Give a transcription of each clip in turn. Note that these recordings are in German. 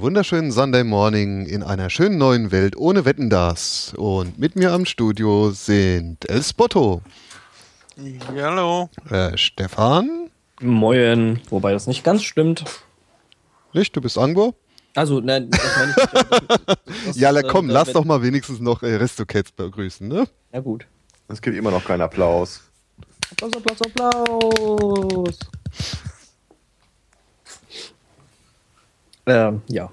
Einen wunderschönen Sunday Morning in einer schönen neuen Welt ohne Wetten das. Und mit mir am Studio sind El Spotto. Hallo. Äh, Stefan. Moin. Wobei das nicht ganz stimmt. Nicht, du bist Angbo? Also, nein, das meine ich nicht. ja, komm, äh, lass doch mal wenigstens noch äh, Restocats begrüßen, ne? Ja, gut. Es gibt immer noch keinen Applaus. Applaus, Applaus, Applaus. Ähm, ja.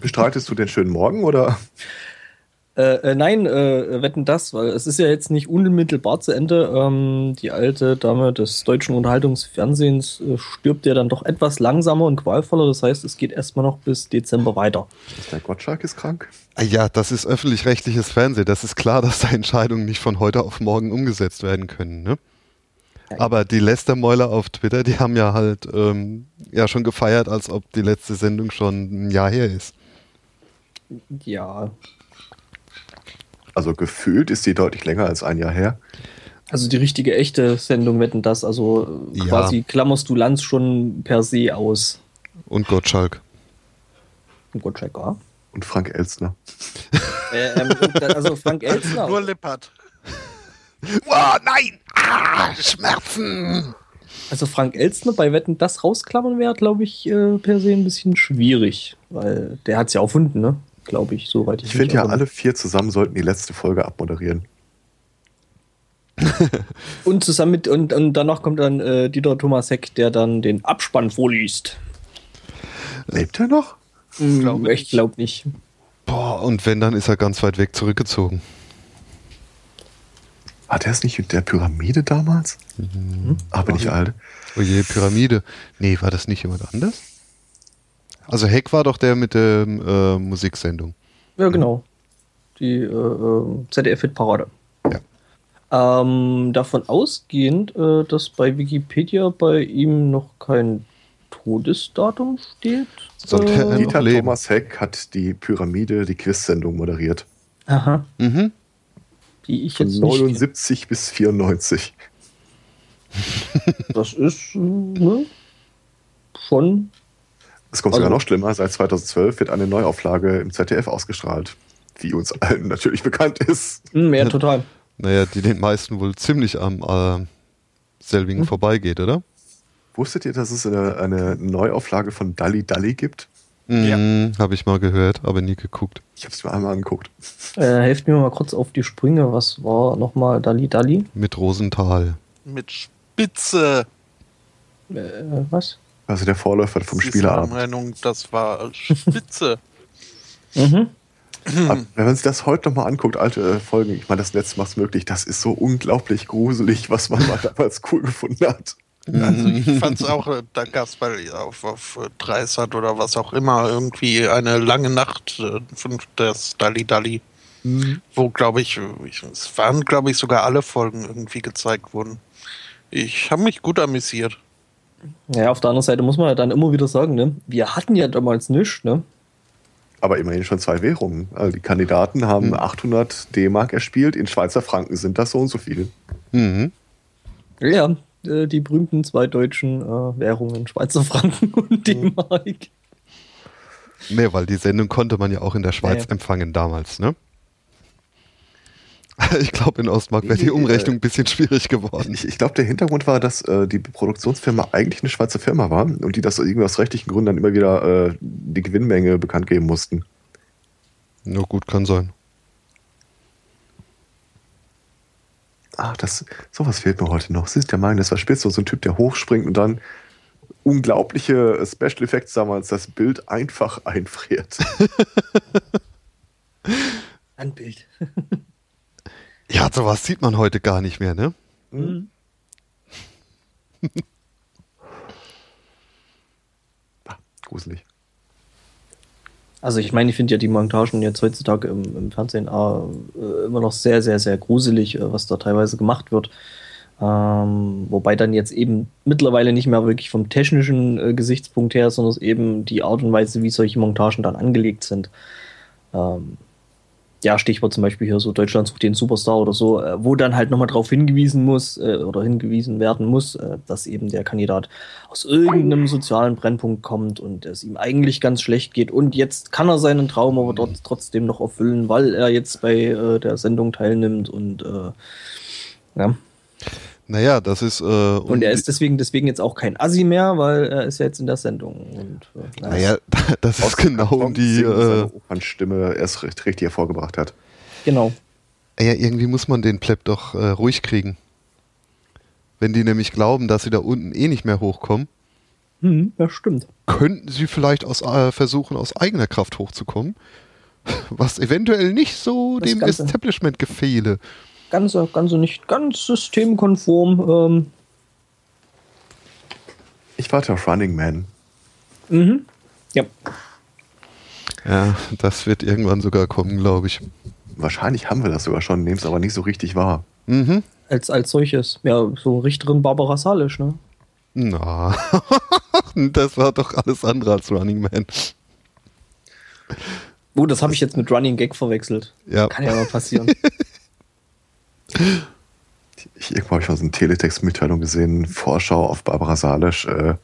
Bestreitest du den schönen Morgen oder? Äh, äh, nein, äh, wetten das, weil es ist ja jetzt nicht unmittelbar zu Ende. Ähm, die alte Dame des deutschen Unterhaltungsfernsehens äh, stirbt ja dann doch etwas langsamer und qualvoller. Das heißt, es geht erstmal noch bis Dezember weiter. Der Gottschalk ist krank? Ah ja, das ist öffentlich-rechtliches Fernsehen. Das ist klar, dass da Entscheidungen nicht von heute auf morgen umgesetzt werden können. Ne? Aber die Lästermäuler auf Twitter, die haben ja halt ähm, ja schon gefeiert, als ob die letzte Sendung schon ein Jahr her ist. Ja. Also gefühlt ist die deutlich länger als ein Jahr her. Also die richtige echte Sendung wetten das, also ja. quasi klammerst du Lanz schon per se aus. Und Gottschalk. Und Gottschalk, ja. Und Frank Elstner. äh, ähm, also Frank Elstner. Nur Lippert. Oh, nein! Ah, Schmerzen! Also Frank Elstner bei Wetten das rausklammern wäre, glaube ich, äh, per se ein bisschen schwierig, weil der hat es ja erfunden, ne? Glaube ich, soweit ich Ich finde ja, alle vier zusammen sollten die letzte Folge abmoderieren. und zusammen mit, und, und danach kommt dann äh, Dieter Thomasek, der dann den Abspann vorliest. Lebt er noch? Hm, glaub ich glaube nicht. Boah, und wenn, dann ist er ganz weit weg zurückgezogen. War der es nicht mit der Pyramide damals? Mhm. Aber nicht alt. Oh je, Pyramide. Nee, war das nicht jemand anders? Also Heck war doch der mit der äh, Musiksendung. Ja, genau. Die äh, äh ZDF-Hit-Parade. Ja. Ähm, davon ausgehend, äh, dass bei Wikipedia bei ihm noch kein Todesdatum steht. Sollte äh, Dieter Thomas Heck hat die Pyramide, die Quiz-Sendung moderiert. Aha. Mhm die ich jetzt Von 79 nicht bis 94. Das ist ne, schon. Es kommt also, sogar noch schlimmer. Seit 2012 wird eine Neuauflage im ZDF ausgestrahlt, wie uns allen natürlich bekannt ist. Hm, ja, total. Naja, die den meisten wohl ziemlich am äh, selbigen hm. vorbeigeht, oder? Wusstet ihr, dass es eine, eine Neuauflage von Dalli Dalli gibt? Ja. Mhm, habe ich mal gehört, aber nie geguckt. Ich habe es mir einmal angeguckt. Äh, helft mir mal kurz auf die Sprünge. Was war nochmal Dali Dali? Mit Rosenthal. Mit Spitze. Äh, was? Also der Vorläufer vom Spielerabend. Meinung, das war Spitze. mhm. wenn man sich das heute nochmal anguckt, alte Folgen, ich meine, das Netz macht es möglich, das ist so unglaublich gruselig, was man mal damals cool gefunden hat. Also ich fand es auch, äh, da gab es bei auf, auf Dreisat oder was auch immer irgendwie eine lange Nacht äh, von das Dali Dali, mhm. wo glaube ich, es waren glaube ich sogar alle Folgen irgendwie gezeigt wurden. Ich habe mich gut amüsiert. Ja, auf der anderen Seite muss man ja dann immer wieder sagen, ne? wir hatten ja damals nichts, ne? Aber immerhin schon zwei Währungen. Also die Kandidaten haben mhm. 800 D-Mark erspielt, in Schweizer Franken sind das so und so viel. Mhm. Ja, äh, die berühmten zwei deutschen äh, Währungen, Schweizer Franken und mhm. D-Mark. Nee, weil die Sendung konnte man ja auch in der Schweiz ja. empfangen damals, ne? Ich glaube, in Ostmark wäre die Umrechnung ein bisschen schwierig geworden. Ich, ich glaube, der Hintergrund war, dass äh, die Produktionsfirma eigentlich eine Schweizer Firma war und die das irgendwie aus rechtlichen Gründen dann immer wieder äh, die Gewinnmenge bekannt geben mussten. Na gut, kann sein. Ach, das, sowas fehlt mir heute noch. Sie ist der Meinung, das war spitze, so ein Typ, der hochspringt und dann unglaubliche Special Effects damals das Bild einfach einfriert. Ein Bild. ja, sowas sieht man heute gar nicht mehr, ne? Mhm. ah, gruselig. Also ich meine, ich finde ja die Montagen jetzt heutzutage im, im Fernsehen äh, immer noch sehr, sehr, sehr gruselig, äh, was da teilweise gemacht wird. Ähm, wobei dann jetzt eben mittlerweile nicht mehr wirklich vom technischen äh, Gesichtspunkt her, sondern eben die Art und Weise, wie solche Montagen dann angelegt sind. Ähm, ja, Stichwort zum Beispiel hier so Deutschland sucht den Superstar oder so, äh, wo dann halt nochmal darauf hingewiesen muss äh, oder hingewiesen werden muss, äh, dass eben der Kandidat aus irgendeinem sozialen Brennpunkt kommt und es ihm eigentlich ganz schlecht geht und jetzt kann er seinen Traum aber dort trotzdem noch erfüllen, weil er jetzt bei äh, der Sendung teilnimmt und äh, ja. Naja, das ist. Äh, und er ist deswegen, deswegen jetzt auch kein Assi mehr, weil er ist ja jetzt in der Sendung. Und, äh, naja, das ist genau die. Äh, Opernstimme erst recht, richtig hervorgebracht hat. Genau. Ja, irgendwie muss man den Pleb doch äh, ruhig kriegen. Wenn die nämlich glauben, dass sie da unten eh nicht mehr hochkommen. Hm, ja, stimmt. Könnten sie vielleicht aus, äh, versuchen, aus eigener Kraft hochzukommen? Was eventuell nicht so das dem Ganze. Establishment gefehle ganz, ganz nicht ganz systemkonform. Ähm. Ich warte auf Running Man. Mhm. Ja. Ja, das wird irgendwann sogar kommen, glaube ich. Wahrscheinlich haben wir das sogar schon, nehmen es aber nicht so richtig wahr. Mhm. Als, als solches. Ja, so Richterin Barbara Salisch, ne? Na, das war doch alles andere als Running Man. Oh, das habe ich jetzt mit Running Gag verwechselt. Ja. Kann ja mal passieren. Ich, irgendwo habe ich mal so eine Teletext-Mitteilung gesehen, Vorschau auf Barbara Salisch. Äh,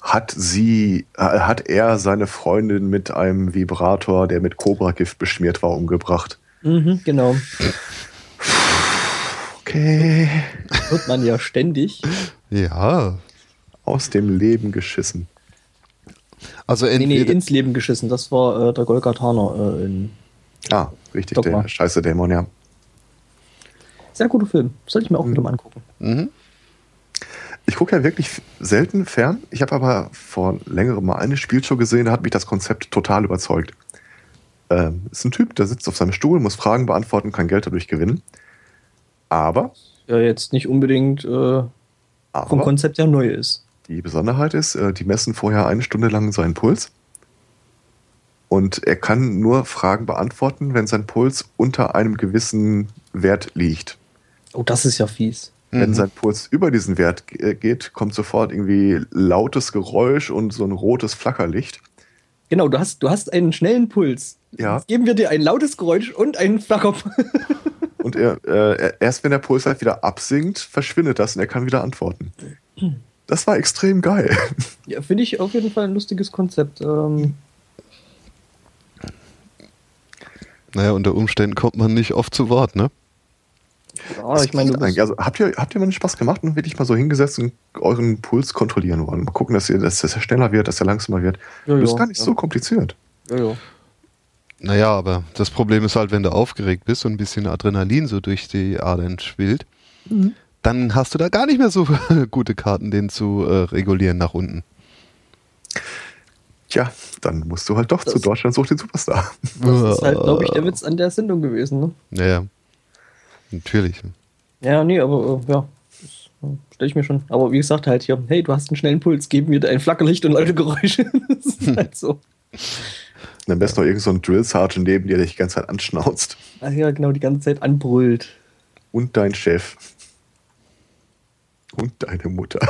hat sie, äh, hat er seine Freundin mit einem Vibrator, der mit Cobra-Gift beschmiert war, umgebracht? Mhm, genau. Okay. Hört man ja ständig. Ja. Aus dem Leben geschissen. Also nee, nee, ins Leben geschissen. Das war äh, der Golgathaner äh, in. Ah, richtig, Dogma. der scheiße Dämon, ja. Sehr guter Film. Sollte ich mir auch mhm. wieder mal angucken. Mhm. Ich gucke ja wirklich selten fern. Ich habe aber vor längerem mal eine Spielshow gesehen, da hat mich das Konzept total überzeugt. Ähm, ist ein Typ, der sitzt auf seinem Stuhl, muss Fragen beantworten, kann Geld dadurch gewinnen. Aber. Ja, jetzt nicht unbedingt äh, vom Konzept ja neu ist. Die Besonderheit ist, äh, die messen vorher eine Stunde lang seinen Puls. Und er kann nur Fragen beantworten, wenn sein Puls unter einem gewissen Wert liegt. Oh, das ist ja fies. Wenn mhm. sein Puls über diesen Wert äh, geht, kommt sofort irgendwie lautes Geräusch und so ein rotes Flackerlicht. Genau, du hast, du hast einen schnellen Puls. Ja. Jetzt geben wir dir ein lautes Geräusch und einen Flacker. und er, äh, erst wenn der Puls halt wieder absinkt, verschwindet das und er kann wieder antworten. Das war extrem geil. Ja, finde ich auf jeden Fall ein lustiges Konzept. Ähm naja, unter Umständen kommt man nicht oft zu Wort, ne? Ja, ich meine, also, habt, ihr, habt ihr mal einen Spaß gemacht und wirklich mal so hingesetzt und euren Puls kontrollieren wollen? Mal gucken, dass, ihr, dass, dass er schneller wird, dass er langsamer wird. Ja, das ist gar nicht ja. so kompliziert. Ja, ja. Naja, aber das Problem ist halt, wenn du aufgeregt bist und ein bisschen Adrenalin so durch die Adern schwillt, mhm. dann hast du da gar nicht mehr so gute Karten, den zu äh, regulieren nach unten. Tja, dann musst du halt doch das zu Deutschland sucht den Superstar. Das ist halt, glaube ich, der Witz an der Sendung gewesen, ne? Naja. Natürlich. Ja, nee, aber äh, ja, stelle ich mir schon. Aber wie gesagt, halt hier, hey, du hast einen schnellen Puls, geben wir dir ein Flackerlicht und laute Geräusche. das ist halt so. Und am besten noch irgend so ein Drill Sergeant neben dir, der dich die ganze Zeit anschnauzt. Ach ja, genau, die ganze Zeit anbrüllt. Und dein Chef. Und deine Mutter.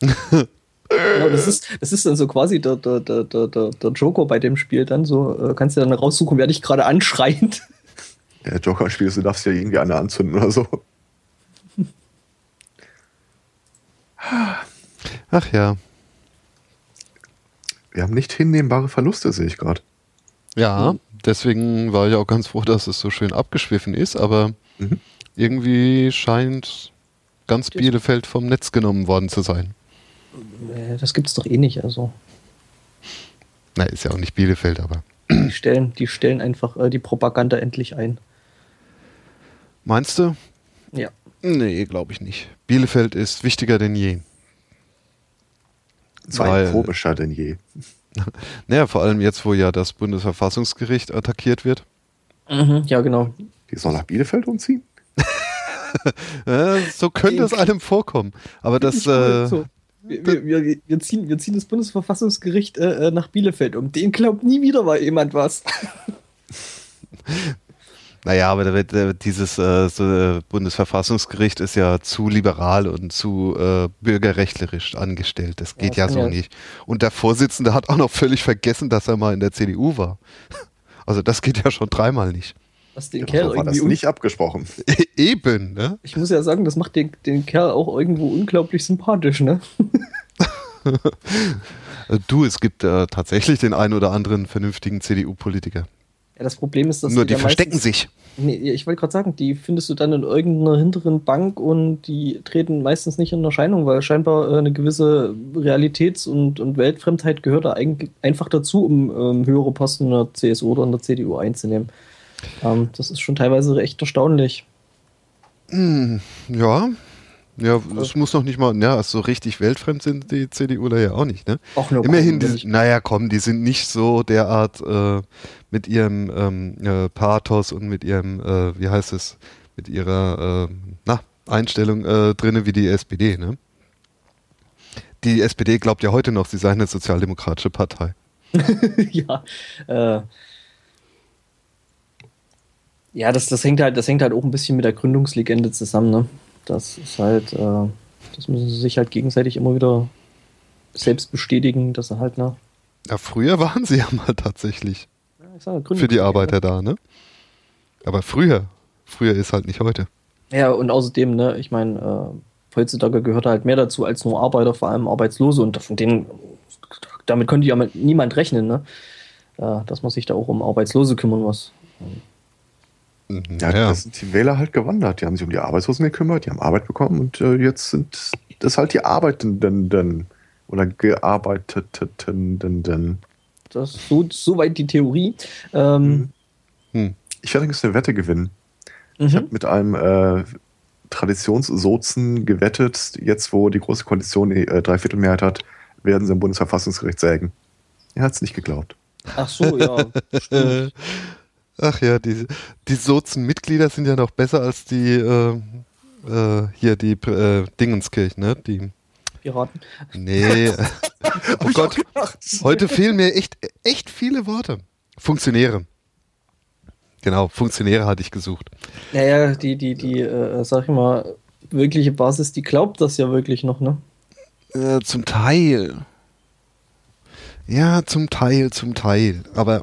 Genau, das ist, das ist dann so quasi der, der, der, der, der Joker bei dem Spiel dann so, äh, kannst du dann raussuchen, wer dich gerade anschreit. Ja, Joker spielst, du darfst ja irgendwie eine anzünden oder so. Ach ja. Wir haben nicht hinnehmbare Verluste, sehe ich gerade. Ja, deswegen war ich auch ganz froh, dass es so schön abgeschwiffen ist, aber mhm. irgendwie scheint ganz Bielefeld vom Netz genommen worden zu sein. Äh, das gibt es doch eh nicht, also. Na, ist ja auch nicht Bielefeld, aber. Die stellen, die stellen einfach äh, die Propaganda endlich ein. Meinst du? Ja. Nee, glaube ich nicht. Bielefeld ist wichtiger denn je. Weil, komischer denn je. naja, vor allem jetzt, wo ja das Bundesverfassungsgericht attackiert wird. Mhm, ja, genau. Die soll nach Bielefeld umziehen? so könnte es einem vorkommen. Aber das. Äh, so. wir, wir, wir, ziehen, wir ziehen das Bundesverfassungsgericht äh, äh, nach Bielefeld um. Den glaubt nie wieder mal jemand was. Naja, aber wird, dieses äh, so, äh, Bundesverfassungsgericht ist ja zu liberal und zu äh, bürgerrechtlerisch angestellt. Das geht ja, ja so nicht. Und der Vorsitzende hat auch noch völlig vergessen, dass er mal in der CDU war. Also das geht ja schon dreimal nicht. Was den Ja, Kerl war irgendwie das nicht abgesprochen. Eben, ne? Ich muss ja sagen, das macht den, den Kerl auch irgendwo unglaublich sympathisch, ne? Äh, Du, es gibt äh, tatsächlich den einen oder anderen vernünftigen CDU-Politiker. Ja, das Problem ist, dass Nur die da verstecken meistens- sich. Nee, ich wollte gerade sagen, die findest du dann in irgendeiner hinteren Bank und die treten meistens nicht in Erscheinung, weil scheinbar äh, eine gewisse Realitäts- und, und Weltfremdheit gehört da eigentlich einfach dazu, um ähm, höhere Posten in der CSU oder in der CDU einzunehmen. Ähm, das ist schon teilweise echt erstaunlich. Hm, ja. Ja, es muss noch nicht mal, ja, so richtig weltfremd sind die CDUler ja auch nicht, ne? Auch nur Immerhin, die, ich- naja, komm, die sind nicht so derart äh, mit ihrem ähm, äh, Pathos und mit ihrem, äh, wie heißt es, mit ihrer äh, na, Einstellung äh, drinne wie die SPD, ne? Die SPD glaubt ja heute noch, sie sei eine sozialdemokratische Partei. ja, äh, ja, das, das hängt halt, das hängt halt auch ein bisschen mit der Gründungslegende zusammen, ne? Das ist halt, äh, das müssen sie sich halt gegenseitig immer wieder selbst bestätigen, dass sie halt, ne? Ja, früher waren sie ja mal tatsächlich Ja, sag, für die. Arbeiter da, ne? Aber früher, früher ist halt nicht heute. Ja, und außerdem, ne, ich meine, äh, heutzutage gehört halt mehr dazu als nur Arbeiter, vor allem Arbeitslose und von denen, damit könnte ja niemand rechnen, ne? Äh, dass man sich da auch um Arbeitslose kümmern muss. Mhm, Ja, ja. da sind die Wähler halt gewandert. Die haben sich um die Arbeitslosen gekümmert, die haben Arbeit bekommen und äh, jetzt sind das halt die Arbeitenden oder Gearbeiteten. Das ist so, soweit die Theorie. Ähm, Hm. Ich werde übrigens eine Wette gewinnen. Ich mhm. habe mit einem äh, Traditionssozen gewettet, jetzt wo die Große Koalition die äh, Dreiviertelmehrheit hat, werden sie im Bundesverfassungsgericht sägen. Er hat es nicht geglaubt. Ach so, ja. stimmt. Ach ja, die, die Sozen-Mitglieder sind ja noch besser als die äh, äh, hier die äh, Dingenskirchen, ne? Die. Piraten. Nee. oh Gott, heute fehlen mir echt, echt viele Worte. Funktionäre. Genau, Funktionäre hatte ich gesucht. Naja, die, die, die, äh, sag ich mal, wirkliche Basis, die glaubt das ja wirklich noch, ne? Äh, zum Teil. Ja, zum Teil, zum Teil. Aber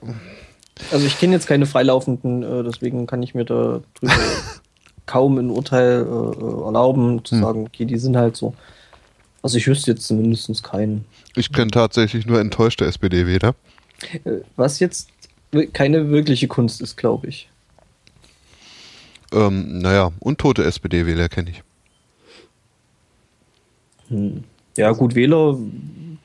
Also ich kenne jetzt keine Freilaufenden, äh, deswegen kann ich mir da drüber kaum ein Urteil äh, äh, erlauben, zu Hm. sagen, okay, die sind halt so. Also ich wüsste jetzt zumindest keinen. ich kenne tatsächlich nur enttäuschte SPD-Wähler. Äh, was jetzt keine wirkliche Kunst ist, glaube ich. Ähm, naja, und tote SPD-Wähler kenne ich. Hm. Ja, gut, Wähler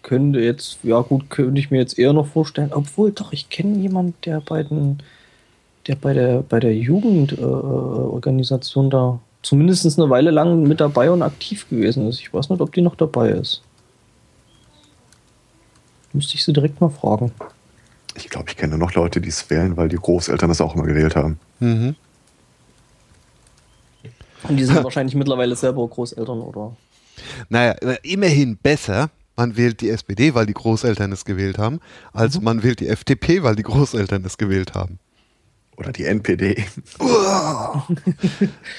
könnte jetzt, ja gut, könnte ich mir jetzt eher noch vorstellen, obwohl doch, ich kenne jemanden, der bei den, der bei der, bei der Jugendorganisation äh, Organisation da zumindest eine Weile lang mit dabei und aktiv gewesen ist. Ich weiß nicht, ob die noch dabei ist. Müsste ich sie direkt mal fragen. Ich glaube, ich kenne noch Leute, die es wählen, weil die Großeltern das auch immer gewählt haben. Mhm. Und die sind wahrscheinlich mittlerweile selber Großeltern oder. Naja, immerhin besser, man wählt die SPD, weil die Großeltern es gewählt haben, als man wählt die FDP, weil die Großeltern es gewählt haben. Oder die NPD.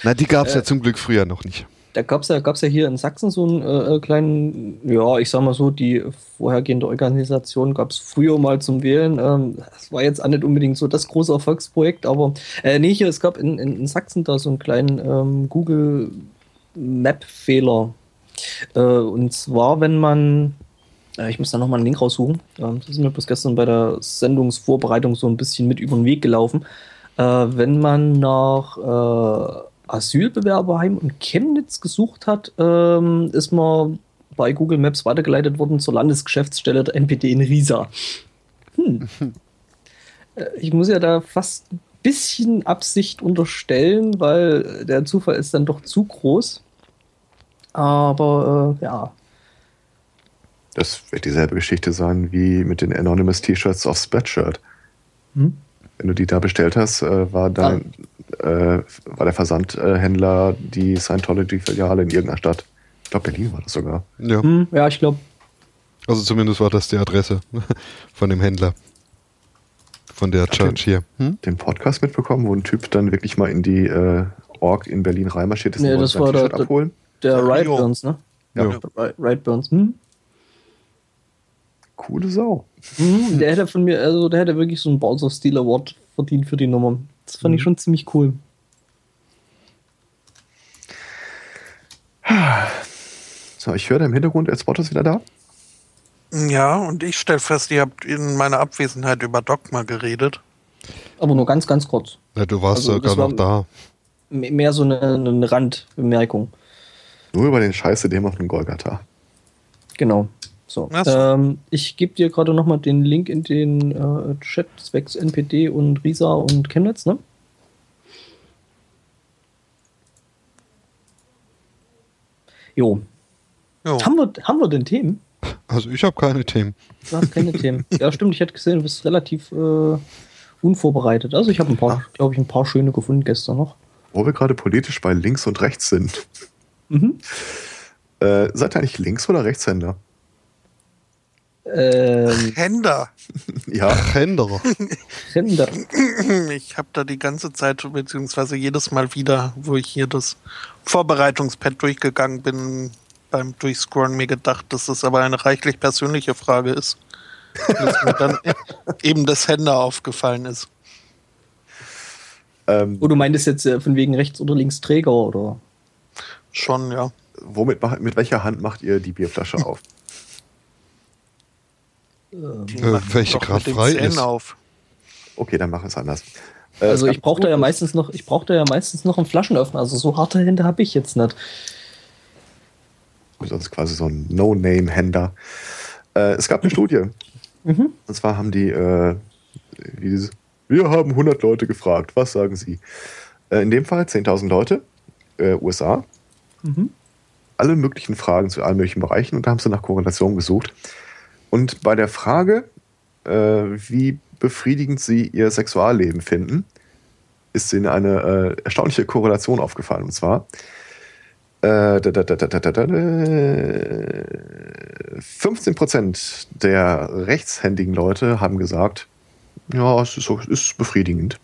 Na, die gab es ja zum Glück früher noch nicht. Da gab es ja, gab's ja hier in Sachsen so einen äh, kleinen, ja, ich sag mal so, die vorhergehende Organisation gab es früher mal zum Wählen. Ähm, das war jetzt auch nicht unbedingt so das große Erfolgsprojekt, aber äh, nee, hier, es gab in, in, in Sachsen da so einen kleinen ähm, Google Map-Fehler. Äh, und zwar, wenn man, äh, ich muss da nochmal einen Link raussuchen, ähm, das ist mir bis gestern bei der Sendungsvorbereitung so ein bisschen mit über den Weg gelaufen. Äh, wenn man nach Asylbewerberheim und Chemnitz gesucht hat, ähm, ist man bei Google Maps weitergeleitet worden zur Landesgeschäftsstelle der NPD in Riesa. Hm. Ich muss ja da fast ein bisschen Absicht unterstellen, weil der Zufall ist dann doch zu groß. Aber äh, ja, Das wird dieselbe Geschichte sein wie mit den Anonymous T-Shirts auf Spreadshirt. Hm? Wenn du die da bestellt hast, äh, war, dann, äh, war der Versandhändler die Scientology-Filiale in irgendeiner Stadt. Ich glaube, Berlin war das sogar. Ja. hm, ja ich glaube, Also zumindest war das die Adresse von dem Händler. Von der Church hier. Hm? Den Podcast mitbekommen, wo ein Typ dann wirklich mal in die äh, Org in Berlin reinmarschiert ist Nee, und das wollte sein war T-Shirt der- abholen. Der Ja, Riot Rio. Burns, ne? Ja. Ri- Riot Burns. Hm? Coole Sau. Mhm, der hätte von mir, also der hätte wirklich so einen Bowser Steel Award verdient für die Nummer. Das fand ich schon ziemlich cool. So, ich höre da im Hintergrund, Spot ist wieder da. Ja, und ich stelle fest, ihr habt in meiner Abwesenheit über Dogma geredet. Aber nur ganz, ganz kurz. Ja, du warst Also, sogar noch da. Mehr so eine, eine Randbemerkung. Nur über den Scheiße dem auf dem Golgatha. Genau. So. Ähm, ich gebe dir gerade nochmal den Link in den äh, Chat zwecks NPD und Risa und Chemnitz, ne? Jo. Jo. Haben wir, haben wir denn Themen? Also ich habe keine Themen. Du hast keine Themen. Ja, stimmt. Ich hätte gesehen, du bist relativ äh, unvorbereitet. Also ich habe ein paar, glaube ich, ein paar schöne gefunden gestern noch. Wo wir gerade politisch bei links und rechts sind. Mhm. Äh, seid ihr eigentlich Links- oder Rechtshänder? Ähm, Händer. Ja, Händerer. Ränder. Ich habe da die ganze Zeit, beziehungsweise jedes Mal wieder, wo ich hier das Vorbereitungspad durchgegangen bin, beim Durchscrollen mir gedacht, dass das aber eine reichlich persönliche Frage ist. Bis mir dann eben das Händer aufgefallen ist. ähm, Oh, du meintest jetzt äh, von wegen rechts oder links Träger oder? Schon, ja. womit macht, mit welcher Hand macht ihr die Bierflasche auf? Die Äh, welche den frei Zähnen ist. auf. Okay, dann mach es anders. Äh, Also ich brauche da ja meistens noch, ich brauche da ja meistens noch einen Flaschenöffner. Also so harte Hände habe ich jetzt nicht. Ist quasi so ein No-Name-Händer. Äh, es gab eine Studie. Mhm. Und zwar haben die, äh, wie dieses, wir haben 100 Leute gefragt, was sagen sie? Äh, in dem Fall 10.000 Leute, äh, USA, Mhm. alle möglichen Fragen zu allen möglichen Bereichen und da haben sie nach Korrelation gesucht. Und bei der Frage, äh, wie befriedigend sie ihr Sexualleben finden, ist ihnen eine äh, erstaunliche Korrelation aufgefallen. Und zwar äh, da, da, da, da, da, da, da, 15% der rechtshändigen Leute haben gesagt, ja, es ist, es ist befriedigend.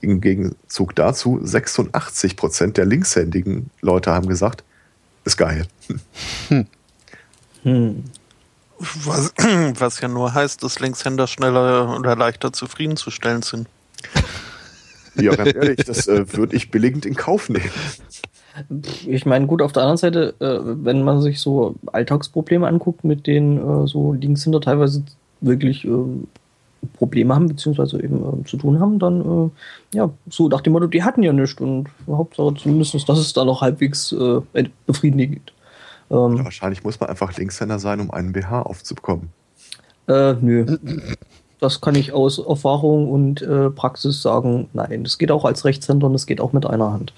Im Gegenzug dazu 86% der linkshändigen Leute haben gesagt, ist geil. Hm. Was, was ja nur heißt, dass Linkshänder schneller oder leichter zufriedenzustellen sind. Ja, ganz ehrlich, das äh, würde ich billigend in Kauf nehmen. Ich meine, gut, auf der anderen Seite, äh, wenn man sich so Alltagsprobleme anguckt, mit denen äh, so Linkshänder teilweise wirklich ähm, Probleme haben, beziehungsweise eben ähm, zu tun haben, dann, äh, ja, so nach dem Motto, die hatten ja nichts und Hauptsache zumindest, das ist da noch halbwegs äh, befriedigend. Ähm, Ja, wahrscheinlich muss man einfach Linkshänder sein, um einen BH aufzubekommen. Äh, nö. Das kann ich aus Erfahrung und äh, Praxis sagen, nein. Das geht auch als Rechtshänder und das geht auch mit einer Hand.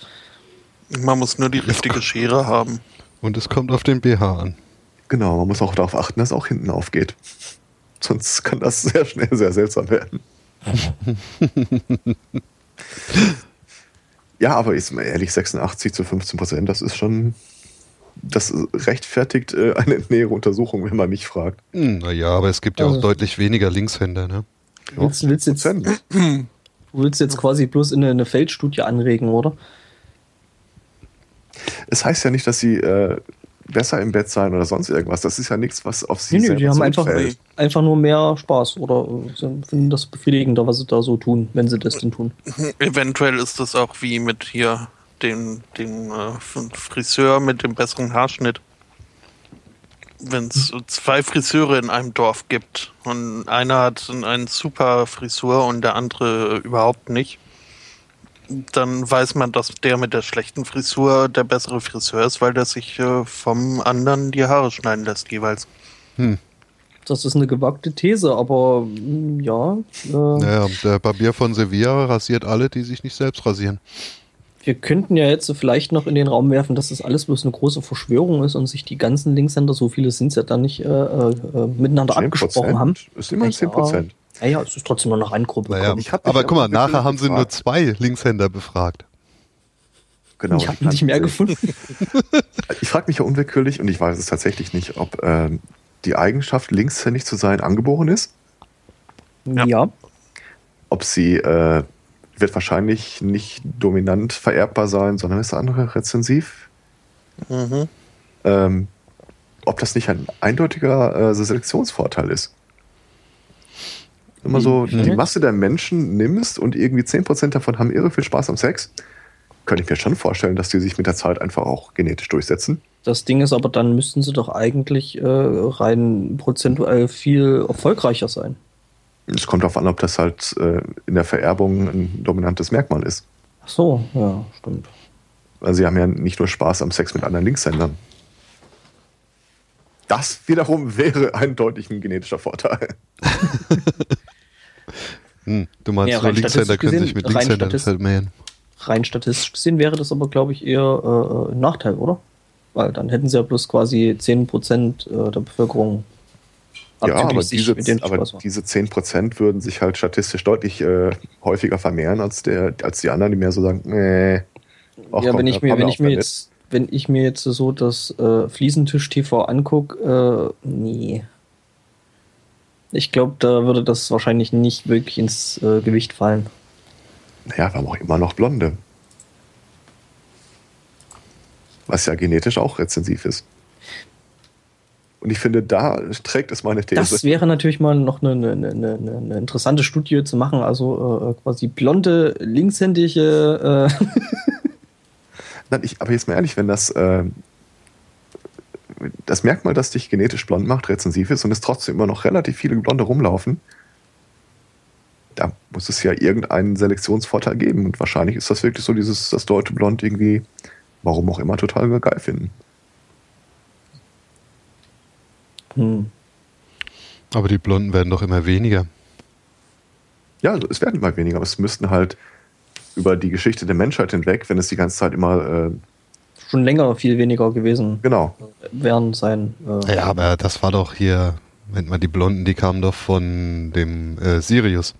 Man muss nur die richtige Schere haben. Und es kommt auf den BH an. Genau, man muss auch darauf achten, dass es auch hinten aufgeht. Sonst kann das sehr schnell sehr seltsam werden. ja, aber ist mal ehrlich, 86 zu 15 Prozent, das ist schon. Das rechtfertigt äh, eine nähere Untersuchung, wenn man mich fragt. Hm, naja, aber es gibt ja Also- auch deutlich weniger Linkshänder, ne? Willst, willst jetzt, du willst jetzt quasi bloß in eine, eine Feldstudie anregen, oder? Es heißt ja nicht, dass sie äh, besser im Bett sein oder sonst irgendwas. Das ist ja nichts, was auf sie Nee, nee, selber die haben einfach, einfach nur mehr Spaß oder äh, finden das befriedigender, was sie da so tun, wenn sie das denn tun. Eventuell ist das auch wie mit hier dem, dem äh, Friseur mit dem besseren Haarschnitt. Wenn es zwei Friseure in einem Dorf gibt und einer hat einen super Frisur und der andere überhaupt nicht, dann weiß man, dass der mit der schlechten Frisur der bessere Friseur ist, weil der sich äh, vom anderen die Haare schneiden lässt jeweils. Das ist eine gewagte These, aber mm, ja, äh, Naja, der Barbier von Sevilla rasiert alle, die sich nicht selbst rasieren. wir könnten ja jetzt so vielleicht noch in den Raum werfen, dass das alles bloß eine große Verschwörung ist und sich die ganzen Linkshänder, so viele sind es ja dann nicht, äh, äh, miteinander 10% abgesprochen haben. Ist immer 10 Prozent. Ja, ja, es ist trotzdem noch eine Randgruppe. Naja, aber guck mal, nachher haben sie nur zwei Linkshänder befragt. Genau. ich habe nicht mehr gefunden. Ich frage mich ja unwillkürlich, und ich weiß es tatsächlich nicht, ob ähm, die Eigenschaft, linkshändig zu sein, angeboren ist. Ja. ja. Ob sie äh, wird wahrscheinlich nicht dominant vererbbar sein, sondern ist andere rezensiv. Mhm. Ähm, ob das nicht ein eindeutiger äh, Selektionsvorteil ist. Immer so die Masse der Menschen nimmst und irgendwie 10% davon haben irre viel Spaß am Sex, könnte ich mir schon vorstellen, dass die sich mit der Zeit einfach auch genetisch durchsetzen. Das Ding ist aber, dann müssten sie doch eigentlich äh, rein prozentuell viel erfolgreicher sein. Es kommt darauf an, ob das halt äh, in der Vererbung ein dominantes Merkmal ist. Ach so, ja, stimmt. Also sie haben ja nicht nur Spaß am Sex mit anderen Linkshändern. Das wiederum wäre eindeutig ein genetischer Vorteil. hm, du meinst, Ja, nur Linkshänder können sich mit Linkshändern statistisch- vermehren. Rein statistisch gesehen wäre das aber, glaube ich, eher äh, ein Nachteil, oder? Weil dann hätten sie ja bloß quasi 10% äh, der Bevölkerung Ja, aber diese, aber diese 10% würden sich halt statistisch deutlich äh, häufiger vermehren als, der, als die anderen, die mehr so sagen, nee. ach ja, komm, wenn ich mir, wenn ich mir jetzt, wenn ich mir jetzt so das äh, Fliesentisch-TV angucke, äh, nee. Ich glaube, da würde das wahrscheinlich nicht wirklich ins äh, Gewicht fallen. Naja, wir haben auch immer noch Blonde. Was ja genetisch auch rezensiv ist. Und ich finde, da trägt es meine These. Das wäre natürlich mal noch eine, eine, eine, eine interessante Studie zu machen. Also äh, quasi blonde, linkshändige. Äh, Nein, ich, aber jetzt mal ehrlich, wenn das, äh, das Merkmal, das dich genetisch blond macht, rezensiv ist und es trotzdem immer noch relativ viele Blonde rumlaufen, da muss es ja irgendeinen Selektionsvorteil geben. Und wahrscheinlich ist das wirklich so, dieses, das deutsche Blond irgendwie, warum auch immer, total geil finden. hm. Aber die Blonden werden doch immer weniger. Ja, also es werden immer weniger, aber es müssten halt über die Geschichte der Menschheit hinweg, wenn es die ganze Zeit immer, äh, Schon länger viel weniger gewesen genau, werden sein. Äh, Ja, aber das war doch hier, wenn man die Blonden, die kamen doch von dem äh, Sirius.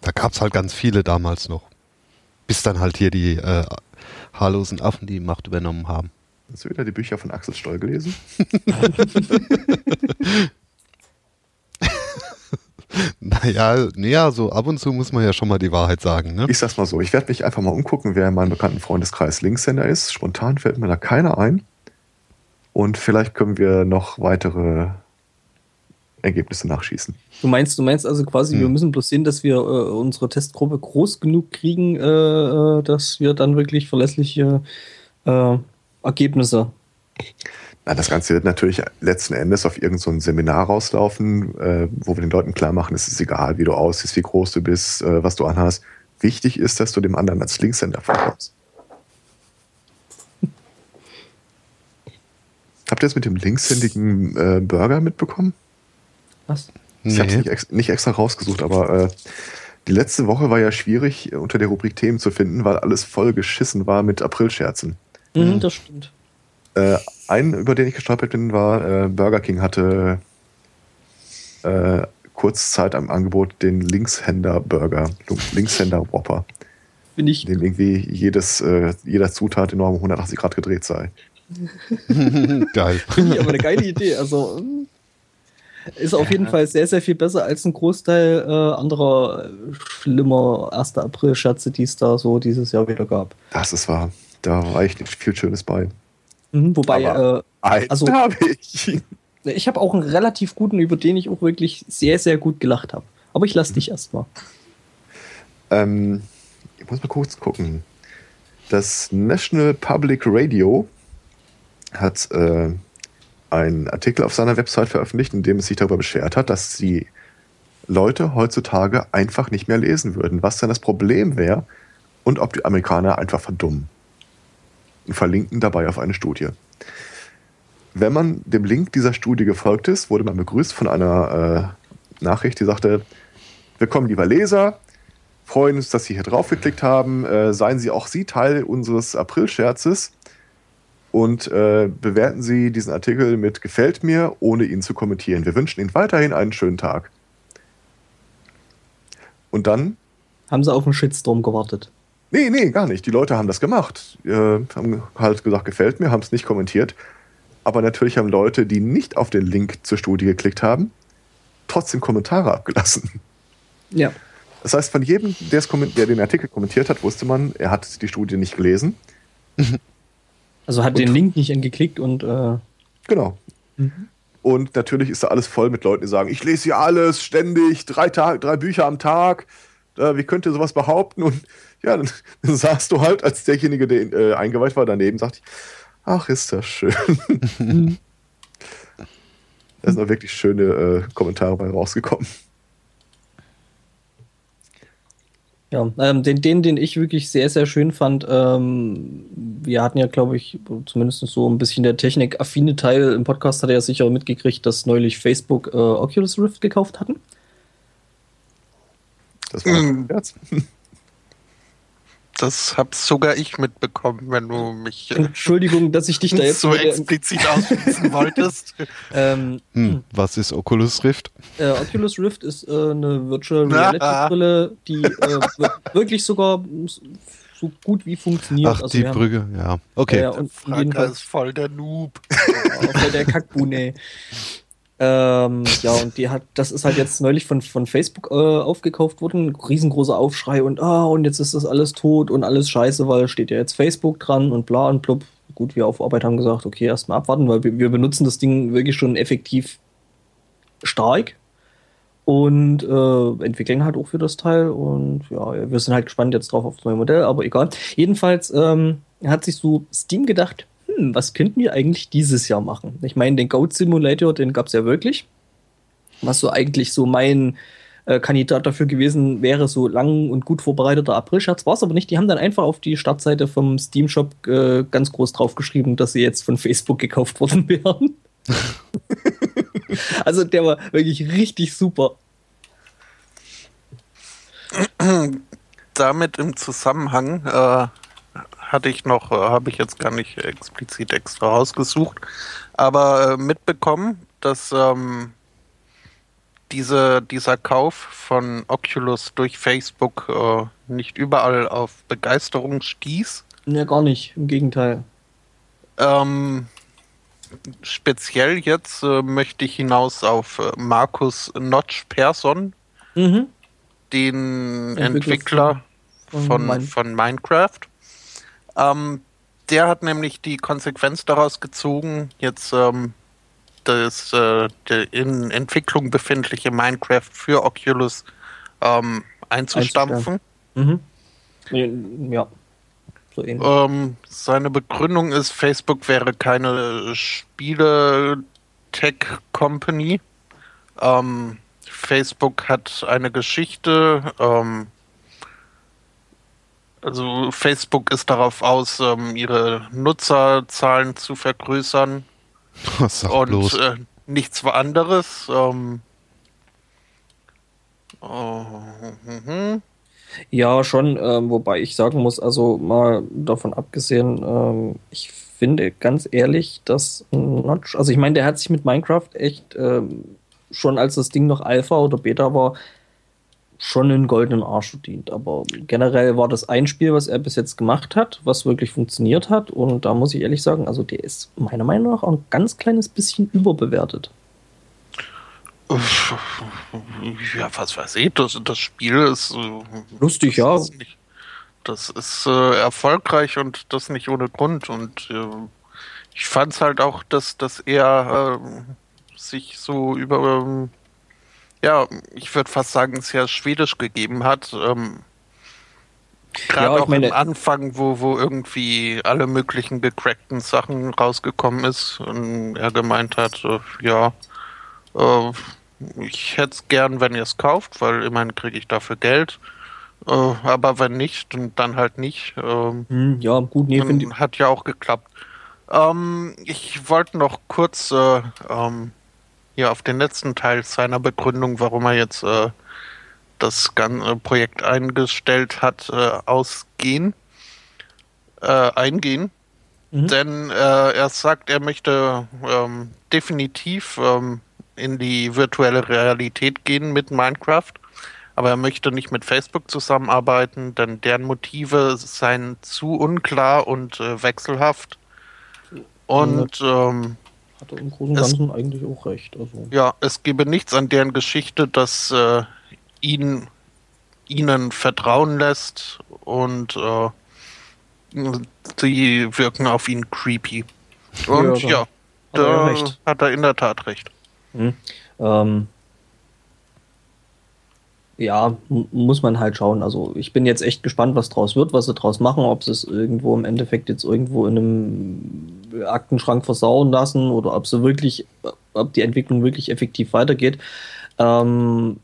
Da gab es halt ganz viele damals noch. Bis dann halt hier die äh, haarlosen Affen die Macht übernommen haben. hast du wieder die Bücher von Axel Stoll gelesen? Naja, naja, so ab und zu muss man ja schon mal die Wahrheit sagen, ne? Ich sag's mal so, ich werde mich einfach mal umgucken, wer in meinem bekannten Freundeskreis Linkshänder ist. Spontan fällt mir da keiner ein. Und vielleicht können wir noch weitere Ergebnisse nachschießen. Du meinst, du meinst also quasi, Hm. wir müssen bloß sehen, dass wir äh, unsere Testgruppe groß genug kriegen, äh, äh, dass wir dann wirklich verlässliche äh, Ergebnisse. Na, das Ganze wird natürlich letzten Endes auf irgendein so ein Seminar rauslaufen, äh, wo wir den Leuten klar machen, es ist egal, wie du aussiehst, wie groß du bist, äh, was du anhast. Wichtig ist, dass du dem anderen als Linkshänder vorkommst. Habt ihr das mit dem linkshändigen äh, Burger mitbekommen? Was? Ich habe es Nee. nicht, ex nicht extra rausgesucht, aber äh, die letzte Woche war ja schwierig, äh, unter der Rubrik Themen zu finden, weil alles voll geschissen war mit Aprilscherzen. Mhm, das stimmt. Äh, ein, über den ich gestolpert bin, war äh, Burger King hatte äh, kurz Zeit am Angebot den Linkshänder-Burger, Linkshänder-Whopper, Bin ich. in dem irgendwie jedes, äh, jeder Zutat enorm um 180 Grad gedreht sei. Geil. Finde ich aber eine geile Idee. Also mm, ist auf jeden Fall sehr, sehr viel besser als ein Großteil äh, anderer äh, schlimmer 1. April-Scherze, die es da so dieses Jahr wieder gab. Das ist wahr. Da war echt nicht viel Schönes bei. Mhm, wobei, Aber- äh, Also- habe ich. ich habe auch einen relativ guten, über den ich auch wirklich sehr, sehr gut gelacht habe. Aber ich lasse dich erstmal. Ähm, ich muss mal kurz gucken. Das National Public Radio hat äh, einen Artikel auf seiner Website veröffentlicht, in dem es sich darüber beschwert hat, dass die Leute heutzutage einfach nicht mehr lesen würden, was denn das Problem wäre und ob die Amerikaner einfach verdummen. Und verlinken dabei auf eine Studie. Wenn man dem Link dieser Studie gefolgt ist, wurde man begrüßt von einer äh, Nachricht, die sagte, Willkommen, lieber Leser. Freuen uns, dass Sie hier drauf geklickt haben. Äh, seien Sie auch Sie Teil unseres Aprilscherzes und äh, bewerten Sie diesen Artikel mit Gefällt mir, ohne ihn zu kommentieren. Wir wünschen Ihnen weiterhin einen schönen Tag. Und dann, Haben sie auf einen Shitstorm gewartet. Nee, nee, gar nicht. Die Leute haben das gemacht. Äh, haben halt gesagt, gefällt mir, haben es nicht kommentiert. Aber natürlich haben Leute, die nicht auf den Link zur Studie geklickt haben, trotzdem Kommentare abgelassen. Ja. Das heißt, von jedem, der, den Artikel kommentiert hat, wusste man, er hat die Studie nicht gelesen. Also hat Und- den Link nicht angeklickt und äh, Genau. Mhm. Und natürlich ist da alles voll mit Leuten, die sagen, ich lese hier alles ständig, drei, Tag, drei Bücher am Tag. Äh, wie könnt ihr sowas behaupten? Und ja, dann, dann saßt du halt als derjenige, der äh, eingeweiht war, daneben, sagte ich, ach, ist das schön. da sind auch wirklich schöne äh, Kommentare bei rausgekommen. Ja, ähm, den, den, den ich wirklich sehr, sehr schön fand, ähm, wir hatten ja, glaube ich, zumindest so ein bisschen der technikaffine Teil im Podcast hat er ja sicher mitgekriegt, dass neulich Facebook äh, Oculus Rift gekauft hatten. Das war ein Scherz. Das hab sogar ich mitbekommen, wenn du mich. Äh, Entschuldigung, dass ich dich da jetzt so explizit ausschließen wolltest. Ähm, hm, was ist Oculus Rift? Äh, Oculus Rift ist äh, eine Virtual Reality Brille, die äh, wirklich sogar so gut wie funktioniert. Ach, also die Brücke, ja. Okay. Äh, und jedenfalls ist voll der Noob. voll der Kackbune. Ähm, ja, und die hat, das ist halt jetzt neulich von, von Facebook äh, aufgekauft worden. Riesengroßer Aufschrei und ah, und jetzt ist das alles tot und alles scheiße, weil steht ja jetzt Facebook dran und bla und blub. Gut, wir auf Arbeit haben gesagt, okay, erstmal abwarten, weil wir, wir benutzen das Ding wirklich schon effektiv stark und äh, entwickeln halt auch für das Teil. Und ja, wir sind halt gespannt jetzt drauf auf das neue Modell, aber egal. Jedenfalls ähm, hat sich so Steam gedacht, hm, was könnten wir eigentlich dieses Jahr machen? Ich meine, den Goat Simulator, den gab es ja wirklich. Was so eigentlich so mein äh, Kandidat dafür gewesen wäre, so lang und gut vorbereiteter April-Scherz war es aber nicht. Die haben dann einfach auf die Startseite vom Steam Shop äh, ganz groß draufgeschrieben, dass sie jetzt von Facebook gekauft worden wären. also der war wirklich richtig super. Damit im Zusammenhang äh, hatte ich noch, äh, habe ich jetzt gar nicht explizit extra rausgesucht, aber äh, mitbekommen, dass ähm, diese, dieser Kauf von Oculus durch Facebook äh, nicht überall auf Begeisterung stieß. Ja, gar nicht, im Gegenteil. Ähm, speziell jetzt äh, möchte ich hinaus auf äh, Markus Notch Persson, mhm. den Entwickler, von, von Minecraft. Ähm, der hat nämlich die Konsequenz daraus gezogen, jetzt ähm, das äh, in Entwicklung befindliche Minecraft für Oculus ähm, einzustampfen. Mhm. Ja. So ähm, seine Begründung ist, Facebook wäre keine Spiele-Tech-Company. Ähm, Facebook hat eine Geschichte, ähm, also Facebook ist darauf aus, ähm, ihre Nutzerzahlen zu vergrößern. Was und bloß. Äh, nichts anderes. Ähm, oh, mhm. Ja, schon, ähm, wobei ich sagen muss, also mal davon abgesehen, ähm, ich finde ganz ehrlich, dass Notch, also ich meine, der hat sich mit Minecraft echt ähm, schon als das Ding noch Alpha oder Beta war, schon einen goldenen Arsch verdient. Aber generell war das ein Spiel, was er bis jetzt gemacht hat, was wirklich funktioniert hat. Und da muss ich ehrlich sagen, also der ist meiner Meinung nach ein ganz kleines bisschen überbewertet. Ja, was weiß ich, das, das Spiel ist äh, lustig, ja. Ist nicht, das ist äh, erfolgreich und das nicht ohne Grund. Und äh, ich fand es halt auch, dass, dass er äh, sich so über ähm, ja, ich würde fast sagen, sehr schwedisch gegeben hat. Ähm, Gerade ja, auch meine, am Anfang, wo, wo irgendwie alle möglichen gecrackten Sachen rausgekommen ist und er gemeint hat, äh, ja, äh, ich hätte es gern, wenn ihr es kauft, weil immerhin kriege ich dafür Geld. Äh, aber wenn nicht, dann halt nicht. Ähm, hm, ja, gut, nee, finde ich. Hat ja auch geklappt. Ähm, ich wollte noch kurz äh, ähm, ja auf den letzten Teil seiner Begründung, warum er jetzt äh, das ganze Projekt eingestellt hat, äh, ausgehen, äh, eingehen. Mhm. Denn äh, er sagt, er möchte ähm, definitiv ähm, in die virtuelle Realität gehen mit Minecraft. Aber er möchte nicht mit Facebook zusammenarbeiten, denn deren Motive seien zu unklar und äh, wechselhaft. Und ähm, hat er im Großen und Ganzen es, eigentlich auch recht. Also. Ja, es gebe nichts an deren Geschichte, das äh, ihn, ihnen vertrauen lässt und äh, sie wirken auf ihn creepy. Und ja, ja da recht. hat er in der Tat recht. Hm. Ähm, ja, muss man halt schauen. Also ich bin jetzt echt gespannt, was draus wird, was sie draus machen, ob sie es irgendwo im Endeffekt jetzt irgendwo in einem Aktenschrank versauen lassen oder ob sie wirklich, ob die Entwicklung wirklich effektiv weitergeht. Ähm,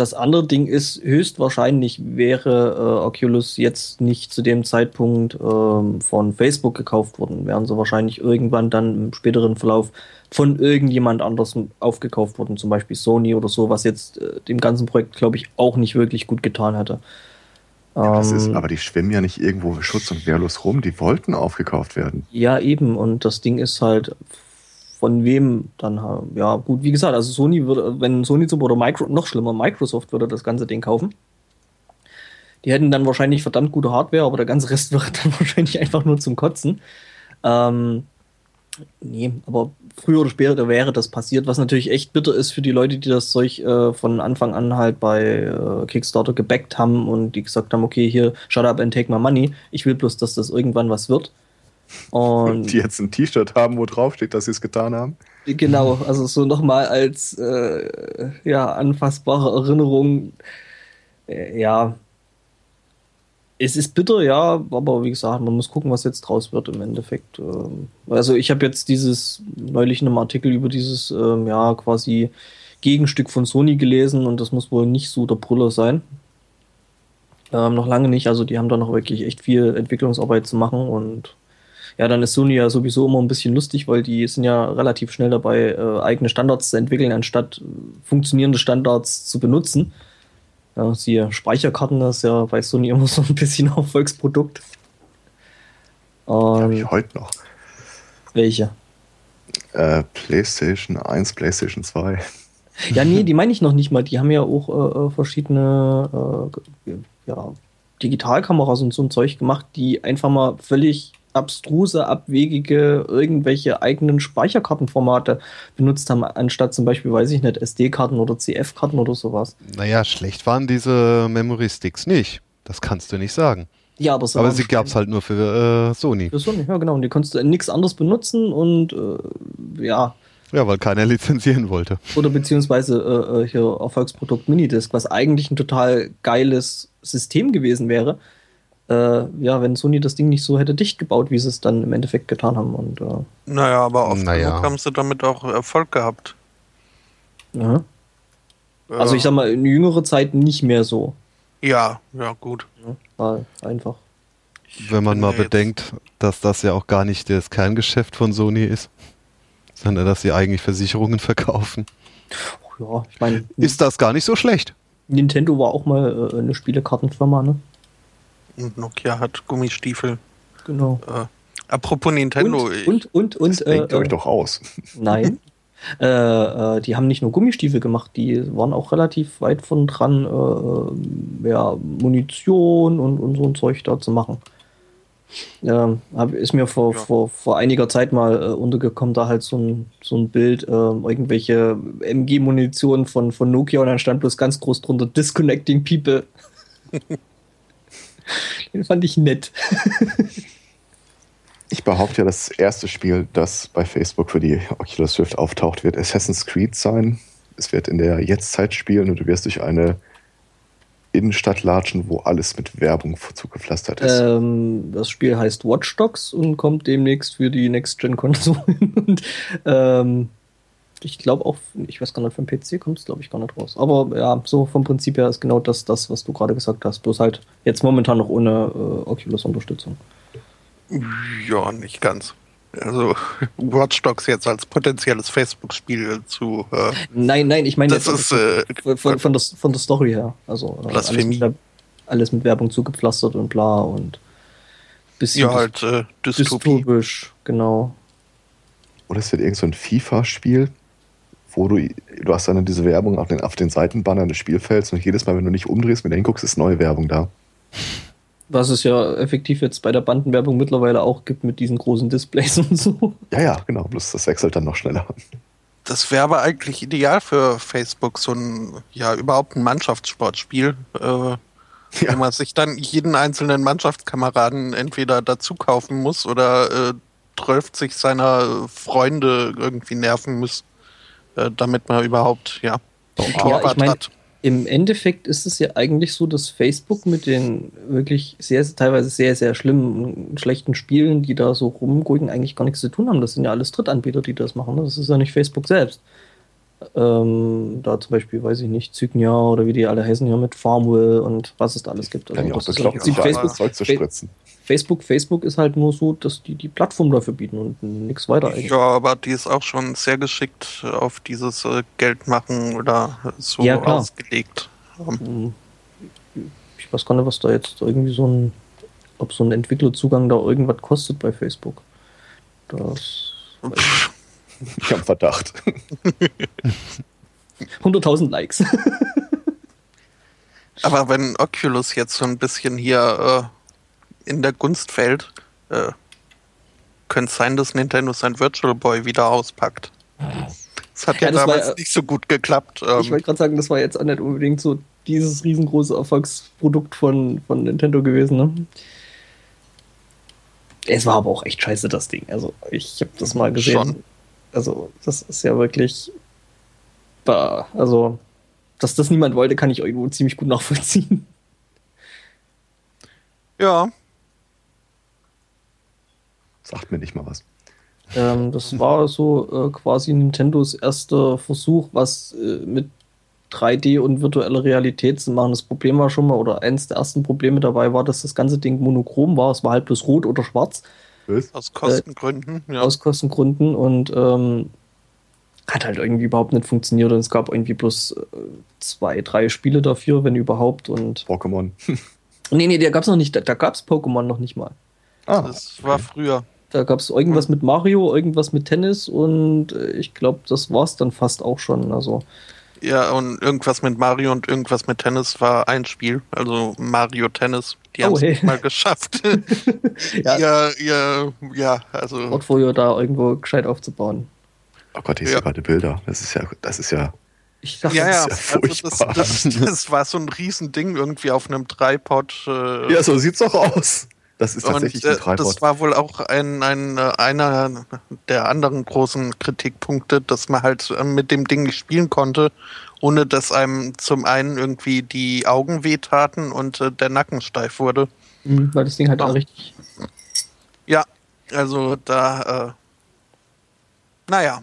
das andere Ding ist, höchstwahrscheinlich wäre äh, Oculus jetzt nicht zu dem Zeitpunkt ähm, von Facebook gekauft worden. Wären sie wahrscheinlich irgendwann dann im späteren Verlauf von irgendjemand anders aufgekauft worden, zum Beispiel Sony oder so, was jetzt äh, dem ganzen Projekt, glaube ich, auch nicht wirklich gut getan hätte. Ja, ähm, ist, aber die schwimmen ja nicht irgendwo schutz- und wehrlos rum, die wollten aufgekauft werden. Ja, eben, und das Ding ist halt, von wem dann, ja, gut, wie gesagt, also Sony würde, wenn Sony zum oder Micro, noch schlimmer, Microsoft würde das ganze Ding kaufen. Die hätten dann wahrscheinlich verdammt gute Hardware, aber der ganze Rest wäre dann wahrscheinlich einfach nur zum Kotzen. Ähm, nee, aber früher oder später wäre das passiert, was natürlich echt bitter ist für die Leute, die das Zeug äh, von Anfang an halt bei äh, Kickstarter gebackt haben und die gesagt haben, okay, hier, shut up and take my money. Ich will bloß, dass das irgendwann was wird. Und die jetzt ein T-Shirt haben, wo drauf steht, dass sie es getan haben. Genau, also so nochmal als äh, ja, anfassbare Erinnerung. Äh, ja, es ist bitter, ja, aber wie gesagt, man muss gucken, was jetzt draus wird im Endeffekt. Ähm, also ich habe jetzt dieses neulich in einem Artikel über dieses ähm, ja quasi Gegenstück von Sony gelesen und das muss wohl nicht so der Brüller sein. Ähm, noch lange nicht, also die haben da noch wirklich echt viel Entwicklungsarbeit zu machen und ja, dann ist Sony ja sowieso immer ein bisschen lustig, weil die sind ja relativ schnell dabei, äh, eigene Standards zu entwickeln, anstatt äh, funktionierende Standards zu benutzen. Ja, siehe Speicherkarten, das ist ja bei Sony immer so ein bisschen Erfolgsprodukt. Habe ich heute noch. Welche? Äh, PlayStation 1, PlayStation 2. Ja, nee, die meine ich noch nicht mal. Die haben ja auch äh, äh verschiedene äh, ja, Digitalkameras und so ein Zeug gemacht, die einfach mal völlig abstruse, abwegige, irgendwelche eigenen Speicherkartenformate benutzt haben, anstatt zum Beispiel, weiß ich nicht, SD-Karten oder CF-Karten oder sowas. Naja, schlecht waren diese Memory Sticks nicht. Das kannst du nicht sagen. Ja, aber, aber sie gab es halt nur für äh, Sony. Für Sony, ja genau. Und die konntest du nichts anderes benutzen und äh, ja. Ja, weil keiner lizenzieren wollte. Oder beziehungsweise äh, äh hier Erfolgsprodukt Minidisc, was eigentlich ein total geiles System gewesen wäre äh, ja, wenn Sony das Ding nicht so hätte dicht gebaut, wie sie es dann im Endeffekt getan haben. Und, äh, naja, aber oft naja. haben sie damit auch Erfolg gehabt. Ja. Also ich sag mal, in jüngerer Zeit nicht mehr so. Ja, ja, gut. Ja, war einfach. Wenn man mal bedenkt, dass das ja auch gar nicht das Kerngeschäft von Sony ist, sondern dass sie eigentlich Versicherungen verkaufen. Ja, ich meine. Ist das gar nicht so schlecht? Nintendo war auch mal äh, eine Spielekartenfirma, ne? Und Nokia hat Gummistiefel. Genau. Äh, apropos Nintendo. Und, und, und, und das denkt äh, euch doch aus. Nein. äh, äh, die haben nicht nur Gummistiefel gemacht, die waren auch relativ weit von dran, äh, ja, Munition und, und so ein Zeug da zu machen. Ähm, hab, ist mir vor, ja. vor, vor einiger Zeit mal äh, untergekommen, da halt so ein, so ein Bild, äh, irgendwelche MG-Munition von, von Nokia und dann stand bloß ganz groß drunter Disconnecting People. Den fand ich nett. ich behaupte ja, das erste Spiel, das bei Facebook für die Oculus Rift auftaucht, wird Assassin's Creed sein. Es wird in der Jetztzeit spielen und du wirst durch eine Innenstadt latschen, wo alles mit Werbung zugepflastert ist. Ähm, das Spiel heißt Watch Dogs und kommt demnächst für die Next-Gen-Konsolen. und ähm, ich glaube auch, ich weiß gar nicht, für den PC kommt es, glaube ich, gar nicht raus. Aber ja, so vom Prinzip her ist genau das, das was du gerade gesagt hast. Bloß halt jetzt momentan noch ohne äh, Oculus-Unterstützung. Ja, nicht ganz. Also Watch Dogs jetzt als potenzielles Facebook-Spiel zu. Äh, nein, nein, ich meine das ist äh, von, von, der, von der Story her. Also äh, alles mit, alles, mit, Werbung zugepflastert und bla und bisschen ja, halt, äh, dystopisch, genau. Oder es wird irgend so ein FIFA-Spiel, wo du, du hast dann diese Werbung auf den, auf den Seitenbannern des Spielfelds und jedes Mal, wenn du nicht umdrehst, wenn du hinguckst, ist neue Werbung da. Was es ja effektiv jetzt bei der Bandenwerbung mittlerweile auch gibt mit diesen großen Displays und so. Ja, ja, genau. Bloß das wechselt dann noch schneller. Das wäre aber eigentlich ideal für Facebook, so ein, ja, überhaupt ein Mannschaftssportspiel, äh, ja. wo man sich dann jeden einzelnen Mannschaftskameraden entweder dazu kaufen muss oder äh, sich seiner Freunde irgendwie nerven muss, äh, damit man überhaupt, ja, einen Torwart ja, ich mein, hat. Im Endeffekt ist es ja eigentlich so, dass Facebook mit den wirklich sehr, teilweise sehr, sehr schlimmen, schlechten Spielen, die da so rumgucken, eigentlich gar nichts zu tun haben. Das sind ja alles Drittanbieter, die das machen. Das ist ja nicht Facebook selbst. Ähm, da zum Beispiel, weiß ich nicht, Zygnia oder wie die alle heißen hier mit Farmwell und was es da alles gibt. Also, das ist bekloppt, Facebook, Zeug zu spritzen. Facebook, Facebook ist halt nur so, dass die die Plattform dafür bieten und nichts weiter eigentlich. Ja, aber die ist auch schon sehr geschickt auf dieses äh, Geldmachen oder so ja, ausgelegt. Ich weiß gar nicht, was da jetzt irgendwie so ein, ob so ein Entwicklerzugang da irgendwas kostet bei Facebook. Das. Ich habe Verdacht. 100.000 Likes. Aber wenn Oculus jetzt so ein bisschen hier äh, in der Gunst fällt, äh, könnte es sein, dass Nintendo sein Virtual Boy wieder auspackt. Das hat ja, ja das damals war, nicht so gut geklappt. Ich ähm. wollte gerade sagen, das war jetzt auch nicht unbedingt so dieses riesengroße Erfolgsprodukt von, von Nintendo gewesen. Ne? Es war aber auch echt scheiße, das Ding. Also, ich habe das mal gesehen. Schon. Also, das ist ja wirklich. Bah, also, dass das niemand wollte, kann ich irgendwo ziemlich gut nachvollziehen. Ja. Sagt mir nicht mal was. Ähm, das war so äh, quasi Nintendos erster Versuch, was äh, mit 3D und virtueller Realität zu machen. Das Problem war schon mal, oder eins der ersten Probleme dabei war, dass das ganze Ding monochrom war. Es war halt bloß rot oder schwarz. Aus Kostengründen, äh, ja. Aus Kostengründen und ähm, hat halt irgendwie überhaupt nicht funktioniert und es gab irgendwie bloß äh, zwei, drei Spiele dafür, wenn überhaupt. Und Pokémon. nee, nee, da gab es noch nicht, da, da gab es Pokémon noch nicht mal. Ah, das okay. war früher. Da gab es irgendwas mit Mario, irgendwas mit Tennis und äh, ich glaube, das war es dann fast auch schon. Also ja, und irgendwas mit Mario und irgendwas mit Tennis war ein Spiel. Also Mario Tennis. Die haben es hey. mal geschafft. ja. Ihr, ihr, ja, also. Portfolio da irgendwo gescheit aufzubauen. Oh Gott, ich ja. sehe gerade Bilder. Das ist ja, das ist ja. Ich dachte, ja, ja, das, ja also das, das, das, war so ein Riesending irgendwie auf einem Tripod. Äh ja, so sieht's doch aus. Das ist tatsächlich und, ein Treibhaus. Das war wohl auch ein, ein, äh, einer der anderen großen Kritikpunkte, dass man halt äh, mit dem Ding nicht spielen konnte, ohne dass einem zum einen irgendwie die Augen wehtaten und äh, der Nacken steif wurde. Mhm, weil das Ding halt auch richtig. Ja, also da, äh, naja.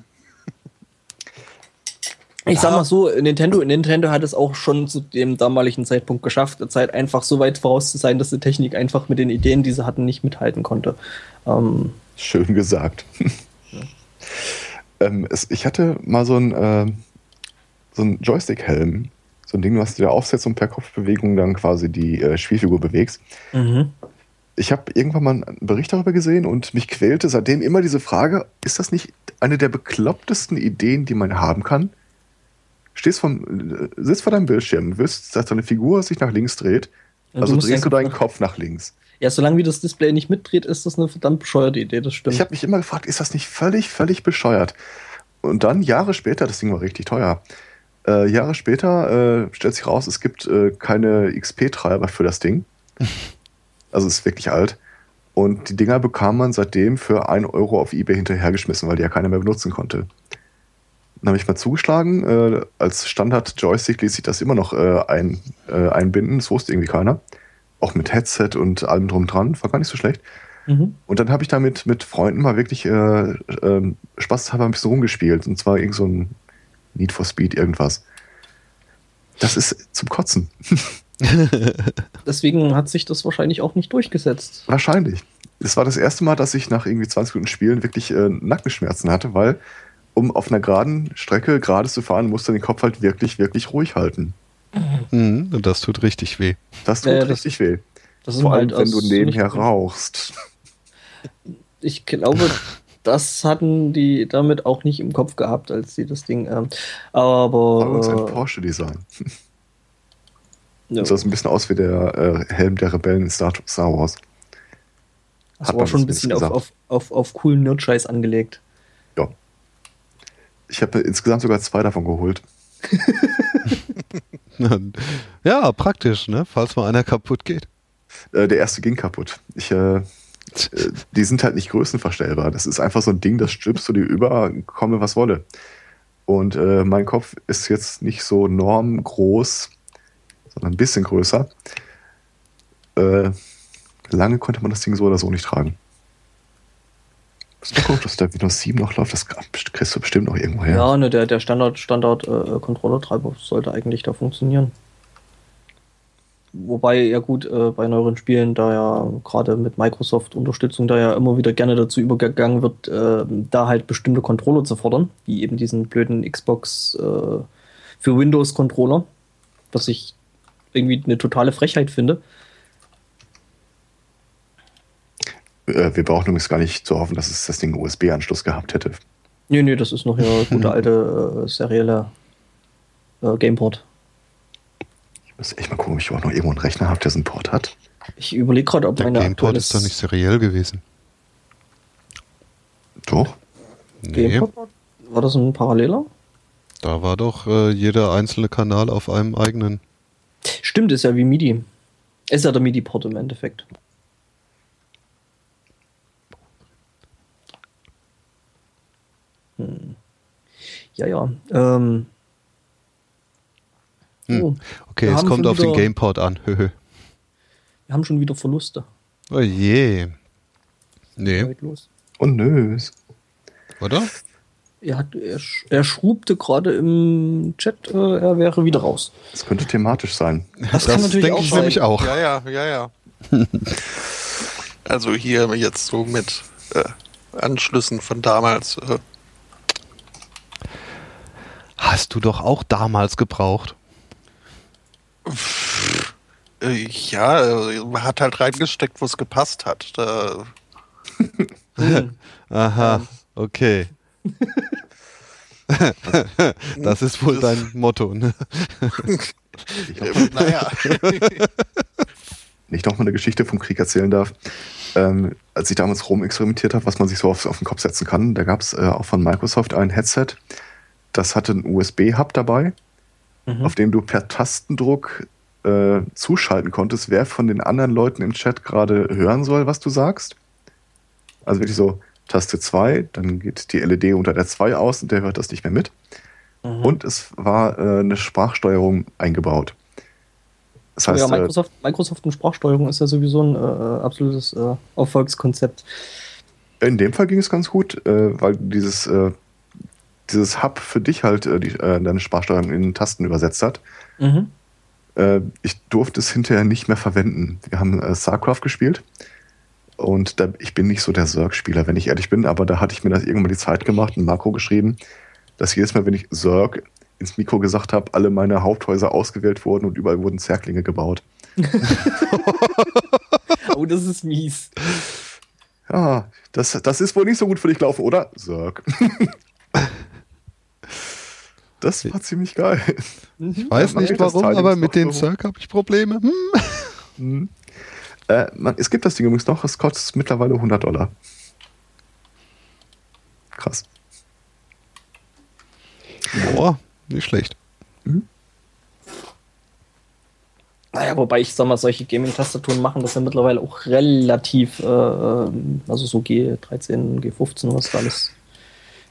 Ich sag mal so, Nintendo, Nintendo hat es auch schon zu dem damaligen Zeitpunkt geschafft, der Zeit einfach so weit voraus zu sein, dass die Technik einfach mit den Ideen, die sie hatten, nicht mithalten konnte. Ähm, Schön gesagt. Ja. ähm, es, ich hatte mal so ein, äh, so ein Joystick-Helm, so ein Ding, was du da aufsetzt und per Kopfbewegung dann quasi die äh, Spielfigur bewegst. Mhm. Ich habe irgendwann mal einen Bericht darüber gesehen und mich quälte seitdem immer diese Frage, ist das nicht eine der beklopptesten Ideen, die man haben kann? Stehst vom, sitzt vor deinem Bildschirm, willst, dass deine Figur sich nach links dreht, ja, also du drehst du deinen Kopf nach links. Ja, solange wie das Display nicht mitdreht, ist das eine verdammt bescheuerte Idee, das stimmt. Ich habe mich immer gefragt, ist das nicht völlig, völlig bescheuert? Und dann Jahre später, das Ding war richtig teuer, äh, Jahre später äh, stellt sich raus, es gibt äh, keine XP-Treiber für das Ding. also es ist wirklich alt. Und die Dinger bekam man seitdem für 1 Euro auf Ebay hinterhergeschmissen, weil die ja keiner mehr benutzen konnte. Dann habe ich mal zugeschlagen. Äh, als Standard-Joystick ließ sich das immer noch äh, ein, äh, einbinden. Das wusste irgendwie keiner. Auch mit Headset und allem drum dran. War gar nicht so schlecht. Mhm. Und dann habe ich damit mit Freunden mal wirklich äh, äh, spaßhalber ein bisschen rumgespielt. Und zwar irgend so ein Need for Speed irgendwas. Das ist zum Kotzen. Deswegen hat sich das wahrscheinlich auch nicht durchgesetzt. Wahrscheinlich. Es war das erste Mal, dass ich nach irgendwie 20 Minuten Spielen wirklich äh, Nackenschmerzen hatte, weil um auf einer geraden Strecke gerade zu fahren, musst du den Kopf halt wirklich, wirklich ruhig halten. Mhm, und das tut richtig weh. Das tut äh, das, richtig weh. Vor allem, halt wenn du nebenher rauchst. Ich glaube, das hatten die damit auch nicht im Kopf gehabt, als sie das Ding. Ähm, aber. Aber ist ein Porsche-Design. Ja. Das sah ein bisschen aus wie der äh, Helm der Rebellen in Star, Star Wars. Das war schon ein bisschen auf, auf, auf, auf coolen Nerd-Scheiß angelegt. Ich habe insgesamt sogar zwei davon geholt. ja, praktisch, ne? Falls mal einer kaputt geht. Äh, der erste ging kaputt. Ich, äh, äh, die sind halt nicht größenverstellbar. Das ist einfach so ein Ding, das stülpst du dir über, komme was wolle. Und äh, mein Kopf ist jetzt nicht so normgroß, sondern ein bisschen größer. Äh, lange konnte man das Ding so oder so nicht tragen. Doch gut, dass der Windows 7 noch läuft. Das kriegst du bestimmt noch irgendwo her. Ja, ne, der, der Standard, Standard äh, Controller-Treiber sollte eigentlich da funktionieren. Wobei, ja gut, äh, bei neueren Spielen, da ja gerade mit Microsoft-Unterstützung da ja immer wieder gerne dazu übergegangen wird, äh, da halt bestimmte Controller zu fordern, wie eben diesen blöden Xbox äh, für Windows-Controller, was ich irgendwie eine totale Frechheit finde. Äh, wir brauchen übrigens gar nicht zu hoffen, dass es das Ding USB-Anschluss gehabt hätte. Nee, nee, das ist noch ja gute alte äh, serielle äh, Gameport. Ich muss echt mal gucken, ob ich auch noch irgendwo einen Rechner habe, der so einen Port hat. Ich überlege gerade, ob Der meine Gameport ist doch nicht seriell gewesen. Doch. Nee, Gameport war, war das ein Paralleler? da war doch äh, jeder einzelne Kanal auf einem eigenen. Stimmt, ist ja wie MIDI. Ist ja der MIDI-Port im Endeffekt. Hm. Ja, ja. Ähm. Hm. Oh, Okay, es kommt auf den wieder- Gameport an. Wir haben schon wieder Verluste. Oh je. Nee. Und nö. oder? Er, hat, er, sch- er schrubte gerade im Chat, äh, er wäre wieder raus. Es könnte thematisch sein. Das, kann natürlich denke auch ich sein. nämlich auch. Ja, ja, ja, ja. also hier jetzt so mit äh, Anschlüssen von damals. Äh, Hast du doch auch damals gebraucht. äh, ja, man hat halt reingesteckt, wo es gepasst hat. Da. Aha, okay. das ist wohl dein Motto, ne? Ich naja. nicht noch mal eine Geschichte vom Krieg erzählen darf. Ähm, als ich damals rumexperimentiert habe, was man sich so auf, auf den Kopf setzen kann, da gab es äh, auch von Microsoft ein Headset, das hatte einen USB-Hub dabei, Mhm. auf dem du per Tastendruck äh, zuschalten konntest, wer von den anderen Leuten im Chat gerade hören soll, was du sagst. Also wirklich so Taste 2, dann geht die LED unter der 2 aus und der hört das nicht mehr mit. Mhm. Und es war äh, eine Sprachsteuerung eingebaut. Das heißt, ja, äh, Microsoft, Microsoft und Sprachsteuerung ist ja sowieso ein äh, absolutes äh, Erfolgskonzept. In dem Fall ging es ganz gut, äh, weil dieses, äh, dieses Hub für dich halt äh, die, äh, deine Sprachsteuerung in Tasten übersetzt hat. Mhm. Äh, ich durfte es hinterher nicht mehr verwenden. Wir haben äh, StarCraft gespielt und da, ich bin nicht so der Zerg-Spieler, wenn ich ehrlich bin, aber da hatte ich mir das irgendwann die Zeit gemacht, ein Makro geschrieben, dass jedes Mal, wenn ich Zerg ins Mikro gesagt habe, alle meine Haupthäuser ausgewählt wurden und überall wurden Zerglinge gebaut. Oh, das ist mies. Ja, das, das ist wohl nicht so gut für dich gelaufen, oder? Zerg. Das war ziemlich geil. Mhm. Weiß man nicht warum, aber mit den. Cirque habe ich Probleme. Hm. Mhm. Äh, man, es gibt das Ding übrigens noch, es kostet mittlerweile 100 Dollar. Krass. Boah, nicht schlecht. Naja, wobei ich sag mal, solche Gaming-Tastaturen machen das ja mittlerweile auch relativ, äh, ähm, also so G13, G15, was da alles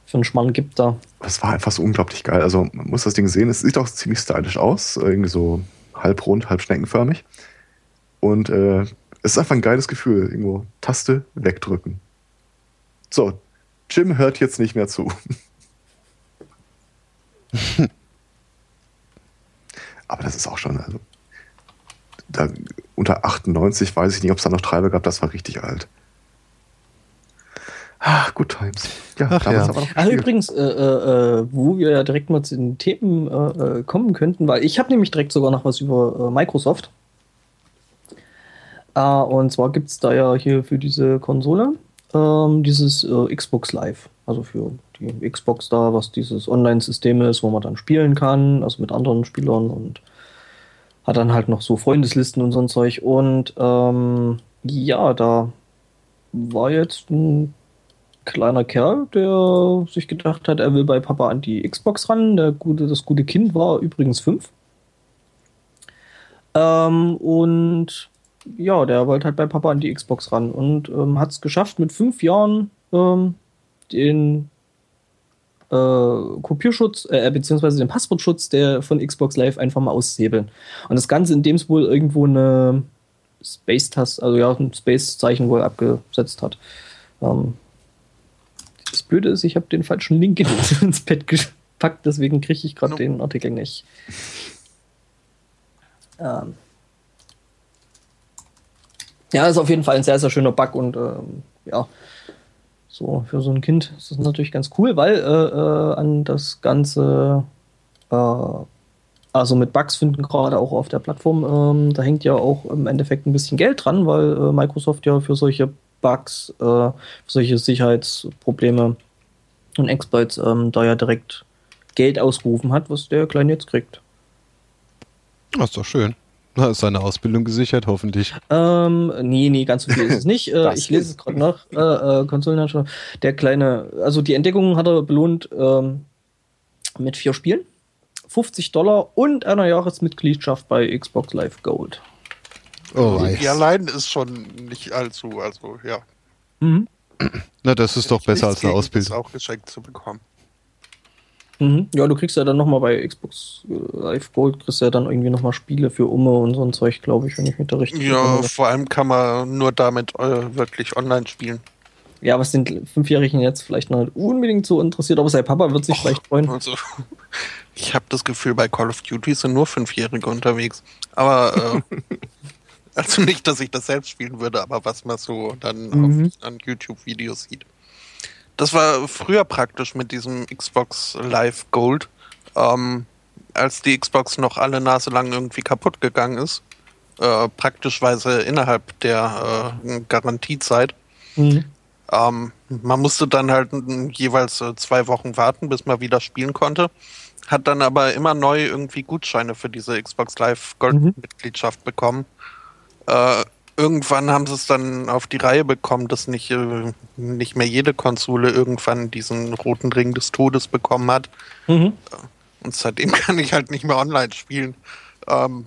für einen Schmarrn gibt da. Das war einfach so unglaublich geil. Also man muss das Ding sehen, es sieht auch ziemlich stylisch aus, äh, irgendwie so halbrund, halb schneckenförmig. Und äh, es ist einfach ein geiles Gefühl, irgendwo Taste wegdrücken. So, Jim hört jetzt nicht mehr zu. Aber das ist auch schon, also, da, unter 98 weiß ich nicht, ob es da noch Treiber gab, das war richtig alt. Ah, good times. Ja, Ach ja. noch Ah, übrigens, äh, äh, äh, wo wir ja direkt mal zu den Themen äh, äh, kommen könnten, weil ich habe nämlich direkt sogar noch was über äh, Microsoft. Äh, und zwar gibt es da ja hier für diese Konsole ähm, dieses äh, Xbox Live. Also für die Xbox da, was dieses Online-System ist, wo man dann spielen kann, also mit anderen Spielern und hat dann halt noch so Freundeslisten und so ein Zeug. Und ähm, ja, da war jetzt ein kleiner Kerl, der sich gedacht hat, er will bei Papa an die Xbox ran. Der gute, das gute Kind war übrigens fünf. Ähm, und ja, der wollte halt bei Papa an die Xbox ran und ähm, hat es geschafft, mit fünf Jahren ähm, den äh, Kopierschutz, äh, beziehungsweise den Passwortschutz der von Xbox Live einfach mal auszuhebeln. Und das Ganze, indem es wohl irgendwo eine Space-Taste, also ja, ein Space-Zeichen wohl abgesetzt hat. Ähm, Blöde ist, ich habe den falschen Link ins Pad gepackt, deswegen kriege ich gerade no. den Artikel nicht. Ähm. Ja, ist auf jeden Fall ein sehr, sehr schöner Bug und ähm, ja, so für so ein Kind ist das natürlich ganz cool, weil äh, äh, an das Ganze, äh, also mit Bugs finden gerade auch auf der Plattform, ähm, da hängt ja auch im Endeffekt ein bisschen Geld dran, weil äh, Microsoft ja für solche Bugs, äh, solche Sicherheitsprobleme und Exploits ähm, da ja direkt Geld ausgerufen hat, was der Kleine jetzt kriegt. Das ist doch schön. Na, ist seine Ausbildung gesichert, hoffentlich. Ähm, nee, nee, ganz so viel ist es nicht. Äh, ich lese es gerade nach. Äh, äh, Konsolenhersteller. Der kleine, also die Entdeckung hat er belohnt ähm, mit vier Spielen, 50 Dollar und einer Jahresmitgliedschaft bei Xbox Live Gold. Oh, also die allein ist schon nicht allzu, also ja. Mhm. Na, das ist doch besser als eine Ausbildung. auch geschenkt zu bekommen. Mhm. Ja, du kriegst ja dann nochmal bei Xbox äh, Live Gold, kriegst ja dann irgendwie nochmal Spiele für Umme und so ein Zeug, glaube ich, wenn ich mich da richtig Ja, erinnere. vor allem kann man nur damit äh, wirklich online spielen. Ja, was den Fünfjährigen jetzt vielleicht noch nicht unbedingt so interessiert, aber sein Papa wird sich Och, vielleicht freuen. Also, ich habe das Gefühl, bei Call of Duty sind nur Fünfjährige unterwegs. Aber, äh, also nicht, dass ich das selbst spielen würde, aber was man so dann mhm. auf, an YouTube-Videos sieht. Das war früher praktisch mit diesem Xbox Live Gold, ähm, als die Xbox noch alle Nase lang irgendwie kaputt gegangen ist. Äh, praktischweise innerhalb der äh, Garantiezeit. Mhm. Ähm, man musste dann halt jeweils äh, zwei Wochen warten, bis man wieder spielen konnte. Hat dann aber immer neu irgendwie Gutscheine für diese Xbox Live Gold-Mitgliedschaft mhm. bekommen. Äh, irgendwann haben sie es dann auf die Reihe bekommen, dass nicht, äh, nicht mehr jede Konsole irgendwann diesen roten Ring des Todes bekommen hat. Mhm. Und seitdem kann ich halt nicht mehr online spielen. Ähm,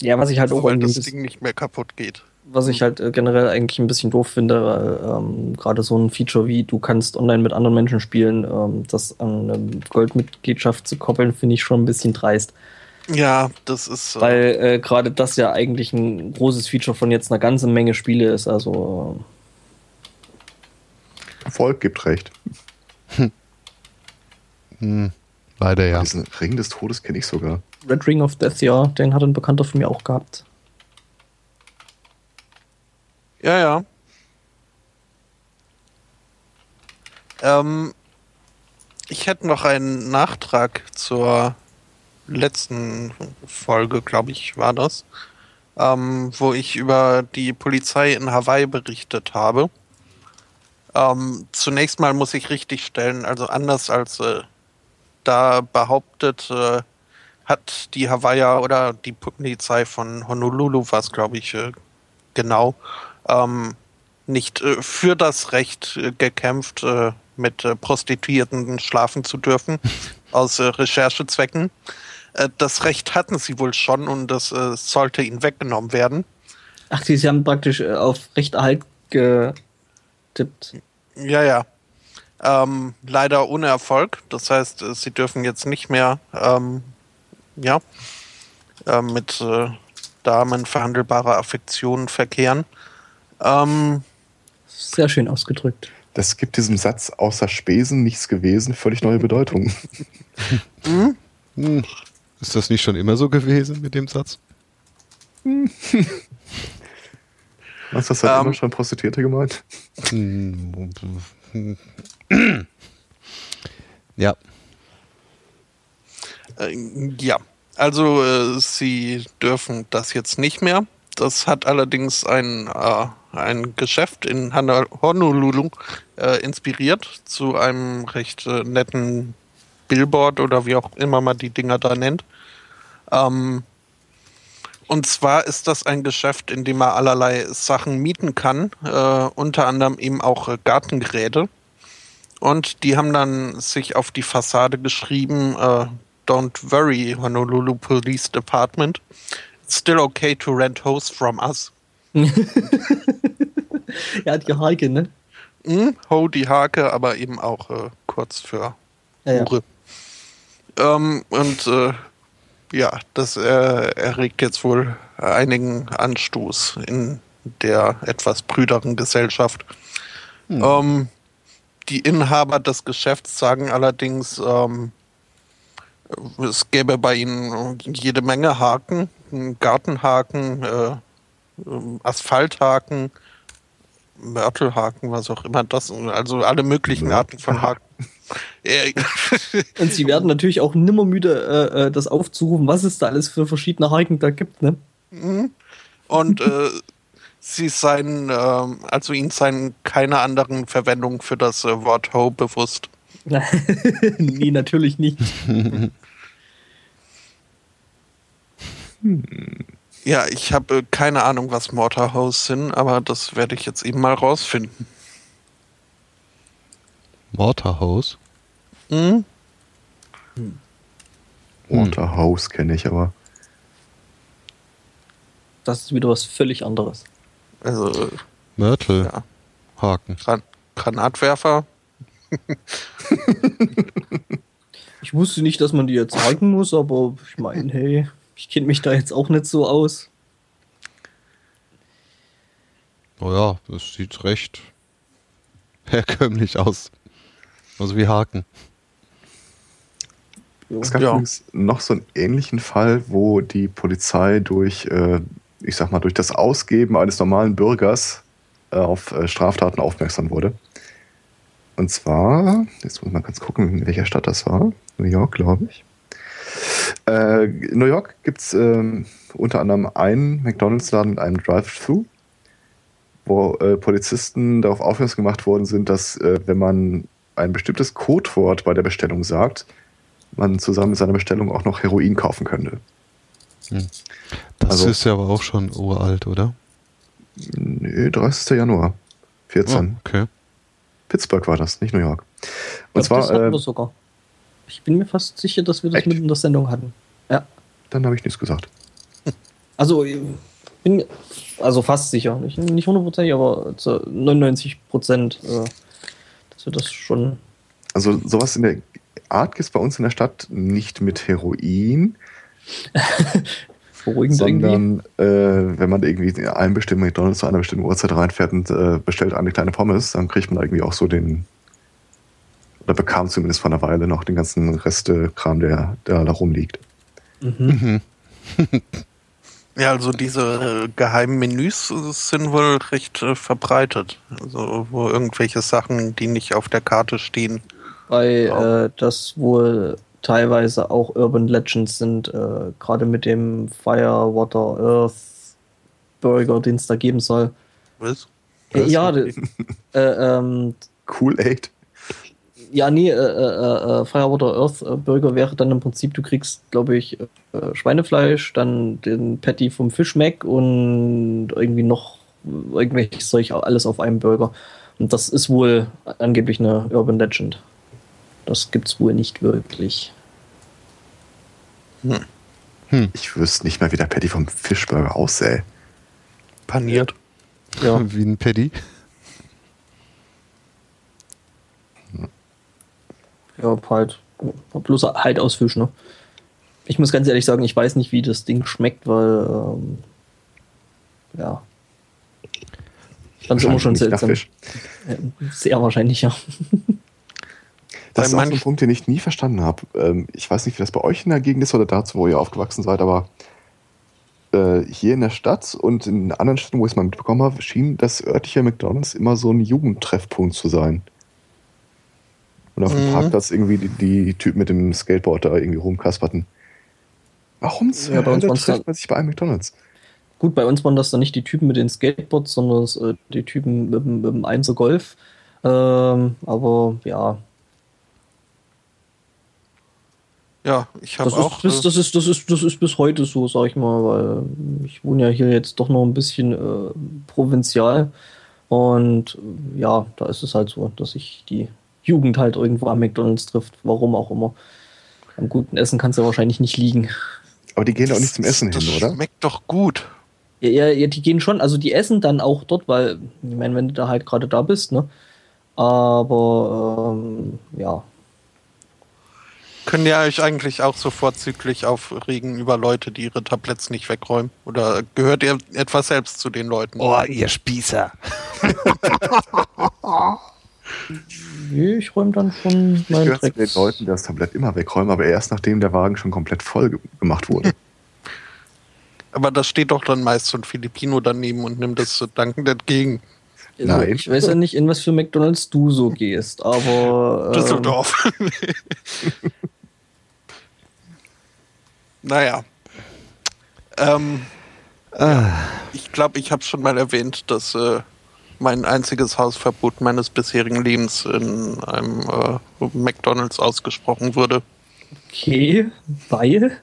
ja, was ich halt auch weil das Ding nicht mehr kaputt geht. Was ich halt äh, generell eigentlich ein bisschen doof finde, ähm, gerade so ein Feature wie du kannst online mit anderen Menschen spielen, ähm, das an eine Goldmitgliedschaft zu koppeln, finde ich schon ein bisschen dreist. Ja, das ist. Äh Weil äh, gerade das ja eigentlich ein großes Feature von jetzt einer ganzen Menge Spiele ist. Also. Erfolg gibt recht. Hm. Hm. Leider ja. Diesen Ring des Todes kenne ich sogar. Red Ring of Death, ja, den hat ein Bekannter von mir auch gehabt. Ja, ja. Ähm, ich hätte noch einen Nachtrag zur letzten Folge, glaube ich, war das, ähm, wo ich über die Polizei in Hawaii berichtet habe. Ähm, zunächst mal muss ich richtigstellen, also anders als äh, da behauptet, äh, hat die Hawaii oder die Polizei von Honolulu, was glaube ich äh, genau, ähm, nicht äh, für das Recht äh, gekämpft, äh, mit Prostituierten schlafen zu dürfen, aus Recherchezwecken. Äh, das Recht hatten sie wohl schon und das äh, sollte ihnen weggenommen werden. Ach, sie, sie haben praktisch äh, auf Rechterhalt getippt. Ja, ja. Ähm, leider ohne Erfolg. Das heißt, sie dürfen jetzt nicht mehr ähm, ja, äh, mit äh, Damen verhandelbarer Affektionen verkehren. Ähm, Sehr schön ausgedrückt. Das gibt diesem Satz außer Spesen nichts gewesen, völlig neue Bedeutung. hm? Hm. Ist das nicht schon immer so gewesen mit dem Satz? Was hast du um, immer schon Prostituierte gemeint? ja. Äh, ja, also äh, sie dürfen das jetzt nicht mehr. Das hat allerdings ein, äh, ein Geschäft in Honolulu äh, inspiriert zu einem recht äh, netten Billboard oder wie auch immer man die Dinger da nennt. Ähm, und zwar ist das ein Geschäft, in dem man allerlei Sachen mieten kann, äh, unter anderem eben auch äh, Gartengeräte. Und die haben dann sich auf die Fassade geschrieben, äh, Don't worry, Honolulu Police Department. It's still okay to rent hose from us. ja, die Hake, ne? Hm, Ho die Hake, aber eben auch äh, kurz für Ja, ja. Hure. Ähm, und äh, ja, das äh, erregt jetzt wohl einigen Anstoß in der etwas brüderen Gesellschaft. Ähm, die Inhaber des Geschäfts sagen allerdings, ähm, es gäbe bei ihnen jede Menge Haken, Gartenhaken, äh, Asphalthaken, Mörtelhaken, was auch immer das, also alle möglichen Arten von Haken. Äh, Und sie werden natürlich auch nimmer müde, äh, äh, das aufzurufen, was es da alles für verschiedene Haken da gibt, ne? Und äh, sie seien, ähm, also ihnen seien keine anderen Verwendungen für das äh, Wort Ho bewusst. nee, natürlich nicht. Ja, ich habe äh, keine Ahnung, was Mortarhoes sind, aber das werde ich jetzt eben mal rausfinden. Mortarhouse. Hm? Waterhouse kenne ich aber. Das ist wieder was völlig anderes. Also Mörtel. Ja. Haken. Gran Granatwerfer. Ich wusste nicht, dass man die jetzt zeigen muss, aber ich meine, hey, ich kenne mich da jetzt auch nicht so aus. Oh ja, das sieht recht herkömmlich aus. Also wie Haken. Es gab Ja. übrigens noch so einen ähnlichen Fall, wo die Polizei durch, äh, ich sag mal, durch das Ausgeben eines normalen Bürgers äh, auf äh, Straftaten aufmerksam wurde. Und zwar, jetzt muss mal ganz gucken, in welcher Stadt das war. New York, glaube ich. Äh, in New York gibt es ähm, unter anderem einen McDonalds-Laden mit einem Drive-Thru, wo äh, Polizisten darauf aufmerksam gemacht worden sind, dass äh, wenn man ein bestimmtes Codewort bei der Bestellung sagt, man zusammen mit seiner Bestellung auch noch Heroin kaufen könnte. Das Also- ist ja aber auch schon uralt, oder? Nee, 30. Januar 14. Oh, okay. Pittsburgh war das, nicht New York. Ich Und glaub, das zwar, hatten äh, wir sogar. Ich bin mir fast sicher, dass wir das Echt? mit in der Sendung hatten. Ja. dann habe ich nichts gesagt. Also, ich bin also fast sicher. Nicht, nicht hundertprozentig, aber zu 99 Prozent, äh, wir das schon. Also sowas in der Art gibt es bei uns in der Stadt nicht mit Heroin, Beruhigend sondern äh, wenn man irgendwie in einem bestimmten McDonalds zu einer bestimmten Uhrzeit reinfährt und äh, bestellt eine kleine Pommes, dann kriegt man da irgendwie auch so den, oder bekam zumindest vor einer Weile noch den ganzen Restekram, der, der da rumliegt. Mhm. Ja, also diese äh, geheimen Menüs sind wohl recht äh, verbreitet. Also wo irgendwelche Sachen, die nicht auf der Karte stehen. Weil äh, das wohl teilweise auch Urban Legends sind, äh, gerade mit dem Fire, Water, Earth Burger, den es da geben soll. Was? Äh, Was? ja, äh, ähm, Cool Aid. Ja, nee, äh, äh, äh, Fire, Water, Earth äh, Burger wäre dann im Prinzip, du kriegst, glaube ich, äh, Schweinefleisch, dann den Patty vom Fish Mac und irgendwie noch irgendwelches Zeug, alles auf einem Burger. Und das ist wohl angeblich eine Urban Legend. Das gibt's wohl nicht wirklich. Ich wüsste nicht mehr, wie der Patty vom Fischburger aussähe. Paniert. Ja. Wie ein Paddy. Ja, halt. Bloß halt aus Fisch, ne? Ich muss ganz ehrlich sagen, ich weiß nicht, wie das Ding schmeckt, weil, ähm, ja. Ich fand es immer schon seltsam. Sehr wahrscheinlich, ja. Das ist Bei auch so ein Punkt, den ich nie verstanden habe. Ähm, ich weiß nicht, wie das bei euch in der Gegend ist oder dazu, wo ihr aufgewachsen seid, aber äh, hier in der Stadt und in anderen Städten, wo ich es mal mitbekommen habe, schien das örtliche McDonalds immer so ein Jugendtreffpunkt zu sein. Und auf dem Mhm. Parkplatz irgendwie die, die Typen mit dem Skateboard da irgendwie rumkasperten. Warum zur Ja, bei uns Hölle trifft man sich bei einem McDonalds? Gut, bei uns waren das dann nicht die Typen mit den Skateboards, sondern äh, die Typen mit, dem- mit dem Einser Golf. Ähm, aber ja, Ja, ich habe das auch. ist, bis, das, ist, das, ist, das ist bis heute so, sag ich mal, weil ich wohne ja hier jetzt doch noch ein bisschen äh, provinzial. Und äh, ja, da ist es halt so, dass sich die Jugend halt irgendwo am McDonalds trifft, warum auch immer. Am guten Essen kann es ja wahrscheinlich nicht liegen. Aber die gehen doch nicht zum Essen das hin, oder? Schmeckt doch gut. Ja, ja, die gehen schon, also die essen dann auch dort, weil, ich meine, wenn du da halt gerade da bist, ne? Aber ähm, ja. Können ihr euch eigentlich auch so vorzüglich aufregen über Leute, die ihre Tabletts nicht wegräumen? Oder gehört ihr etwa selbst zu den Leuten? Oh, ihr Spießer. Nee, ich räume dann schon Ich meinen Dreck. den Leuten, die das Tablett immer wegräumen, aber erst nachdem der Wagen schon komplett voll ge gemacht wurde. Aber da steht doch dann meist so ein Filipino daneben und nimmt das so dankend entgegen. Also, Nein. Ich weiß ja nicht, in was für McDonalds du so gehst, aber. Ähm, Düsseldorf. naja. Ähm, Ah, ich glaube, ich habe schon mal erwähnt, dass äh, mein einziges Hausverbot meines bisherigen Lebens in einem äh, McDonalds ausgesprochen wurde. Okay, weil.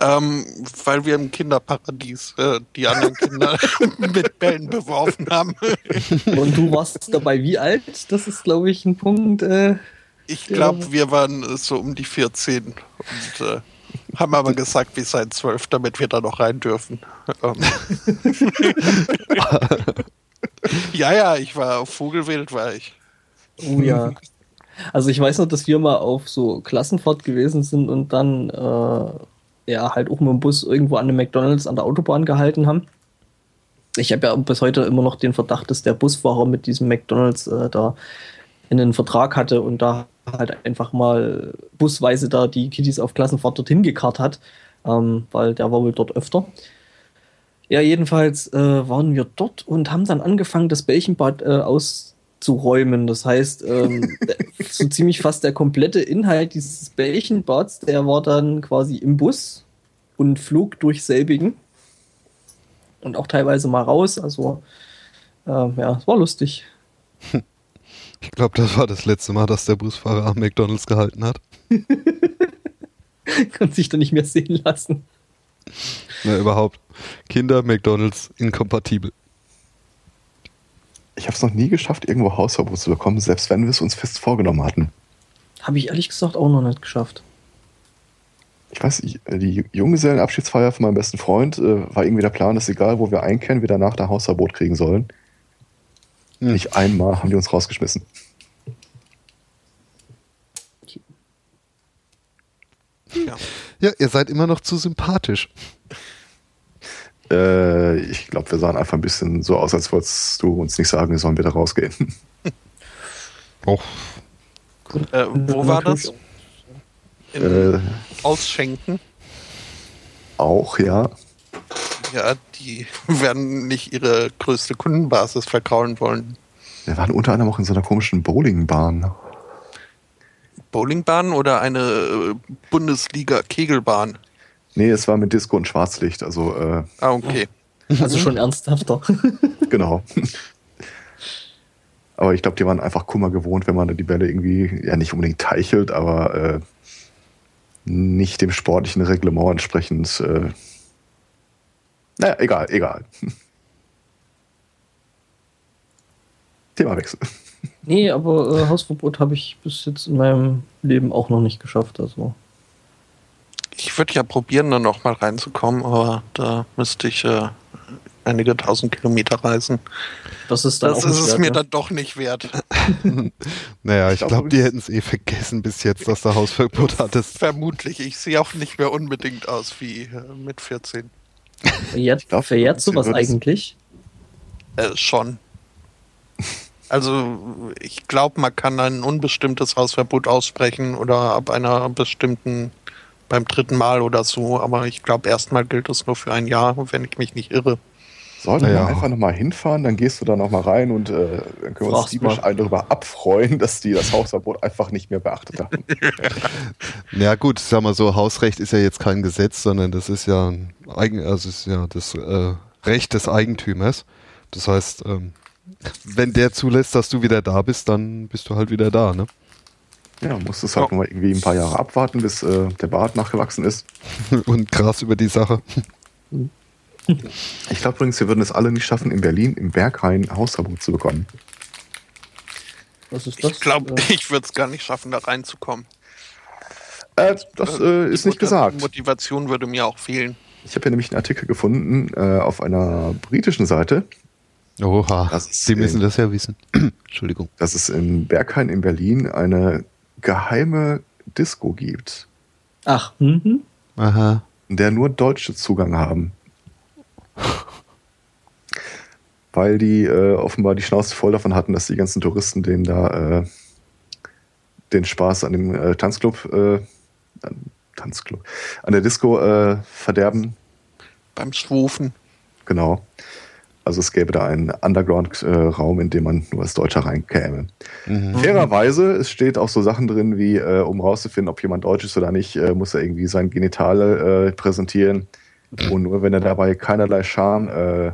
Ähm, weil wir im Kinderparadies äh, die anderen Kinder mit Bällen beworfen haben. Und du warst dabei wie alt? Das ist, glaube ich, ein Punkt. Äh, Ich glaube, wir waren äh, so um die 14 und äh, haben aber gesagt, wir seien 12, damit wir da noch rein dürfen. Ähm. ja, ja, ich war auf Vogelwild, war ich. oh ja. Also ich weiß noch, dass wir mal auf so Klassenfahrt gewesen sind und dann äh, ja halt auch mit dem Bus irgendwo an einem McDonalds an der Autobahn gehalten haben. Ich habe ja bis heute immer noch den Verdacht, dass der Busfahrer mit diesem McDonalds äh, da einen Vertrag hatte und da halt einfach mal busweise da die Kiddies auf Klassenfahrt dorthin gekarrt hat, ähm, weil der war wohl dort öfter. Ja, jedenfalls äh, waren wir dort und haben dann angefangen, das Bällchenbad äh, auszuräumen. Das heißt, ähm, so ziemlich fast der komplette Inhalt dieses Bällchenbads, der war dann quasi im Bus und flog durch selbigen. Und auch teilweise mal raus. Also, äh, ja, es war lustig. ich glaube, das war das letzte Mal, dass der Busfahrer am McDonalds gehalten hat. Kann sich da nicht mehr sehen lassen. Na, überhaupt. Kinder, McDonalds, inkompatibel. Ich habe es noch nie geschafft, irgendwo Hausverbot zu bekommen, selbst wenn wir es uns fest vorgenommen hatten. Habe ich ehrlich gesagt auch noch nicht geschafft. Ich weiß nicht, die Junggesellenabschiedsfeier von meinem besten Freund äh, war irgendwie der Plan, dass egal, wo wir einkehren, wir danach ein Hausverbot kriegen sollen. Hm. Nicht einmal haben die uns rausgeschmissen. Ja. Ja, ihr seid immer noch zu sympathisch. Äh, ich glaube, wir sahen einfach ein bisschen so aus, als wolltest du uns nicht sagen, wir sollen wieder rausgehen. Oh, Äh, wo war das? In äh, Ausschenken. auch, ja. Ja, die werden nicht ihre größte Kundenbasis verkraulen wollen. Wir waren unter anderem auch in so einer komischen Bowlingbahn. Bowlingbahn oder eine äh, Bundesliga-Kegelbahn? Nee, es war mit Disco und Schwarzlicht, also äh, Ah, okay. Also schon ernsthafter. genau. Aber ich glaube, die waren einfach Kummer gewohnt, wenn man da die Bälle irgendwie, ja nicht unbedingt teichelt, aber äh, nicht dem sportlichen Reglement entsprechend. Äh, naja, egal, egal. Themawechsel. Nee, aber äh, Hausverbot habe ich bis jetzt in meinem Leben auch noch nicht geschafft. Also. Ich würde ja probieren, da noch mal reinzukommen, aber da müsste ich äh, einige tausend Kilometer reisen. Das ist dann Das auch ist es wert, mir ne? dann doch nicht wert. naja, ich Ich glaub, glaube, die übrigens- hätten es eh vergessen bis jetzt, dass du Hausverbot hattest. Vermutlich. Ich sehe auch nicht mehr unbedingt aus wie äh, mit 14. Verjährt, glaub, verjährt sowas eigentlich? Äh, schon. Also ich glaube, man kann ein unbestimmtes Hausverbot aussprechen oder ab einer bestimmten beim dritten Mal oder so, aber ich glaube, erstmal gilt es nur für ein Jahr, wenn ich mich nicht irre. Sollten Naja. wir einfach nochmal hinfahren, dann gehst du da nochmal rein und äh, dann können wir uns diebisch mal. allen darüber abfreuen, dass die das Hausverbot einfach nicht mehr beachtet haben. Ja gut, sag mal so, Hausrecht ist ja jetzt kein Gesetz, sondern das ist ja ein Eigen, also ist ja das äh, Recht des Eigentümers. Das heißt, ähm, wenn der zulässt, dass du wieder da bist, dann bist du halt wieder da, ne? Ja, musstest halt Ja. nochmal irgendwie ein paar Jahre abwarten, bis äh, der Bart nachgewachsen ist. Und krass über die Sache. Ich glaube übrigens, wir würden es alle nicht schaffen, in Berlin im Berghain Hausverbot zu bekommen. Was ist das? Ich glaube, Äh, ich würde es gar nicht schaffen, da reinzukommen. Äh, das äh, ist nicht gesagt. Motivation würde mir auch fehlen. Ich habe hier nämlich einen Artikel gefunden äh, auf einer britischen Seite. Oha, Sie müssen in- das ja wissen. Entschuldigung. dass es in Berghain in Berlin eine geheime Disco gibt, Ach, mhm. Aha. in der nur Deutsche Zugang haben. Weil die äh, offenbar die Schnauze voll davon hatten, dass die ganzen Touristen denen da äh, den Spaß an dem äh, Tanzclub, äh, an, Tanzclub, an der Disco äh, verderben. Beim Schwufen. Genau. Also es gäbe da einen Underground-Raum, in dem man nur als Deutscher reinkäme. Mhm. Fairerweise, es steht auch so Sachen drin wie, äh, um rauszufinden, ob jemand deutsch ist oder nicht, äh, muss er irgendwie sein Genitale äh, präsentieren. Und nur wenn er dabei keinerlei Scham äh,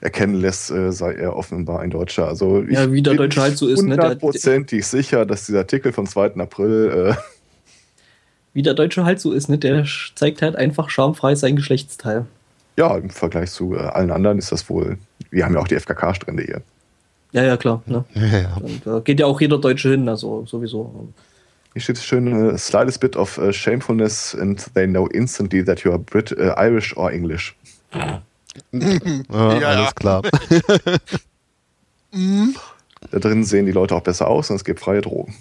erkennen lässt, äh, sei er offenbar ein Deutscher. Also ich Ja, wie der bin Deutsche halt so ist, ne? Der- Hundertprozentig sicher, dass dieser Artikel vom 2. April, äh, Wie der Deutsche halt so ist, ne? Der zeigt halt einfach schamfrei sein Geschlechtsteil. Ja, im Vergleich zu äh, allen anderen ist das wohl, wir haben ja auch die FKK-Strände hier. Ja, ja, klar. Ne? Ja, ja. Und da geht ja auch jeder Deutsche hin, also sowieso. Hier steht schön, äh, slightest bit of uh, shamefulness and they know instantly that you are Brit äh, Irish or English. Ja, Ja, alles klar. Da drin sehen die Leute auch besser aus und es gibt freie Drogen.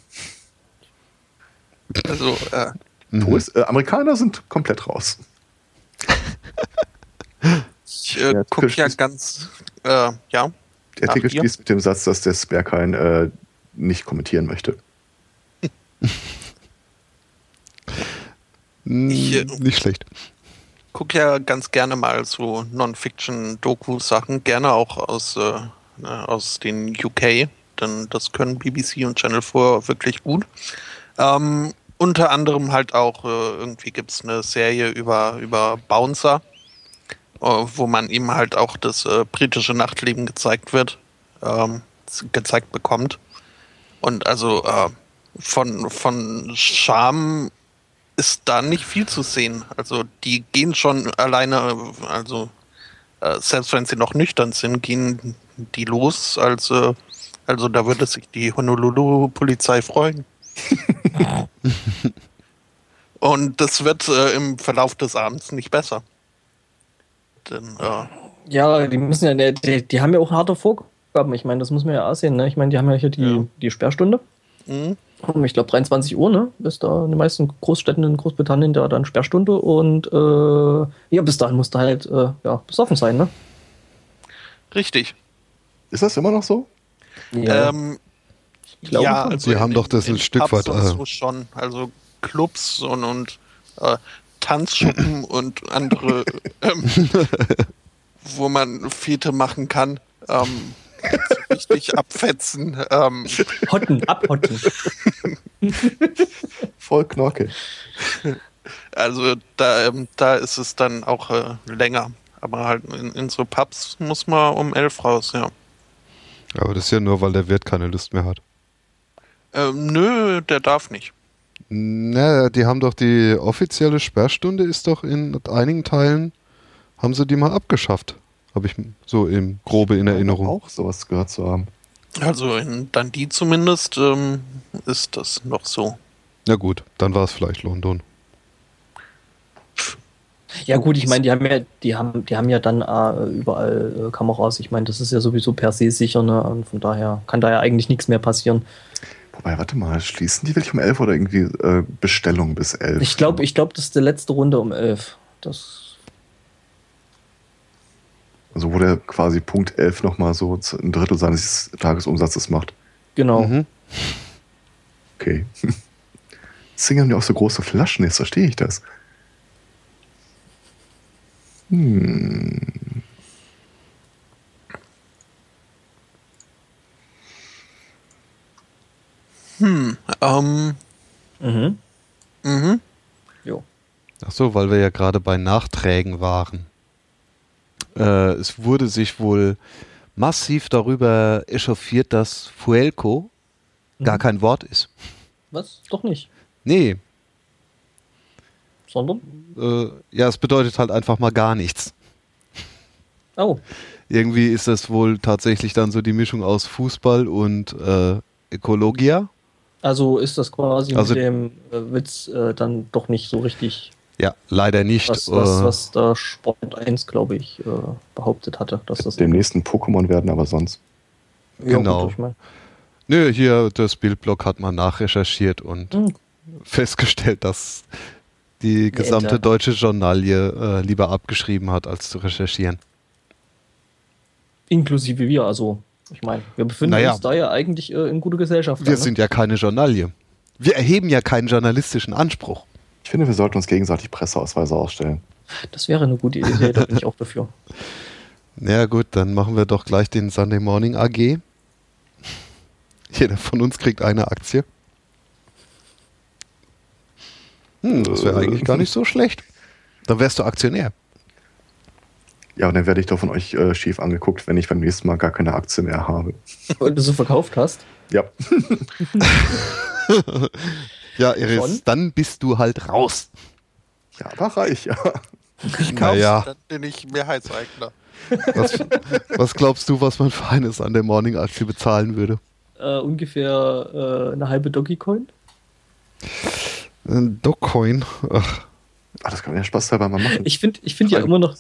Also, äh, Mhm. Tourist, äh, Amerikaner sind komplett raus. ich äh, gucke ja ganz, äh, ja. Der Artikel schließt mit dem Satz, dass der Sperrkein äh, nicht kommentieren möchte. Ich, äh, Nicht schlecht. gucke ja ganz gerne mal so Non-Fiction-Doku-Sachen, gerne auch aus, äh, äh, aus den UK, denn das können BBC und Channel 4 wirklich gut. Ähm, unter anderem halt auch, äh, irgendwie gibt es eine Serie über, über Bouncer, wo man ihm halt auch das äh, britische Nachtleben gezeigt wird, ähm, gezeigt bekommt. Und also äh, von, von Charme ist da nicht viel zu sehen. Also die gehen schon alleine, also äh, selbst wenn sie noch nüchtern sind, gehen die los. Also, also da würde sich die Honolulu-Polizei freuen. Und das wird äh, im Verlauf des Abends nicht besser. Denn, äh, Ja, die müssen ja, die, die haben ja auch harte Vorgaben. Ich meine, das muss man ja auch sehen. Ne? Ich meine, die haben ja hier die, Ja. die Sperrstunde. mh, Um, ich glaube, 23 Uhr, ne? Ist da in den meisten Großstädten in Großbritannien da dann Sperrstunde und äh, ja, bis dahin musst du halt äh, ja, besoffen sein, ne? richtig. Ist das immer noch so? Ähm, Ich glaube ja, also Sie haben doch das ein Stück weit, äh, so schon. Also Clubs und, und äh, Tanzschuppen und andere, ähm, wo man Fete machen kann. Ähm, so richtig abfetzen. Ähm, Hotten, abhotten. Voll Knorke. also da, ähm, da ist es dann auch äh, länger. Aber halt in, in so Pubs muss man um elf raus, ja. Aber das ist ja nur, weil der Wirt keine Lust mehr hat. Ähm, nö, der darf nicht. Na, die haben doch die offizielle Sperrstunde ist doch in einigen Teilen, haben sie die mal abgeschafft. Habe ich so im Grobe in Erinnerung. Auch sowas gehört zu haben. Also in Dundee zumindest ähm, ist das noch so. Na gut, dann war es vielleicht London. Ja gut, ich meine, die haben ja, die haben, die haben ja dann äh, überall äh, Kameras. Ich meine, das ist ja sowieso per se sicher, ne? Und von daher kann da ja eigentlich nichts mehr passieren. Wobei, warte mal, schließen die wirklich um 11 oder irgendwie äh, Bestellung bis 11? Ich glaube, ich glaube, das ist die letzte Runde um 11. Das Also wo der quasi Punkt 11 nochmal so ein Drittel seines Tagesumsatzes macht. genau. Mhm. Okay. Deswegen haben die auch so große Flaschen, jetzt verstehe ich das. Hm. Hm, ähm, Mhm. mhm. Jo. Ach so, weil wir ja gerade bei Nachträgen waren. Äh, es wurde sich wohl massiv darüber echauffiert, dass Fuelco gar Mhm. kein Wort ist. Was? Doch nicht. Nee, Sondern? äh, ja, es bedeutet halt einfach mal gar nichts. Oh. Irgendwie ist das wohl tatsächlich dann so die Mischung aus Fußball und äh, Ökologia. Also ist das quasi Also- mit dem äh, Witz äh, dann doch nicht so richtig Ja, leider nicht. Was, was, Äh, was da Sport 1, glaube ich, äh, behauptet hatte. Dass das Dem nächsten Pokémon werden, aber sonst. Ja, Genau. ich mein, Nö, hier das Bildblock hat mal nachrecherchiert und Hm. festgestellt, dass die gesamte deutsche Journalie äh, lieber abgeschrieben hat, als zu recherchieren. inklusive wir, also ich meine, wir befinden Naja. uns da ja eigentlich äh, in guter Gesellschaft. Wir ne? sind ja keine Journalie. Wir erheben ja keinen journalistischen Anspruch. Ich finde, wir sollten uns gegenseitig Presseausweise ausstellen. Das wäre eine gute Idee, da bin ich auch dafür. Ja gut, dann machen wir doch gleich den Sunday Morning AG. Jeder von uns kriegt eine Aktie. Hm, das wäre eigentlich gar nicht so schlecht. Dann wärst du Aktionär. Ja, und dann werde ich doch von euch äh, schief angeguckt, wenn ich beim nächsten Mal gar keine Aktie mehr habe. Weil du so verkauft hast. Ja. Ja, Iris, Schon? dann bist du halt raus. Ja, aber reich, ja. Ich Naja. dann bin ich Mehrheitseigner. Was, was glaubst du, was man für eine Sunday Morning Aktie bezahlen würde? Äh, ungefähr äh, eine halbe Dogecoin. Ein Dogecoin. Ach, Ach, das kann man ja Spaß dabei mal machen. Ich finde ich find ja immer noch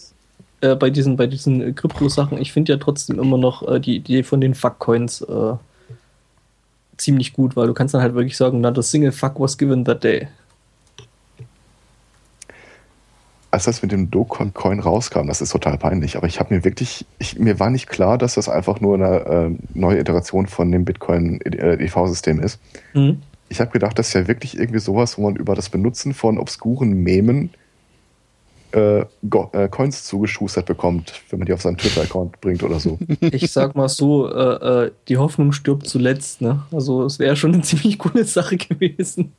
äh, bei diesen, bei diesen äh, Krypto-Sachen, ich finde ja trotzdem immer noch äh, die Idee von den Fuck-Coins äh, ziemlich gut, weil du kannst dann halt wirklich sagen, na, das Single Fuck was given that day. Als das mit dem Dogecoin rauskam, das ist total peinlich, aber ich habe mir wirklich, ich, mir war nicht klar, dass das einfach nur eine äh, neue Iteration von dem Bitcoin-EV-System ist. Mhm. Ich habe gedacht, das ist ja wirklich irgendwie sowas, wo man über das Benutzen von obskuren Memen äh, äh, Coins zugeschustert bekommt, wenn man die auf seinen Twitter-Account bringt oder so. Ich sag mal so, äh, äh, die Hoffnung stirbt zuletzt, ne? Also es wäre schon eine ziemlich coole Sache gewesen.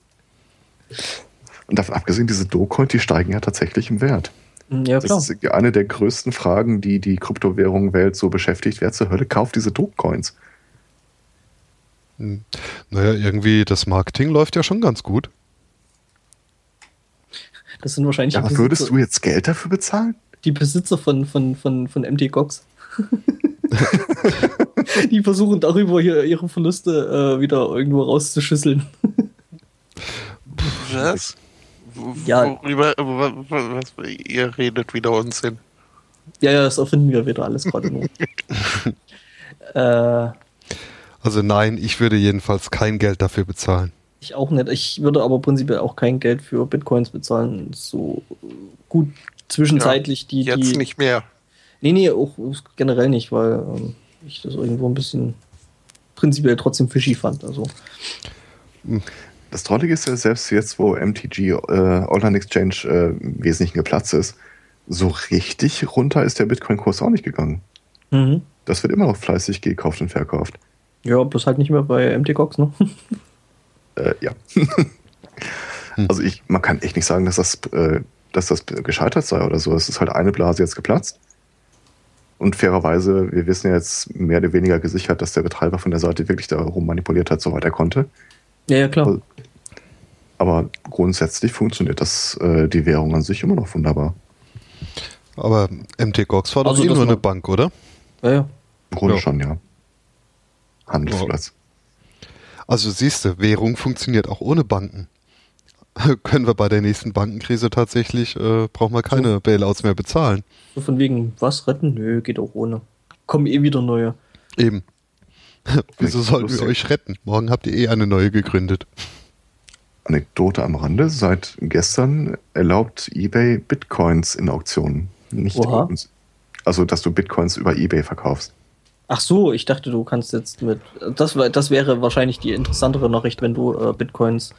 Und davon abgesehen, diese Dogecoin, die steigen ja tatsächlich im Wert. Mhm, Ja, klar. Das ist ja eine der größten Fragen, die die Kryptowährung-Welt so beschäftigt. Wer zur Hölle kauft diese Dogecoins? hm. naja, irgendwie das Marketing läuft ja schon ganz gut. Das sind wahrscheinlich Ja, aber würdest du jetzt Geld dafür bezahlen? die Besitzer von, von, von, von MT Gox. die versuchen darüber hier ihre Verluste äh, wieder irgendwo rauszuschüsseln. Was? Ja. Worüber, wa- wa- was, ihr redet wieder Unsinn. Ja, ja, das erfinden wir wieder alles gerade nur. äh, Also nein, ich würde jedenfalls kein Geld dafür bezahlen. Ich auch nicht. Ich würde aber prinzipiell auch kein Geld für Bitcoins bezahlen. So gut zwischenzeitlich die, Jetzt die. nicht mehr. Nee, nee, auch generell nicht, weil ähm, ich das irgendwo ein bisschen prinzipiell trotzdem fishy fand. Also. Das Trollige ist ja, selbst jetzt, wo MTG äh, Online Exchange äh, im Wesentlichen geplatzt ist, so richtig runter ist der Bitcoin-Kurs auch nicht gegangen. Mhm. Das wird immer noch fleißig gekauft und verkauft. Ja, bloß halt nicht mehr bei MT Gox, ne? Äh, ja. Also ich, man kann echt nicht sagen, dass das, äh, dass das gescheitert sei oder so. Es ist halt eine Blase jetzt geplatzt. Und fairerweise, wir wissen ja jetzt mehr oder weniger gesichert, dass der Betreiber von der Seite wirklich darum manipuliert hat, soweit er konnte. Ja, ja, klar. Aber grundsätzlich funktioniert das, äh, die Währung an sich immer noch wunderbar. Aber MT Gox war doch Also eh nur eine Bank, oder? Ja, ja. Im Grunde Ja. schon, ja. Handelsplatz. Also siehst du, Währung funktioniert auch ohne Banken. Können wir bei der nächsten Bankenkrise tatsächlich, äh, brauchen wir keine Bailouts mehr bezahlen. So von wegen, was retten? Nö, geht auch ohne. Kommen eh wieder neue. Eben. Wieso sollten wir euch retten? Morgen habt ihr eh eine neue gegründet. Anekdote am Rande. Seit gestern erlaubt eBay Bitcoins in Auktionen. Nicht Oha. also, dass du Bitcoins über eBay verkaufst. Ach so, ich dachte, du kannst jetzt mit. Das, das wäre wahrscheinlich die interessantere Nachricht, wenn du äh, Bitcoins,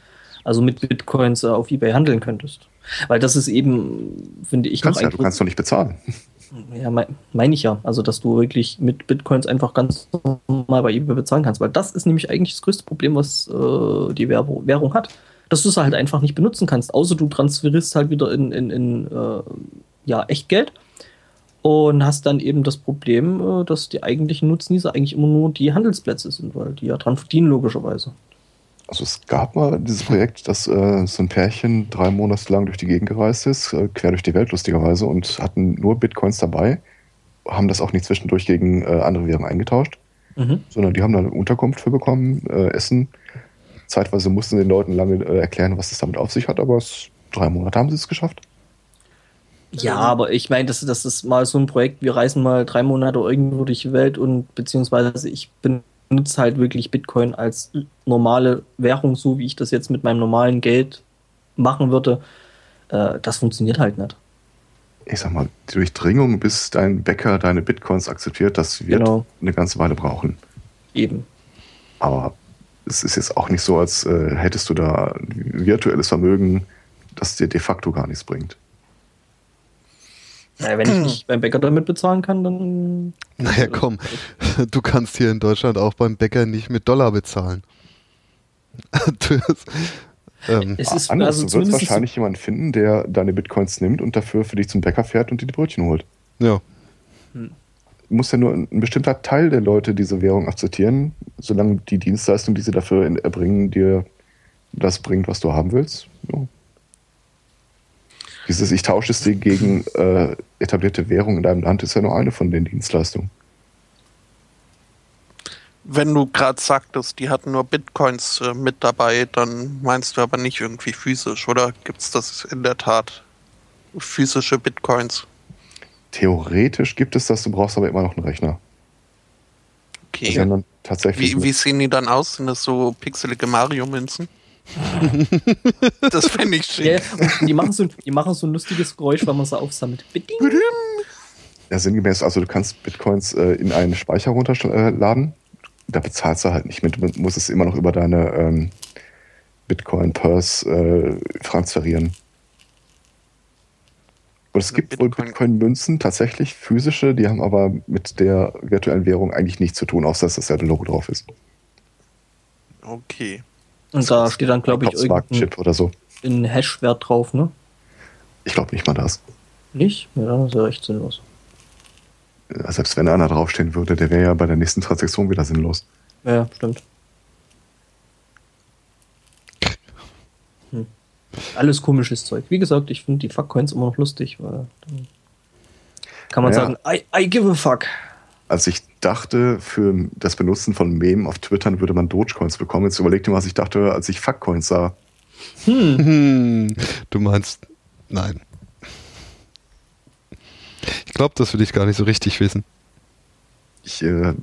also mit Bitcoins äh, auf Ebay handeln könntest. Weil das ist eben, finde ich, kannst noch ja, ein du kannst doch nicht bezahlen. Ja, meine mein ich ja. Also, dass du wirklich mit Bitcoins einfach ganz normal bei eBay bezahlen kannst. Weil das ist nämlich eigentlich das größte Problem, was äh, die Währung, Währung hat. Dass du es halt einfach nicht benutzen kannst. Außer du transferierst halt wieder in, in, in äh, ja, Echtgeld. Und hast dann eben das Problem, äh, dass die eigentlichen Nutznießer eigentlich immer nur die Handelsplätze sind, weil die ja dran verdienen, logischerweise. Also es gab mal dieses Projekt, dass äh, so ein Pärchen drei Monate lang durch die Gegend gereist ist, äh, quer durch die Welt lustigerweise, und hatten nur Bitcoins dabei, haben das auch nicht zwischendurch gegen äh, andere Währungen eingetauscht, Mhm. sondern die haben da eine Unterkunft für bekommen, äh, Essen. Zeitweise mussten den Leuten lange äh, erklären, was es damit auf sich hat, aber es, drei Monate haben sie es geschafft. Ja, aber ich meine, das, das ist mal so ein Projekt, wir reisen mal drei Monate irgendwo durch die Welt und beziehungsweise ich benutze halt wirklich Bitcoin als normale Währung, so wie ich das jetzt mit meinem normalen Geld machen würde. Äh, das funktioniert halt nicht. Ich sag mal, die Durchdringung, bis dein Bäcker deine Bitcoins akzeptiert, das wird Genau. eine ganze Weile brauchen. Eben. Aber es ist jetzt auch nicht so, als äh, hättest du da virtuelles Vermögen, das dir de facto gar nichts bringt. Naja, wenn ich nicht beim Bäcker damit bezahlen kann, dann. Naja, komm, du kannst hier in Deutschland auch beim Bäcker nicht mit Dollar bezahlen. Du- ähm, Es ist Anders, also du wirst wahrscheinlich jemanden finden, der deine Bitcoins nimmt und dafür für dich zum Bäcker fährt und dir die Brötchen holt. ja, Muss ja nur ein, bestimmter Teil der Leute diese Währung akzeptieren, solange die Dienstleistung, die sie dafür in- erbringen, dir das bringt, was du haben willst. Ja. Dieses Ich tausche es dir gegen äh, etablierte Währung in deinem Land ist ja nur eine von den Dienstleistungen. Wenn du gerade sagtest, die hatten nur Bitcoins äh, mit dabei, dann meinst du aber nicht irgendwie physisch, oder gibt es das in der Tat? Physische Bitcoins. Theoretisch gibt es das, du brauchst aber immer noch einen Rechner. Okay. Wie, wie sehen die dann aus? Sind das so pixelige Mario-Münzen? das finde ich Ja, schick. und die machen, so, die machen so ein lustiges Geräusch, wenn man sie aufsammelt. Beding. Ja, sinngemäß, also du kannst Bitcoins äh, in einen Speicher runterladen. Da bezahlst du halt nicht mit. Du musst es immer noch über deine ähm, Bitcoin-Purse äh, transferieren. Und es Eine gibt wohl Bitcoin- Bitcoin-Münzen, tatsächlich physische, die haben aber mit der virtuellen Währung eigentlich nichts zu tun, außer dass dasselbe Logo drauf ist. Okay. Und da steht dann, glaube ich, irgendein oder so. ein Hash-Wert drauf, ne? Ich glaube nicht mal das. Nicht? Ja, dann ist ja recht sinnlos. Ja, Selbst wenn einer draufstehen würde, der wäre ja bei der nächsten Transaktion wieder sinnlos. Ja, stimmt. Hm. Alles komisches Zeug. Wie gesagt, ich finde die Fuckcoins immer noch lustig, weil dann kann man Ja. sagen, I, I give a fuck. Als ich dachte, für das Benutzen von Mem auf Twitter würde man Dogecoins bekommen, jetzt überlegte mal, was ich dachte, als ich Fuckcoins sah. Hm, du meinst, nein. Ich glaube, das will ich gar nicht so richtig wissen. Ich, äh,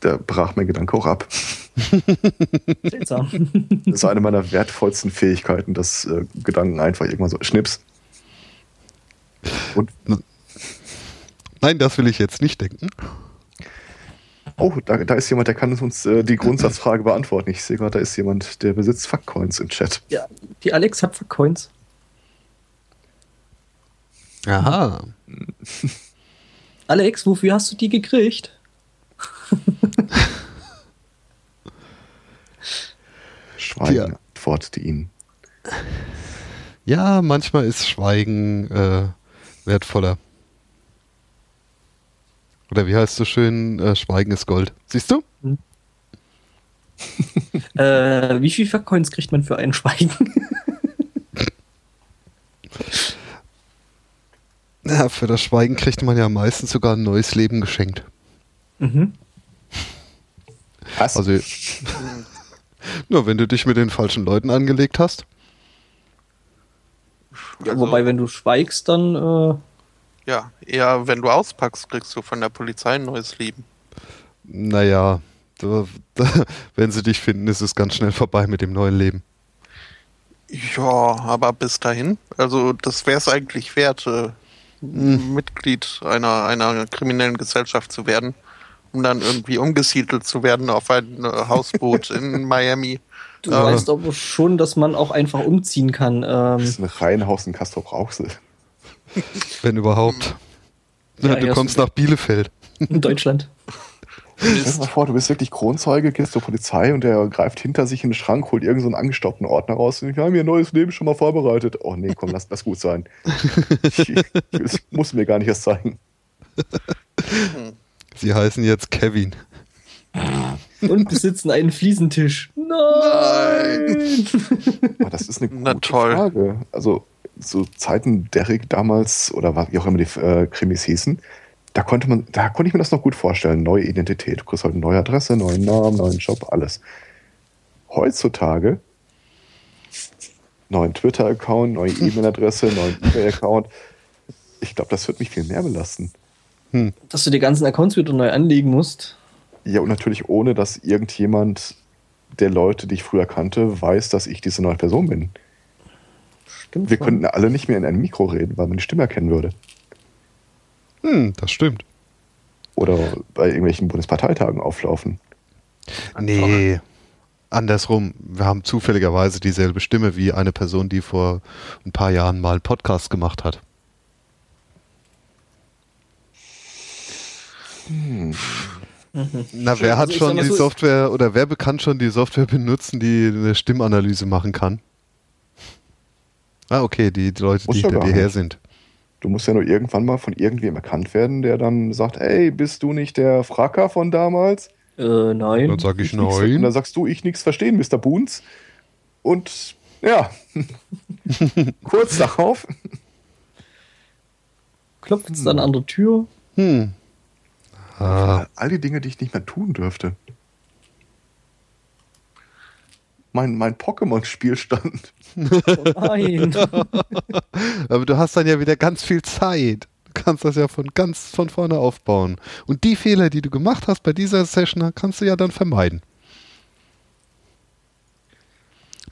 da brach mein Gedanke auch ab. Das ist eine meiner wertvollsten Fähigkeiten, dass äh, Gedanken einfach irgendwann so schnips. Und, Nein, das will ich jetzt nicht denken. oh, da, da ist jemand, der kann uns äh, die Grundsatzfrage beantworten. Ich sehe gerade, da ist jemand, der besitzt Fuckcoins im Chat. ja, die Alex hat Fuckcoins. Aha. Alex, wofür hast du die gekriegt? Schweigen Ja. antwortete ihn. Ja, manchmal ist Schweigen äh, wertvoller. Oder wie heißt so schön, äh, Schweigen ist Gold. Siehst du? Äh, wie viel Fuckcoins kriegt man für einen Schweigen? Ja, für das Schweigen kriegt man ja meistens sogar ein neues Leben geschenkt. mhm. Was? Also, nur wenn du dich mit den falschen Leuten angelegt hast. Ja, Also- wobei, wenn du schweigst, dann äh, Ja, eher wenn du auspackst, kriegst du von der Polizei ein neues Leben. Naja, da, da, wenn sie dich finden, ist es ganz schnell vorbei mit dem neuen Leben. Ja, aber bis dahin, also das wäre es eigentlich wert, äh, Mitglied einer, einer kriminellen Gesellschaft zu werden, um dann irgendwie umgesiedelt zu werden auf ein äh, Hausboot in Miami. du Ja. weißt aber schon, dass man auch einfach umziehen kann. Das Ähm, ist ein Reihenhaus in Castro Rauxel. Wenn überhaupt. Ja, du ja, kommst nach Bielefeld. in Deutschland. Stell dir mal vor, du bist wirklich Kronzeuge, gehst zur Polizei und der greift hinter sich in den Schrank, holt irgendeinen so einen angestaubten Ordner raus und wir haben ihr neues Leben schon mal vorbereitet. Oh nee, komm, lass das gut sein. Ich, ich muss mir gar nicht erst zeigen. Sie heißen jetzt Kevin. Und besitzen einen Fliesentisch. Nein! Aber das ist eine gute Na toll. Frage. Also zu Zeiten Derrick damals oder was- wie auch immer die äh, Krimis hießen, da konnte man, da konnte ich mir das noch gut vorstellen. Neue Identität, du kriegst halt eine neue Adresse, neuen Namen, neuen Job, alles. Heutzutage neuen Twitter-Account, neue E-Mail-Adresse, neuen eBay-Account. Ich glaube, das wird mich viel mehr belasten. Hm. Dass du die ganzen Accounts wieder neu anlegen musst. Ja, und natürlich ohne, dass irgendjemand der Leute, die ich früher kannte, weiß, dass ich diese neue Person bin. Stimmt. Wir schon. könnten alle nicht mehr in ein Mikro reden, weil man die Stimme erkennen würde. Hm, das stimmt. Oder bei irgendwelchen Bundesparteitagen auflaufen. Nee, andersrum. Wir haben zufälligerweise dieselbe Stimme wie eine Person, die vor ein paar Jahren mal einen Podcast gemacht hat. Hm. Na, wer hat also schon die Software oder wer bekannt schon die Software benutzen, die eine Stimmanalyse machen kann? Ah, okay, die, die Leute, die hinter dir her sind. Du musst ja nur irgendwann mal von irgendwem erkannt werden, der dann sagt, hey, bist du nicht der Fracker von damals? Äh, nein. Dann sag ich, ich nein. Nix, und dann sagst du, ich nichts verstehen, Mr. Boons. Und ja, kurz darauf klopft es dann an der Tür. Hm. Ah. All die Dinge, die ich nicht mehr tun dürfte. Mein, mein Pokémon-Spielstand. Oh nein. Aber du hast dann ja wieder ganz viel Zeit. Du kannst das ja von ganz von vorne aufbauen. Und die Fehler, die du gemacht hast bei dieser Session, kannst du ja dann vermeiden.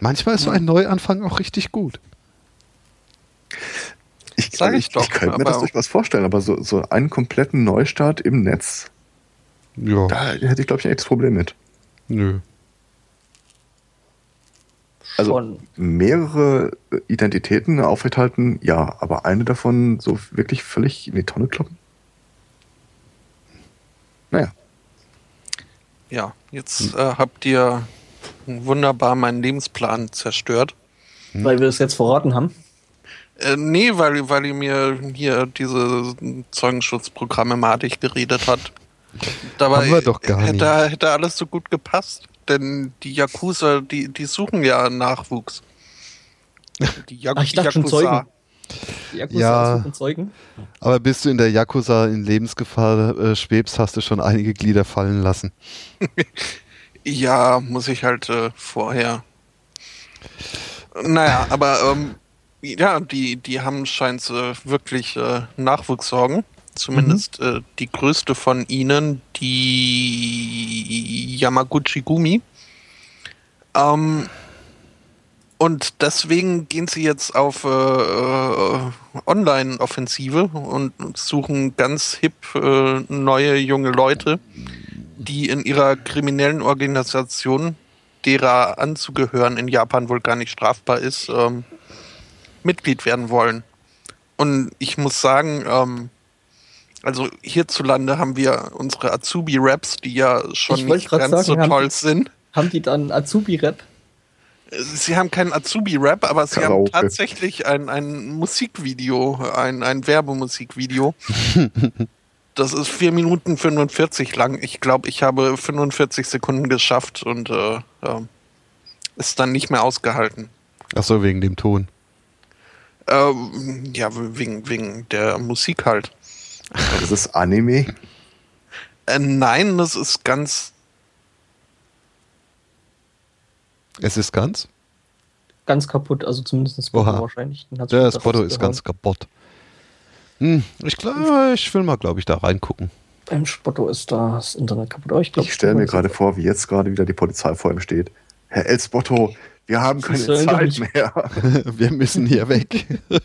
Manchmal ist so ein Neuanfang auch richtig gut. Ich, Sag ich, ich, doch, ich könnte mir das durchaus vorstellen, aber so, so einen kompletten Neustart im Netz, ja. da hätte ich, glaube ich, ein echtes Problem mit. Nö. Also Schon. mehrere Identitäten aufrechterhalten, ja, aber eine davon so wirklich völlig in die Tonne kloppen? Naja. Ja, jetzt hm. äh, habt ihr wunderbar meinen Lebensplan zerstört. Weil wir es jetzt verraten haben? Äh, nee, weil, weil ihr mir hier diese Zeugenschutzprogramme madig geredet hat. Dabei Haben wir doch gar hätte, nicht. hätte alles so gut gepasst. Denn die Yakuza, die, die suchen ja Nachwuchs. Die Yak Ach, ich dachte schon Zeugen. Die Yakuza ja, suchen Zeugen. Aber bis du in der Yakuza in Lebensgefahr äh, schwebst, hast du schon einige Glieder fallen lassen. ja, muss ich halt äh, vorher. Naja, aber ähm, ja, die, die haben scheint äh, wirklich äh, Nachwuchssorgen. Zumindest mhm. äh, die größte von ihnen, die Yamaguchi Gumi. Ähm, und deswegen gehen sie jetzt auf äh, äh, Online-Offensive und suchen ganz hip äh, neue junge Leute, die in ihrer kriminellen Organisation, derer anzugehören in Japan wohl gar nicht strafbar ist, ähm, Mitglied werden wollen. Und ich muss sagen, ähm, also hierzulande haben wir unsere Azubi-Raps, die ja schon nicht ganz sagen, so toll haben, sind. Haben die dann Azubi-Rap? Sie haben keinen Azubi-Rap, aber sie Karaoke. haben tatsächlich ein, ein Musikvideo, ein, ein Werbemusikvideo. das ist 4 Minuten 45 lang. Ich glaube, ich habe 45 Sekunden geschafft und äh, äh, ist dann nicht mehr ausgehalten. Ach so, wegen dem Ton. Ähm, ja, wegen, wegen der Musik halt. Das ist Anime? Äh, nein, das ist ganz. Es ist ganz? Ganz kaputt, also zumindest das Spotto wahrscheinlich. Der Spotto ist ganz kaputt. Hm, ich glaube, ich will mal, glaube ich, da reingucken. Beim Spotto ist das Internet kaputt. Oh, ich, ich stelle mir gerade vor, wie jetzt gerade wieder die Polizei vor ihm steht. Herr El Spotto, wir haben keine Zeit mehr. Wir müssen hier weg.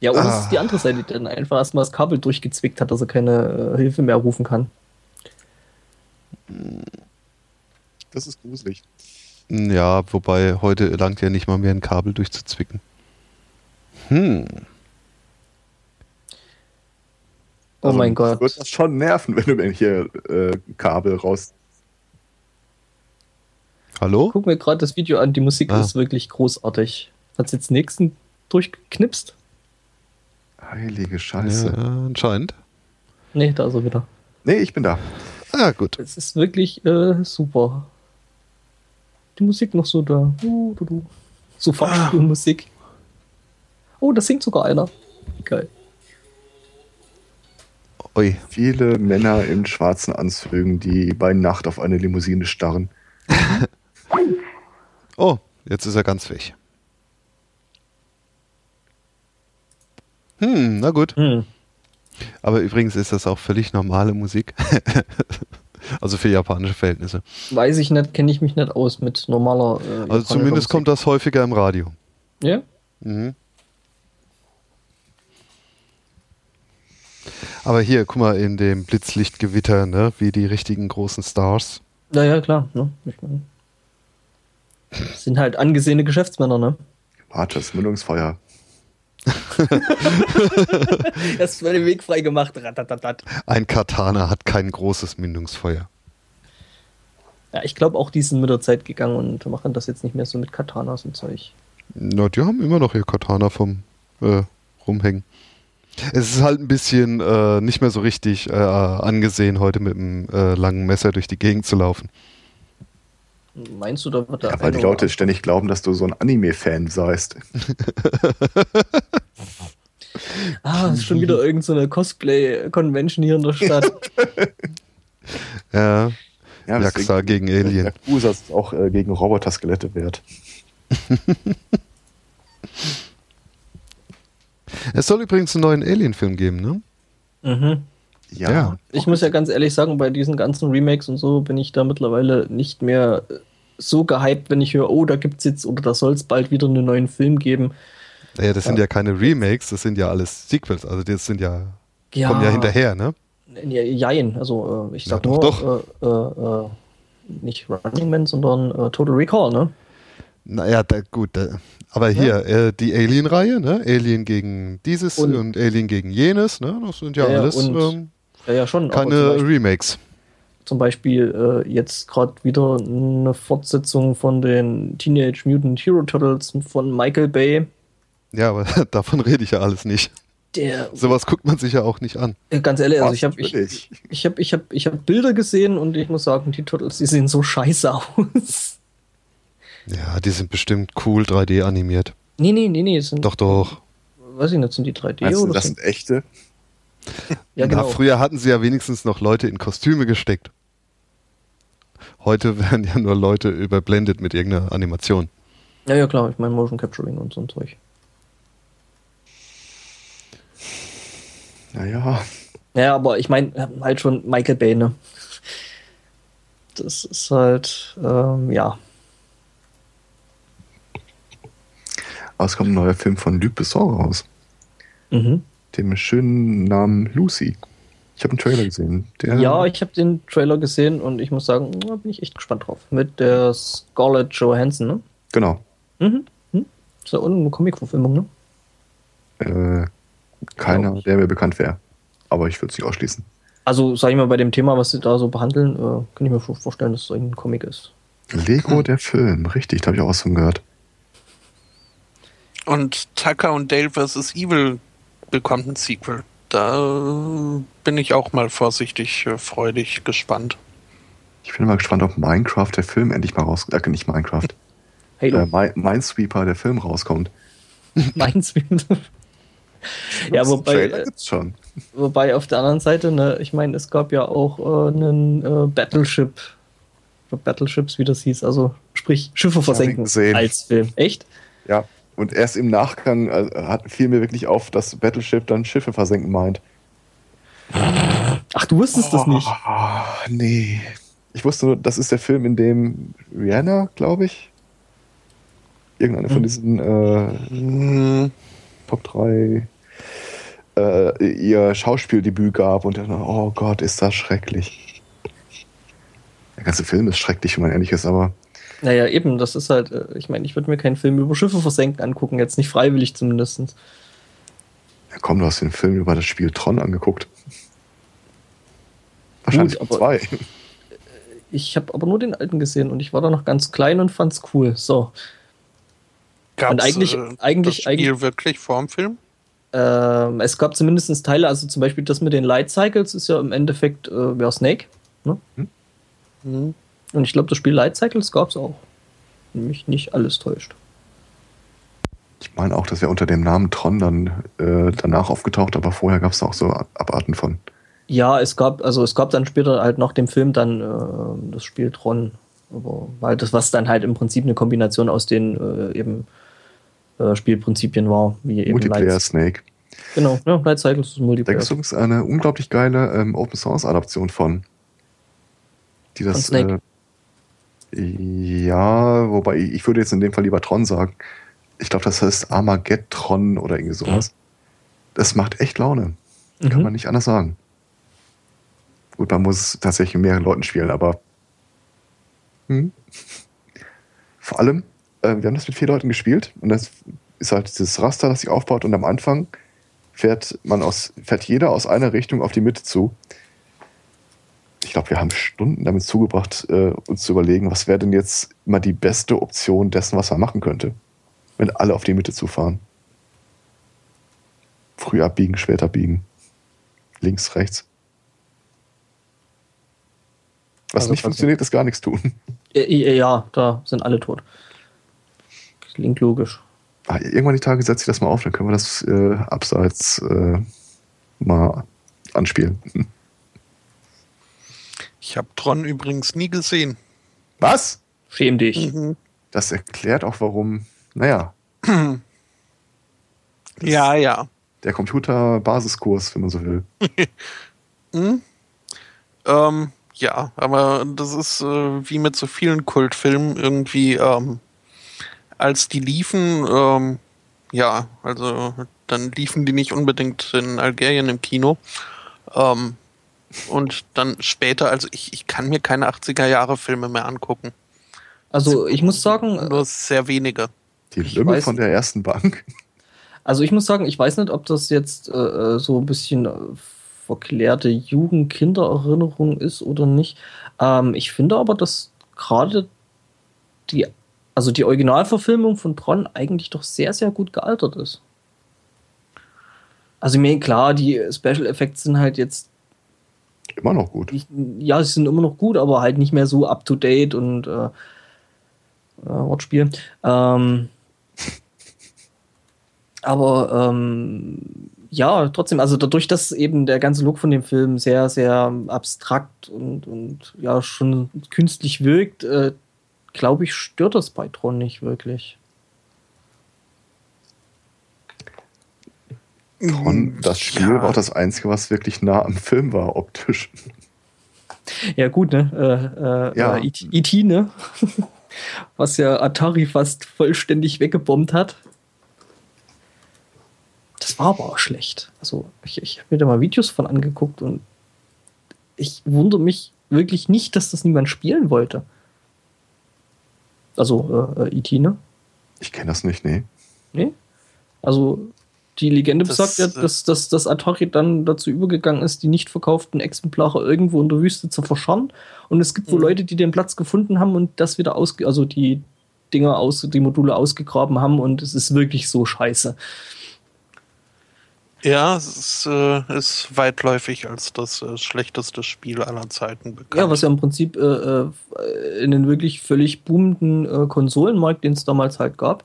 ja, oder ah. es ist die andere Seite, die dann einfach erstmal das Kabel durchgezwickt hat, dass er keine äh, Hilfe mehr rufen kann. Das ist gruselig. Ja, wobei heute langt ja nicht mal mehr ein Kabel durchzuzwicken. Hm. Oh also, mein Gott. Wird das schon nerven, wenn du mir hier äh, Kabel raus Hallo? Guck mir gerade das Video an, die Musik ah. ist wirklich großartig. Hat es jetzt nächsten durchgeknipst? Heilige Scheiße. Ja, anscheinend. Nee, da ist er wieder. Nee, ich bin da. Ah, gut. Es ist wirklich äh, super. Die Musik noch so da. Uh, du, du. So Fahrstuhlmusik. Oh, da singt sogar einer. Geil. Ui. Viele Männer in schwarzen Anzügen, die bei Nacht auf eine Limousine starren. Oh, jetzt ist er ganz weg. Hm, na gut. Hm. Aber übrigens ist das auch völlig normale Musik. also für japanische Verhältnisse. Weiß ich nicht, kenne ich mich nicht aus mit normaler. Äh, also zumindest Musik. kommt das häufiger im Radio. Ja? Mhm. Aber hier, guck mal, in dem Blitzlichtgewitter, ne, wie die richtigen großen Stars. Ja, ja, klar. Ne? Ich mein, sind halt angesehene Geschäftsmänner, ne? Warte, das Mündungsfeuer. das den Weg frei gemacht. Ein Katana hat kein großes Mündungsfeuer. Ja, ich glaube auch, die sind mit der Zeit gegangen und machen das jetzt nicht mehr so mit Katanas und Zeug. Na, die haben immer noch ihr Katana vom äh, rumhängen. Es ist halt ein bisschen äh, nicht mehr so richtig äh, angesehen, heute mit einem äh, langen Messer durch die Gegend zu laufen. Meinst du, da wird da. Ja, weil die Leute ständig glauben, dass du so ein Anime-Fan seist. ah, es ist schon wieder irgendeine so Cosplay-Convention hier in der Stadt. ja. ja Jaxa gegen Alien. Yakuza ist auch äh, gegen Roboter-Skelette wert. es soll übrigens einen neuen Alien-Film geben, ne? Mhm. Ja. ja. Ich muss ja ganz ehrlich sagen, bei diesen ganzen Remakes und so bin ich da mittlerweile nicht mehr so gehypt, wenn ich höre, oh, da gibt es jetzt oder da soll es bald wieder einen neuen Film geben. Naja, das sind ja keine Remakes, das sind ja alles Sequels, also das sind ja, ja kommen ja hinterher, ne? Ja, jein, also äh, ich sag ja, nur, doch. Äh, äh, äh, nicht Running Man, sondern äh, Total Recall, ne? Naja, da, gut, da, aber hier, ja. äh, die Alien-Reihe, ne? Alien gegen dieses und, und, Alien gegen jenes, ne? Das sind ja, ja alles und, ähm, ja, schon, keine Remakes zum Beispiel äh, jetzt gerade wieder eine Fortsetzung von den Teenage Mutant Hero Turtles von Michael Bay. Ja, aber davon rede ich ja alles nicht. Der, Sowas guckt man sich ja auch nicht an. Ganz ehrlich, also ich habe ich, ich hab, ich hab, ich hab Bilder gesehen und ich muss sagen, die Turtles, die sehen so scheiße aus. Ja, die sind bestimmt cool 3D animiert. Nee, nee, nee, nee. Sind, doch, doch. Weiß ich nicht, sind die 3D also, oder? Das sind echte. ja, genau. Na, früher hatten sie ja wenigstens noch Leute in Kostüme gesteckt. Heute werden ja nur Leute überblendet mit irgendeiner Animation. Ja, ja, klar, ich meine Motion Capturing und so ein Zeug. Naja. Ja, aber ich meine halt schon Michael Bay, ne? Das ist halt, ähm, ja. Aber es kommt ein neuer Film von Luc Besson raus. Mhm. Dem schönen Namen Lucy. Ich habe einen Trailer gesehen. ja, ich habe den Trailer gesehen und ich muss sagen, da bin ich echt gespannt drauf. Mit der Scarlett Johansson, ne? Genau. Mhm. Hm? Ist ja eine Comic-Verfilmung, ne? Äh, keiner, der mir bekannt wäre. Aber ich würde es nicht ausschließen. Also, sag ich mal, bei dem Thema, was sie da so behandeln, äh, kann ich mir vorstellen, dass es ein Comic ist. Lego, hm. der Film, richtig, da habe ich auch was von gehört. Und Tucker und Dale vs. Evil bekommt ein Sequel da bin ich auch mal vorsichtig äh, freudig gespannt. Ich bin mal gespannt, ob Minecraft, der Film, endlich mal rauskommt. Äh, nicht Minecraft. Halo. Äh, Minesweeper, der Film rauskommt. Minesweeper. ja, wobei, äh, schon. wobei auf der anderen Seite, ne, ich meine, es gab ja auch äh, einen äh, Battleship, Battleships, wie das hieß, also sprich Schiffe versenken als Film. Echt? Ja, und erst im Nachgang äh, hat, fiel mir wirklich auf, dass Battleship dann Schiffe versenken meint. Ach, du wusstest oh, das nicht? Oh, nee. Ich wusste nur, das ist der Film, in dem Rihanna, glaube ich, irgendeine hm. von diesen äh, Top 3 äh, ihr Schauspieldebüt gab und dann, oh Gott, ist das schrecklich. Der ganze Film ist schrecklich, wenn man ehrlich ist, aber naja, eben, das ist halt, äh, ich meine, ich würde mir keinen Film über Schiffe versenken angucken, jetzt nicht freiwillig zumindest. Ja, komm, du hast den Film über das Spiel Tron angeguckt. Wahrscheinlich Gut, aber zwei. Ich habe aber nur den alten gesehen und ich war da noch ganz klein und fand's cool. So. Gab's, und eigentlich, äh, eigentlich, das Spiel eigentlich, wirklich vorm Film? Ähm, es gab zumindest Teile, also zum Beispiel das mit den Light Cycles ist ja im Endeffekt äh, ja, Snake. Ne? Hm? Mhm. Und ich glaube, das Spiel Light Cycles gab es auch. Wenn mich nicht alles täuscht. Ich meine auch, dass er unter dem Namen Tron dann äh, danach aufgetaucht, aber vorher gab es auch so Abarten von. Ja, es gab, also es gab dann später halt nach dem Film dann äh, das Spiel Tron. Aber weil das, was dann halt im Prinzip eine Kombination aus den äh, eben äh, Spielprinzipien war, wie eben Multiplayer Lights. Snake. Genau, ja, Night Cycles ist Da Multiplayer. gibt es übrigens eine unglaublich geile ähm, Open Source Adaption von. Die das. Von Snake? Ja, wobei ich würde jetzt in dem Fall lieber Tron sagen. Ich glaube, das heißt Armageddon oder irgendwie sowas. Das macht echt Laune. Kann Mhm. man nicht anders sagen. Gut, man muss tatsächlich mit mehreren Leuten spielen, aber. Hm. Vor allem, äh, wir haben das mit vier Leuten gespielt und das ist halt dieses Raster, das sich aufbaut und am Anfang fährt man aus, fährt jeder aus einer Richtung auf die Mitte zu. Ich glaube, wir haben Stunden damit zugebracht, äh, uns zu überlegen, was wäre denn jetzt mal die beste Option dessen, was man machen könnte, wenn alle auf die Mitte zufahren. Früh abbiegen, später biegen. Links, rechts. Was Also nicht funktioniert, ist gar nichts tun. Äh, Ja, da sind alle tot. Klingt logisch. Ah, irgendwann die Tage setze ich das mal auf, dann können wir das äh, abseits äh, mal anspielen. Ich habe Tron übrigens nie gesehen. Was? Schäm dich. Mhm. Das erklärt auch, warum, naja, Ja, ja. der Computerbasiskurs, wenn man so will. Hm? Ähm, ja, aber das ist äh, wie mit so vielen Kultfilmen irgendwie, ähm, als die liefen, ähm, ja, also dann liefen die nicht unbedingt in Algerien im Kino. Ähm, und dann später, also ich, ich kann mir keine 80er Jahre Filme mehr angucken. Also ich muss sagen, äh, Nur sehr wenige. Die Ich Lümmel weiß- von der ersten Bank. also ich muss sagen, ich weiß nicht, ob das jetzt äh, äh, so ein bisschen äh, verklärte Jugend-Kindererinnerung ist oder nicht. Ähm, ich finde aber, dass gerade die, also die Originalverfilmung von Tron eigentlich doch sehr, sehr gut gealtert ist. Also mir klar, die Special Effects sind halt jetzt Immer noch gut. nicht, ja, sie sind immer noch gut, aber halt nicht mehr so up to date und äh, äh, Wortspiel. Ähm, aber ähm, ja, trotzdem, also dadurch, dass eben der ganze Look von dem Film sehr, sehr abstrakt und, und ja schon künstlich wirkt, äh, glaube ich, stört das bei Tron nicht wirklich. Und das Spiel Ja. war auch das Einzige, was wirklich nah am Film war, optisch. Ja, gut, ne? Äh, äh, Ja. äh, E.T., E.T., ne? Was ja Atari fast vollständig weggebombt hat. Das war aber auch schlecht. Also, ich, ich habe mir da mal Videos von angeguckt und ich wundere mich wirklich nicht, dass das niemand spielen wollte. Also, äh, äh, E.T., ne? Ich kenne das nicht, nee. Nee? Also, die Legende Das, besagt ja, äh, dass, dass, dass Atari dann dazu übergegangen ist, die nicht verkauften Exemplare irgendwo in der Wüste zu verscharren. Und es gibt wohl Mhm. Leute, die den Platz gefunden haben und das wieder ausge also die Dinger aus, die Module ausgegraben haben und es ist wirklich so scheiße. Ja, es ist, äh, ist weitläufig als das äh, schlechteste Spiel aller Zeiten bekannt. Ja, was ja im Prinzip äh, äh, in den wirklich völlig boomenden äh, Konsolenmarkt, den es damals halt gab,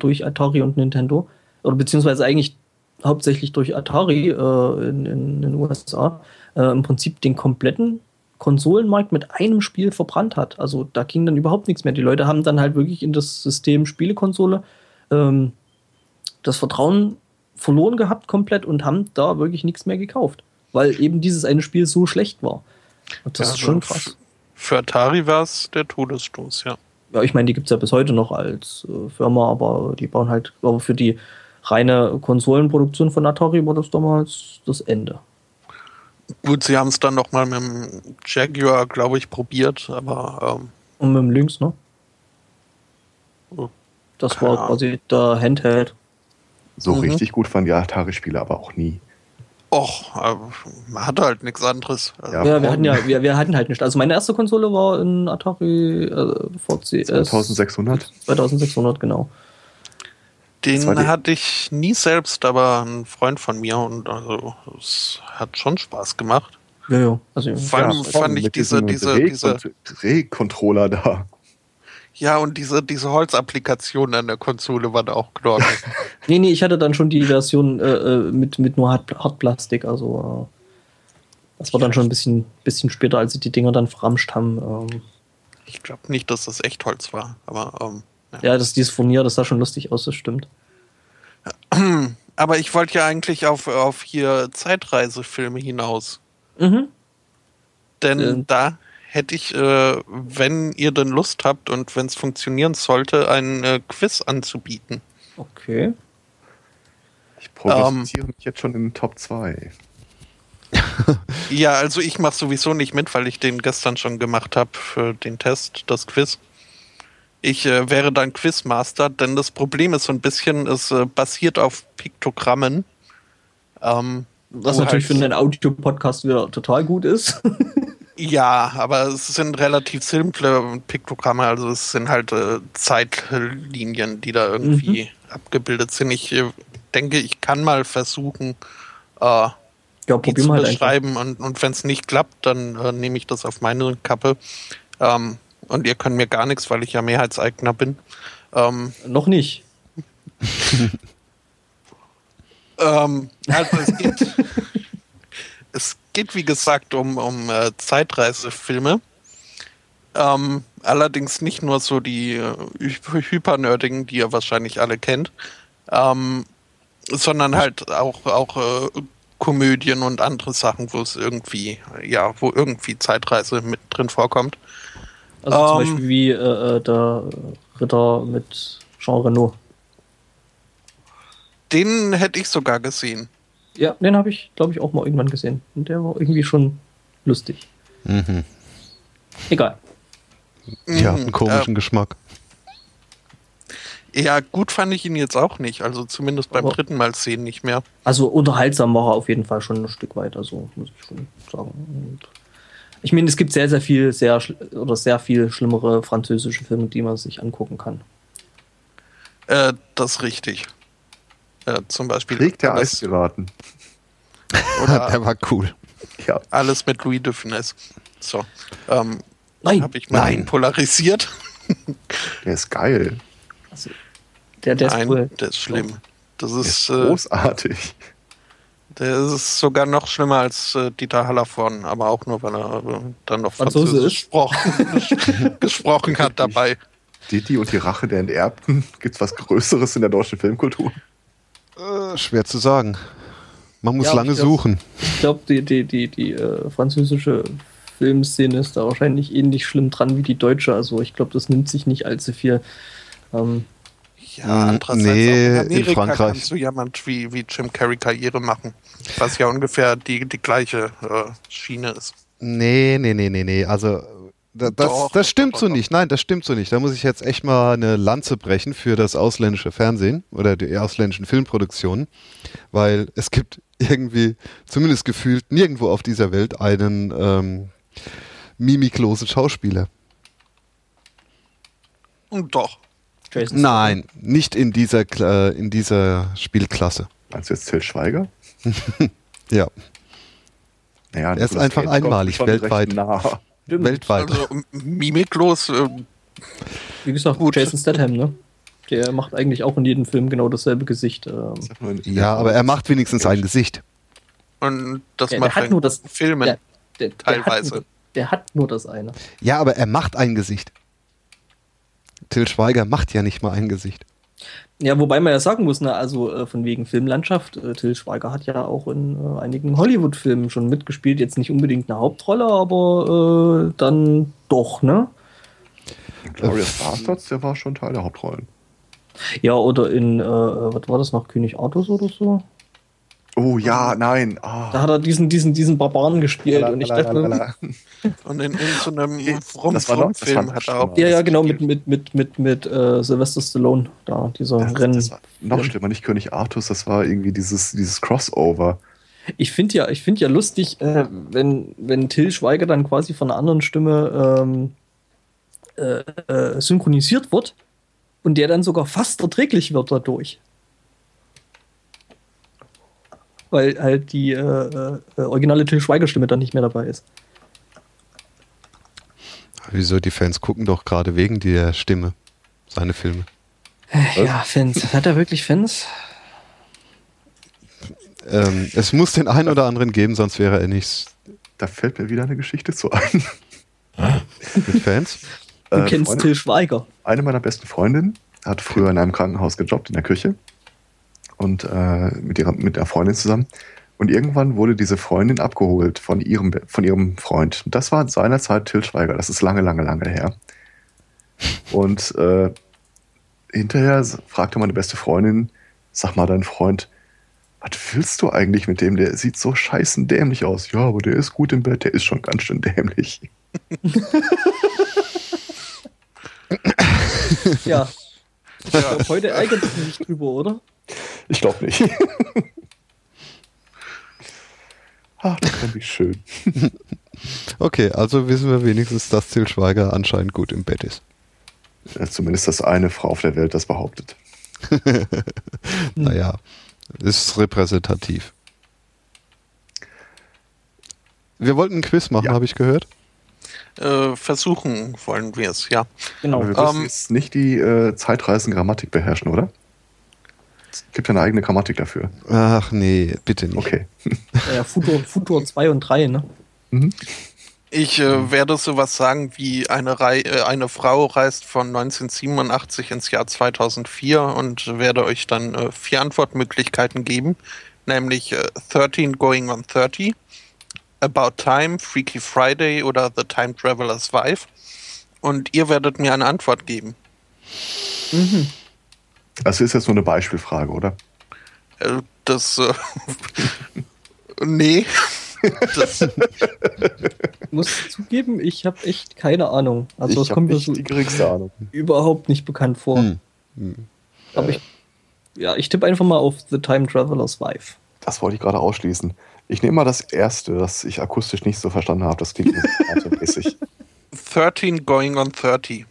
durch Atari und Nintendo, oder beziehungsweise eigentlich hauptsächlich durch Atari äh, in, in den USA, äh, im Prinzip den kompletten Konsolenmarkt mit einem Spiel verbrannt hat. Also da ging dann überhaupt nichts mehr. Die Leute haben dann halt wirklich in das System Spielekonsole ähm, das Vertrauen verloren gehabt komplett und haben da wirklich nichts mehr gekauft, weil eben dieses eine Spiel so schlecht war. Und das Ja, ist schon also krass. Für Atari war es der Todesstoß, ja. Ja, ich meine, die gibt es ja bis heute noch als äh, Firma, aber die bauen halt, aber für die reine Konsolenproduktion von Atari war das damals das Ende. Gut, sie haben es dann noch mal mit dem Jaguar, glaube ich, probiert, aber ähm, Und mit dem Lynx, ne? Oh, Das war Ahnung. quasi der Handheld. So Mhm. richtig gut fanden die Atari-Spiele aber auch nie. och, äh, man hatte halt nichts anderes. Also, Ja, Ja, wir hatten ja, wir, wir hatten halt nicht. Also meine erste Konsole war in Atari äh, VCS 2600. 2600, genau. Den hatte ich nie selbst, aber ein Freund von mir und also es hat schon Spaß gemacht. Ja, ja. Also, Vor allem Ja, fand ich diese, diese, diese, Drehcontroller da. ja und diese, diese Holzapplikation an der Konsole war da auch knorke. nee, nee, ich hatte dann schon die Version äh, äh, mit, mit nur Hart, Hartplastik. Also äh, das war dann schon ein bisschen, bisschen später, als sie die Dinger dann verramscht haben. Ähm, ich glaube nicht, dass das echt Holz war, aber ähm, Ja, das dieses Furnier, das sah schon lustig aus, das stimmt. Aber ich wollte ja eigentlich auf, auf hier Zeitreisefilme hinaus. Mhm. Denn Ähm. da hätte ich, äh, wenn ihr denn Lust habt und wenn es funktionieren sollte, ein äh, Quiz anzubieten. Okay. Ich prognostiziere mich jetzt schon in den Top 2. Ja, also ich mache sowieso nicht mit, weil ich den gestern schon gemacht habe für den Test, das Quiz. Ich äh, wäre dann Quizmaster, denn das Problem ist so ein bisschen, es äh, basiert auf Piktogrammen. Ähm, Was wo natürlich halt- für einen Audio-Podcast wieder total gut ist. Ja, aber es sind relativ simple Piktogramme, also es sind halt äh, Zeitlinien, die da irgendwie abgebildet sind. Ich äh, denke, ich kann mal versuchen, äh, ja, die zu halt einfach. beschreiben und, und wenn es nicht klappt, dann äh, nehme ich das auf meine Kappe. Ähm, und ihr könnt mir gar nichts, weil ich ja Mehrheitseigner bin. Ähm, Noch nicht. Ähm, also es geht, es geht wie gesagt um, um äh, Zeitreisefilme. Ähm, allerdings nicht nur so die äh, hy- hypernerdigen, die ihr wahrscheinlich alle kennt, ähm, sondern halt auch, auch äh, Komödien und andere Sachen, wo es irgendwie, ja, wo irgendwie Zeitreise mit drin vorkommt. Also zum Ähm. Beispiel wie äh, äh, der Ritter mit Jean Reno. Den hätte ich sogar gesehen. Ja, den habe ich, glaube ich, auch mal irgendwann gesehen. Und der war irgendwie schon lustig. Mhm. Egal. Ja, Mhm, einen komischen Geschmack. Äh, ja, gut fand ich ihn jetzt auch nicht. Also zumindest beim Aber- dritten Mal sehen nicht mehr. Also unterhaltsam war er auf jeden Fall schon ein Stück weit, also muss ich schon sagen. Und ich meine, es gibt sehr, sehr viel, sehr oder sehr viel schlimmere französische Filme, die man sich angucken kann. Äh, das ist richtig. Äh, zum Beispiel Krieg der alles, Eispiraten. oder Der war cool. Ja, alles mit Louis de Funès. So, ähm, Nein, habe ich mal Nein. polarisiert. der ist geil. also, der, der ist Nein, cool. der ist schlimm. Das Der ist, ist äh, großartig. Der ist sogar noch schlimmer als äh, Dieter Hallervorn, aber auch nur, weil er äh, dann noch Französisch ist. gesprochen, gesprochen hat dabei. Didi und die Rache der Enterbten. Gibt's was Größeres in der deutschen Filmkultur? Äh, schwer zu sagen. Man muss Ja, lange ich glaub- suchen. Ich glaube, die, die, die, die äh, französische Filmszene ist da wahrscheinlich ähnlich schlimm dran wie die deutsche. Also ich glaube, das nimmt sich nicht allzu viel. Ähm, Ja, Hm, andererseits nee, in in Amerika Frankreich. kannst du jemand wie, wie Jim Carrey Karriere machen, was ja ungefähr die, die gleiche äh, Schiene ist. Nee, nee, nee, nee, nee. Also da, das, Doch, das stimmt doch, so doch. nicht. Nein, das stimmt so nicht. Da muss ich jetzt echt mal eine Lanze brechen für das ausländische Fernsehen oder die ausländischen Filmproduktionen, weil es gibt irgendwie, zumindest gefühlt, nirgendwo auf dieser Welt einen ähm, mimiklosen Schauspieler. Und doch. Jason Nein, nicht in dieser, Kla- in dieser Spielklasse. Meinst du jetzt Till Schweiger? Ja, Naja, Er ist Nicolas einfach einmalig, weltweit. Nah. Weltweit. Also mimiklos, äh, Wie gesagt, Gut. Jason Statham, ne? Der macht eigentlich auch in jedem Film genau dasselbe Gesicht. Ähm, ja, aber er macht wenigstens ein Gesicht. und das der macht hat er nur das in Filmen. Der, der, der, hat Teilweise. nur, der hat nur das eine. Ja, aber er macht ein Gesicht. Till Schweiger macht ja nicht mal ein Gesicht. Ja, wobei man ja sagen muss, ne, also äh, von wegen Filmlandschaft, äh, Till Schweiger hat ja auch in äh, einigen Hollywood-Filmen schon mitgespielt, jetzt nicht unbedingt eine Hauptrolle, aber äh, dann doch, ne? Glorious Bastards, der war schon Teil der Hauptrollen. Ja, oder in, äh, was war das noch, König Artus oder so? Oh ja, nein. Ah. Da hat er diesen, diesen, diesen Barbaren gespielt und ich dachte. Und in, in so einem das war Film noch hat er auch. ja, ja, genau, mit, mit, mit, mit, mit äh, Sylvester Stallone, da, dieser Das, Rennen. das war noch schlimmer, nicht König Artus, das war irgendwie dieses, dieses Crossover. Ich finde ja, ich finde ja lustig, äh, wenn, wenn Till Schweiger dann quasi von einer anderen Stimme ähm, äh, äh, synchronisiert wird und der dann sogar fast erträglich wird dadurch. Weil halt die äh, äh, originale Till Schweiger-Stimme dann nicht mehr dabei ist. Wieso? Die Fans gucken doch gerade wegen der Stimme seine Filme. Äh, Ja, Fans. Hat er wirklich Fans? Ähm, es muss den einen oder anderen geben, sonst wäre er nicht Da fällt mir wieder eine Geschichte zu ein. mit Fans. Du Äh, kennst Freunde- Till Schweiger. Eine meiner besten Freundinnen hat früher in einem Krankenhaus gejobbt, in der Küche. Und äh, mit ihrer mit der Freundin zusammen. Und irgendwann wurde diese Freundin abgeholt von ihrem von ihrem Freund. Und das war seinerzeit Till Schweiger. Das ist lange, lange, lange her. Und äh, hinterher fragte meine beste Freundin, sag mal, dein Freund, was willst du eigentlich mit dem? Der sieht so scheißen dämlich aus. Ja, aber der ist gut im Bett, der ist schon ganz schön dämlich. ja. Ich glaube, heute ärgert sich nicht drüber, oder? Ich glaube nicht. Ach, das fand ich schön. Okay, also wissen wir wenigstens, dass Till Schweiger anscheinend gut im Bett ist. Ja, zumindest das eine Frau auf der Welt das behauptet. naja, ist repräsentativ. Wir wollten ein Quiz machen, Ja. habe ich gehört. Äh, versuchen wollen wir es, ja. Genau. Aber wir müssen Ähm, jetzt nicht die äh, Zeitreisen-Grammatik beherrschen, oder? Es gibt ja eine eigene Grammatik dafür. Ach nee, bitte nicht. Okay. Ja, Futur, Futur 2 und 3, ne? Mhm. Ich äh, werde sowas sagen wie eine, Rei äh, eine Frau reist von 1987 ins Jahr 2004 und werde euch dann äh, vier Antwortmöglichkeiten geben, nämlich äh, 13 Going on 30, About Time, Freaky Friday oder The Time Traveler's Wife. Und ihr werdet mir eine Antwort geben. Mhm. Das ist jetzt nur eine Beispielfrage, oder? Äh, das. Äh, nee. das, Ich muss zugeben, ich habe echt keine Ahnung. Also, das ich kommt mir so die geringste Ahnung. überhaupt nicht bekannt vor. Hm. Aber ich, ja, ich tippe einfach mal auf The Time Traveler's Wife. Das wollte ich gerade ausschließen. Ich nehme mal das erste, das ich akustisch nicht so verstanden habe. Das klingt musikalmäßig. 13 Going on 30.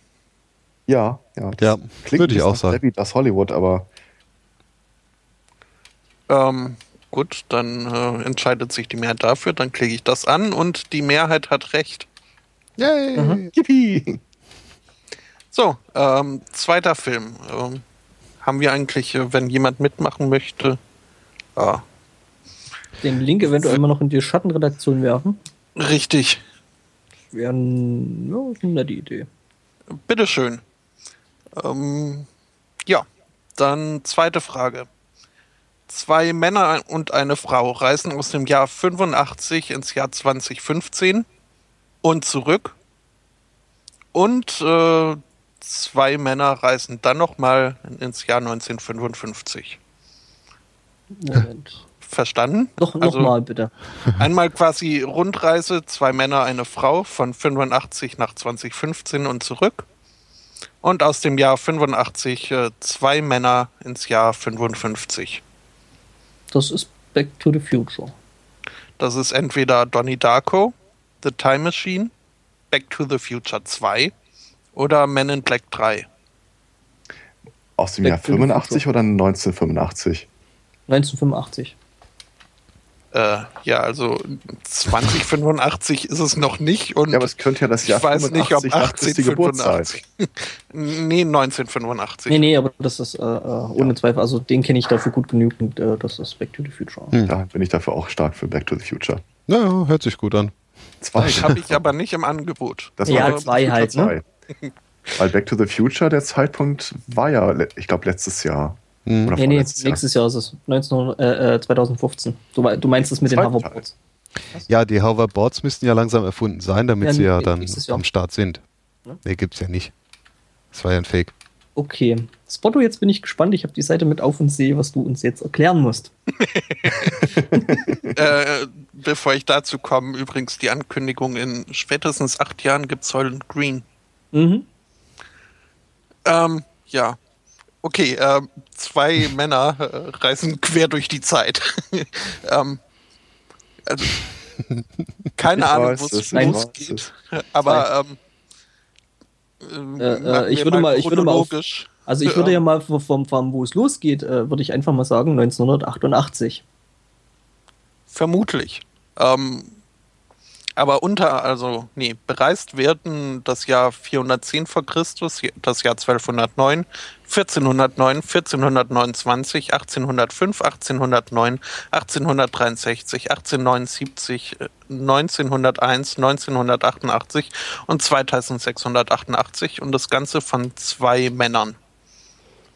Ja, ja. Ja, Klingt würde ich auch sagen. Wie das Hollywood, aber Ähm, gut, dann äh, entscheidet sich die Mehrheit dafür, dann klicke ich das an und die Mehrheit hat recht. Yay! Mhm. yippie. So, ähm, zweiter Film. Ähm, haben wir eigentlich, äh, wenn jemand mitmachen möchte, ah, Den Link eventuell mal noch in die Schattenredaktion werfen. richtig, Wäre ein, ja, eine nette Idee. bitteschön. Ähm, ja, dann zweite Frage. Zwei Männer und eine Frau reisen aus dem Jahr 85 ins Jahr 2015 und zurück. Und äh, zwei Männer reisen dann nochmal ins Jahr 1955. Moment. Verstanden? Noch, noch Also- mal bitte. Einmal quasi Rundreise, zwei Männer, eine Frau von 85 nach 2015 und zurück. Und aus dem Jahr 85 äh, zwei Männer ins Jahr 55. Das ist Back to the Future. Das ist entweder Donnie Darko, The Time Machine, Back to the Future 2 oder Men in Black 3. Aus dem Back Jahr to the 85 Future. oder 1985? 1985. Äh, ja, also 2085 ist es noch nicht und Ja, aber es könnte ja das Jahr ich weiß nicht, ob 85 nach Christi Geburt sein. 1885. nee, 1985. Nee, nee, aber das ist äh, äh, ohne Zweifel. Also den kenne ich dafür gut genügend. Äh, das ist Back to the Future. Hm. Da bin ich dafür auch stark für Back to the Future. Ja, hört sich gut an. Zwei. Habe ich aber nicht im Angebot. Das Ja, war zwei halt, ne? zwei. Weil Back to the Future, der Zeitpunkt war ja, ich glaube, letztes Jahr. Hm. Oder Nee, nee, vorletztes Jahr. nächstes Jahr ist es. 19, äh, äh, 2015. Du, mei- du meinst das mit den Hoverboards. Ja, die Hoverboards müssten ja langsam erfunden sein, damit Ja, sie ja nee, dann nächstes am Start sind. Ne? Nee, gibt's ja nicht. Das war ja ein Fake. Okay. Spotto, jetzt bin ich gespannt. Ich habe die Seite mit auf und sehe, was du uns jetzt erklären musst. Äh, bevor ich dazu komme, übrigens die Ankündigung, in spätestens acht Jahren gibt Soylent Green. Mhm. Ähm, ja. Okay, ähm, zwei Männer äh, reisen quer durch die Zeit. ähm, also, keine Ich Ahnung, wo es losgeht. Aber ähm, Äh, äh, machen ich würde mal- ich würde mal auf-. Also ich würde ja mal vom, vom, vom wo es losgeht, äh, würde ich einfach mal sagen 1988. Vermutlich. Ähm, aber unter, also, nee, bereist werden das Jahr 410 vor Christus, das Jahr 1209, 1409, 1429, 1805, 1809, 1863, 1879, äh, 1901, 1988 und 2688 und das Ganze von zwei Männern.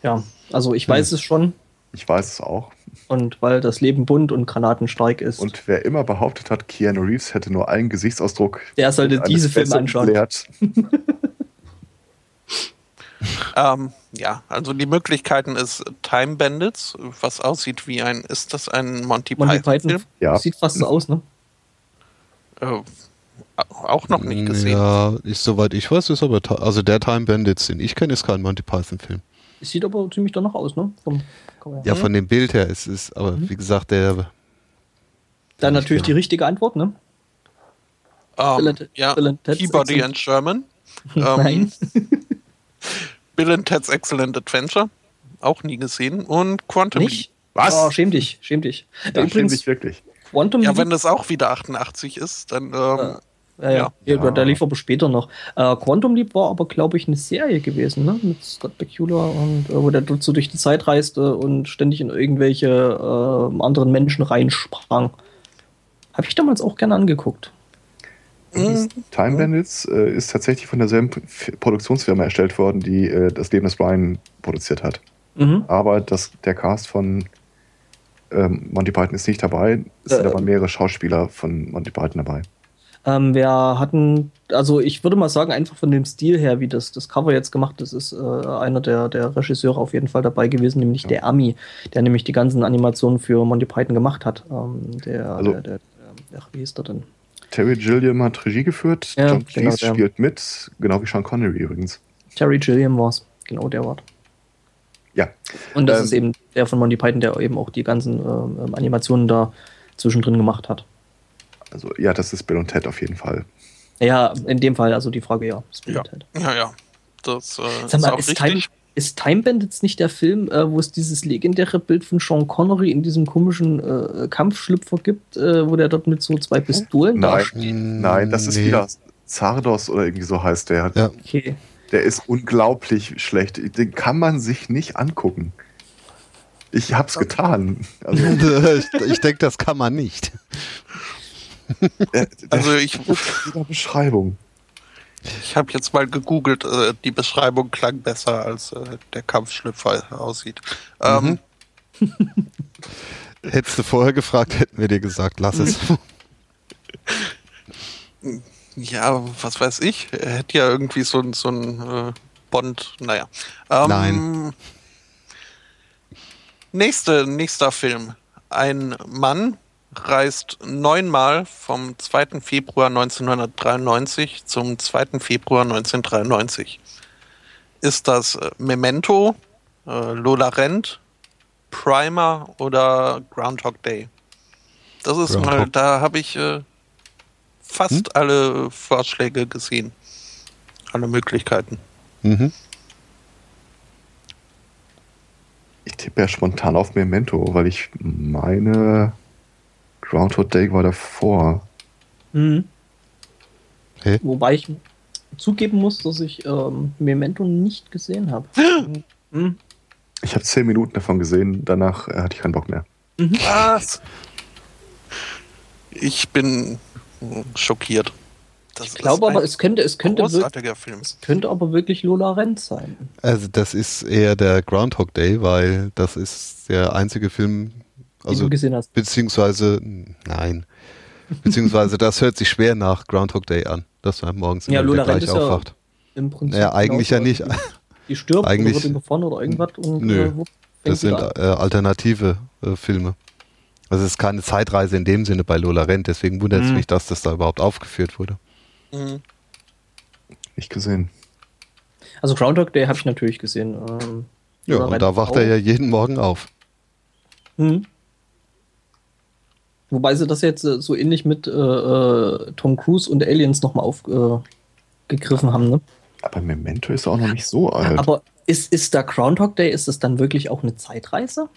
Ja, also ich weiß es schon. Ich weiß es auch. Und weil das Leben bunt und granatenstark ist. Und wer immer behauptet hat, Keanu Reeves hätte nur einen Gesichtsausdruck, der sollte diese Filme anschauen. Ähm, ja, also die Möglichkeiten ist Time Bandits, was aussieht wie ein, ist das ein Monty, Monty Python, Python Film? Ja. sieht fast so aus, ne? Äh, auch noch nicht gesehen. Ja, ist, soweit ich weiß, ist aber, also der Time Bandits, den ich kenne, ist kein Monty Python-Film. Sieht aber ziemlich danach aus, ne? Komm, komm. Ja, von dem Bild her ist es, aber wie gesagt, der. Dann natürlich die richtige Antwort, ne? Ähm, Bill ja, Bill and Ted's Peabody Excellent- and Sherman. Ähm, Nein. Bill and Ted's Excellent Adventure. Auch nie gesehen. Und Quantum Leap. Nicht? Was? Oh, schäm dich, schäm dich. Da Übrigens, ich wirklich. Quantum Ja, Leap, wenn das auch wieder 88 ist, dann. Ähm, ja, ja, ja. ja. der lief aber später noch. Äh, Quantum Leap war aber, glaube ich, eine Serie gewesen, ne? Mit Scott Bakula und äh, wo der dort so durch die Zeit reiste und ständig in irgendwelche äh, anderen Menschen reinsprang. Habe ich damals auch gerne angeguckt. mh, Time Bandits äh, ist tatsächlich von derselben Produktionsfirma erstellt worden, die äh, das Leben des Brian produziert hat. Mhm. Aber das, der Cast von ähm, Monty Python ist nicht dabei. Es sind Äh, aber mehrere Schauspieler von Monty Python dabei. Ähm, wir hatten, also ich würde mal sagen, einfach von dem Stil her, wie das, das Cover jetzt gemacht ist, ist äh, einer der, der Regisseure auf jeden Fall dabei gewesen, nämlich der Ami, der nämlich die ganzen Animationen für Monty Python gemacht hat. Ähm, der, Also- der, der, der, ach, wie hieß der denn? Terry Gilliam hat Regie geführt. Ja, John genau, Cleese der. spielt mit, genau wie Sean Connery übrigens. Terry Gilliam war's. Genau der war. Ja, Und das Ähm, ist eben der von Monty Python, der eben auch die ganzen ähm, Animationen da zwischendrin gemacht hat. Also ja, das ist Bill und Ted auf jeden Fall. Ja, in dem Fall, also die Frage ja. Ja. Ja, ja. Das äh, Sag ist mal, auch ist Time, ist Time Bandits nicht der Film, äh, wo es dieses legendäre Bild von Sean Connery in diesem komischen äh, Kampfschlüpfer gibt, äh, wo der dort mit so zwei Pistolen Nein. Nein, das ist Nee. wieder Zardos oder irgendwie so heißt der. Ja. Okay. Der ist unglaublich schlecht. Den kann man sich nicht angucken. Ich hab's getan. Also, ich ich denke, das kann man nicht. Der, der Also ich, jeder Beschreibung. ich habe jetzt mal gegoogelt, äh, die Beschreibung klang besser, als äh, der Kampfschlüpfer aussieht. Ähm, Hättest du vorher gefragt, hätten wir dir gesagt, lass es. Ja, was weiß ich. Er hätte ja irgendwie so, ein- so ein äh, Bond, naja. Ähm, Nein. Nächste, nächster Film. Ein Mann reist neunmal vom 2. Februar 1993 zum 2. Februar 1993. Ist das äh, Memento, äh, Lola Rent, Primer oder Groundhog Day? Das ist mal, Groundhog. da habe ich äh, fast Hm? alle Vorschläge gesehen. Alle Möglichkeiten. Mhm. Ich tippe ja spontan auf Memento, weil ich meine Groundhog Day war davor. Mhm. Okay. Wobei ich zugeben muss, dass ich ähm, Memento nicht gesehen habe. Mhm. Ich habe zehn Minuten davon gesehen, danach äh, hatte ich keinen Bock mehr. Was? Ich bin schockiert. Das Ich glaube aber, es könnte, es könnte, Film. könnte aber wirklich Lola Rent sein. Also das ist eher der Groundhog Day, weil das ist der einzige Film, Also du gesehen hast. beziehungsweise nein, beziehungsweise das hört sich schwer nach Groundhog Day an, dass man morgens Ja, Lola gleich ist ja aufwacht. Im Prinzip. Ja, eigentlich ja genauso. nicht. Die stirbt Eigentlich- oder wird überfahren oder irgendwas und Nö, äh, Das sind wieder äh, an. alternative äh, Filme. Also es ist keine Zeitreise in dem Sinne bei Lola Rent, deswegen wundert es Mhm. mich, dass das da überhaupt aufgeführt wurde. Mhm. Nicht gesehen. Also Groundhog Day habe ich natürlich gesehen. Ähm, Ja, und da wacht auch. er ja jeden Morgen auf. Mhm. Wobei sie das jetzt äh, so ähnlich mit äh, äh, Tom Cruise und Aliens nochmal aufgegriffen äh, haben. Ne? Aber Memento ist auch noch nicht so alt. Aber ist, ist da Groundhog Day, ist das dann wirklich auch eine Zeitreise?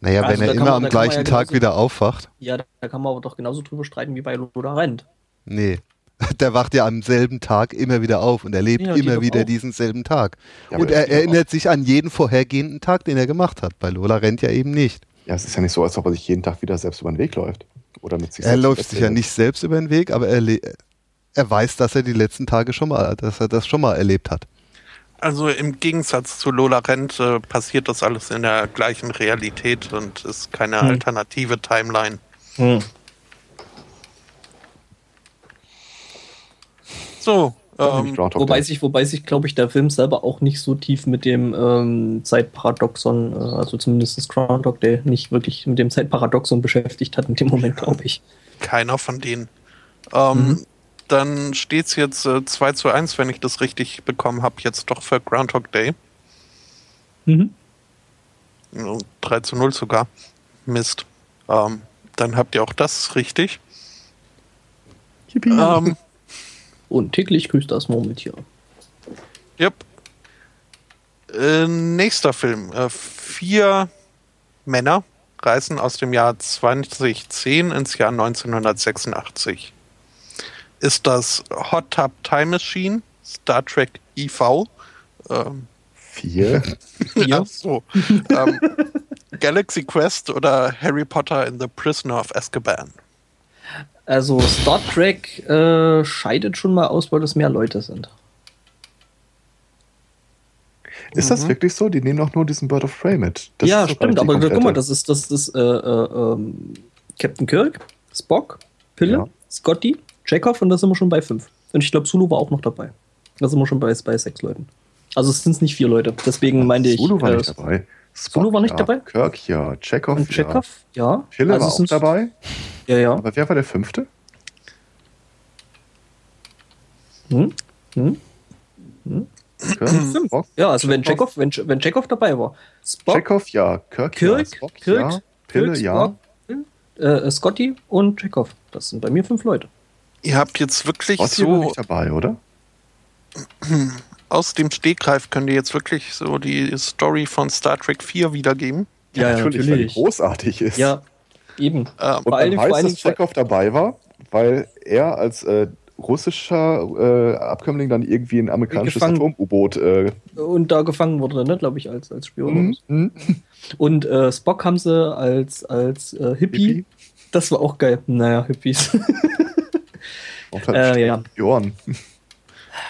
Naja, Also wenn er immer man- am gleichen ja Tag genauso- wieder aufwacht. Ja, da, kann man aber doch genauso drüber streiten wie bei Lola Rent. Nee. Der wacht ja am selben Tag immer wieder auf und erlebt Ja, immer wieder auch. diesen selben Tag. Ja, und er erinnert sich an jeden vorhergehenden Tag, den er gemacht hat. Bei Lola rennt ja eben nicht. Ja, es ist ja nicht so, als ob er sich jeden Tag wieder selbst über den Weg läuft. Oder mit sich Er läuft sich ja nicht selbst über den Weg, aber er, er weiß, dass er die letzten Tage schon mal, dass er das schon mal erlebt hat. Also im Gegensatz zu Lola Rent äh, passiert das alles in der gleichen Realität und ist keine Hm. alternative Timeline. Hm. So, ähm, Wobei sich, wobei sich, glaube ich, der Film selber auch nicht so tief mit dem ähm, Zeitparadoxon, äh, also zumindest Groundhog Day, nicht wirklich mit dem Zeitparadoxon beschäftigt hat in dem Moment, glaube ich. keiner von denen. Ähm, Mhm. Dann steht es jetzt äh, 2 zu 1, wenn ich das richtig bekommen habe, jetzt doch für Groundhog Day. Mhm. Ja, 3 zu 0 sogar. Mist. Ähm, dann habt ihr auch das richtig. Yippie. Ähm, Und täglich grüßt das Murmeltier. Yep. Äh, nächster Film. Äh, vier Männer reisen aus dem Jahr 2010 ins Jahr 1986. Ist das Hot Tub Time Machine, Star Trek IV, ähm, Vier. ja, so, ähm, Galaxy Quest oder Harry Potter and the Prisoner of Azkaban? Also Star Trek äh, scheidet schon mal aus, weil es mehr Leute sind. Ist das Mhm. wirklich so? Die nehmen doch nur diesen Bird of Prey mit. Das ja, stimmt, aber guck mal, das ist, das ist äh, äh, ähm, Captain Kirk, Spock, Pille, Ja. Scotty, Chekhov und da sind wir schon bei fünf. Und ich glaube, Sulu war auch noch dabei. Da sind wir schon bei, bei sechs Leuten. Also es sind nicht vier Leute. Deswegen meinte ich. Sulu war äh, nicht dabei. Sulu war nicht dabei? Kirk ja. Chekhov Und ja. Chekhov, ja. Pille Also war auch dabei. Ja, ja. Aber wer war der fünfte? Hm? Hm? Kirk, Fünf. Spock, Ja, also wenn Chekhov. Wenn, wenn Chekhov dabei war. Spock, Chekhov ja. Kirk, Kirk, ja. Spock Kirk, ja. Pille Kirk, ja. Spock, äh, Scotty und Chekhov. Das sind bei mir fünf Leute. Ihr habt jetzt wirklich Scotty war so nicht dabei, oder? aus dem Stegreif könnt ihr jetzt wirklich so die Story von Star Trek 4 wiedergeben. weil die großartig ist. Ja, eben. Ähm, Und Vor allen man weiß, dass Chekhov dabei war, weil er als äh, russischer äh, Abkömmling dann irgendwie ein amerikanisches. Atom-U-Boot äh, Und da gefangen wurde, ne, glaube ich, als, als Spion. mhm, mhm. Und äh, Spock haben sie als, als äh, Hippie. Hippie. Das war auch geil. Naja, Hippies. Und halt äh, ja. Ohren.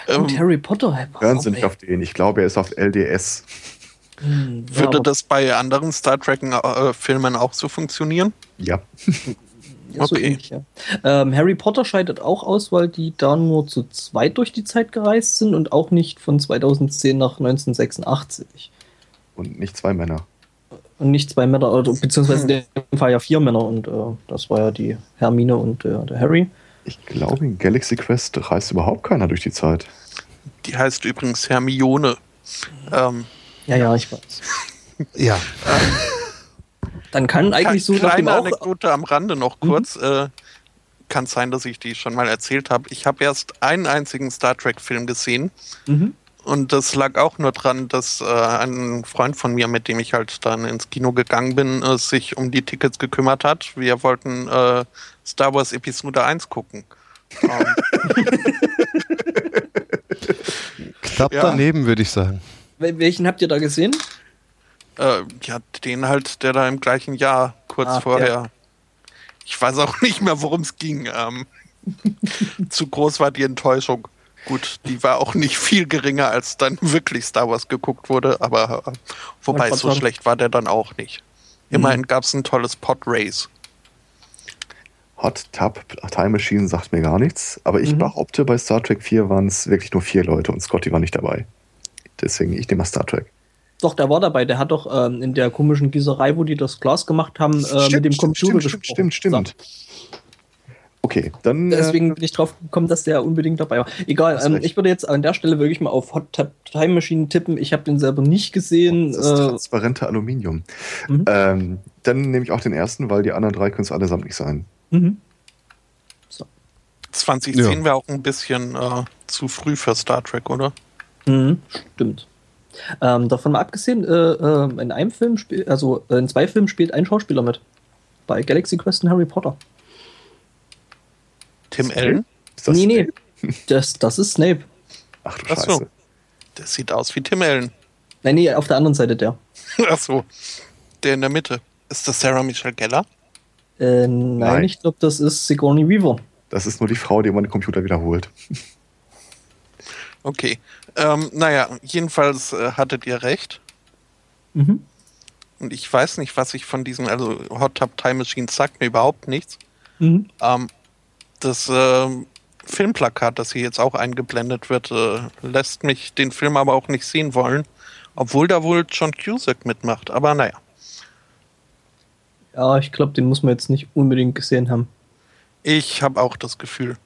Und ähm, Harry Potter. warum, Hören Sie nicht auf den. Ich glaube, er ist auf LDS. Hm, ja, würde das bei anderen Star Trek-Filmen auch so funktionieren? Ja. Ja, so Okay. ähnlich, ja. ähm, Harry Potter scheidet auch aus, weil die da nur zu zweit durch die Zeit gereist sind und auch nicht von 2010 nach 1986. Und nicht zwei Männer. Und nicht zwei Männer, oder, beziehungsweise in dem Fall ja vier Männer und äh, das war ja die Hermine und äh, der Harry. Ich glaube, in Galaxy Quest reist überhaupt keiner durch die Zeit. Die heißt übrigens Hermione. Ähm, Ja, ja, ich weiß. Ja, Dann kann eigentlich so nach dem kleine auch. Anekdote am Rande noch kurz. Äh, kann sein, dass ich die schon mal erzählt habe. Ich habe erst einen einzigen Star Trek-Film gesehen. Mhm. Und das lag auch nur dran, dass äh, ein Freund von mir, mit dem ich halt dann ins Kino gegangen bin, äh, sich um die Tickets gekümmert hat. Wir wollten äh, Star Wars Episode 1 gucken. Ähm, knapp Ja. daneben, würde ich sagen. Wel- Welchen habt ihr da gesehen? äh, ja, den halt, der da im gleichen Jahr kurz Ah, vorher. Ich weiß auch nicht mehr, worum es ging. Ähm, zu groß war die Enttäuschung. Gut, die war auch nicht viel geringer, als dann wirklich Star Wars geguckt wurde, aber äh, wobei so schlecht war der dann auch nicht. Immerhin gab es ein tolles Pod-Race. Hot Tub Time Machine sagt mir gar nichts, aber ich Mhm. behaupte, bei Star Trek 4 waren es wirklich nur vier Leute und Scotty war nicht dabei. Deswegen, ich nehme mal Star Trek. Doch, der war dabei. Der hat doch ähm, in der komischen Gießerei, wo die das Glas gemacht haben, äh, mit dem Computer stimmt, gesprochen. stimmt, stimmt. Okay, dann So. äh, Deswegen bin ich drauf gekommen, dass der unbedingt dabei war. Egal, ähm, ich würde jetzt an der Stelle wirklich mal auf Hot Tub Time Machine tippen. Ich habe den selber nicht gesehen. das Äh, transparente Aluminium. Mhm. Ähm, dann nehme ich auch den ersten, weil die anderen drei können es allesamt nicht sein. mhm. 2010 Ja. wäre auch ein bisschen äh, zu früh für Star Trek, oder? Mhm, stimmt. Ähm, davon mal abgesehen, äh, äh, in einem Film, spiel, also äh, in zwei Filmen spielt ein Schauspieler mit. Bei Galaxy Quest und Harry Potter. Tim Snape? Allen? Ist das nee, nee. Snape? Das, das ist Snape. Ach du Ach so. Scheiße. Der sieht aus wie Tim Allen. Nein, nee, auf der anderen Seite der. Ach so. Der in der Mitte. Ist das Sarah Michelle Gellar? Äh, nein, Nein. ich glaube, das ist Sigourney Weaver. Das ist nur die Frau, die immer den Computer wiederholt. Okay. Ähm, naja, jedenfalls äh, hattet ihr recht. Mhm. Und ich weiß nicht, was ich von diesem, also Hot Tub Time Machine sagt mir überhaupt nichts. Mhm. Ähm, das ähm, Filmplakat, das hier jetzt auch eingeblendet wird, äh, lässt mich den Film aber auch nicht sehen wollen. Obwohl da wohl John Cusack mitmacht. Aber naja. Ja, ich glaube, den muss man jetzt nicht unbedingt gesehen haben. Ich habe auch das Gefühl.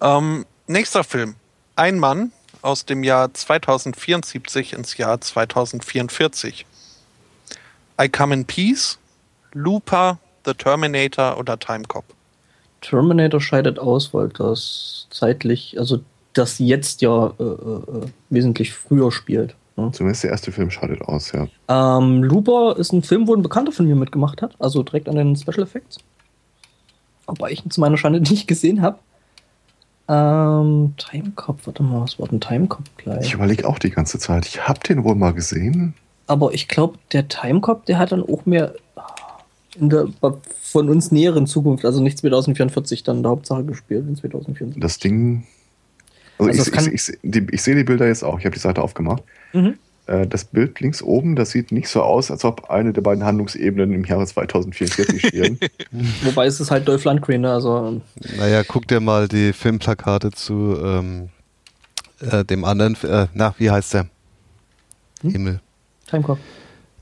Ähm, nächster Film. Ein Mann aus dem Jahr 2074 ins Jahr 2044. I Come in Peace, Looper, The Terminator oder Time Cop. Terminator scheidet aus, weil das zeitlich, also das jetzt ja äh, äh, wesentlich früher spielt. Ne? Zumindest der erste Film scheidet aus, ja. Ähm, Looper ist ein Film, wo ein Bekannter von mir mitgemacht hat, also direkt an den Special Effects. Wobei ich ihn zu meiner Schande nicht gesehen habe. Ähm, Timecop, warte mal, was war denn Timecop gleich? Ich überlege auch die ganze Zeit. Ich habe den wohl mal gesehen. Aber ich glaube, der Timecop, der hat dann auch mehr der von uns näheren Zukunft, also nicht 2044 dann in der Hauptsache gespielt, in 2044. Das Ding. Also, Also ich, kann- ich, ich, ich sehe die Bilder jetzt auch. Ich habe die Seite aufgemacht. Mhm. Äh, Das Bild links oben, das sieht nicht so aus, als ob eine der beiden Handlungsebenen im Jahre 2044 stehen. Wobei es ist halt Dolph Lundgren, ne? also ähm, Naja, guck dir mal die Filmplakate zu ähm, äh, dem anderen, äh, na, wie heißt der? Hm? Himmel. Timecop.